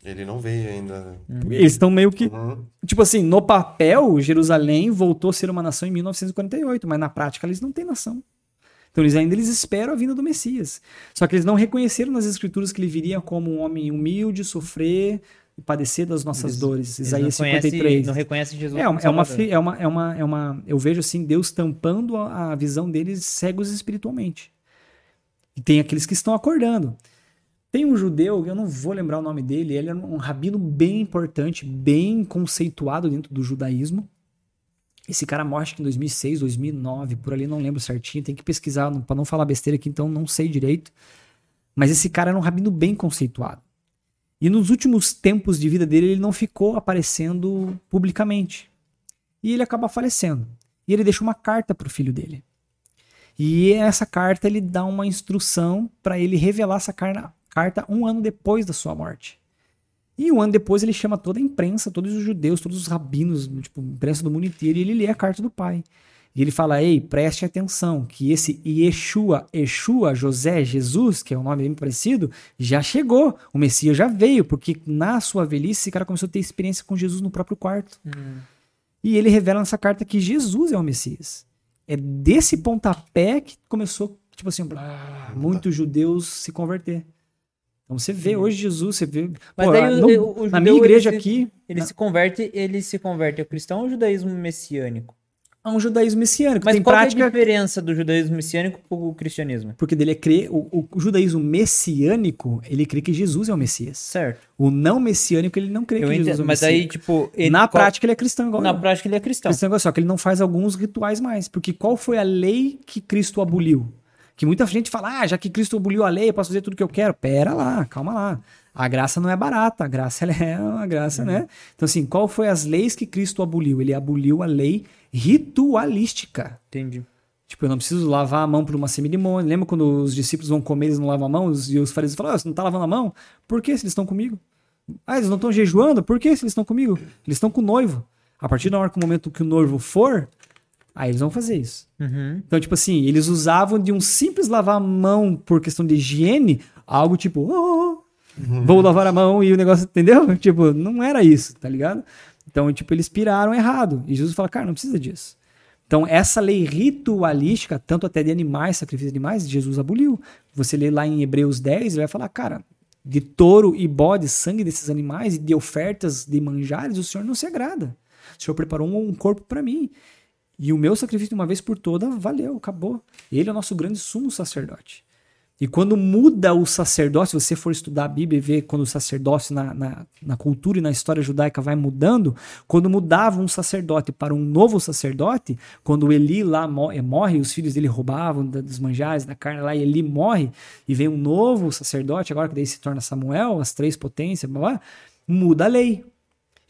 Ele não veio ainda. Uhum. Eles estão meio que. Uhum. Tipo assim, no papel, Jerusalém voltou a ser uma nação em 1948, mas na prática eles não têm nação. Então eles ainda eles esperam a vinda do Messias. Só que eles não reconheceram nas escrituras que ele viria como um homem humilde, sofrer, e padecer das nossas eles, dores. Isaías não 53. Conhece, não reconhece Jesus. É, uma, é, uma, é, uma, é, uma, é uma. Eu vejo assim, Deus tampando a, a visão deles cegos espiritualmente. E tem aqueles que estão acordando. Tem um judeu, eu não vou lembrar o nome dele, ele é um rabino bem importante, bem conceituado dentro do judaísmo. Esse cara morre acho que em 2006, 2009, por ali não lembro certinho, tem que pesquisar para não falar besteira aqui, então não sei direito. Mas esse cara era um rabino bem conceituado. E nos últimos tempos de vida dele, ele não ficou aparecendo publicamente. E ele acaba falecendo. E ele deixa uma carta para o filho dele. E essa carta ele dá uma instrução para ele revelar essa carta um ano depois da sua morte. E um ano depois ele chama toda a imprensa, todos os judeus, todos os rabinos, tipo, imprensa do mundo inteiro, e ele lê a carta do pai. E ele fala: Ei, preste atenção, que esse Yeshua, Yeshua, José, Jesus, que é um nome bem parecido, já chegou. O Messias já veio, porque na sua velhice esse cara começou a ter experiência com Jesus no próprio quarto. Hum. E ele revela nessa carta que Jesus é o Messias. É desse pontapé que começou, tipo assim, ah, muitos judeus se converter. Então você vê hoje Jesus, você vê. Mas pô, daí, no, o, o na minha igreja ele aqui. ele na... se converte, ele se converte ao cristão ou ao judaísmo messiânico? a um judaísmo messiânico. Mas Tem qual prática... é a diferença do judaísmo messiânico para o cristianismo? Porque dele é crer, o, o, judaísmo messiânico, ele crê que Jesus é o Messias. Certo. O não messiânico, ele não crê Eu que entendo, Jesus é o Messias. Mas aí, tipo... Ele, Na qual... prática, ele é cristão igual. Na prática, ele é cristão. Cristão igual, só que ele não faz alguns rituais mais. Porque qual foi a lei que Cristo aboliu? Que muita gente fala, ah, já que Cristo aboliu a lei, eu posso fazer tudo que eu quero. Pera lá, calma lá. A graça não é barata, a graça é uma graça, uhum. né? Então, assim, qual foi as leis que Cristo aboliu? Ele aboliu a lei ritualística. Entendi. Tipo, eu não preciso lavar a mão por uma cerimônia. Lembra quando os discípulos vão comer, eles não lavam a mão? E os fariseus falam, ah, você não tá lavando a mão? Por que se eles estão comigo? Ah, eles não estão jejuando? Por que se eles estão comigo? Eles estão com o noivo. A partir da hora que o momento que o noivo for, aí eles vão fazer isso. Uhum. Então, tipo assim, eles usavam de um simples lavar a mão por questão de higiene, algo tipo, oh, uhum. vou lavar a mão e o negócio, entendeu? Tipo, não era isso, tá ligado? Então, tipo, eles piraram errado. E Jesus fala, cara, não precisa disso. Então, essa lei ritualística, tanto até de animais, sacrifício de animais, Jesus aboliu. Você lê lá em Hebreus 10, ele vai falar, cara, de touro e bode, sangue desses animais e de ofertas de manjares, o Senhor não se agrada. O Senhor preparou um corpo para mim. E o meu sacrifício de uma vez por toda valeu, acabou. Ele é o nosso grande sumo sacerdote. E quando muda o sacerdócio, se você for estudar a Bíblia e ver quando o sacerdócio na, na, na, cultura e na história judaica vai mudando, quando mudava um sacerdote para um novo sacerdote, quando Eli lá eh, morre, os filhos dele roubavam dos manjares, da carne lá, e Eli morre, e vem um novo sacerdote, agora que daí se torna Samuel, as três potências, blá, blá, muda a lei.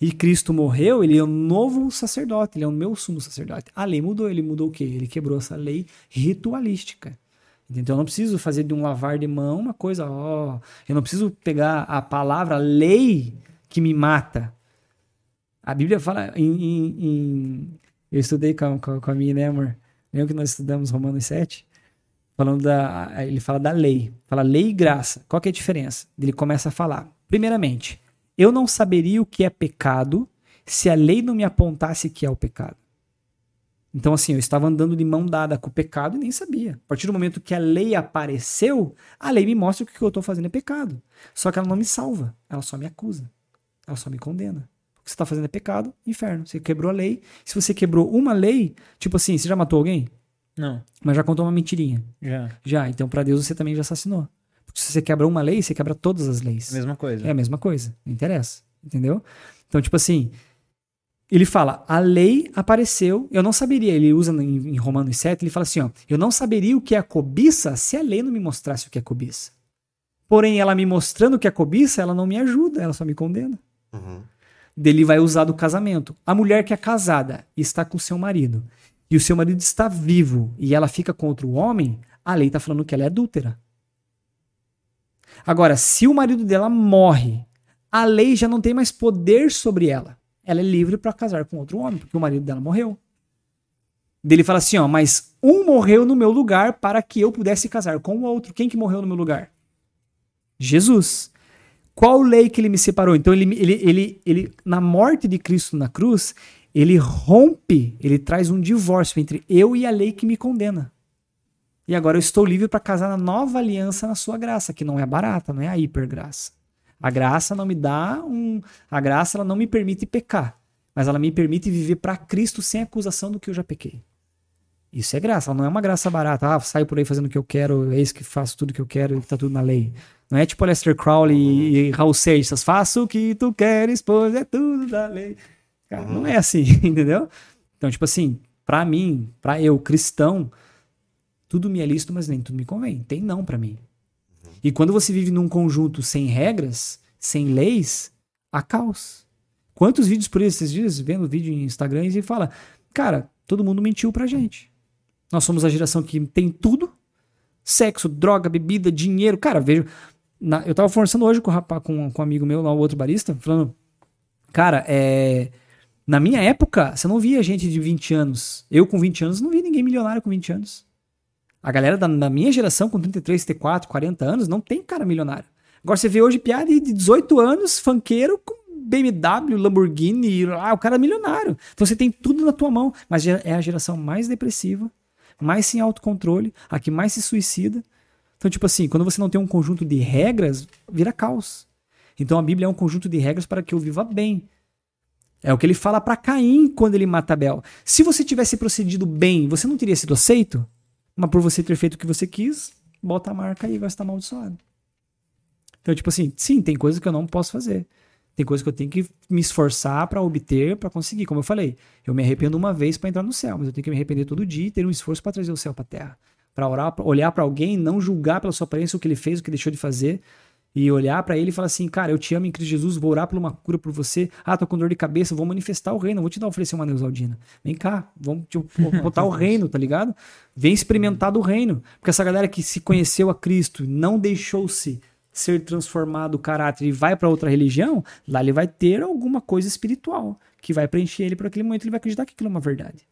E Cristo morreu, ele é um novo sacerdote, ele é o meu sumo sacerdote. A lei mudou, ele mudou o quê? Ele quebrou essa lei ritualística. Então eu não preciso fazer de um lavar de mão uma coisa, ó. Eu não preciso pegar a palavra lei que me mata. A Bíblia fala em. em, em... eu estudei com, com, com, a minha, né, amor? Lembra que nós estudamos Romanos 7? Falando da. Ele fala da lei. Fala lei e graça. Qual que é a diferença? Ele começa a falar. Primeiramente, eu não saberia o que é pecado se a lei não me apontasse que é o pecado. Então, assim, eu estava andando de mão dada com o pecado e nem sabia. A partir do momento que a lei apareceu, a lei me mostra que o que eu estou fazendo é pecado. Só que ela não me salva, ela só me acusa, ela só me condena. O que você está fazendo é pecado, inferno. Você quebrou a lei. Se você quebrou uma lei, tipo assim, você já matou alguém? Não. Mas já contou uma mentirinha? Já. Já. Então, para Deus, você também já assassinou. Porque se você quebra uma lei, você quebra todas as leis. Mesma coisa. É a mesma coisa. Não interessa. Entendeu? Então, tipo assim, ele fala, a lei apareceu, eu não saberia, ele usa em, em Romanos 7, ele fala assim, ó, eu não saberia o que é cobiça se a lei não me mostrasse o que é cobiça. Porém, ela me mostrando o que é cobiça, ela não me ajuda, ela só me condena. Uhum. Dele vai usar do casamento. A mulher que é casada e está com o seu marido, e o seu marido está vivo, e ela fica contra o homem, a lei está falando que ela é adúltera. Agora, se o marido dela morre, a lei já não tem mais poder sobre ela ela é livre para casar com outro homem, porque o marido dela morreu. Ele fala assim, ó, mas um morreu no meu lugar para que eu pudesse casar com o outro. Quem que morreu no meu lugar? Jesus. Qual lei que ele me separou? Então ele, ele, ele, ele na morte de Cristo na cruz, ele rompe, ele traz um divórcio entre eu e a lei que me condena. E agora eu estou livre para casar na nova aliança na sua graça, que não é barata, não é a hipergraça. A graça não me dá um. A graça ela não me permite pecar, mas ela me permite viver para Cristo sem acusação do que eu já pequei. Isso é graça, ela não é uma graça barata. Ah, saio por aí fazendo o que eu quero, é isso que faço tudo o que eu quero e tá tudo na lei. Não é tipo Lester Crowley e, e Raul Seixas, faça o que tu queres, pois é tudo da lei. Cara, não é assim, entendeu? Então, tipo assim, para mim, para eu, cristão, tudo me é lícito, mas nem tudo me convém. Tem não para mim. E quando você vive num conjunto sem regras, sem leis, há caos. Quantos vídeos por esses dias, vendo vídeo em Instagram, e fala, cara, todo mundo mentiu pra gente. Nós somos a geração que tem tudo: sexo, droga, bebida, dinheiro. Cara, vejo. Na, eu tava conversando hoje com, o rapaz, com, com um amigo meu, lá, o outro barista, falando, cara, é. Na minha época, você não via gente de 20 anos. Eu, com 20 anos, não vi ninguém milionário com 20 anos. A galera da, da, minha geração, com 33, 34, 40 anos, não tem cara milionário. Agora você vê hoje piada de 18 anos, fanqueiro, com BMW, Lamborghini, ah, o cara é milionário. Então você tem tudo na tua mão, mas é a geração mais depressiva, mais sem autocontrole, a que mais se suicida. Então, tipo assim, quando você não tem um conjunto de regras, vira caos. Então a Bíblia é um conjunto de regras para que eu viva bem. É o que ele fala para Caim quando ele mata Abel. Se você tivesse procedido bem, você não teria sido aceito? Mas por você ter feito o que você quis, bota a marca aí e vai estar amaldiçoado. Então, tipo assim, sim, tem coisas que eu não posso fazer. Tem coisas que eu tenho que me esforçar para obter, para conseguir. Como eu falei, eu me arrependo uma vez para entrar no céu, mas eu tenho que me arrepender todo dia e ter um esforço para trazer o céu para a terra. Para orar, pra olhar para alguém, não julgar pela sua aparência o que ele fez, o que deixou de fazer, e olhar para ele e falar assim, cara, eu te amo em Cristo Jesus, vou orar por uma cura por você. Ah, tô com dor de cabeça, vou manifestar o reino, vou te dar oferecer uma Neusaldina. Vem cá, vamos te botar o reino, tá ligado? Vem experimentar do reino. Porque essa galera que se conheceu a Cristo, não deixou-se ser transformado o caráter e vai para outra religião, lá ele vai ter alguma coisa espiritual que vai preencher ele por aquele momento, ele vai acreditar que aquilo é uma verdade.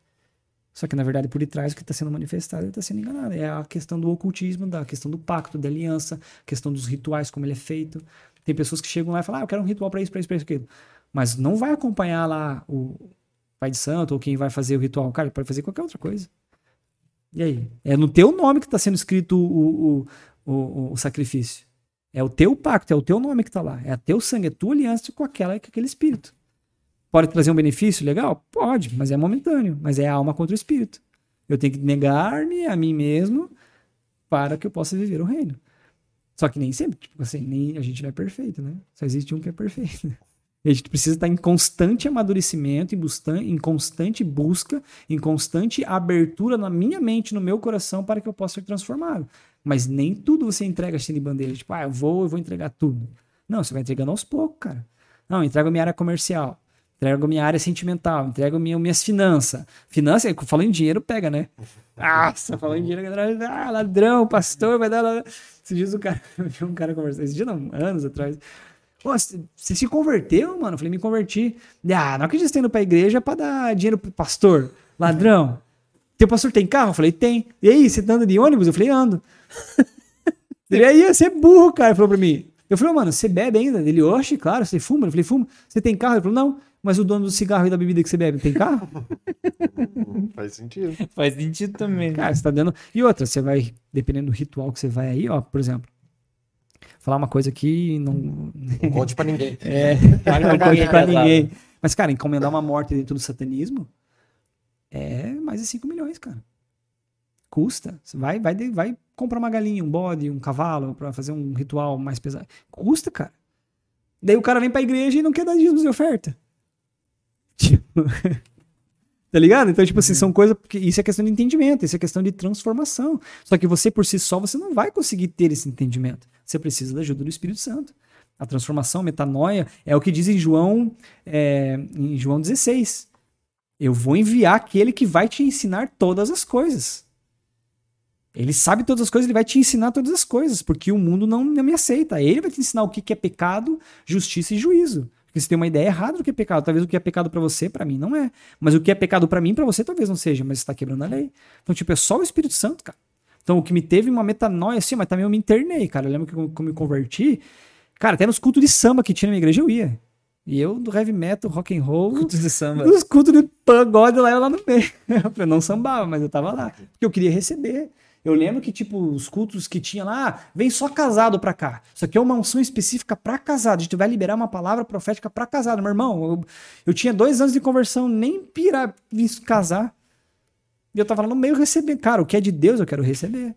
Só que, na verdade, por detrás, o que está sendo manifestado, ele está sendo enganado. É a questão do ocultismo, da questão do pacto, da aliança, questão dos rituais, como ele é feito. Tem pessoas que chegam lá e falam, ah, eu quero um ritual para isso, para isso, para isso, aquilo. Mas não vai acompanhar lá o, pai de santo, ou quem vai fazer o ritual. Cara, pode fazer qualquer outra coisa. E aí? É no teu nome que está sendo escrito o, o, o, o, sacrifício. É o teu pacto, é o teu nome que está lá. É teu sangue, é tua aliança com, aquela, com aquele espírito. Pode trazer um benefício legal? Pode, mas é momentâneo. Mas é a alma contra o espírito. Eu tenho que negar-me a mim mesmo para que eu possa viver o reino. Só que nem sempre, tipo assim, nem a gente não é perfeito, né? Só existe um que é perfeito. A gente precisa estar em constante amadurecimento, em, constante busca, em constante abertura na minha mente, no meu coração, para que eu possa ser transformado. Mas nem tudo você entrega assim de bandeira. Tipo, ah, eu vou, eu vou entregar tudo. Não, você vai entregando aos poucos, cara. Não, entrega minha área comercial, entrega a minha área sentimental, entrega minha, minhas finanças. Finanças, falando em dinheiro, pega, né? Nossa, falando em dinheiro, ah, ladrão, pastor, vai dar. Esses dias o cara, eu vi um cara conversando, esses dias não, anos atrás. Pô, você se converteu, mano? Eu falei, me converti. Ah, não acredito que você indo pra igreja pra dar dinheiro pro pastor. Ladrão. Teu pastor tem carro? Eu falei, tem. E aí, você tá andando de ônibus? Eu falei, ando. e aí, você é burro, cara. Ele falou pra mim. Eu falei, mano, você bebe ainda? Ele, oxe, claro, você fuma? Eu falei, fuma. Você tem carro? Ele falou, não. Mas o dono do cigarro e da bebida que você bebe tem carro? Faz sentido. Faz sentido também. Cara, você tá dando. E outra, você vai, dependendo do ritual que você vai aí, ó, por exemplo, falar uma coisa que não. Não conte pra ninguém. É, não conte pra ninguém. Mas, cara, encomendar uma morte dentro do satanismo é mais de 5 milhões, cara. Custa. Você vai, vai, vai comprar uma galinha, um bode, um cavalo para fazer um ritual mais pesado. Custa, cara. Daí o cara vem pra igreja e não quer dar dízimos de oferta. Tá ligado? Então, tipo assim, são coisas. Porque isso é questão de entendimento, isso é questão de transformação. Só que você, por si só, você não vai conseguir ter esse entendimento. Você precisa da ajuda do Espírito Santo. A transformação, metanoia, é o que diz em João, é, em João 16. Eu vou enviar aquele que vai te ensinar todas as coisas. Ele sabe todas as coisas, ele vai te ensinar todas as coisas, porque o mundo não, não me aceita. Ele vai te ensinar o que é pecado, justiça e juízo. Porque você tem uma ideia errada do que é pecado. Talvez o que é pecado para você, para mim, não é. Mas o que é pecado para mim, para você, talvez não seja. Mas você tá quebrando a lei. Então, tipo, é só o Espírito Santo, cara. Então, o que me teve uma metanoia assim, mas também eu me internei, cara. Eu lembro que eu, eu me converti. Cara, até nos cultos de samba que tinha na minha igreja eu ia. E eu do heavy metal, rock and roll. Cultos de samba. Nos cultos de pagode lá, eu lá no meio. Eu não sambava, mas eu tava lá. Porque eu queria receber. Eu lembro que, tipo, os cultos que tinha lá, ah, vem só casado pra cá. Isso aqui é uma unção específica pra casado. A gente vai liberar uma palavra profética pra casado. Meu irmão, eu, eu tinha dois anos de conversão, nem pirar isso casar. E eu tava no meio recebendo. Cara, o que é de Deus eu quero receber.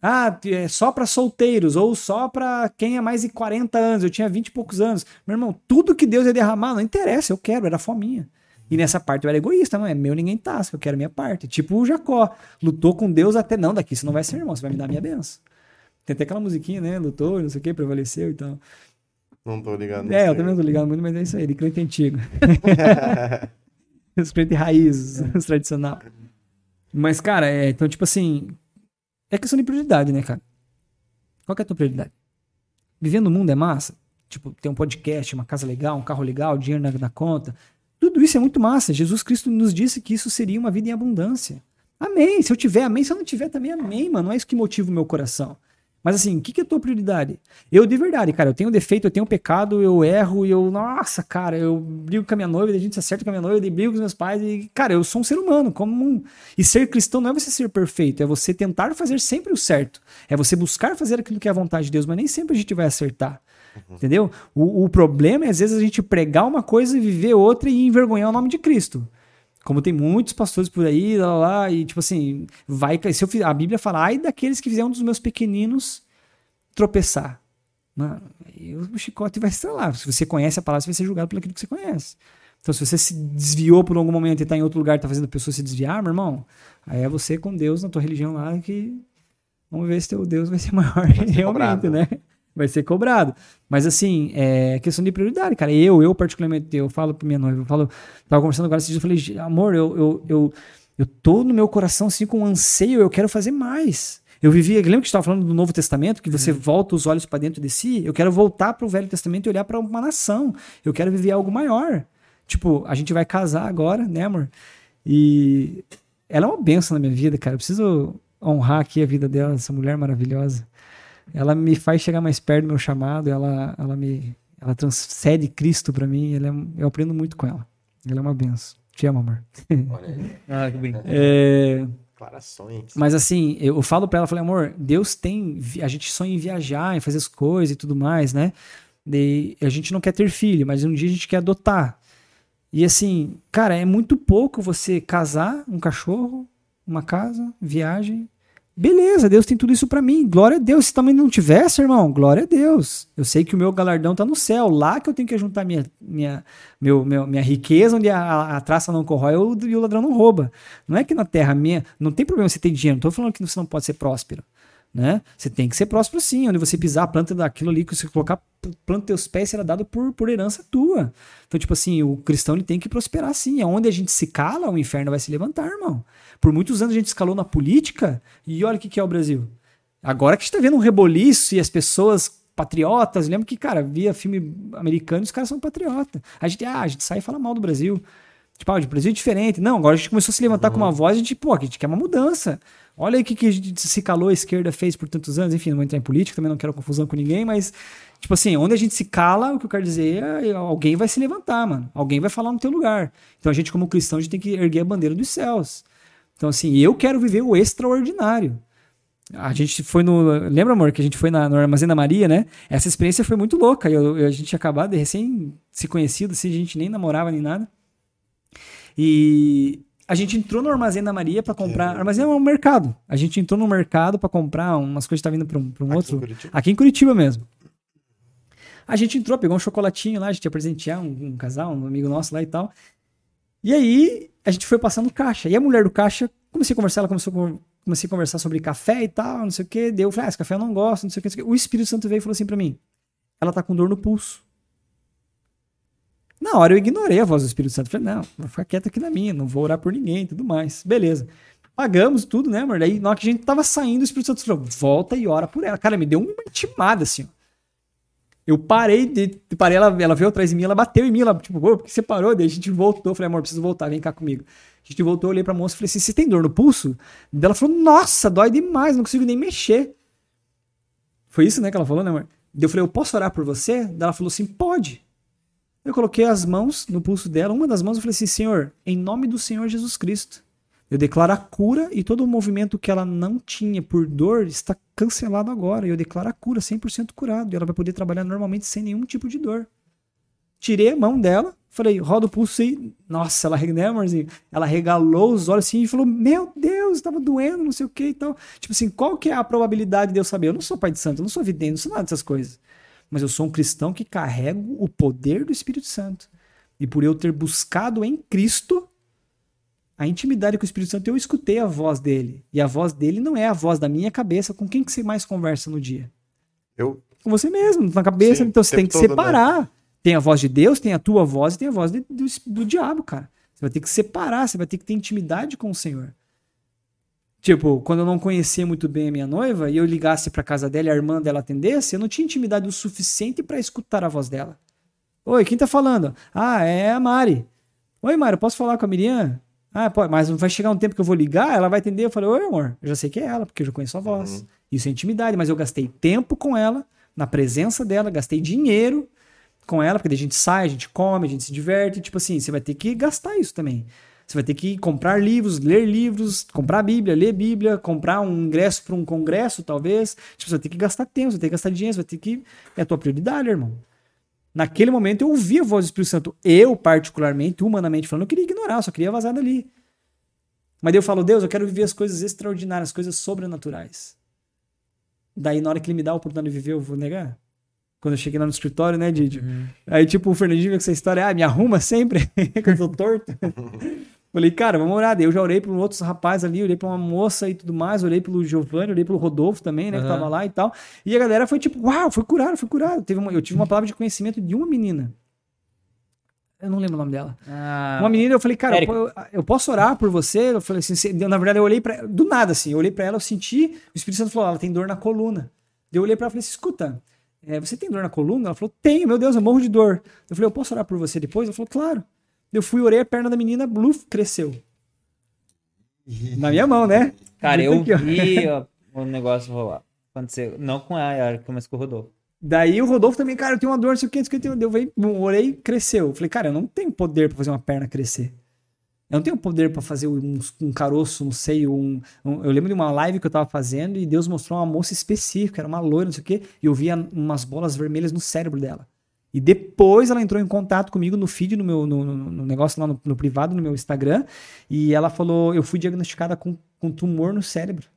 Ah, é só para solteiros ou só para quem é mais de 40 anos. Eu tinha 20 e poucos anos. Meu irmão, tudo que Deus ia derramar, não interessa, eu quero, era fominha. E nessa parte eu era egoísta, não é meu ninguém tasca, eu quero minha parte. Tipo o Jacó, lutou com Deus até não, daqui você não vai ser irmão, você vai me dar minha benção. Tem até aquela musiquinha, né? Lutou, não sei o que, prevaleceu e tal. Não tô ligado. É, eu também não tô ligado muito, mas é isso aí, de crente antigo. os crentes raízes, os tradicional. Mas, cara, é, então, tipo assim, é questão de prioridade, né, cara? Qual que é a tua prioridade? Viver no mundo é massa? Tipo, ter um podcast, uma casa legal, um carro legal, dinheiro na, na conta, tudo isso é muito massa. Jesus Cristo nos disse que isso seria uma vida em abundância. Amém. Se eu tiver, amém. Se eu não tiver, também amém, mano. Não é isso que motiva o meu coração. Mas assim, o que, que é a tua prioridade? Eu, de verdade, cara, eu tenho defeito, eu tenho pecado, eu erro, e eu, nossa, cara, eu brigo com a minha noiva, a gente se acerta com a minha noiva, eu brigo com os meus pais, e, cara, eu sou um ser humano, como um... E ser cristão não é você ser perfeito, é você tentar fazer sempre o certo. É você buscar fazer aquilo que é a vontade de Deus, mas nem sempre a gente vai acertar. Entendeu? O, o problema é, às vezes, a gente pregar uma coisa e viver outra e envergonhar o nome de Cristo. Como tem muitos pastores por aí, lá, lá, e tipo assim, vai. Se eu, a Bíblia fala, ai daqueles que fizeram um dos meus pequeninos tropeçar. Mano, o chicote vai estar lá. Se você conhece a palavra, você vai ser julgado aquilo que você conhece. Então, se você se desviou por algum momento e está em outro lugar, está fazendo a pessoa se desviar, meu irmão, aí é você com Deus na tua religião lá que. Vamos ver se teu Deus vai ser maior vai ser realmente, cobrado. né? Vai ser cobrado. Mas assim, é questão de prioridade, cara. Eu, eu particularmente, eu falo pra minha noiva, eu falo, tava conversando agora esses dias, eu falei, amor, eu, eu, eu, eu tô no meu coração assim com um anseio, eu quero fazer mais. Eu vivia, lembra que estava falando do Novo Testamento, que você uhum. volta os olhos para dentro de si? Eu quero voltar para o Velho Testamento e olhar para uma nação. Eu quero viver algo maior. Tipo, a gente vai casar agora, né, amor? E ela é uma benção na minha vida, cara. Eu preciso honrar aqui a vida dela, essa mulher maravilhosa ela me faz chegar mais perto do meu chamado, ela, ela me ela transcende Cristo para mim, ela é, eu aprendo muito com ela. Ela é uma benção. Te amo, amor. Olha aí. Ah, que. É, Declarações. mas assim, eu falo pra ela, falei, amor, Deus tem. A gente sonha em viajar, em fazer as coisas e tudo mais, né? E a gente não quer ter filho, mas um dia a gente quer adotar. E assim, cara, é muito pouco você casar, um cachorro, uma casa, viagem. Beleza, Deus tem tudo isso pra mim. Glória a Deus. Se também não tivesse, irmão, glória a Deus. Eu sei que o meu galardão tá no céu. Lá que eu tenho que juntar minha, minha, meu, meu- minha riqueza, onde a, a traça não corrói e o ladrão não rouba. Não é que na terra minha. Não tem problema você ter dinheiro. Não tô falando que você não pode ser próspero. Né? Você tem que ser próspero sim. Onde você pisar a planta daquilo ali, que você colocar, planta teus pés será dado por, por herança tua. Então, tipo assim, o cristão ele tem que prosperar sim. Aonde a gente se cala, o inferno vai se levantar, irmão. Por muitos anos a gente escalou na política e olha o que, que é o Brasil. Agora que a gente tá vendo um reboliço e as pessoas patriotas, lembra que, cara, via filme americano e os caras são patriotas. A gente, ah, a gente sai e fala mal do Brasil. Tipo, ah, o Brasil é diferente. Não, agora a gente começou a se levantar com uma voz, a gente, pô, a gente quer uma mudança. Olha aí o que, que a gente se calou, a esquerda fez por tantos anos. Enfim, não vou entrar em política, também não quero confusão com ninguém, mas, tipo assim, onde a gente se cala, o que eu quero dizer é alguém vai se levantar, mano. Alguém vai falar no teu lugar. Então a gente, como cristão, a gente tem que erguer a bandeira dos céus. Então, assim, eu quero viver o extraordinário. A gente foi no. Lembra, amor, que a gente foi na, no Armazém da Maria, né? Essa experiência foi muito louca. Eu, eu- a gente acabado de recém se conhecido, assim, a gente nem namorava nem nada. E a gente entrou no Armazém da Maria pra comprar. Armazém é um mercado. A gente entrou no mercado pra comprar umas coisas que tá vindo pra um, pra um Aqui em outro. Curitiba? Aqui em Curitiba mesmo. A gente entrou, pegou um chocolatinho lá, a gente ia presentear um, um casal, um amigo nosso lá e tal. E aí, a gente foi passando caixa. E a mulher do caixa, comecei a conversar, ela começou a, comecei a conversar sobre café e tal, não sei o quê. Daí eu falei, ah, esse café eu não gosto, não sei o quê. não sei o quê. O Espírito Santo veio e falou assim pra mim, ela tá com dor no pulso. Na hora eu ignorei a voz do Espírito Santo. Falei, não, vou ficar quieto aqui na minha, não vou orar por ninguém tudo mais. Beleza. Pagamos tudo, né, amor? Daí, na hora que a gente tava saindo, o Espírito Santo falou, volta e ora por ela. Cara, me deu uma intimada, assim. Eu parei, de, parei ela, ela veio atrás de mim, ela bateu em mim, ela, tipo, por que você parou? Daí a gente voltou, falei, amor, preciso voltar, vem cá comigo. A gente voltou, eu olhei pra moça e falei assim, você tem dor no pulso? Daí ela falou, nossa, dói demais, não consigo nem mexer. Foi isso, né, que ela falou, né, amor? Daí eu falei, eu posso orar por você? Daí ela falou assim, pode. Eu coloquei as mãos no pulso dela, uma das mãos, eu falei assim, Senhor, em nome do Senhor Jesus Cristo, eu declaro a cura e todo o movimento que ela não tinha por dor está cancelado agora. Eu declaro a cura, 100% curado. E ela vai poder trabalhar normalmente sem nenhum tipo de dor. Tirei a mão dela, falei, roda o pulso aí. Nossa, ela, né, amorzinho? Ela regalou os olhos assim e falou, meu Deus, estava doendo, não sei o que e tal. Tipo assim, qual que é a probabilidade de eu saber? Eu não sou pai de santo, eu não sou vidente, não sou nada dessas coisas. Mas eu sou um cristão que carrego o poder do Espírito Santo. E por eu ter buscado em Cristo a intimidade com o Espírito Santo, eu escutei a voz dele. E a voz dele não é a voz da minha cabeça. Com quem que você mais conversa no dia? Eu. Com você mesmo, na cabeça. Sim, então você tem que todo, separar. Tem a voz de Deus, tem a tua voz e tem a voz de- do, do diabo, cara. Você vai ter que separar, você vai ter que ter intimidade com o Senhor. Tipo, quando eu não conhecia muito bem a minha noiva e eu ligasse pra casa dela e a irmã dela atendesse, eu não tinha intimidade o suficiente pra escutar a voz dela. Oi, quem tá falando? Ah, é a Mari. Oi, Mari, posso falar com a Miriam? Ah, pode, mas vai chegar um tempo que eu vou ligar, ela vai atender. Eu falei, oi, amor, eu já sei que é ela, porque eu já conheço a voz. Isso é intimidade, mas eu gastei tempo com ela, na presença dela, gastei dinheiro com ela, porque daí a gente sai, a gente come, a gente se diverte. Tipo assim, você vai ter que gastar isso também. Você vai ter que comprar livros, ler livros, comprar Bíblia, ler Bíblia, comprar um ingresso para um congresso, talvez. Tipo, você vai ter que gastar tempo, você vai ter que gastar dinheiro, você vai ter que. É a tua prioridade, irmão. Naquele momento eu ouvi a voz do Espírito Santo. Eu, particularmente, humanamente falando, eu queria ignorar, eu só queria vazar dali. Mas daí eu falo, Deus, eu quero viver as coisas extraordinárias, as coisas sobrenaturais. Daí, na hora que ele me dá a oportunidade de viver, eu vou negar. Quando eu cheguei lá no escritório, né, Didi? Aí, tipo, o Fernandinho veio com essa história, ah, me arruma sempre, que eu tô torto. Falei, cara, vamos orar. Daí eu já orei para outros rapazes ali, orei pra uma moça e tudo mais, orei pelo Giovanni, orei pelo Rodolfo também, né, que Aham. tava lá e tal. E a galera foi tipo, uau, foi curado, foi curado. Teve uma- eu tive uma palavra de conhecimento de uma menina. Eu não lembro o nome dela. Ah, Uma menina, eu falei, cara, eu, eu- eu posso orar por você? Eu falei assim, na verdade, eu olhei pra do nada, assim, eu olhei pra ela, eu senti, o Espírito Santo falou, ela tem dor na coluna. Daí Eu olhei pra ela e falei assim, escuta, é, você tem dor na coluna? Ela falou, tenho, meu Deus, eu morro de dor. Eu falei, eu posso orar por você depois? Ela falou, claro. Eu fui, orei, a perna da menina, bluf, cresceu. Na minha mão, né? Cara, eu Aqui, vi ó, o negócio rolar. Aconteceu. Não com a Yara, mas com o Rodolfo. Daí o Rodolfo também, cara, eu tenho uma dor, não sei o que, não sei o que. Eu veio, orei, cresceu. Eu falei, cara, eu não tenho poder pra fazer uma perna crescer. Eu não tenho poder pra fazer um, um caroço, não sei, um, um- Eu lembro de uma live que eu tava fazendo e Deus mostrou uma moça específica, era uma loira, não sei o quê, e eu via umas bolas vermelhas no cérebro dela. E depois ela entrou em contato comigo no feed, no meu no, no- negócio lá no, no privado, no meu Instagram, e ela falou: eu fui diagnosticada com, com tumor no cérebro.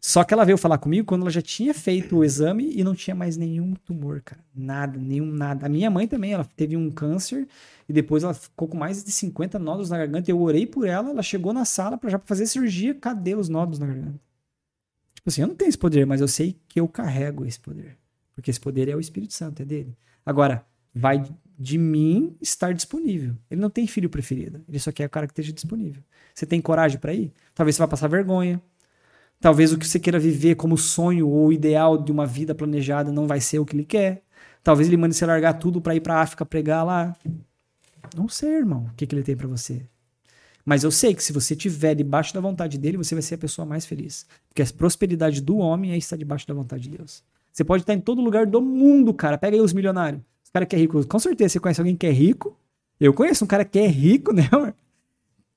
Só que ela veio falar comigo quando ela já tinha feito o exame e não tinha mais nenhum tumor, cara. Nada, nenhum nada. A minha mãe também, ela teve um câncer e depois ela ficou com mais de 50 nódulos na garganta. Eu orei por ela, ela chegou na sala para já fazer cirurgia. Cadê os nódulos na garganta? Tipo assim, eu não tenho esse poder, mas eu sei que eu carrego esse poder. Porque esse poder é o Espírito Santo, é dele. Agora, vai de mim estar disponível. Ele não tem filho preferido. Ele só quer o cara que esteja disponível. Você tem coragem para ir? Talvez você vá passar vergonha. Talvez o que você queira viver como sonho ou ideal de uma vida planejada não vai ser o que ele quer. Talvez ele mande você largar tudo para ir para África pregar lá. Não sei, irmão, o que, que ele tem para você. Mas eu sei que se você estiver debaixo da vontade dele, você vai ser a pessoa mais feliz. Porque a prosperidade do homem é estar debaixo da vontade de Deus. Você pode estar em todo lugar do mundo, cara. Pega aí os milionários. Os caras que é rico. Com certeza você conhece alguém que é rico. Eu conheço um cara que é rico, né? mano?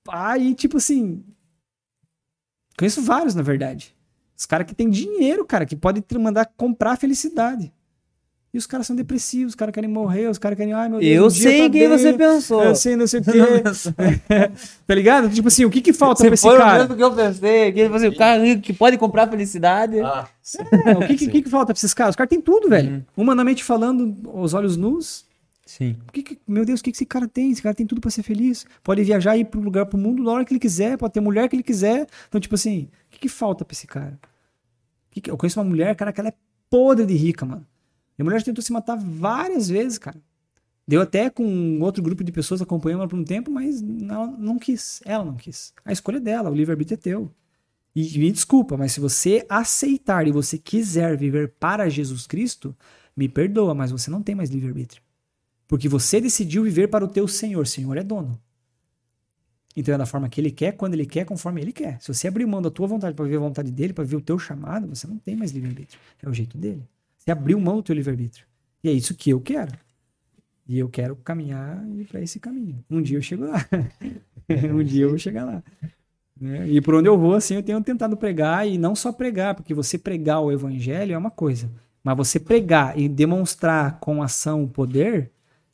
Aí, tipo assim. Conheço vários, na verdade. Os caras que têm dinheiro, cara, que podem te mandar comprar felicidade. E os caras são depressivos, os caras querem morrer, os caras querem. Ai, meu Deus, Eu um sei tá quem bem, você pensou. Eu sei, não sei o quê. tá ligado? Tipo assim, o que que falta pra esse foi o cara? mesmo que eu pensei. Que, assim, o cara que pode comprar felicidade. Ah, É, o que, que, que que falta pra esses caras? Os caras têm tudo, velho. Humanamente falando, os olhos nus. Sim. O que que- meu Deus, o que, que esse cara tem? Esse cara tem tudo pra ser feliz. Pode viajar e ir pro lugar, pro mundo na hora que ele quiser, pode ter mulher que ele quiser. Então, tipo assim, o que, que falta pra esse cara? O que que- eu conheço uma mulher, cara, que ela é podre de rica, mano. E a mulher já tentou se matar várias vezes, cara. Deu até com outro grupo de pessoas acompanhando ela por um tempo, mas ela não quis. Ela não quis. A escolha é dela, o livre-arbítrio é teu. E me desculpa, mas se você aceitar e você quiser viver para Jesus Cristo, me perdoa, mas você não tem mais livre-arbítrio. Porque você decidiu viver para o teu Senhor. Senhor é dono. Então é da forma que ele quer, quando ele quer, conforme ele quer. Se você abrir mão da tua vontade para viver a vontade dele, para viver o teu chamado, você não tem mais livre-arbítrio. É o jeito dele. Você abriu mão do teu livre-arbítrio. E é isso que eu quero. E eu quero caminhar para esse caminho. Um dia eu chego lá. um dia eu vou chegar lá. né? E por onde eu vou, assim, eu tenho tentado pregar, e não só pregar, porque você pregar o evangelho é uma coisa. Mas você pregar e demonstrar com ação o poder,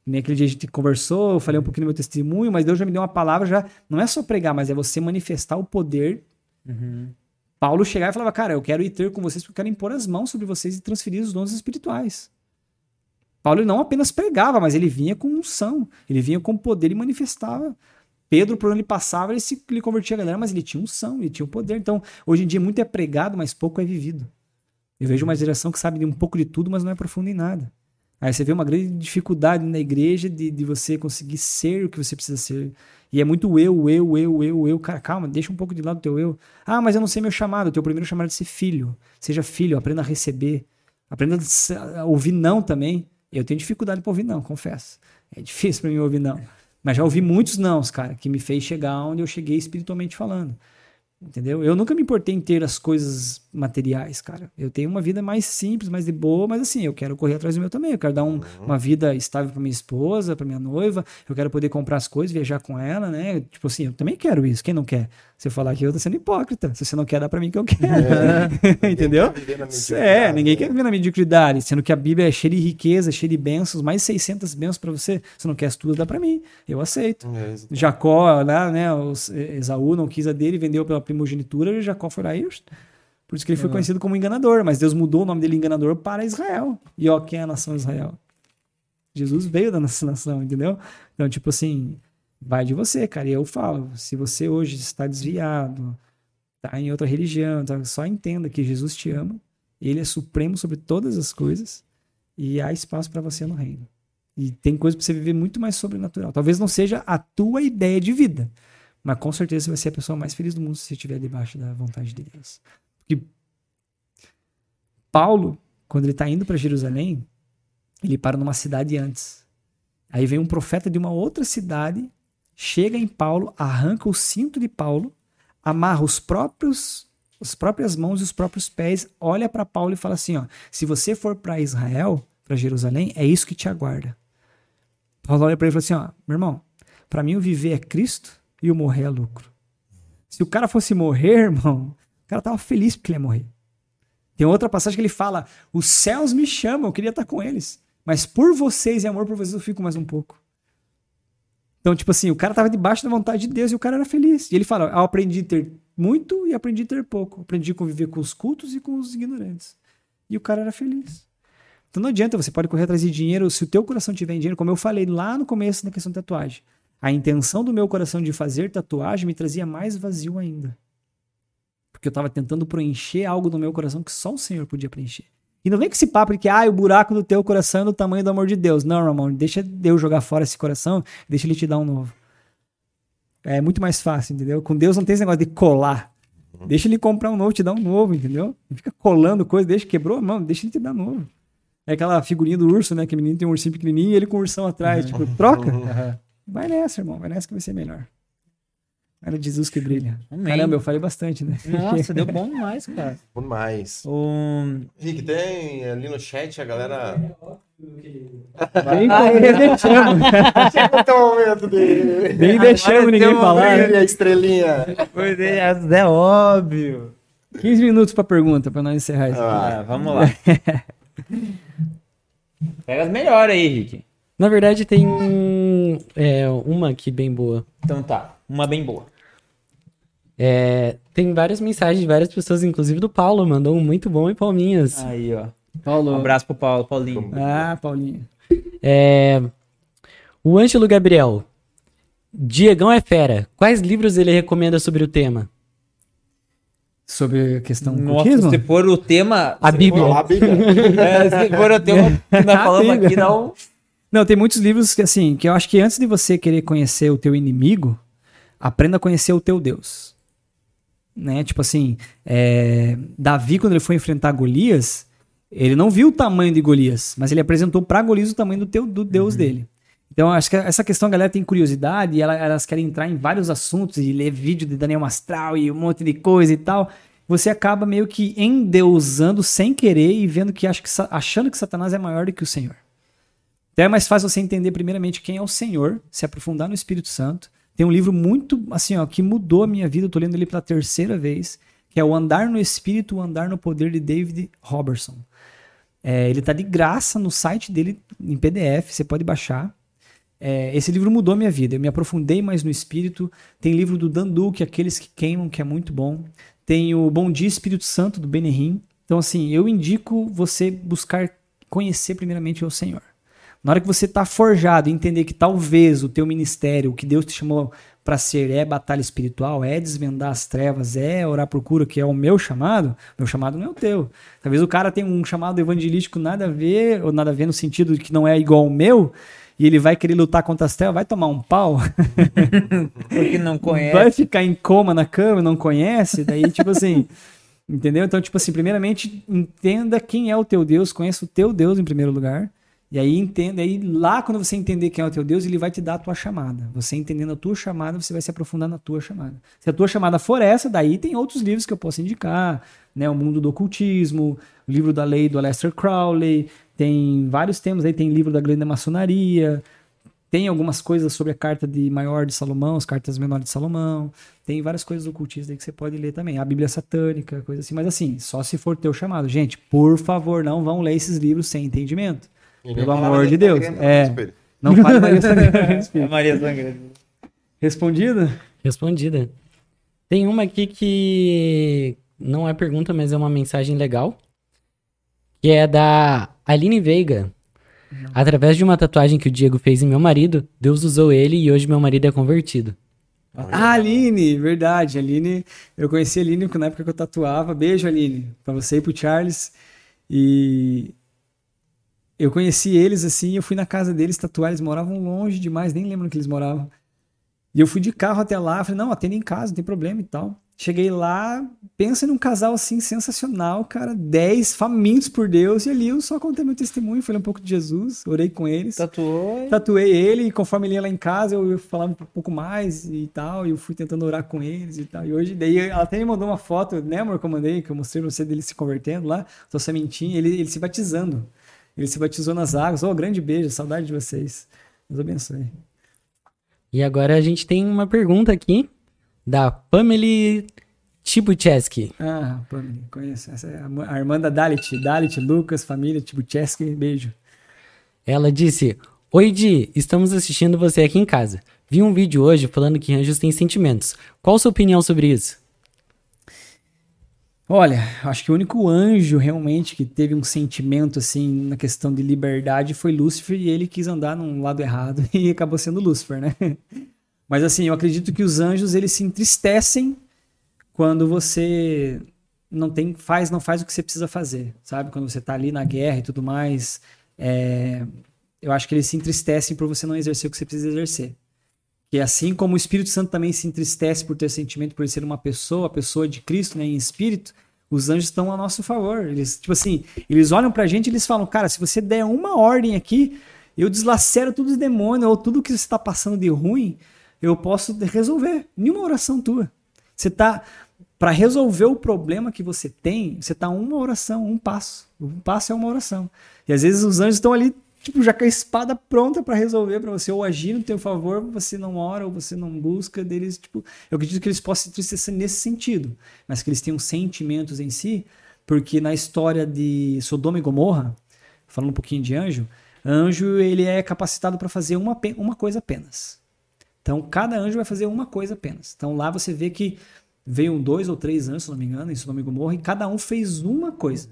nem aquele dia a gente conversou, eu falei um pouquinho do meu testemunho, mas Deus já me deu uma palavra, já não é só pregar, mas é você manifestar o poder. Paulo chegava e falava, cara, eu quero ir ter com vocês porque eu quero impor as mãos sobre vocês e transferir os dons espirituais. Paulo não apenas pregava, mas ele vinha com unção, ele vinha com poder e manifestava. Pedro, por onde ele passava, ele, se, ele convertia a galera, mas ele tinha unção, ele tinha o poder. Então, hoje em dia, muito é pregado, mas pouco é vivido. Eu vejo uma geração que sabe de um pouco de tudo, mas não é profunda em nada. Aí você vê uma grande dificuldade na igreja de, de você conseguir ser o que você precisa ser. E é muito eu, eu, eu, eu, eu. Cara, calma, deixa um pouco de lado o teu eu. Ah, mas eu não sei meu chamado. O teu primeiro chamado é ser filho. Seja filho, aprenda a receber. Aprenda a ouvir não também. Eu tenho dificuldade para ouvir não, confesso. É difícil para mim ouvir não. Mas já ouvi muitos nãos, cara, que me fez chegar onde eu cheguei espiritualmente falando. Entendeu? Eu nunca me importei em ter as coisas materiais, cara. Eu tenho uma vida mais simples, mais de boa, mas assim, eu quero correr atrás do meu também. Eu quero dar um- uma vida estável pra minha esposa, pra minha noiva. Eu quero poder comprar as coisas, viajar com ela, né? Tipo assim, eu também quero isso. Quem não quer? Se eu falar que eu tô sendo hipócrita. Se você não quer, dá pra mim que eu quero. Entendeu? Quer viver na É, ninguém quer viver na mediocridade, sendo que a Bíblia é cheia de riqueza, cheia de bênçãos, mais 600 bênçãos pra você. Se não quer as tuas, dá pra mim. Eu aceito. É. Jacó, lá, né, os, Esaú não quis a dele, vendeu pela primogenitura, e Jacó foi lá e... Por isso que ele foi conhecido como enganador, mas Deus mudou o nome dele enganador para Israel. E ó, quem é a nação Israel? Jesus veio da nossa nação, entendeu? Então, tipo assim, vai de você, cara. E eu falo, se você hoje está desviado, tá em outra religião, tá, só entenda que Jesus te ama, ele é supremo sobre todas as coisas e há espaço para você no reino. E tem coisa para você viver muito mais sobrenatural. Talvez não seja a tua ideia de vida, mas com certeza você vai ser a pessoa mais feliz do mundo se você estiver debaixo da vontade de Deus. Porque Paulo, quando ele está indo para Jerusalém, ele para numa cidade antes. Aí vem um profeta de uma outra cidade, chega em Paulo, arranca o cinto de Paulo, amarra os próprios as próprias mãos e os próprios pés, olha para Paulo e fala assim, ó, se você for para Israel, para Jerusalém, é isso que te aguarda. Paulo olha para ele e fala assim, ó, meu irmão, para mim o viver é Cristo e o morrer é lucro. Se o cara fosse morrer, irmão, o cara tava feliz porque ele ia morrer. Tem outra passagem que ele fala: Os céus me chamam, eu queria estar com eles. Mas por vocês e amor por vocês eu fico mais um pouco. Então, tipo assim, o cara tava debaixo da vontade de Deus e o cara era feliz. E ele fala: Eu aprendi a ter muito e aprendi a ter pouco. Aprendi a conviver com os cultos e com os ignorantes. E o cara era feliz. Então não adianta, você pode correr atrás de dinheiro. Se o teu coração tiver em dinheiro, como eu falei lá no começo na questão da tatuagem, a intenção do meu coração de fazer tatuagem me trazia mais vazio ainda. Porque eu estava tentando preencher algo no meu coração que só o Senhor podia preencher. E não vem com esse papo de que ah, o buraco do teu coração é do tamanho do amor de Deus. Não, meu irmão, deixa Deus jogar fora esse coração, deixa ele te dar um novo. É muito mais fácil, entendeu? Com Deus não tem esse negócio de colar. Deixa ele comprar um novo, te dar um novo, entendeu? Não fica colando coisa, deixa, quebrou, não, deixa ele te dar novo. É aquela figurinha do urso, né? Que o menino tem um ursinho pequenininho e ele com o ursão atrás. Tipo, troca. Vai nessa, irmão. Vai nessa que vai ser melhor. Era Jesus que brilha. Amém. Caramba, eu falei bastante, né? Nossa, deu bom demais, cara. Bom demais. Um... Rick, tem ali no chat a galera. Nem, nem deixamos. Chega até o momento dele. Nem deixamos ninguém falar. Né? a estrelinha. Pois é, é óbvio. 15 minutos pra pergunta, pra nós encerrar isso. Ah, vamos lá. Pega as melhores aí, Rick. Na verdade, tem é, uma aqui bem boa. Então tá, uma bem boa. É, tem várias mensagens de várias pessoas, inclusive do Paulo, mandou um muito bom e palminhas. Aí, ó. Paulo. Um abraço pro Paulo, Paulinho. Ah, Paulinho. É, o Ângelo Gabriel. Diegão é fera. Quais livros ele recomenda sobre o tema? Sobre a questão do cultismo? se for o tema. A Bíblia. A Bíblia. É, se for o tema que nós falamos aqui, não. Não, tem muitos livros que, assim, que eu acho que antes de você querer conhecer o teu inimigo, aprenda a conhecer o teu Deus. Né? Tipo assim, é, Davi, quando ele foi enfrentar Golias, ele não viu o tamanho de Golias, mas ele apresentou para Golias o tamanho do, teu, do Deus dele. Então, acho que essa questão a galera tem curiosidade e ela- elas querem entrar em vários assuntos e ler vídeo de Daniel Mastral e um monte de coisa e tal. Você acaba meio que endeusando sem querer e vendo que, acho que achando que Satanás é maior do que o Senhor. Então é mais fácil você entender primeiramente quem é o Senhor, se aprofundar no Espírito Santo. Tem um livro muito, assim, ó, que mudou a minha vida, eu tô lendo ele pela terceira vez, que é o Andar no Espírito, o Andar no Poder de David Robertson. É, ele tá de graça no site dele, em PDF, você pode baixar. É, esse livro mudou a minha vida, eu me aprofundei mais no Espírito. Tem livro do Dan Duque, Aqueles que Queimam, que é muito bom. Tem o Bom Dia Espírito Santo, do Benehim. Então, assim, eu indico você buscar conhecer primeiramente o Senhor. Na hora que você está forjado entender que talvez o teu ministério, o que Deus te chamou para ser é batalha espiritual, é desvendar as trevas, é orar por cura, que é o meu chamado, meu chamado não é o teu. Talvez o cara tenha um chamado evangelístico nada a ver, ou nada a ver no sentido de que não é igual ao meu, e ele vai querer lutar contra as trevas, vai tomar um pau, Porque não conhece. vai ficar em coma na cama, não conhece, daí tipo assim, entendeu? Então, tipo assim, primeiramente entenda quem é o teu Deus, conheça o teu Deus em primeiro lugar. E aí entenda, aí lá quando você entender quem é o teu Deus, ele vai te dar a tua chamada. Você entendendo a tua chamada, você vai se aprofundar na tua chamada. Se a tua chamada for essa, daí tem outros livros que eu posso indicar, né? O Mundo do Ocultismo, o livro da lei do Aleister Crowley, tem vários temas aí, tem livro da grande maçonaria, tem algumas coisas sobre a carta de maior de Salomão, as cartas menores de Salomão. Tem várias coisas ocultistas aí que você pode ler também. A Bíblia satânica, coisa assim. Mas assim, só se for teu chamado. Gente, por favor, não vão ler esses livros sem entendimento. Pelo amor de Deus. É. Não fale Maria Sangrenta. É Maria Sangrenta. Respondido? Respondida. Tem uma aqui que não é pergunta, mas é uma mensagem legal. Que é da Aline Veiga. Através de uma tatuagem que o Diego fez em meu marido, Deus usou ele e hoje meu marido é convertido. Ah, Aline, verdade. Aline, eu conheci a Aline na época que eu tatuava. Beijo, Aline, pra você e pro Charles. E eu conheci eles assim, eu fui na casa deles tatuar, eles moravam longe demais, nem lembro que eles moravam. E eu fui de carro até lá, falei, não, atende em casa, não tem problema e tal. Cheguei lá, pensa num casal assim sensacional, cara. 10 famintos por Deus. E ali eu só contei meu testemunho, falei um pouco de Jesus, orei com eles. Tatuou. Tatuei ele, e conforme ele ia lá em casa, eu ia falando um pouco mais e tal. E eu fui tentando orar com eles e tal. E hoje, daí ela até me mandou uma foto, né, amor, que eu mandei, que eu mostrei pra você dele se convertendo lá, sua sementinha, ele, ele se batizando. Ele se batizou nas águas. Oh, grande beijo, saudade de vocês. Deus abençoe. E agora a gente tem uma pergunta aqui da Pamela Tibucheski. Ah, Pamela, conheço. Essa é a a irmã da Dalit. Dalit, Lucas, família, Tibucheski, beijo. Ela disse: Oi, Di, estamos assistindo você aqui em casa. Vi um vídeo hoje falando que anjos têm sentimentos. Qual sua opinião sobre isso? Olha, acho que o único anjo realmente que teve um sentimento assim na questão de liberdade foi Lúcifer e ele quis andar num lado errado e acabou sendo Lúcifer, né? Mas assim, eu acredito que os anjos eles se entristecem quando você não tem faz não faz o que você precisa fazer, sabe? Quando você tá ali na guerra e tudo mais, é, eu acho que eles se entristecem por você não exercer o que você precisa exercer. E assim como o Espírito Santo também se entristece por ter sentimento, por ser uma pessoa, a pessoa de Cristo, né, em espírito, os anjos estão a nosso favor. Eles, tipo assim, eles olham pra gente e eles falam, cara, se você der uma ordem aqui, eu deslacero todos os demônios, ou tudo que você está passando de ruim, eu posso resolver. Nenhuma oração tua. Você tá para resolver o problema que você tem, você tá uma oração, um passo. Um passo é uma oração. E às vezes os anjos estão ali, tipo, já com a espada pronta para resolver para você ou agir no teu favor, você não ora ou você não busca deles, tipo, eu acredito que eles possam se entristecer nesse sentido, mas que eles tenham sentimentos em si, porque na história de Sodoma e Gomorra, falando um pouquinho de anjo, anjo ele é capacitado para fazer uma, uma coisa apenas. Então, cada anjo vai fazer uma coisa apenas. Então, lá você vê que veio dois ou três anjos, se não me engano, em Sodoma e Gomorra, e cada um fez uma coisa.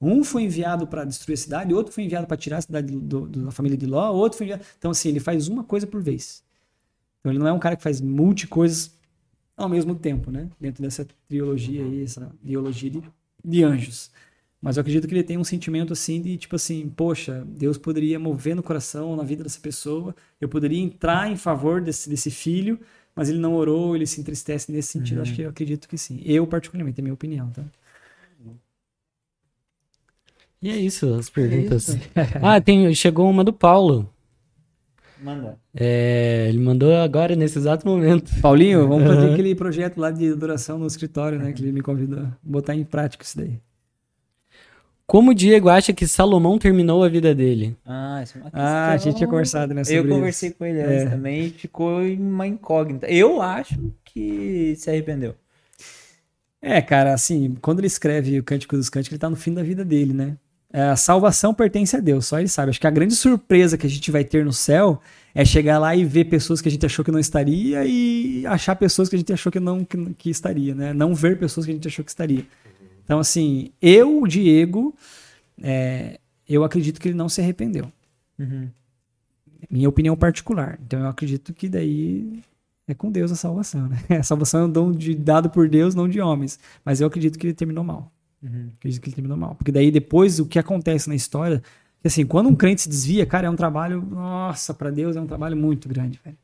Um foi enviado para destruir a cidade, outro foi enviado para tirar a cidade do- do- da família de Ló, outro foi enviado. Então, assim, ele faz uma coisa por vez. Então, ele não é um cara que faz multi coisas ao mesmo tempo, né? Dentro dessa trilogia aí, essa ideologia de, de anjos. Mas eu acredito que ele tem um sentimento assim de tipo assim, poxa, Deus poderia mover no coração, na vida dessa pessoa, eu poderia entrar em favor desse, desse filho, mas ele não orou, ele se entristece nesse sentido. Acho que eu acredito que sim. Eu, particularmente, é a minha opinião, tá? E é isso, as perguntas. ah, tem, chegou uma do Paulo. Manda. É, ele mandou agora, nesse exato momento. Paulinho, vamos fazer aquele projeto lá de adoração no escritório, né? Que ele me convidou. Botar em prática isso daí. Como o Diego acha que Salomão terminou a vida dele? Ah, isso é uma Ah, a questão- gente tinha conversado, né? Sobre Eu isso. conversei com ele antes É. também e ficou uma incógnita. Eu acho que se arrependeu. É, cara, assim, quando ele escreve o Cântico dos Cânticos, ele tá no fim da vida dele, né? É, A salvação pertence a Deus, só ele sabe. Acho que a grande surpresa que a gente vai ter no céu é chegar lá e ver pessoas que a gente achou que não estaria e achar pessoas que a gente achou que não que, que estaria, né? Não ver pessoas que a gente achou que estaria. Então, assim, eu, Diego, é, eu acredito que ele não se arrependeu. Uhum. Minha opinião particular. Então, eu acredito que daí é com Deus a salvação, né? A salvação é um dom de- dado por Deus, não de homens. Mas eu acredito que ele terminou mal. Uhum. Acredito que ele terminou mal. Porque daí depois o que acontece na história, assim, quando um crente se desvia, cara, é um trabalho, nossa, pra Deus é um trabalho muito grande, velho.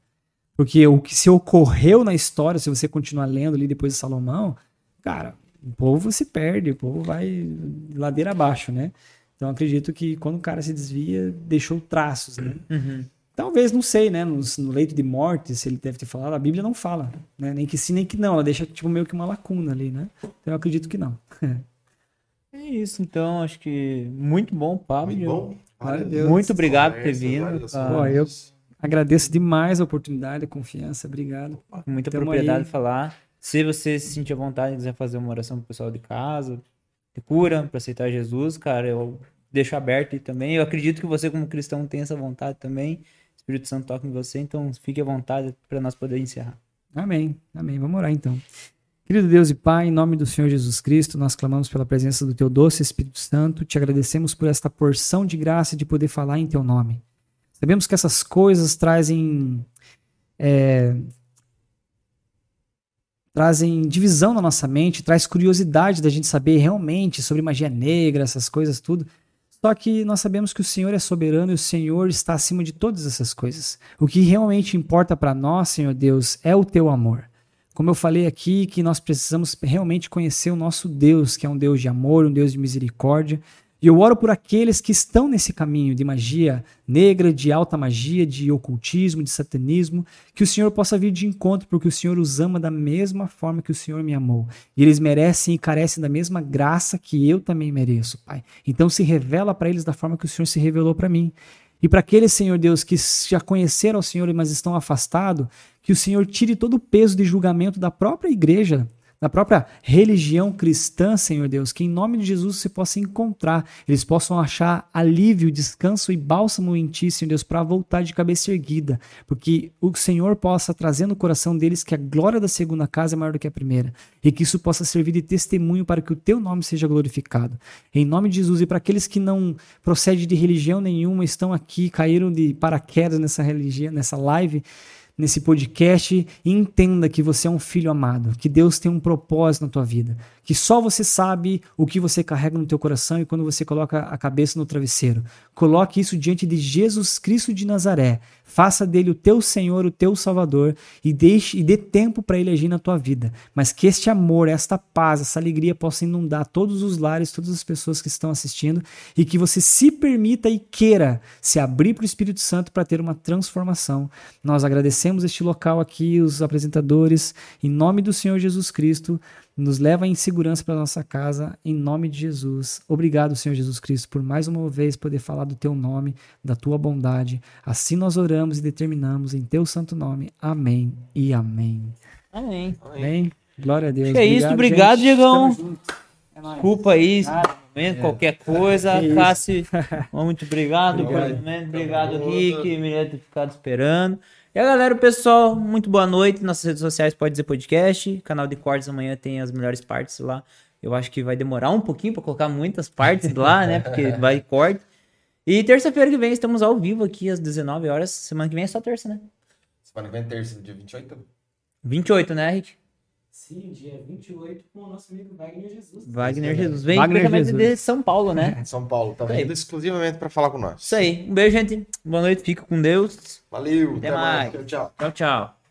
Porque o que se ocorreu na história, se você continuar lendo ali depois de Salomão, cara, o povo se perde, o povo vai ladeira abaixo, né? Então acredito que quando o cara se desvia, deixou traços, né? Uhum. Talvez, não sei, né? No, no leito de morte, se ele deve ter falado, a Bíblia não fala, né? Nem que sim, nem que não. Ela deixa, tipo, meio que uma lacuna ali, né? Então eu acredito que não. É isso, então. Acho que muito bom, Pablo. Muito bom. Deus. Muito obrigado por ter vindo. Pô, eu agradeço demais a oportunidade, a confiança. Obrigado. com muita Tamo propriedade aí. de falar. Se você se sentir à vontade e quiser fazer uma oração pro pessoal de casa, de cura, para aceitar Jesus, cara, eu deixo aberto aí também. Eu acredito que você, como cristão, tem essa vontade também. O Espírito Santo toca em você, então fique à vontade para nós poder encerrar. Amém. Amém. Vamos orar então. Querido Deus e Pai, em nome do Senhor Jesus Cristo, nós clamamos pela presença do Teu doce Espírito Santo. Te agradecemos por esta porção de graça de poder falar em Teu nome. Sabemos que essas coisas trazem. é, trazem divisão na nossa mente, traz curiosidade da gente saber realmente sobre magia negra, essas coisas tudo. Só que nós sabemos que o Senhor é soberano e o Senhor está acima de todas essas coisas. O que realmente importa para nós, Senhor Deus, é o teu amor. Como eu falei aqui, que nós precisamos realmente conhecer o nosso Deus, que é um Deus de amor, um Deus de misericórdia. E eu oro por aqueles que estão nesse caminho de magia negra, de alta magia, de ocultismo, de satanismo, que o Senhor possa vir de encontro, porque o Senhor os ama da mesma forma que o Senhor me amou. E eles merecem e carecem da mesma graça que eu também mereço, Pai. Então se revela para eles da forma que o Senhor se revelou para mim. E para aqueles, Senhor Deus, que já conheceram o Senhor, mas estão afastados, que o Senhor tire todo o peso de julgamento da própria igreja da própria religião cristã, Senhor Deus, que em nome de Jesus você possa encontrar, eles possam achar alívio, descanso e bálsamo em Ti, Senhor Deus, para voltar de cabeça erguida, porque o Senhor possa trazer no coração deles que a glória da segunda casa é maior do que a primeira, e que isso possa servir de testemunho para que o Teu nome seja glorificado. Em nome de Jesus, e para aqueles que não procedem de religião nenhuma, estão aqui, caíram de paraquedas nessa religião, nessa live, nesse podcast e entenda que você é um filho amado, que Deus tem um propósito na tua vida, que só você sabe o que você carrega no teu coração e quando você coloca a cabeça no travesseiro. Coloque isso diante de Jesus Cristo de Nazaré. Faça dele o teu Senhor, o teu Salvador e deixe e dê tempo para ele agir na tua vida. Mas que este amor, esta paz, essa alegria possa inundar todos os lares, todas as pessoas que estão assistindo e que você se permita e queira se abrir para o Espírito Santo para ter uma transformação. Nós agradecemos este local aqui, os apresentadores, em nome do Senhor Jesus Cristo nos leva em segurança para nossa casa, em nome de Jesus. Obrigado, Senhor Jesus Cristo, por mais uma vez poder falar do teu nome, da tua bondade. Assim nós oramos e determinamos em teu santo nome. Amém e amém. Amém. Amém. Glória a Deus. Que é isso, obrigado, Diegão. É Desculpa aí, momento, qualquer coisa. Cassi, muito obrigado, obrigado. Por, obrigado, Rick, me ter ficado esperando. E a galera, o pessoal, muito boa noite. Nossas redes sociais pode dizer podcast. Canal de cortes amanhã tem as melhores partes lá. Eu acho que vai demorar um pouquinho para colocar muitas partes lá, né? Porque vai corte. E terça-feira que vem estamos ao vivo aqui às 19 horas. Semana que vem é só terça, né? Semana que vem é terça, dia 28? 28, né, Rick? Sim, dia 28 com o nosso amigo Wagner Jesus. Wagner Jesus. Vem Wagner diretamente de São Paulo, né? São Paulo, tá vindo exclusivamente para falar com nós. Isso aí. Um beijo, gente. Boa noite. Fica com Deus. Valeu, Até até, mais. mais. Tchau, tchau. Tchau, tchau.